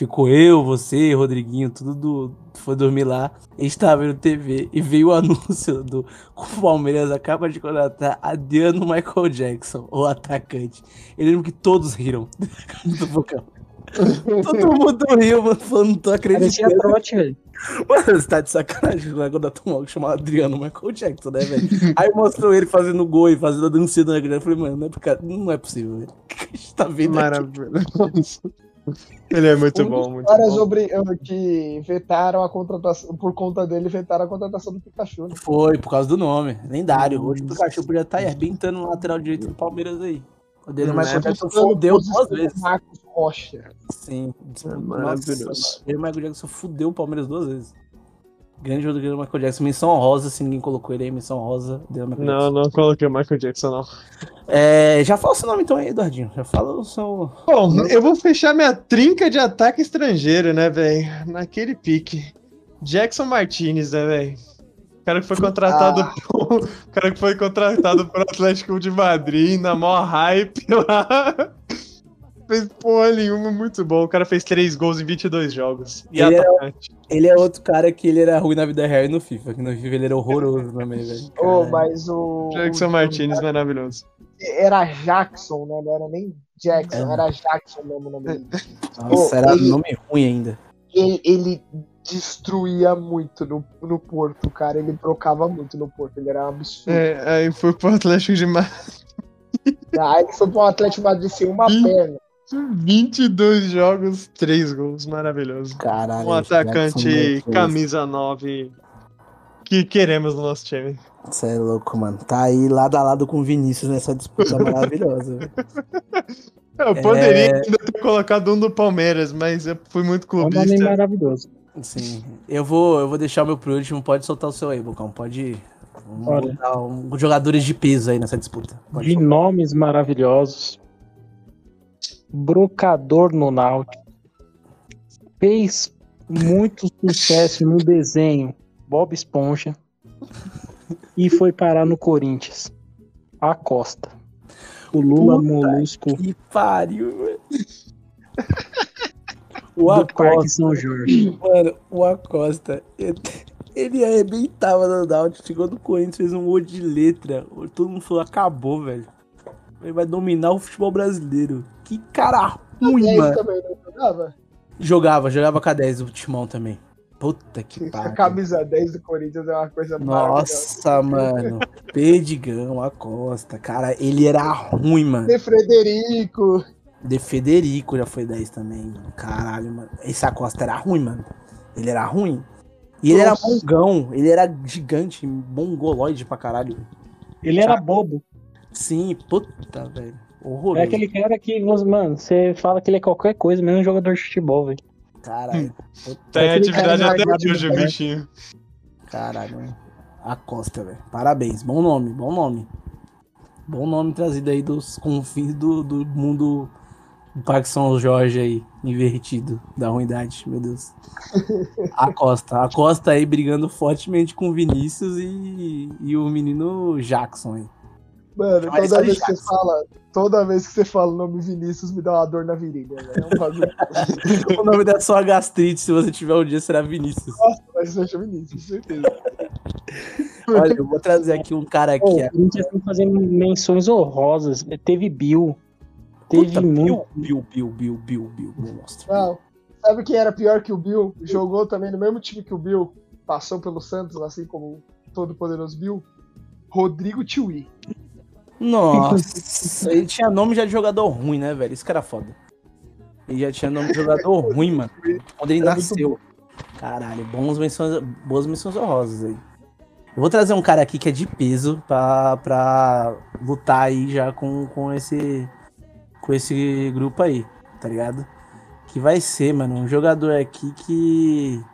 [SPEAKER 1] Ficou eu, você, Rodriguinho, tudo do, foi dormir lá. A gente tava vendo TV e veio o anúncio do o Palmeiras acaba de contratar Adriano Michael Jackson, o atacante. Eu lembro que todos riram do Bocão. Todo mundo riu, mano, falando, não tô acreditando.
[SPEAKER 3] trote, velho.
[SPEAKER 1] Mano, você tá de sacanagem, o negócio da Tom que chamava Adriano Michael Jackson, né, velho? Aí mostrou ele fazendo gol e fazendo a dancinha do Negrão. Eu falei, mano, não é, porque- não é possível, velho. O que a gente tá vendo aqui?
[SPEAKER 4] Ele é muito
[SPEAKER 2] um
[SPEAKER 4] bom, muito
[SPEAKER 2] caras
[SPEAKER 4] bom.
[SPEAKER 2] obri- que vetaram a contratação, por conta dele, vetaram a contratação do Pikachu. Né?
[SPEAKER 1] Foi, por causa do nome. Lendário. Hoje o Pikachu podia estar arrebentando no lateral direito do Palmeiras aí. O dele
[SPEAKER 4] Hum,
[SPEAKER 1] Michael
[SPEAKER 4] é,
[SPEAKER 1] Jackson
[SPEAKER 2] Tentando
[SPEAKER 1] fudeu duas vezes.
[SPEAKER 2] Marcos Rocha.
[SPEAKER 1] Sim.
[SPEAKER 4] É maravilhoso.
[SPEAKER 1] Nossa, ele Michael Jackson fudeu o Palmeiras duas vezes. Grande jogador do Michael Jackson. Menção honrosa, se ninguém colocou ele aí, menção honrosa. Deu Michael
[SPEAKER 4] Não,
[SPEAKER 1] Jackson.
[SPEAKER 4] não coloquei o Michael Jackson, não.
[SPEAKER 1] É, já fala o seu nome então aí, Eduardinho. Já fala o seu.
[SPEAKER 4] Bom, eu vou fechar minha trinca de ataque estrangeiro, né, velho? Naquele pique. Jackson Martinez, né, velho? O cara que foi contratado
[SPEAKER 2] Ah.
[SPEAKER 4] pro... O cara que foi contratado pro Atlético de Madrid, na maior hype lá. Fez porra nenhuma, muito bom. O cara fez três gols em 22 jogos. E
[SPEAKER 1] Ele é-. Ele é outro cara que ele era ruim na vida real e no FIFA. Que no FIFA ele era horroroso também, velho.
[SPEAKER 2] Ô,
[SPEAKER 1] Caralho.
[SPEAKER 2] mas o.
[SPEAKER 4] Jackson
[SPEAKER 2] o-
[SPEAKER 4] Martinez, maravilhoso.
[SPEAKER 2] Era Jackson, né? Não era nem Jackson,
[SPEAKER 1] É.
[SPEAKER 2] era Jackson mesmo o nome dele.
[SPEAKER 1] Nossa,
[SPEAKER 2] Ô,
[SPEAKER 1] era
[SPEAKER 2] ele-
[SPEAKER 1] nome ruim ainda.
[SPEAKER 2] Ele, ele destruía muito no, no Porto, cara. Ele trocava muito no Porto. Ele era um absurdo.
[SPEAKER 4] É, aí foi pro Atlético de Madrid.
[SPEAKER 2] Aí ele foi pro Atlético Madrid sem uma perna.
[SPEAKER 4] 22 jogos, 3 gols, maravilhoso.
[SPEAKER 1] Caralho.
[SPEAKER 4] Um atacante camisa 9 que queremos no nosso time.
[SPEAKER 1] Você é louco, mano. Tá aí lado a lado com o Vinícius nessa disputa maravilhosa.
[SPEAKER 4] Eu poderia ainda ter colocado um do Palmeiras, mas eu fui muito
[SPEAKER 3] É um nome
[SPEAKER 4] clubista.
[SPEAKER 3] maravilhoso.
[SPEAKER 1] Sim. Eu vou, eu vou deixar o meu pro último. Pode soltar o seu aí, Bocão. Pode. Vamos
[SPEAKER 3] Olha.
[SPEAKER 1] botar um, jogadores de peso aí nessa disputa. Pode
[SPEAKER 3] De
[SPEAKER 1] soltar.
[SPEAKER 3] nomes maravilhosos. Brocador no Náutico. Fez muito sucesso no desenho Bob Esponja. E foi parar no Corinthians. Acosta. O Lula
[SPEAKER 1] Puta
[SPEAKER 3] Molusco
[SPEAKER 1] Que pariu. O
[SPEAKER 3] do Parque
[SPEAKER 1] Acosta,
[SPEAKER 3] São Jorge.
[SPEAKER 1] mano, o Acosta, ele- ele arrebentava no Náutico, chegou no Corinthians, fez um monte de letra. Todo mundo falou, acabou, velho. Ele vai dominar o futebol brasileiro. Que cara ruim, mano.
[SPEAKER 2] também não jogava?
[SPEAKER 1] Jogava, jogava com a 10 do Timão também. Puta que
[SPEAKER 2] A
[SPEAKER 1] pariu.
[SPEAKER 2] camisa 10 do Corinthians é uma coisa maravilhosa.
[SPEAKER 1] Nossa, mano. Perdigão, Acosta. Cara, ele era ruim, mano.
[SPEAKER 2] De Frederico.
[SPEAKER 1] De Federico já foi 10 também, mano. Caralho, mano. Esse Acosta era ruim, mano. Ele era ruim. E ele
[SPEAKER 2] Nossa.
[SPEAKER 1] era bongão, ele era gigante, mongoloide pra caralho.
[SPEAKER 3] Ele era bobo.
[SPEAKER 1] Sim, puta, velho. Horroroso.
[SPEAKER 3] É aquele cara que, você- mano, você fala que ele é qualquer coisa, menos um jogador de futebol, velho.
[SPEAKER 1] Caralho.
[SPEAKER 4] Tá em
[SPEAKER 2] Aquele
[SPEAKER 4] atividade
[SPEAKER 2] cara
[SPEAKER 4] até hoje, o bichinho.
[SPEAKER 1] Caralho, mano. Acosta, velho. Parabéns. Bom nome, bom nome. Bom nome trazido aí dos confins do, do mundo do Parque São Jorge aí, invertido, da ruindade, meu Deus. Acosta. Acosta aí brigando fortemente com o Vinícius e, e o menino Jackson aí.
[SPEAKER 2] Mano, toda vez que você fala, toda vez que você fala o nome Vinícius, me dá uma dor na virilha, velho. É um bagulho.
[SPEAKER 1] o nome da sua gastrite, se você tiver um dia, será Vinícius.
[SPEAKER 2] Nossa, mas você chama Vinícius, com certeza.
[SPEAKER 1] Olha, eu vou trazer aqui um cara aqui.
[SPEAKER 3] o Corinthians tem que fazer menções honrosas. Teve Bill. Teve
[SPEAKER 1] Puta,
[SPEAKER 3] muito.
[SPEAKER 1] Bill, Bill, Bill, Bill, Bill, Bill, monstro.
[SPEAKER 2] Não. Sabe quem era pior que o Bill? Jogou também no mesmo time que o Bill. Passou pelo Santos, assim como o todo poderoso Bill. Rodrigo Tiwi.
[SPEAKER 1] Nossa, ele tinha nome já de jogador ruim, né, velho? Isso que era foda. Ele já tinha nome de jogador ruim, mano. Quando ele nasceu. Caralho, bons menções, boas menções honrosas aí. Eu vou trazer um cara aqui que é de peso pra, pra lutar aí já com, com, esse, com esse grupo aí, tá ligado? Que vai ser, mano, um jogador aqui que.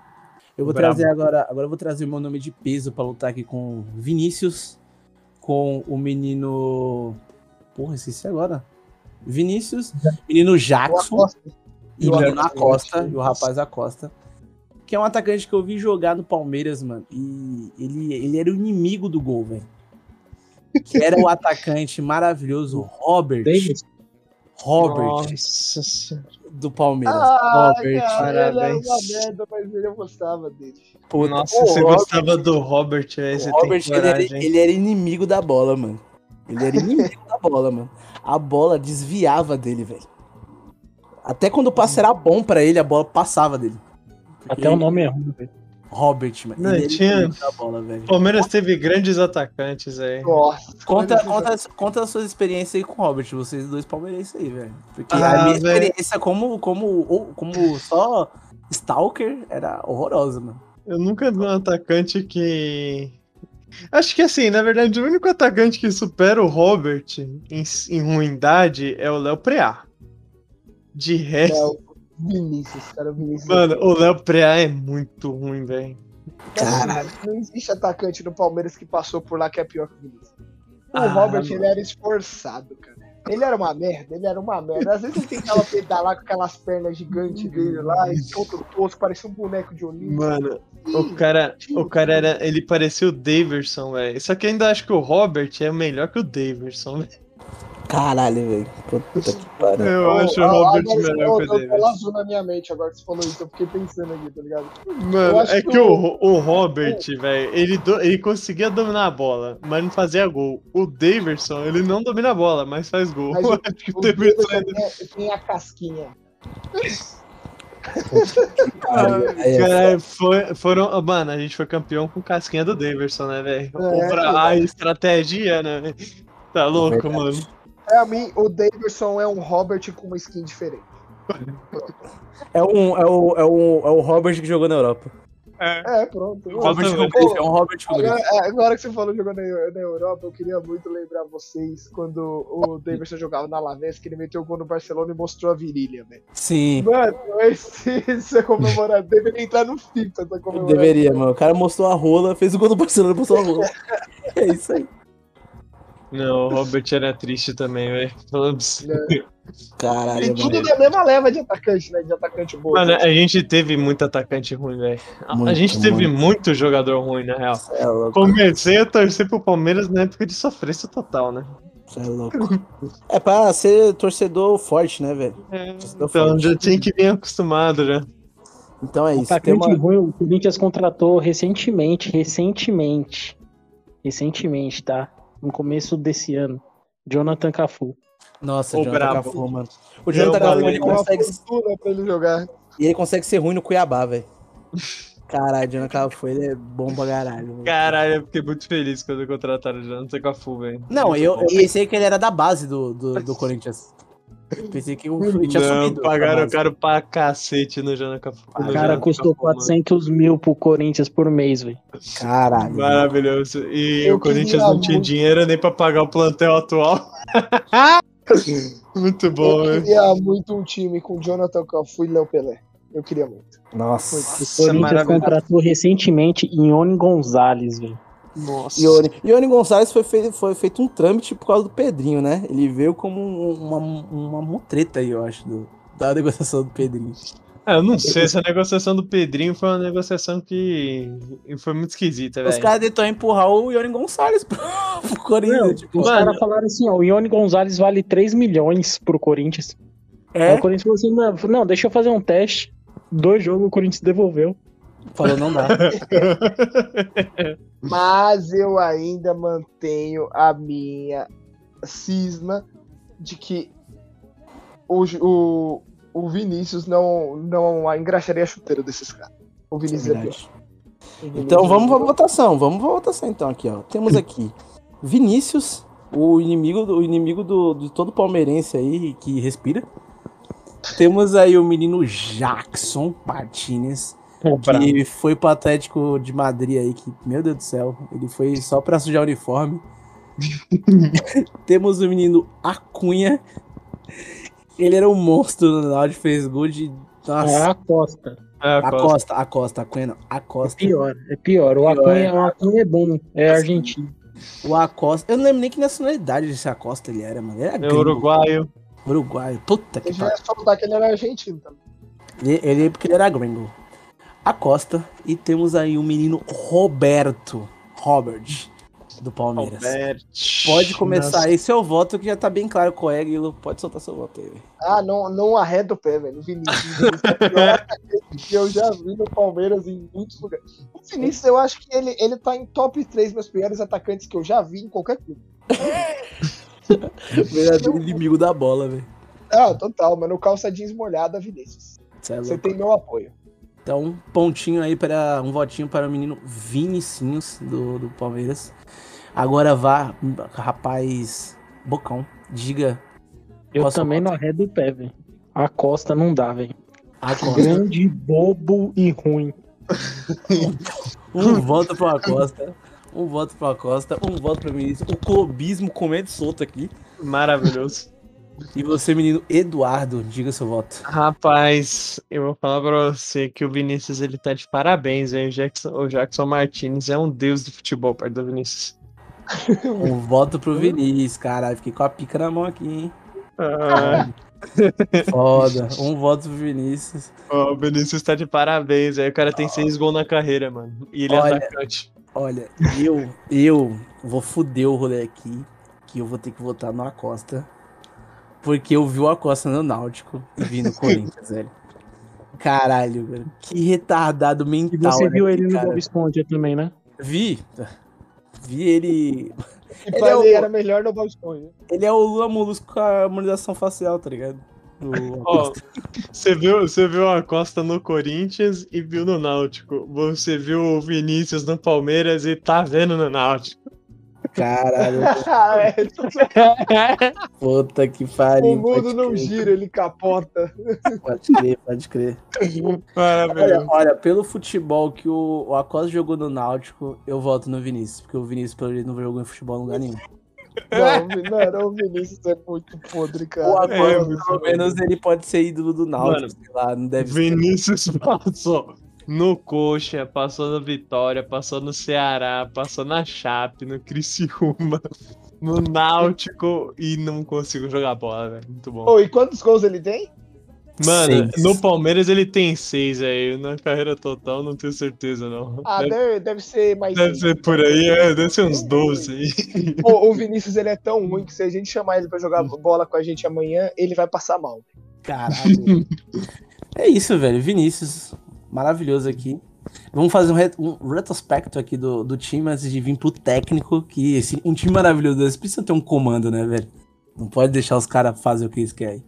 [SPEAKER 1] Eu vou
[SPEAKER 4] Brabo.
[SPEAKER 1] trazer agora. Agora eu vou trazer o meu nome de peso pra lutar aqui com Vinícius, com o menino. Porra, esqueci agora. Vinícius, menino Jackson e o menino
[SPEAKER 2] Acosta.
[SPEAKER 1] Acosta, e o rapaz Acosta. Que é um atacante que eu vi jogar no Palmeiras, mano. E ele, ele era o inimigo do gol, velho. Que era o atacante maravilhoso Robert.
[SPEAKER 3] Davis.
[SPEAKER 1] Robert,
[SPEAKER 4] Nossa senhora.
[SPEAKER 1] do Palmeiras.
[SPEAKER 2] Ah,
[SPEAKER 1] Robert.
[SPEAKER 2] cara, ele era
[SPEAKER 4] parabéns.
[SPEAKER 2] uma merda, mas ele eu gostava dele.
[SPEAKER 1] Puta,
[SPEAKER 4] Nossa, você
[SPEAKER 1] Robert-
[SPEAKER 4] gostava do Robert, velho. Você
[SPEAKER 1] O Robert,
[SPEAKER 4] tem
[SPEAKER 1] ele era,
[SPEAKER 4] coragem.
[SPEAKER 1] ele era inimigo da bola, mano. Ele era inimigo da bola, mano. A bola desviava dele, velho. Até quando o passe era bom pra ele, a bola passava dele.
[SPEAKER 3] Até o nome é ruim, velho.
[SPEAKER 1] Robert, mano.
[SPEAKER 4] Não, tinha-
[SPEAKER 1] bola, velho.
[SPEAKER 4] O Palmeiras teve grandes atacantes aí.
[SPEAKER 2] Nossa.
[SPEAKER 1] Conta, conta, conta as suas experiências aí com o Robert, vocês dois palmeirenses aí, velho. Porque
[SPEAKER 4] Ah,
[SPEAKER 1] a minha
[SPEAKER 4] velho.
[SPEAKER 1] experiência como, como, como só Stalker era horrorosa, mano.
[SPEAKER 4] Eu nunca vi um atacante que. Acho que assim, na verdade, o único atacante que supera o Robert em, em ruindade é o Léo Preá. De resto,
[SPEAKER 2] Vinícius, cara, Vinícius.
[SPEAKER 4] mano, o Léo Preá é muito ruim, velho.
[SPEAKER 1] Caralho.
[SPEAKER 2] Não existe atacante no Palmeiras que passou por lá que é pior que o Vinícius. O
[SPEAKER 1] Ah,
[SPEAKER 2] Robert,
[SPEAKER 1] mano.
[SPEAKER 2] ele era esforçado, cara. Ele era uma merda, ele era uma merda. Às vezes ele tentava pedalar com aquelas pernas gigantes dele lá, e todo tosco, parecia um boneco de Olímpio.
[SPEAKER 4] Mano, o cara, o cara era. Ele parecia o Daverson, velho. Só que ainda acho que o Robert é melhor que o Daverson, velho.
[SPEAKER 1] Caralho, velho. Puta que pariu.
[SPEAKER 4] Eu acho o
[SPEAKER 2] ó,
[SPEAKER 4] Robert
[SPEAKER 2] agora
[SPEAKER 4] melhor que o
[SPEAKER 2] Eu
[SPEAKER 4] Daverson.
[SPEAKER 2] azul na minha mente agora que você falou isso, eu fiquei pensando aqui, tá ligado?
[SPEAKER 4] Mano, é
[SPEAKER 2] que
[SPEAKER 4] que
[SPEAKER 2] o-
[SPEAKER 4] o, Robert, velho, ele, do- ele conseguia dominar a bola, mas não fazia gol. O Daverson, ele não domina a bola, mas faz gol.
[SPEAKER 2] Mas o-
[SPEAKER 4] acho que o
[SPEAKER 2] O
[SPEAKER 4] Daverson ainda.
[SPEAKER 2] tem, tem a casquinha.
[SPEAKER 1] É
[SPEAKER 4] Cara, foi, foram. Mano, a gente foi campeão com casquinha do Daverson, né, velho?
[SPEAKER 2] É,
[SPEAKER 4] Pra- a estratégia, né? Tá louco,
[SPEAKER 1] verdade.
[SPEAKER 4] mano.
[SPEAKER 2] Pra mim, o Davidson é um Robert com uma skin diferente.
[SPEAKER 1] É, um, é, o, é, o, é o Robert que jogou na Europa.
[SPEAKER 2] É, pronto.
[SPEAKER 1] Robert grife, é um Robert com
[SPEAKER 2] Agora, é, agora que você falou jogando na, na Europa, eu queria muito lembrar vocês quando o Davidson jogava na Alavés, que ele meteu o gol no Barcelona e mostrou a virilha, velho.
[SPEAKER 1] Sim.
[SPEAKER 2] Mano, esse, isso é comemorado. Deveria entrar no FIFA essa comemoração.
[SPEAKER 1] Deveria, mano. O cara mostrou a rola, fez o gol do Barcelona e mostrou a rola. É isso aí.
[SPEAKER 4] Não, o Robert era triste também, velho. Falando você.
[SPEAKER 1] Caralho,
[SPEAKER 2] E
[SPEAKER 1] mano.
[SPEAKER 2] tudo da mesma leva de atacante, né? De atacante bom.
[SPEAKER 4] Mano, a gente teve muito atacante ruim, velho. A-
[SPEAKER 1] Muito,
[SPEAKER 4] gente teve
[SPEAKER 1] muito.
[SPEAKER 4] muito jogador ruim, na real.
[SPEAKER 1] Cê é louco.
[SPEAKER 4] Comecei a torcer pro Palmeiras na época de sofrência total, né?
[SPEAKER 1] Cê é louco. É pra ser torcedor forte, né, velho? Torcedor
[SPEAKER 4] Então
[SPEAKER 1] forte.
[SPEAKER 4] já tinha que vir acostumado já.
[SPEAKER 1] Então é isso. Tem
[SPEAKER 3] Atacante
[SPEAKER 1] uma...
[SPEAKER 3] ruim, o Corinthians contratou recentemente, recentemente, recentemente, tá? No começo desse ano, Jonathan Cafu.
[SPEAKER 1] Nossa,
[SPEAKER 4] O
[SPEAKER 1] Jonathan
[SPEAKER 4] brabo.
[SPEAKER 1] Cafu, mano. O Jonathan Cafu, ele
[SPEAKER 2] Uma
[SPEAKER 1] consegue,
[SPEAKER 2] pra ele jogar.
[SPEAKER 1] e ele consegue ser ruim no Cuiabá, velho. Caralho, o Jonathan Cafu, ele é bom pra caralho.
[SPEAKER 4] Caralho, eu fiquei muito feliz quando contrataram o Jonathan Cafu, velho.
[SPEAKER 1] Não, eu, eu pensei que ele era da base do, do, do Corinthians. Pensei que o ele tinha
[SPEAKER 4] Não, pagaram caro pra cacete no Jonathan Cafu.
[SPEAKER 3] O cara custou
[SPEAKER 4] Cafu, mano.
[SPEAKER 3] 400 mil pro Corinthians por mês, velho.
[SPEAKER 1] Caralho.
[SPEAKER 4] Maravilhoso. E
[SPEAKER 2] Eu
[SPEAKER 4] o Corinthians não tinha
[SPEAKER 2] muito-
[SPEAKER 4] dinheiro nem pra pagar o plantel atual. muito bom,
[SPEAKER 2] eu
[SPEAKER 4] né?
[SPEAKER 2] queria muito um time com Jonathan Cafu e Léo Pelé. Eu queria muito.
[SPEAKER 3] O
[SPEAKER 1] Nossa.
[SPEAKER 3] Corinthians
[SPEAKER 4] maravilhoso.
[SPEAKER 3] contratou recentemente Ione Gonzalez, velho.
[SPEAKER 4] Nossa.
[SPEAKER 1] Ione. Ione Gonçalves foi feito, foi feito um trâmite por causa do Pedrinho, né? Ele veio como um- uma, uma mutreta aí, eu acho, do, da negociação do Pedrinho.
[SPEAKER 4] Ah, eu não sei, essa negociação do Pedrinho foi uma negociação que foi muito esquisita,
[SPEAKER 1] Os
[SPEAKER 4] velho.
[SPEAKER 1] caras tentou empurrar o Ione Gonçalves pro, pro Corinthians.
[SPEAKER 3] Não,
[SPEAKER 1] tipo,
[SPEAKER 3] Os
[SPEAKER 4] mano.
[SPEAKER 3] caras falaram assim, ó, o Ione Gonzalez vale 3 milhões pro Corinthians. Aí
[SPEAKER 1] é,
[SPEAKER 3] o Corinthians falou assim, não, não, deixa eu fazer um teste. Dois jogos o Corinthians devolveu.
[SPEAKER 1] Falou não dá.
[SPEAKER 2] Mas eu ainda mantenho a minha cisma de que o, o, o Vinícius não, não engraxaria a chuteira desses caras. O Vinícius é, pior.
[SPEAKER 1] Verdade. Então vamos pra votação, vamos pra votação então aqui, ó. Temos aqui Vinícius, o inimigo do o inimigo do, de todo palmeirense aí que respira. Temos aí o menino Jackson Martinez, que foi pro Atlético de Madrid aí, que, meu Deus do céu, ele foi só pra sujar o uniforme. Temos o menino Acunha. Ele era um monstro no Náutico, fez gol de.
[SPEAKER 3] É a Costa.
[SPEAKER 4] Ah,
[SPEAKER 1] a
[SPEAKER 4] Costa.
[SPEAKER 1] Costa, a Costa, a Cunha não, a
[SPEAKER 3] É
[SPEAKER 1] Costa.
[SPEAKER 3] pior, é pior. O Acunha,
[SPEAKER 1] é.
[SPEAKER 3] o Acunha é bom, é argentino.
[SPEAKER 1] O Acosta. Eu não lembro nem que nacionalidade desse Acosta ele era, mano. Ele era
[SPEAKER 4] É
[SPEAKER 1] gringo.
[SPEAKER 4] uruguaio.
[SPEAKER 1] Uruguaio. Puta que
[SPEAKER 2] Eu já
[SPEAKER 1] pariu.
[SPEAKER 2] ia soltar que ele era argentino também.
[SPEAKER 1] Ele, ele porque ele era gringo. Acosta. E temos aí o menino Roberto. Robert. Do Palmeiras.
[SPEAKER 4] Albert.
[SPEAKER 1] Pode começar
[SPEAKER 4] Nossa.
[SPEAKER 1] aí seu voto, que já tá bem claro qual é, Guilo. Pode soltar seu voto aí, velho.
[SPEAKER 2] Ah, não, não arreda o pé, velho. O Vinícius. O Vinícius é o pior atacante que eu já vi no Palmeiras em muitos lugares. O Vinícius, eu acho que ele, ele tá em top 3 meus piores atacantes que eu já vi em qualquer clube.
[SPEAKER 1] Verdadeiro inimigo da bola, velho.
[SPEAKER 2] Ah, total, mano. Calça jeans molhada, Vinícius.
[SPEAKER 1] Cê é
[SPEAKER 2] Você
[SPEAKER 1] louco.
[SPEAKER 2] tem meu apoio.
[SPEAKER 1] Então, um pontinho aí para um votinho para o menino Vinicinhos do, do Palmeiras. Agora vá, rapaz, Bocão, diga
[SPEAKER 3] Eu
[SPEAKER 1] a
[SPEAKER 3] também
[SPEAKER 1] nota?
[SPEAKER 3] não arredo o pé, velho. A Costa não dá, velho.
[SPEAKER 1] a Costa.
[SPEAKER 3] Grande, bobo e ruim.
[SPEAKER 1] Um voto pro Acosta, um voto pro Acosta, um voto pro Vinícius. O clubismo comendo solto aqui.
[SPEAKER 4] Maravilhoso.
[SPEAKER 1] E você, menino Eduardo, diga seu voto.
[SPEAKER 4] Rapaz, eu vou falar pra você que o Vinícius ele tá de parabéns, hein? O Jackson, o Jackson Martinez é um deus do futebol perto do Vinícius.
[SPEAKER 1] Um voto pro Vinícius, caralho. Fiquei com a pica na mão aqui, hein?
[SPEAKER 4] Ah,
[SPEAKER 1] Foda. Um voto pro Vinícius.
[SPEAKER 4] ó, o Vinícius tá de parabéns, aí o cara tem seis gols na carreira, mano. E ele é
[SPEAKER 1] Olha.
[SPEAKER 4] atacante.
[SPEAKER 1] Olha, eu, eu vou fuder o rolê aqui, que eu vou ter que votar no Acosta, porque eu vi o Acosta no Náutico e vi no Corinthians, velho. Caralho, velho. Que retardado
[SPEAKER 3] E
[SPEAKER 1] mental.
[SPEAKER 3] você
[SPEAKER 1] né,
[SPEAKER 3] viu ele
[SPEAKER 1] aquele
[SPEAKER 3] no
[SPEAKER 1] cara.
[SPEAKER 3] Bob Esponja também, né?
[SPEAKER 1] Vi. Vi ele.
[SPEAKER 2] E
[SPEAKER 1] Ele é o-
[SPEAKER 2] era melhor no Bob Esponja.
[SPEAKER 1] Ele é o Lula Molusco com a harmonização facial, tá ligado? Acosta.
[SPEAKER 4] você viu, você viu a Costa no Corinthians e viu no Náutico. Você viu o Vinícius no Palmeiras e tá vendo no Náutico.
[SPEAKER 1] Caralho. Puta que pariu.
[SPEAKER 2] o mundo não
[SPEAKER 1] crer,
[SPEAKER 2] gira, ele capota.
[SPEAKER 1] Pode crer, pode crer. Olha, olha, pelo futebol que o, o Acosta jogou no Náutico, eu voto no Vinícius. Porque o Vinícius, pelo jeito, não jogou em futebol em lugar nenhum.
[SPEAKER 2] Não, mano, o Vinícius é muito podre, cara.
[SPEAKER 1] O Acosta,
[SPEAKER 4] é
[SPEAKER 1] pelo menos, ele pode ser ídolo do Náutico,
[SPEAKER 4] Mano,
[SPEAKER 1] sei lá, não deve ser.
[SPEAKER 4] Vinícius passou no Coxa, passou no Vitória, passou no Ceará, passou na Chape, no Criciúma, no Náutico e não conseguiu jogar bola, velho. Muito bom.
[SPEAKER 2] Ô, e quantos gols ele tem?
[SPEAKER 4] Mano,
[SPEAKER 1] Seis.
[SPEAKER 4] no Palmeiras ele tem seis aí. Na carreira total, não tenho certeza, não.
[SPEAKER 2] Ah,
[SPEAKER 4] deve,
[SPEAKER 2] deve, ser mais.
[SPEAKER 4] deve ser por aí, é, deve ser uns 12 aí.
[SPEAKER 2] Ô, o Vinícius ele é tão ruim que se a gente chamar ele pra jogar bola com a gente amanhã, ele vai passar mal.
[SPEAKER 1] Caralho. é isso, velho. Vinícius, maravilhoso aqui. Vamos fazer um, re- um retrospecto aqui do, do time antes de vir pro técnico. Que esse, um time maravilhoso desse precisa ter um comando, né, velho? Não pode deixar os caras fazer o que eles querem.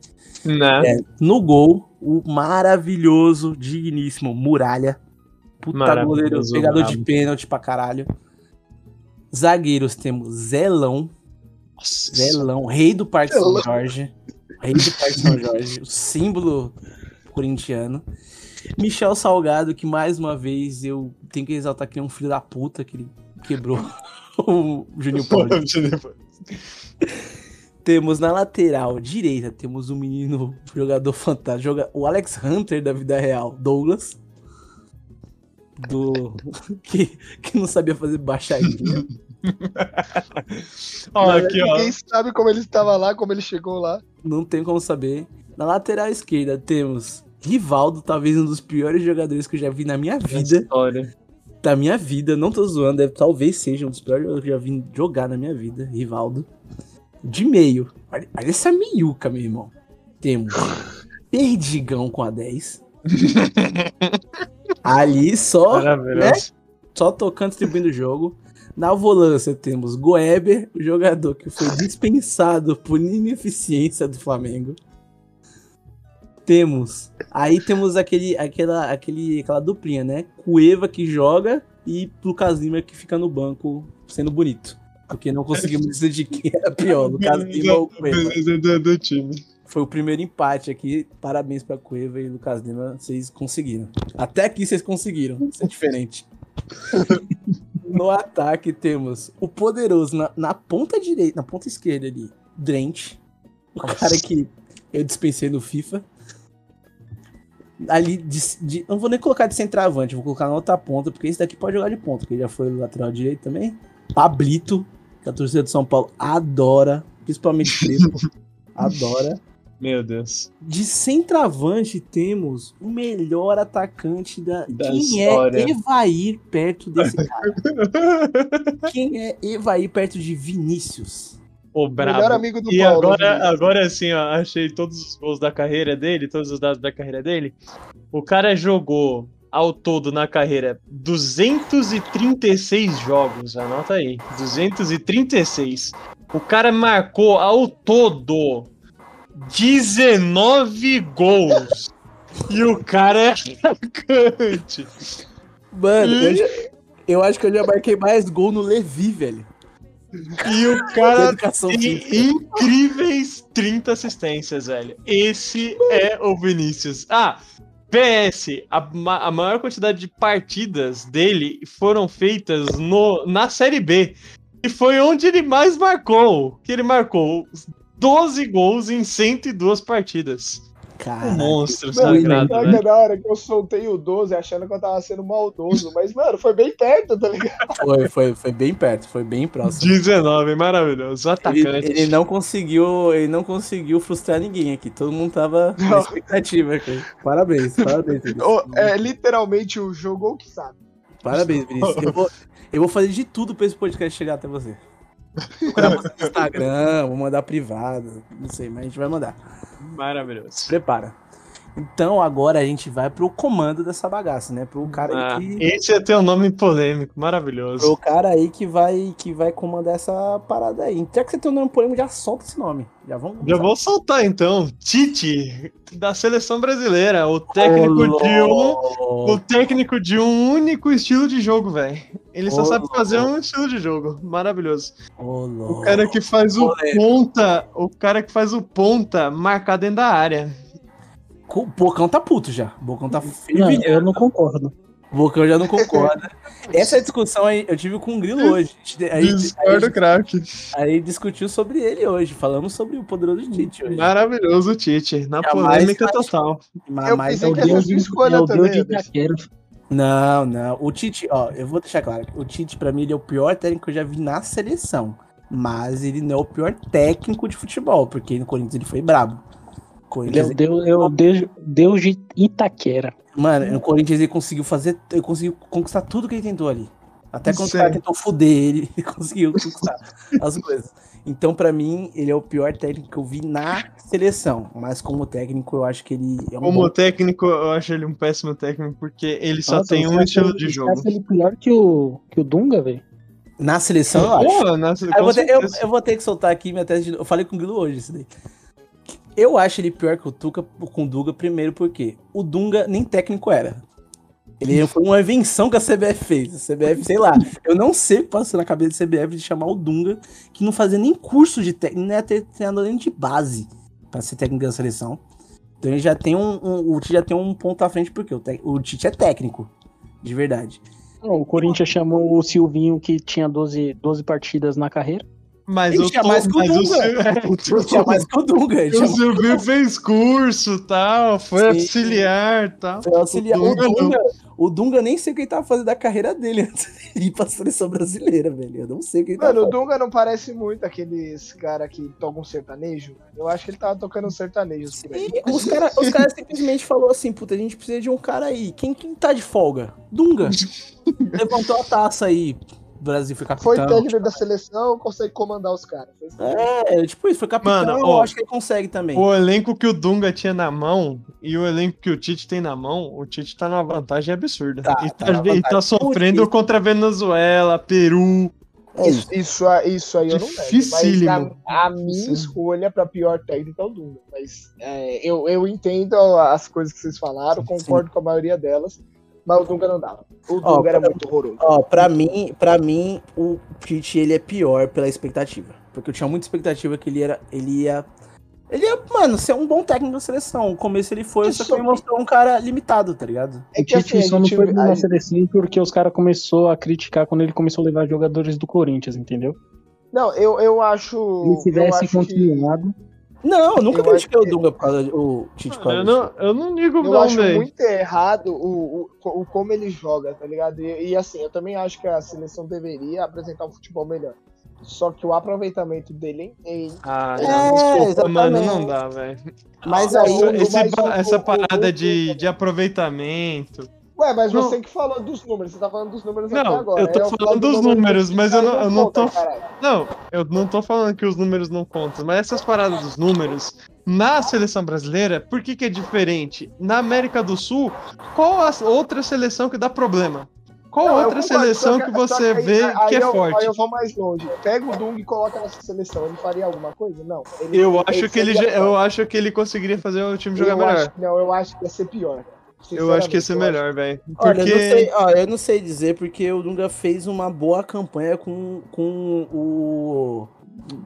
[SPEAKER 4] Né?
[SPEAKER 1] É, no gol, o maravilhoso, digníssimo Muralha. Puta goleiro, pegador de pênalti pra caralho. Zagueiros temos Zelão,
[SPEAKER 4] Nossa,
[SPEAKER 1] Zelão, rei do Parque São
[SPEAKER 2] Zelão.
[SPEAKER 1] Jorge. Rei do Parque São Jorge, o símbolo corintiano. Michel Salgado, que mais uma vez eu tenho que exaltar que é um filho da puta, que ele quebrou o Juninho Paulo. Temos na lateral direita, temos um menino jogador fantástico, joga, o Alex Hunter da vida real, Douglas. Do. Que, que não sabia fazer baixadinha.
[SPEAKER 4] Ó, aqui, ó.
[SPEAKER 2] Ninguém sabe como ele estava lá, como ele chegou lá.
[SPEAKER 1] Não tem como saber. Na lateral esquerda temos Rivaldo, talvez um dos piores jogadores que eu já vi na minha vida.
[SPEAKER 4] História.
[SPEAKER 1] Da minha vida, não tô zoando, deve, talvez seja um dos piores jogadores que eu já vi jogar na minha vida, Rivaldo. De meio, olha, olha essa meiuca, meu irmão. Temos Perdigão com a 10. Ali só,
[SPEAKER 4] Maravilhoso.
[SPEAKER 1] só tocando, distribuindo o jogo. Na volância temos Goeber, o jogador que foi dispensado por ineficiência do Flamengo. Temos. Aí temos aquele, aquela, aquele, aquela duplinha, né? Cueva que joga e Lucas Lima que fica no banco sendo bonito. Porque não conseguimos dizer de quem era pior, Lucas Lima ou Cueva.
[SPEAKER 4] Do time.
[SPEAKER 1] Foi o primeiro empate aqui. Parabéns pra Cueva e Lucas Lima. Vocês conseguiram. Até aqui vocês conseguiram. Isso é diferente. no ataque temos o poderoso na, na ponta direita, na ponta esquerda ali, Drent. O cara que eu dispensei no FIFA. Ali, de, de- não vou nem colocar de centroavante, vou colocar na outra ponta, porque esse daqui pode jogar de ponta, porque ele já foi lateral direito também. Pablito, que a torcida de São Paulo adora, principalmente Crespo, adora.
[SPEAKER 4] Meu Deus.
[SPEAKER 1] De centroavante temos o melhor atacante da.
[SPEAKER 4] Da
[SPEAKER 1] Quem
[SPEAKER 4] história.
[SPEAKER 1] é Evair perto desse cara? Quem é Evair perto de Vinícius?
[SPEAKER 4] O brabo.
[SPEAKER 2] Melhor amigo do
[SPEAKER 4] E
[SPEAKER 2] Paulo.
[SPEAKER 4] agora, agora assim, ó, achei todos os gols da carreira dele, todos os dados da carreira dele. O cara jogou ao todo na carreira 236 jogos, anota aí, 236. O cara marcou ao todo 19 gols. E o cara é atacante.
[SPEAKER 1] Mano, eu, já- eu acho que eu já marquei mais gol no Levi, velho.
[SPEAKER 4] E o cara tem incríveis 30 assistências, velho. Esse é o Vinícius. Ah, PS, a, ma- a maior quantidade de partidas dele foram feitas no, na Série B. E foi onde ele mais marcou. Que ele marcou 12 gols em 102 partidas. Um
[SPEAKER 1] Cara,
[SPEAKER 4] monstro
[SPEAKER 2] Mano,
[SPEAKER 4] sagrado, né?
[SPEAKER 2] que é da hora que eu soltei o 12 achando que eu tava sendo maldoso, mas, mano, foi bem perto, tá ligado?
[SPEAKER 1] foi, foi, foi bem perto, foi bem próximo.
[SPEAKER 4] 19, maravilhoso.
[SPEAKER 1] Ele,
[SPEAKER 4] Atacante.
[SPEAKER 1] ele não conseguiu, ele não conseguiu frustrar ninguém aqui. Todo mundo tava na
[SPEAKER 2] Não.
[SPEAKER 1] expectativa aqui. Parabéns, parabéns.
[SPEAKER 2] É literalmente o jogo ou que sabe.
[SPEAKER 1] Parabéns, Vinícius. Eu vou, eu vou fazer de tudo pra esse podcast chegar até você. Vou procurar você no Instagram, vou mandar privado, não sei, mas a gente vai mandar.
[SPEAKER 4] Maravilhoso.
[SPEAKER 1] Prepara. Então agora a gente vai pro comando dessa bagaça, né? Pro cara
[SPEAKER 4] Ah,
[SPEAKER 1] que.
[SPEAKER 4] esse ter um nome polêmico, maravilhoso.
[SPEAKER 1] Pro cara aí que vai, que vai comandar essa parada aí. Já que você tem um nome polêmico, já solta esse nome. Já vamos.
[SPEAKER 4] Já vou soltar então. Tite, da seleção brasileira, o técnico de um. O técnico de um único estilo de jogo, velho. Ele só sabe fazer um estilo de jogo. Maravilhoso. O cara que faz o ponta. O cara que faz o ponta marcar dentro da área.
[SPEAKER 1] O Bocão tá puto já. O Bocão tá
[SPEAKER 3] Não,
[SPEAKER 1] fervilhando.
[SPEAKER 3] eu não concordo.
[SPEAKER 1] O Bocão já não concorda. Essa discussão aí eu tive com o Grilo hoje. Aí,
[SPEAKER 4] Discordo, craque.
[SPEAKER 1] aí discutiu sobre ele hoje. Falamos sobre o poderoso Tite hoje.
[SPEAKER 4] Maravilhoso, Tite. Na polêmica
[SPEAKER 1] acho-
[SPEAKER 4] total.
[SPEAKER 1] Mas-
[SPEAKER 2] Eu
[SPEAKER 1] mas
[SPEAKER 2] pensei
[SPEAKER 3] É o
[SPEAKER 2] que era
[SPEAKER 3] Deus
[SPEAKER 2] sua
[SPEAKER 3] de,
[SPEAKER 2] escolha
[SPEAKER 3] é o Deus
[SPEAKER 2] também.
[SPEAKER 1] Não, não. O Tite, ó, eu vou deixar claro. O Tite, pra mim, ele é o pior técnico que eu já vi na seleção. Mas ele não é o pior técnico de futebol, porque no Corinthians ele foi brabo.
[SPEAKER 3] É
[SPEAKER 1] Corinthians,
[SPEAKER 3] o Deus, é o Deus, Deus de Itaquera.
[SPEAKER 1] Mano, no Corinthians ele conseguiu fazer. Ele conseguiu conquistar tudo que ele tentou ali. Até quando o cara
[SPEAKER 4] Sério?
[SPEAKER 1] tentou fuder ele, ele conseguiu conquistar as coisas. Então, pra mim, ele é o pior técnico que eu vi na seleção. Mas como técnico, eu acho que ele é um
[SPEAKER 4] Como
[SPEAKER 1] bom-
[SPEAKER 4] técnico, eu acho ele um péssimo técnico, porque ele só
[SPEAKER 3] Nossa,
[SPEAKER 4] tem
[SPEAKER 3] você
[SPEAKER 4] um estilo de
[SPEAKER 3] você
[SPEAKER 4] jogo.
[SPEAKER 3] acha ele pior que o, que o Dunga, velho?
[SPEAKER 1] Na seleção, eu acho.
[SPEAKER 4] Porra, nossa,
[SPEAKER 1] Ah, eu, vou ter, eu, eu vou ter que soltar aqui minha tese de Eu falei com o Grilo hoje isso daí. Eu acho ele pior que o Tuca com o Dunga, primeiro porque o Dunga nem técnico era. Ele foi uma invenção que a CBF fez. A CBF, sei lá, eu não sei o que passou na cabeça da CBF de chamar o Dunga, que não fazia nem curso de técnico, nem ter treinador nem de base pra ser técnico da seleção. Então ele já tem um, um- o Tite já tem um ponto à frente, porque o, o Tite é técnico, de verdade.
[SPEAKER 3] O Corinthians chamou o Silvinho, que tinha 12, 12 partidas na carreira.
[SPEAKER 4] Mas
[SPEAKER 1] Ele
[SPEAKER 4] eu
[SPEAKER 1] tinha
[SPEAKER 4] tô-
[SPEAKER 1] mais que o Dunga. Tinha mais que o Dunga.
[SPEAKER 4] O Silvio fez curso tal, foi
[SPEAKER 1] Sim.
[SPEAKER 4] auxiliar tal.
[SPEAKER 1] Foi auxiliar. O
[SPEAKER 4] Dunga não.
[SPEAKER 1] Dunga, o Dunga nem sei o que ele tava fazendo da carreira dele antes de ir pra seleção brasileira, velho. Eu não sei o que ele tava
[SPEAKER 2] Mano, o. Dunga não parece muito aqueles cara que tocam sertanejo. Eu acho que ele tava tocando um sertanejo.
[SPEAKER 1] E os caras os cara simplesmente falou assim, puta, a gente precisa de um cara aí. Quem, quem tá de folga? Dunga. Levantou a taça aí. O Brasil foi capitão.
[SPEAKER 2] Foi técnico da seleção, consegue comandar os caras. Isso.
[SPEAKER 1] É, tipo isso, foi capitão,
[SPEAKER 4] Mano,
[SPEAKER 1] eu
[SPEAKER 4] ó,
[SPEAKER 1] acho que ele consegue também.
[SPEAKER 4] O elenco que o Dunga tinha na mão e o elenco que o Tite tem na mão, o Tite tá numa vantagem absurda.
[SPEAKER 1] Tá,
[SPEAKER 4] e,
[SPEAKER 1] tá
[SPEAKER 4] tá,
[SPEAKER 1] na
[SPEAKER 4] e
[SPEAKER 1] vantagem.
[SPEAKER 4] tá sofrendo
[SPEAKER 1] Putz.
[SPEAKER 4] contra a Venezuela, Peru.
[SPEAKER 1] É
[SPEAKER 2] Isso, isso, isso aí eu não lembro. A, a minha
[SPEAKER 4] Dificílimo.
[SPEAKER 2] escolha pra pior técnico é o Dunga. Mas é, eu, eu entendo as coisas que vocês falaram, concordo com a maioria delas. Mas o Dunga não dava. O Dunga
[SPEAKER 1] Ó,
[SPEAKER 2] era
[SPEAKER 1] pra-
[SPEAKER 2] muito horroroso.
[SPEAKER 1] Ó, pra mim, pra mim, o Tite ele é pior pela expectativa. Porque eu tinha muita expectativa que ele era. Ele ia. Ele ia, mano, ser um bom técnico da seleção. No começo ele foi, só que
[SPEAKER 2] Isso.
[SPEAKER 1] ele mostrou um cara limitado, tá ligado?
[SPEAKER 2] É
[SPEAKER 3] o
[SPEAKER 2] que
[SPEAKER 3] Tite
[SPEAKER 2] assim,
[SPEAKER 3] só não foi na seleção porque os caras começaram a criticar quando ele começou a levar jogadores do Corinthians, entendeu?
[SPEAKER 2] Não, eu, eu acho.
[SPEAKER 3] Se tivesse
[SPEAKER 2] acho que-
[SPEAKER 3] continuado,
[SPEAKER 1] Não, eu nunca
[SPEAKER 2] Eu
[SPEAKER 1] critiquei o Dunga por causa do Tite causa
[SPEAKER 4] Eu não, eu não ligo
[SPEAKER 2] Eu acho muito errado o, o, o como ele joga, tá ligado? E, e, assim, eu também acho que a seleção deveria apresentar um futebol melhor. Só que o aproveitamento dele em.
[SPEAKER 4] Ah,
[SPEAKER 1] É,
[SPEAKER 4] não, desculpa,
[SPEAKER 1] exatamente.
[SPEAKER 4] mano, não dá, velho.
[SPEAKER 1] Mas
[SPEAKER 2] Não,
[SPEAKER 1] aí.
[SPEAKER 4] Esse
[SPEAKER 2] o-
[SPEAKER 4] essa parada de, de aproveitamento.
[SPEAKER 2] Ué, mas
[SPEAKER 4] Não.
[SPEAKER 2] você que falou dos números, você tá falando dos números
[SPEAKER 4] Não,
[SPEAKER 2] até agora.
[SPEAKER 4] eu tô
[SPEAKER 2] Aí
[SPEAKER 4] falando dos
[SPEAKER 2] do número
[SPEAKER 4] números, mas eu
[SPEAKER 2] cara
[SPEAKER 4] não- eu não
[SPEAKER 2] conta,
[SPEAKER 4] tô-
[SPEAKER 2] caralho.
[SPEAKER 4] Não, eu não tô falando que os números não contam, mas essas paradas dos números, na seleção brasileira, por que que é diferente? Na América do Sul, qual a outra seleção que dá problema? Qual
[SPEAKER 2] Não,
[SPEAKER 4] outra seleção que
[SPEAKER 2] só
[SPEAKER 4] você
[SPEAKER 2] aí-
[SPEAKER 4] vê
[SPEAKER 2] aí
[SPEAKER 4] que é
[SPEAKER 2] eu-
[SPEAKER 4] forte?
[SPEAKER 2] Aí eu vou mais longe. Pega o Dung e coloca nessa seleção. Ele faria alguma coisa? Não. Ele-
[SPEAKER 4] Eu acho que ele,
[SPEAKER 2] seria
[SPEAKER 4] já- eu acho que ele conseguiria fazer o time jogar
[SPEAKER 2] eu
[SPEAKER 4] melhor.
[SPEAKER 2] acho- não, eu acho que ia ser pior.
[SPEAKER 4] Eu acho que ia ser
[SPEAKER 2] Sinceramente, eu
[SPEAKER 4] melhor, velho.
[SPEAKER 1] Olha, eu não, sei,
[SPEAKER 4] Porque
[SPEAKER 1] ó, eu não sei dizer porque o Dunga fez uma boa campanha com, com o,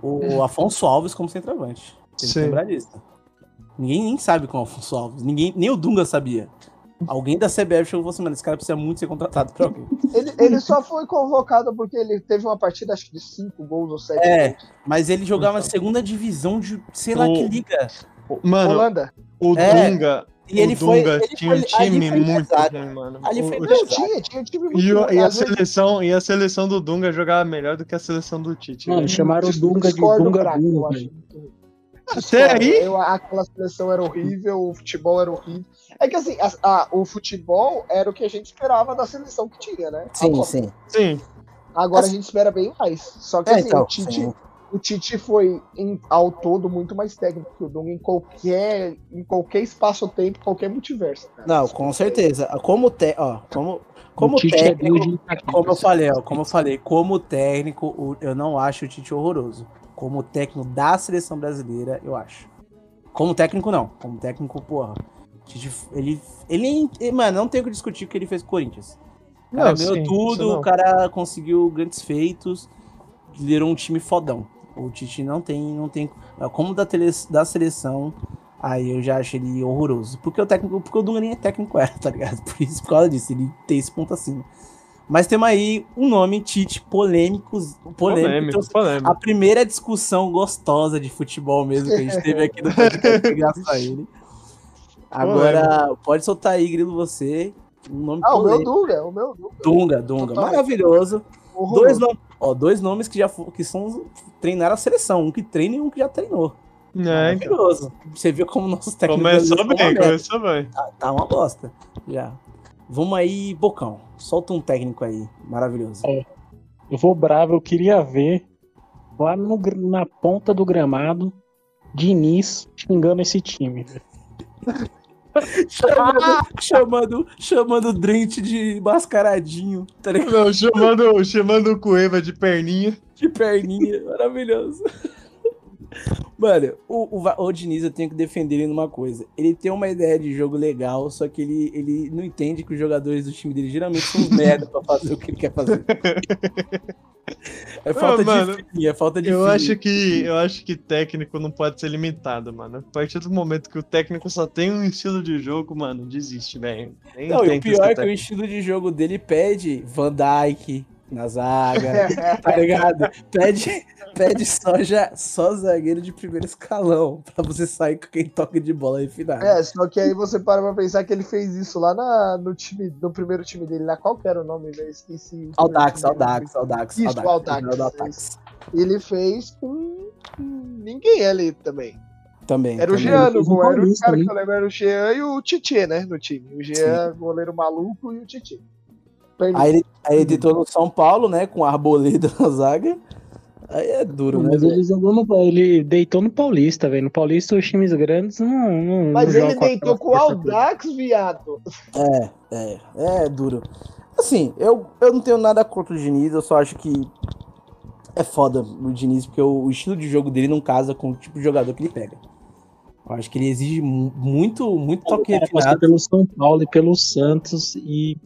[SPEAKER 1] o Afonso Alves como centroavante. Tem que
[SPEAKER 4] Sim.
[SPEAKER 1] lembrar disso. Ninguém nem sabe com o Afonso Alves. Ninguém, nem o Dunga sabia. Alguém da CBF chegou e falou assim, mano, esse cara precisa muito ser contratado pra alguém.
[SPEAKER 2] Ele, ele só foi convocado porque ele teve uma partida, acho que de 5 gols ou 7
[SPEAKER 1] É.
[SPEAKER 2] gols.
[SPEAKER 1] Mas ele jogava na segunda divisão de sei lá
[SPEAKER 4] O-
[SPEAKER 1] que liga.
[SPEAKER 4] Mano,
[SPEAKER 2] Holanda.
[SPEAKER 4] o
[SPEAKER 1] É,
[SPEAKER 4] Dunga,
[SPEAKER 1] E ele
[SPEAKER 4] o
[SPEAKER 1] foi. Ele
[SPEAKER 4] tinha
[SPEAKER 1] foi
[SPEAKER 4] um time muito ruim, mano.
[SPEAKER 1] Ali foi
[SPEAKER 4] o-
[SPEAKER 2] Não,
[SPEAKER 1] empresário.
[SPEAKER 2] tinha, tinha um time muito
[SPEAKER 4] E,
[SPEAKER 2] ruim.
[SPEAKER 4] e a seleção, e a seleção do Dunga jogava melhor do que a seleção do Tite.
[SPEAKER 3] mano, chamaram o Dunga de Dunga
[SPEAKER 2] craque, eu acho.
[SPEAKER 4] Até aí?
[SPEAKER 2] eu- aquela seleção era horrível, o futebol era horrível. É que assim, a- a- o futebol era o que a gente esperava da seleção que tinha, né?
[SPEAKER 1] Sim,
[SPEAKER 2] Agora-
[SPEAKER 1] sim.
[SPEAKER 4] Sim.
[SPEAKER 2] Agora
[SPEAKER 1] Assim-
[SPEAKER 2] a gente espera bem mais. Só que
[SPEAKER 1] É,
[SPEAKER 2] assim,
[SPEAKER 1] então,
[SPEAKER 2] o Tite,
[SPEAKER 1] sim.
[SPEAKER 2] O Tite foi em, ao todo muito mais técnico que o Dunga em qualquer, em qualquer espaço-tempo, qualquer multiverso. cara.
[SPEAKER 1] Não, com certeza. Como, te, ó, como, como
[SPEAKER 3] é
[SPEAKER 1] técnico,
[SPEAKER 3] técnico,
[SPEAKER 1] como eu
[SPEAKER 3] assim.
[SPEAKER 1] falei, ó, como eu falei, como técnico, eu não acho o Tite horroroso. Como técnico da seleção brasileira, eu acho. Como técnico, não. Como técnico, porra. o Tite, ele, ele, ele- mano, não tem o que discutir o que ele fez com o Corinthians. O cara
[SPEAKER 4] Não,
[SPEAKER 1] ganhou
[SPEAKER 4] sim,
[SPEAKER 1] tudo,
[SPEAKER 4] não.
[SPEAKER 1] o cara conseguiu grandes feitos, liderou um time fodão. O Tite não tem, não tem. Como da, tele, da seleção, aí eu já acho ele horroroso. Porque o técnico, porque o Dunga nem é técnico, era, tá ligado? Por isso, por causa disso, ele tem esse ponto acima. Mas temos aí um nome, Tite, polêmicos, polêmico.
[SPEAKER 4] Polêmico,
[SPEAKER 1] Então,
[SPEAKER 4] polêmico.
[SPEAKER 1] a primeira discussão gostosa de futebol mesmo que a gente teve aqui no podcast, graças a ele. Agora, pode soltar aí, Grilo, você. Um nome
[SPEAKER 2] Ah, o meu
[SPEAKER 1] polêmico.
[SPEAKER 2] Dunga, o meu Dunga.
[SPEAKER 1] Dunga, Dunga.
[SPEAKER 2] Total.
[SPEAKER 1] Maravilhoso. Dois, nom- ó, dois nomes que já que são treinaram a seleção. Um que treina e um que já treinou.
[SPEAKER 4] É, então.
[SPEAKER 1] Maravilhoso. Você viu como nossos técnicos
[SPEAKER 4] Começou bem, começou bem.
[SPEAKER 1] Tá, tá uma bosta. Já. Vamos aí, Bocão. Solta um técnico aí. Maravilhoso.
[SPEAKER 3] Eu vou bravo, eu queria ver lá no na ponta do gramado Diniz xingando esse time.
[SPEAKER 1] Chamando, chamando, chamando o Drent de mascaradinho, tá ligado?
[SPEAKER 4] Não, chamando, chamando o Cueva de perninha.
[SPEAKER 1] De perninha. Maravilhoso. Mano, o, o, o Diniz eu tenho que defender ele numa coisa. Ele tem uma ideia de jogo legal, só que ele, ele não entende que os jogadores do time dele geralmente são merda pra fazer o que ele quer fazer. É falta de feeling, é falta de
[SPEAKER 4] Eu acho que eu acho que técnico não pode ser limitado, mano. A partir do momento que o técnico só tem um estilo de jogo, mano, desiste, velho.
[SPEAKER 1] Não, e o pior é que o estilo de jogo dele pede Van Dyke na zaga, tá ligado? Pede, pede só, já, só zagueiro de primeiro escalão, pra você sair com quem toca de bola refinada.
[SPEAKER 2] É, só que aí você para pra pensar que ele fez isso lá na, no time, no primeiro time dele, lá qual que era o nome, velho? Esqueci. o dele.
[SPEAKER 1] Audax, Audax,
[SPEAKER 2] Isso,
[SPEAKER 1] Audax.
[SPEAKER 2] Ele fez com ninguém ali também.
[SPEAKER 1] Também.
[SPEAKER 2] Era o
[SPEAKER 1] também.
[SPEAKER 2] Jean no
[SPEAKER 3] um
[SPEAKER 2] gol, era o cara
[SPEAKER 3] ali.
[SPEAKER 2] que eu lembro, era o Jean e o Titi, né, no time. O Jean, goleiro maluco, e o Titi.
[SPEAKER 1] Aí ele, aí ele tentou no São Paulo, né, com arboleda na zaga. Aí é duro, né?
[SPEAKER 3] Mas
[SPEAKER 1] velho?
[SPEAKER 3] ele jogou no. Ele deitou no Paulista, velho. No Paulista, os times grandes não. não
[SPEAKER 2] Mas
[SPEAKER 3] não
[SPEAKER 2] ele deitou com o. Audax, viado.
[SPEAKER 1] É, é, é duro. Assim, eu, eu não tenho nada contra o Diniz, eu só acho que é foda o Diniz, porque o, o estilo de jogo dele não casa com o tipo de jogador que ele pega. Eu acho que ele exige mu- muito, muito toque
[SPEAKER 3] passou
[SPEAKER 1] refinado.
[SPEAKER 3] pelo São Paulo e pelo Santos e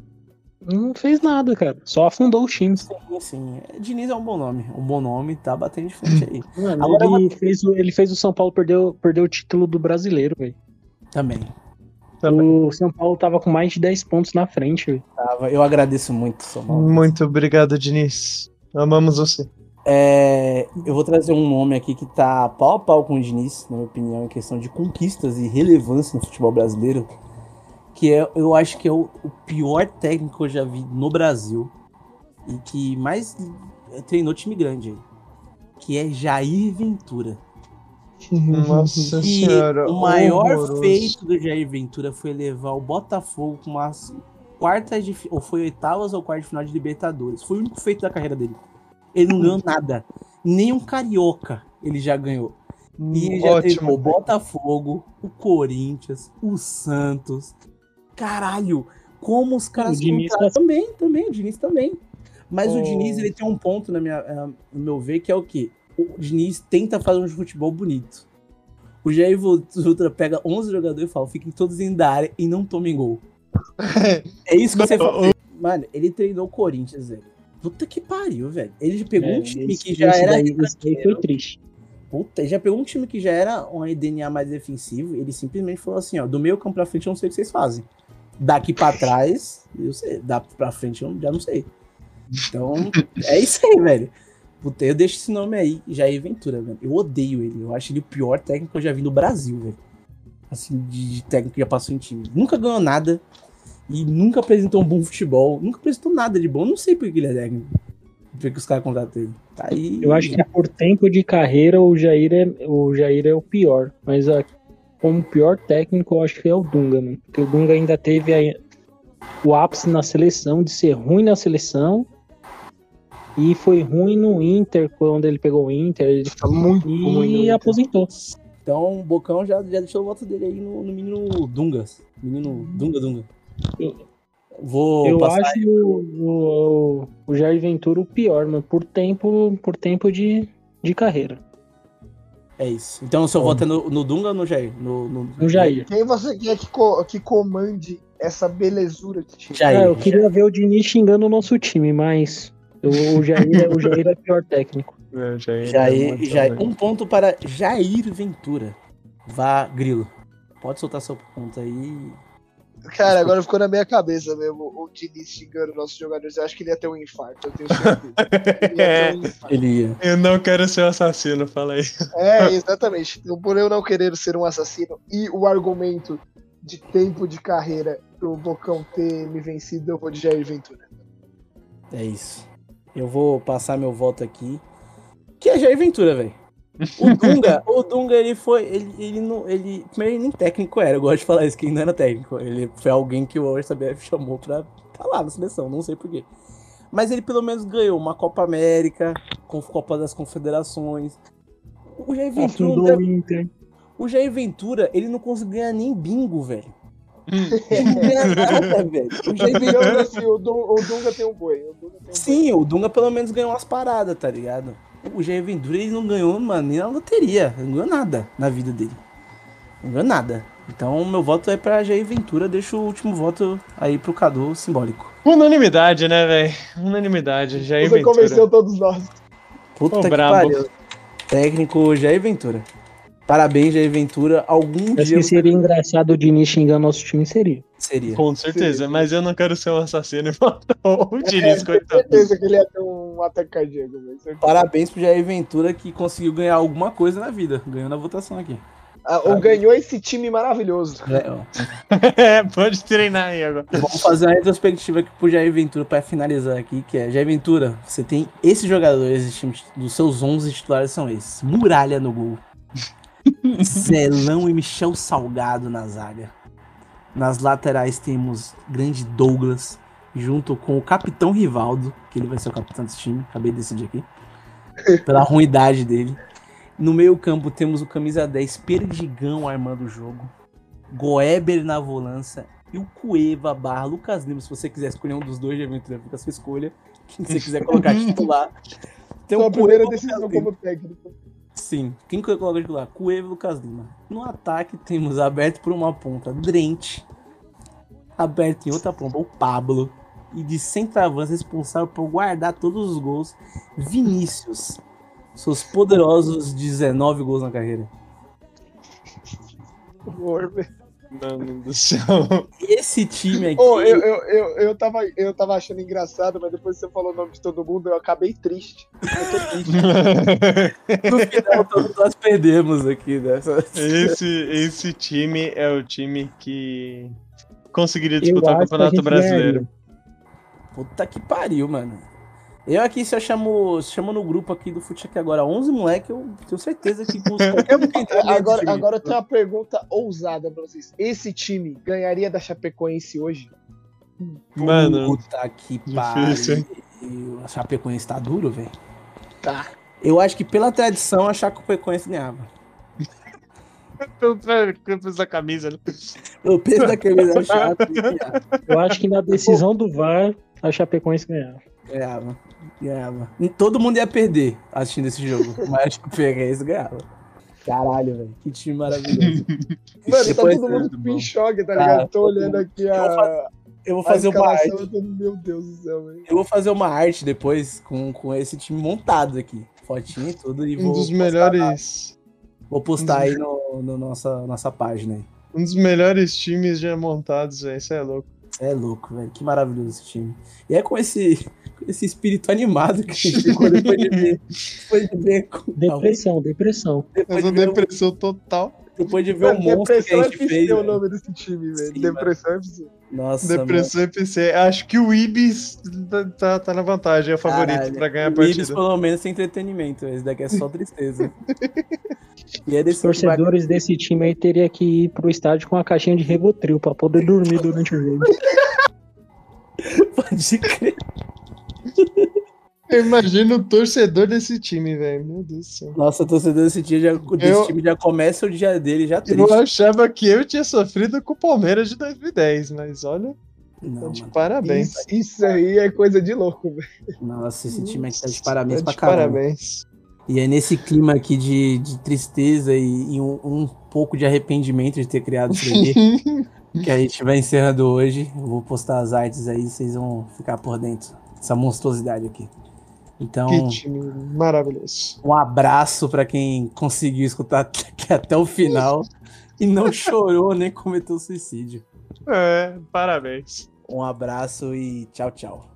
[SPEAKER 3] não fez nada, cara. Só afundou o time.
[SPEAKER 1] Sim, sim. Diniz é um bom nome. Um bom nome, tá batendo de frente aí.
[SPEAKER 3] Mano,
[SPEAKER 1] Agora
[SPEAKER 3] ele, fez, o- ele fez o São Paulo perder, o- perder o título do brasileiro, velho.
[SPEAKER 1] Também.
[SPEAKER 3] O São Paulo tava com mais de 10 pontos na frente, velho.
[SPEAKER 1] Tava. Eu agradeço muito, São Paulo.
[SPEAKER 4] Muito obrigado, Diniz. Amamos você.
[SPEAKER 1] É, eu vou trazer um nome aqui que tá pau a pau com o Diniz, na minha opinião, em questão de conquistas e relevância no futebol brasileiro. Que é, eu acho que é o, o pior técnico que eu já vi no Brasil. E que mais treinou time grande aí. Que é Jair Ventura.
[SPEAKER 4] Nossa
[SPEAKER 1] E
[SPEAKER 4] senhora.
[SPEAKER 1] o maior
[SPEAKER 4] horroroso.
[SPEAKER 1] feito do Jair Ventura foi levar o Botafogo com umas quartas de ou foi oitavas ou quartas de final de Libertadores. Foi o único feito da carreira dele. Ele não ganhou nada. Nem um carioca ele já ganhou. E ele já treinou o
[SPEAKER 4] Ótimo.
[SPEAKER 1] Botafogo, o Corinthians, o Santos. Caralho, como os caras
[SPEAKER 3] O Diniz
[SPEAKER 1] contaram- também, também, o Diniz também. Mas o
[SPEAKER 4] Oh.
[SPEAKER 1] Diniz ele tem um ponto na minha, eh, no meu ver que é o quê? O Diniz tenta fazer um futebol bonito. O Jair Ventura pega 11 jogadores e fala, fiquem todos dentro da área e não tomem gol. É isso que você fala. Mano, ele treinou o Corinthians, velho. Puta que pariu, velho. Ele pegou
[SPEAKER 3] É,
[SPEAKER 1] um time que já era
[SPEAKER 3] daí- foi triste.
[SPEAKER 1] Puta, ele já pegou um time que já era um DNA mais defensivo. Ele simplesmente falou assim: ó, do meio campo pra frente eu não sei o que vocês fazem. Daqui pra trás, eu sei. Da pra frente eu já não sei. Então, é isso aí, velho. Puta, eu deixo esse nome aí, Jair Ventura, velho. Eu odeio ele. Eu acho ele o pior técnico que eu já vi no Brasil, velho. Assim, de, de técnico que já passou em time. Nunca ganhou nada. E nunca apresentou um bom futebol. Nunca apresentou nada de bom. Não sei por que ele é técnico. Por que os caras contratam ele. Tá aí.
[SPEAKER 3] Eu acho que por tempo de carreira o Jair é o, Jair é o pior. Mas a, como pior técnico eu acho que é o Dunga, mano. Porque o Dunga ainda teve a- o ápice na seleção, de ser ruim na seleção E foi ruim no Inter, quando ele pegou o Inter, ele
[SPEAKER 2] Tá muito ruim no
[SPEAKER 3] e
[SPEAKER 2] Inter.
[SPEAKER 3] aposentou.
[SPEAKER 1] Então o Bocão já, já deixou o voto dele aí no, no menino Dungas. Menino Dunga Dunga. Vou
[SPEAKER 3] Eu
[SPEAKER 1] passar
[SPEAKER 3] acho o, o, o Jair Ventura o pior, mano, por tempo, por tempo de, de carreira.
[SPEAKER 1] É isso. Então o seu voto é no, no Dunga ou no Jair? No, no...
[SPEAKER 3] O Jair.
[SPEAKER 2] Quem você quer que, co- que comande essa belezura de time?
[SPEAKER 1] Jair.
[SPEAKER 3] É, eu queria ver o Diniz xingando o nosso time, mas o, o Jair, é- o Jair é o pior técnico.
[SPEAKER 4] É, já ia-
[SPEAKER 1] Jair,
[SPEAKER 4] já-
[SPEAKER 1] Jair. Um ponto para Jair Ventura. Vá, Grilo. Pode soltar seu ponto aí.
[SPEAKER 2] Cara, agora ficou na minha cabeça mesmo o Diniz xingando nossos jogadores. Eu acho que ele ia ter um infarto, eu tenho certeza. Ele ia um infarto.
[SPEAKER 1] Ele ia.
[SPEAKER 4] Eu não quero ser o assassino, fala aí.
[SPEAKER 2] É, exatamente. Então, por eu não querer ser um assassino e o argumento de tempo de carreira pro Bocão ter me vencido, eu vou de Jair Ventura.
[SPEAKER 1] É isso. Eu vou passar meu voto aqui. Que é Jair Ventura, velho. O Dunga, o Dunga, ele foi. Ele, ele não. Ele. Primeiro, ele nem técnico era. Eu gosto de falar isso, que ele não era técnico. Ele foi alguém que o RCBF chamou pra tá lá na seleção, não sei porquê. Mas ele pelo menos ganhou uma Copa América, com Copa das Confederações. O Jair Ventura, não
[SPEAKER 3] Afundou
[SPEAKER 1] deve-
[SPEAKER 3] o Inter.
[SPEAKER 1] o Jair Ventura, ele não conseguiu ganhar nem bingo, velho. Ele não ganha nada, velho. O Jair Ventura
[SPEAKER 2] assim, o, Dun- o Dunga tem um boi. O Dunga tem um
[SPEAKER 1] Sim, o Dunga pelo menos ganhou umas paradas, tá ligado? O Jair Ventura ele não ganhou, mano, nem na loteria. Não ganhou nada na vida dele. Não ganhou nada. Então, meu voto é pra Jair Ventura. Deixa o último voto aí pro Cadu, simbólico.
[SPEAKER 4] Unanimidade, né, velho? Unanimidade. Jair
[SPEAKER 2] Você
[SPEAKER 4] Ventura.
[SPEAKER 2] convenceu todos nós.
[SPEAKER 1] Puta
[SPEAKER 4] Ô,
[SPEAKER 1] que
[SPEAKER 4] brabo.
[SPEAKER 1] pariu. Técnico Jair Ventura. Parabéns, Jair Ventura. Algum
[SPEAKER 3] Acho
[SPEAKER 1] dia
[SPEAKER 3] que seria engraçado o Diniz xingando nosso time, seria.
[SPEAKER 1] seria.
[SPEAKER 4] Com certeza,
[SPEAKER 2] Sim.
[SPEAKER 4] mas eu não quero ser um assassino e matar o Diniz,
[SPEAKER 2] Tenho
[SPEAKER 4] coitado.
[SPEAKER 2] certeza que ele ia ter um ataque cardíaco, velho. certeza.
[SPEAKER 1] Parabéns pro Jair Ventura que conseguiu ganhar alguma coisa na vida. Ganhou na votação aqui.
[SPEAKER 2] Ah, ou ganhou esse time maravilhoso.
[SPEAKER 1] É.
[SPEAKER 4] É, pode treinar aí agora.
[SPEAKER 1] Vamos fazer uma retrospectiva aqui pro Jair Ventura pra finalizar aqui, que é Jair Ventura, você tem esses jogadores esse time, dos seus 11 titulares são esses. Muralha no gol. Zelão e Michel Salgado na zaga. Nas laterais temos grande Douglas, junto com o capitão Rivaldo, que ele vai ser o capitão desse time, acabei de decidir aqui. Pela ruindade dele. No meio campo temos o camisa 10 Perdigão armando o jogo. Goeber na volância e o Cueva barra Lucas Lima. Se você quiser escolher um dos dois de aventura, fica a sua escolha. Quem você quiser colocar titular. Tem
[SPEAKER 2] Sua
[SPEAKER 1] o
[SPEAKER 2] primeira
[SPEAKER 1] Cueva,
[SPEAKER 2] decisão como técnico.
[SPEAKER 1] Sim. Quem coloco titular? Cueva e Lucas Lima. No ataque temos aberto por uma ponta Drente. Aberto em outra ponta o Pablo. E de centroavante responsável por guardar todos os gols, Vinícius. Seus poderosos 19 gols na carreira.
[SPEAKER 4] Mano do céu.
[SPEAKER 1] Esse time aqui.
[SPEAKER 2] Ô, eu, eu, eu, eu, tava, eu tava achando engraçado, mas depois que você falou o nome de todo mundo, eu acabei triste. Eu tô triste.
[SPEAKER 1] No final, todos nós perdemos aqui nessa.
[SPEAKER 4] esse, esse time é o time que conseguiria disputar o Campeonato Brasileiro.
[SPEAKER 1] Puta que pariu, mano. Eu aqui, se eu chamo, se chamo no grupo aqui do Fute aqui agora 11 moleque, eu tenho certeza que com qualquer um que entrar
[SPEAKER 2] Agora, agora eu tenho uma pergunta ousada pra vocês. Esse time ganharia da Chapecoense hoje?
[SPEAKER 4] Mano,
[SPEAKER 1] Puta que
[SPEAKER 4] difícil,
[SPEAKER 1] pariu. A Chapecoense tá duro, velho.
[SPEAKER 2] Tá.
[SPEAKER 1] Eu acho que pela tradição a Chapecoense ganhava.
[SPEAKER 4] pelo peso da camisa, né?
[SPEAKER 1] O peso da camisa é chato.
[SPEAKER 3] Eu acho que na decisão do VAR, a Chapecoense ganhava.
[SPEAKER 1] Ganhava. Ganhava. E Todo mundo ia perder assistindo esse jogo. Mas a Chapecoense ganhava. Caralho, velho. Que time maravilhoso.
[SPEAKER 2] Mano,
[SPEAKER 1] Depois-
[SPEAKER 2] tá todo mundo em choque, tá
[SPEAKER 1] Tá,
[SPEAKER 2] ligado? Tô
[SPEAKER 1] todo
[SPEAKER 2] olhando aqui a,
[SPEAKER 1] Eu vou fazer uma arte.
[SPEAKER 2] tô, Meu Deus do céu, velho.
[SPEAKER 1] Eu vou fazer uma arte depois com, com esse time montado aqui. Fotinho e tudo. E
[SPEAKER 4] Um
[SPEAKER 1] vou
[SPEAKER 4] dos
[SPEAKER 1] postar-
[SPEAKER 4] melhores.
[SPEAKER 1] Vou postar aí no, no nossa, nossa página aí.
[SPEAKER 4] Um dos melhores times já montados, velho. Isso é louco.
[SPEAKER 1] É louco, velho. Que maravilhoso esse time. E é com esse, com esse espírito animado que a gente ficou depois de ver. Depois de ver,
[SPEAKER 3] Depressão, depressão.
[SPEAKER 1] depois
[SPEAKER 4] Essa
[SPEAKER 1] de
[SPEAKER 4] depressão total.
[SPEAKER 1] Depois de ver o
[SPEAKER 2] Mano,
[SPEAKER 1] monstro que
[SPEAKER 2] Depressão
[SPEAKER 1] a
[SPEAKER 2] é
[SPEAKER 1] gente
[SPEAKER 2] FC
[SPEAKER 1] fez.
[SPEAKER 2] o
[SPEAKER 1] velho.
[SPEAKER 2] nome desse time, velho.
[SPEAKER 1] Sim,
[SPEAKER 2] Depressão é FC.
[SPEAKER 1] Nossa,
[SPEAKER 4] Depressão EPC. Acho que o Ibis tá, tá, tá na vantagem, é o favorito
[SPEAKER 1] Caralho.
[SPEAKER 4] pra ganhar a
[SPEAKER 1] mano. O Ibis,
[SPEAKER 4] partida.
[SPEAKER 1] pelo menos, tem entretenimento. Esse daqui é só tristeza. e é
[SPEAKER 3] Os
[SPEAKER 1] desse
[SPEAKER 3] torcedores desse time aí teria que ir pro estádio com a caixinha de Revotril pra poder dormir durante o jogo.
[SPEAKER 1] Pode crer.
[SPEAKER 4] Eu imagino o torcedor desse time, velho. Meu Deus do céu.
[SPEAKER 1] Nossa, o torcedor desse, dia já, desse
[SPEAKER 4] Eu-
[SPEAKER 1] time já começa o dia dele já triste.
[SPEAKER 4] Eu achava que eu tinha sofrido com o Palmeiras de 2010, mas olha,
[SPEAKER 1] Não,
[SPEAKER 4] tá de
[SPEAKER 1] mano.
[SPEAKER 4] parabéns.
[SPEAKER 2] Isso, isso aí é coisa de louco, velho.
[SPEAKER 1] Nossa, esse time aqui tá de parabéns
[SPEAKER 4] Tá
[SPEAKER 1] pra
[SPEAKER 4] de
[SPEAKER 1] caramba.
[SPEAKER 4] parabéns.
[SPEAKER 1] E é nesse clima aqui de, de tristeza e, e um, um pouco de arrependimento de ter criado isso aqui que a gente vai encerrando hoje. Eu vou postar as artes aí, vocês vão ficar por dentro dessa monstruosidade aqui. Então,
[SPEAKER 4] que time maravilhoso.
[SPEAKER 1] um abraço pra quem conseguiu escutar aqui até o final e não chorou nem cometeu suicídio.
[SPEAKER 4] É, parabéns.
[SPEAKER 1] Um abraço e tchau, tchau.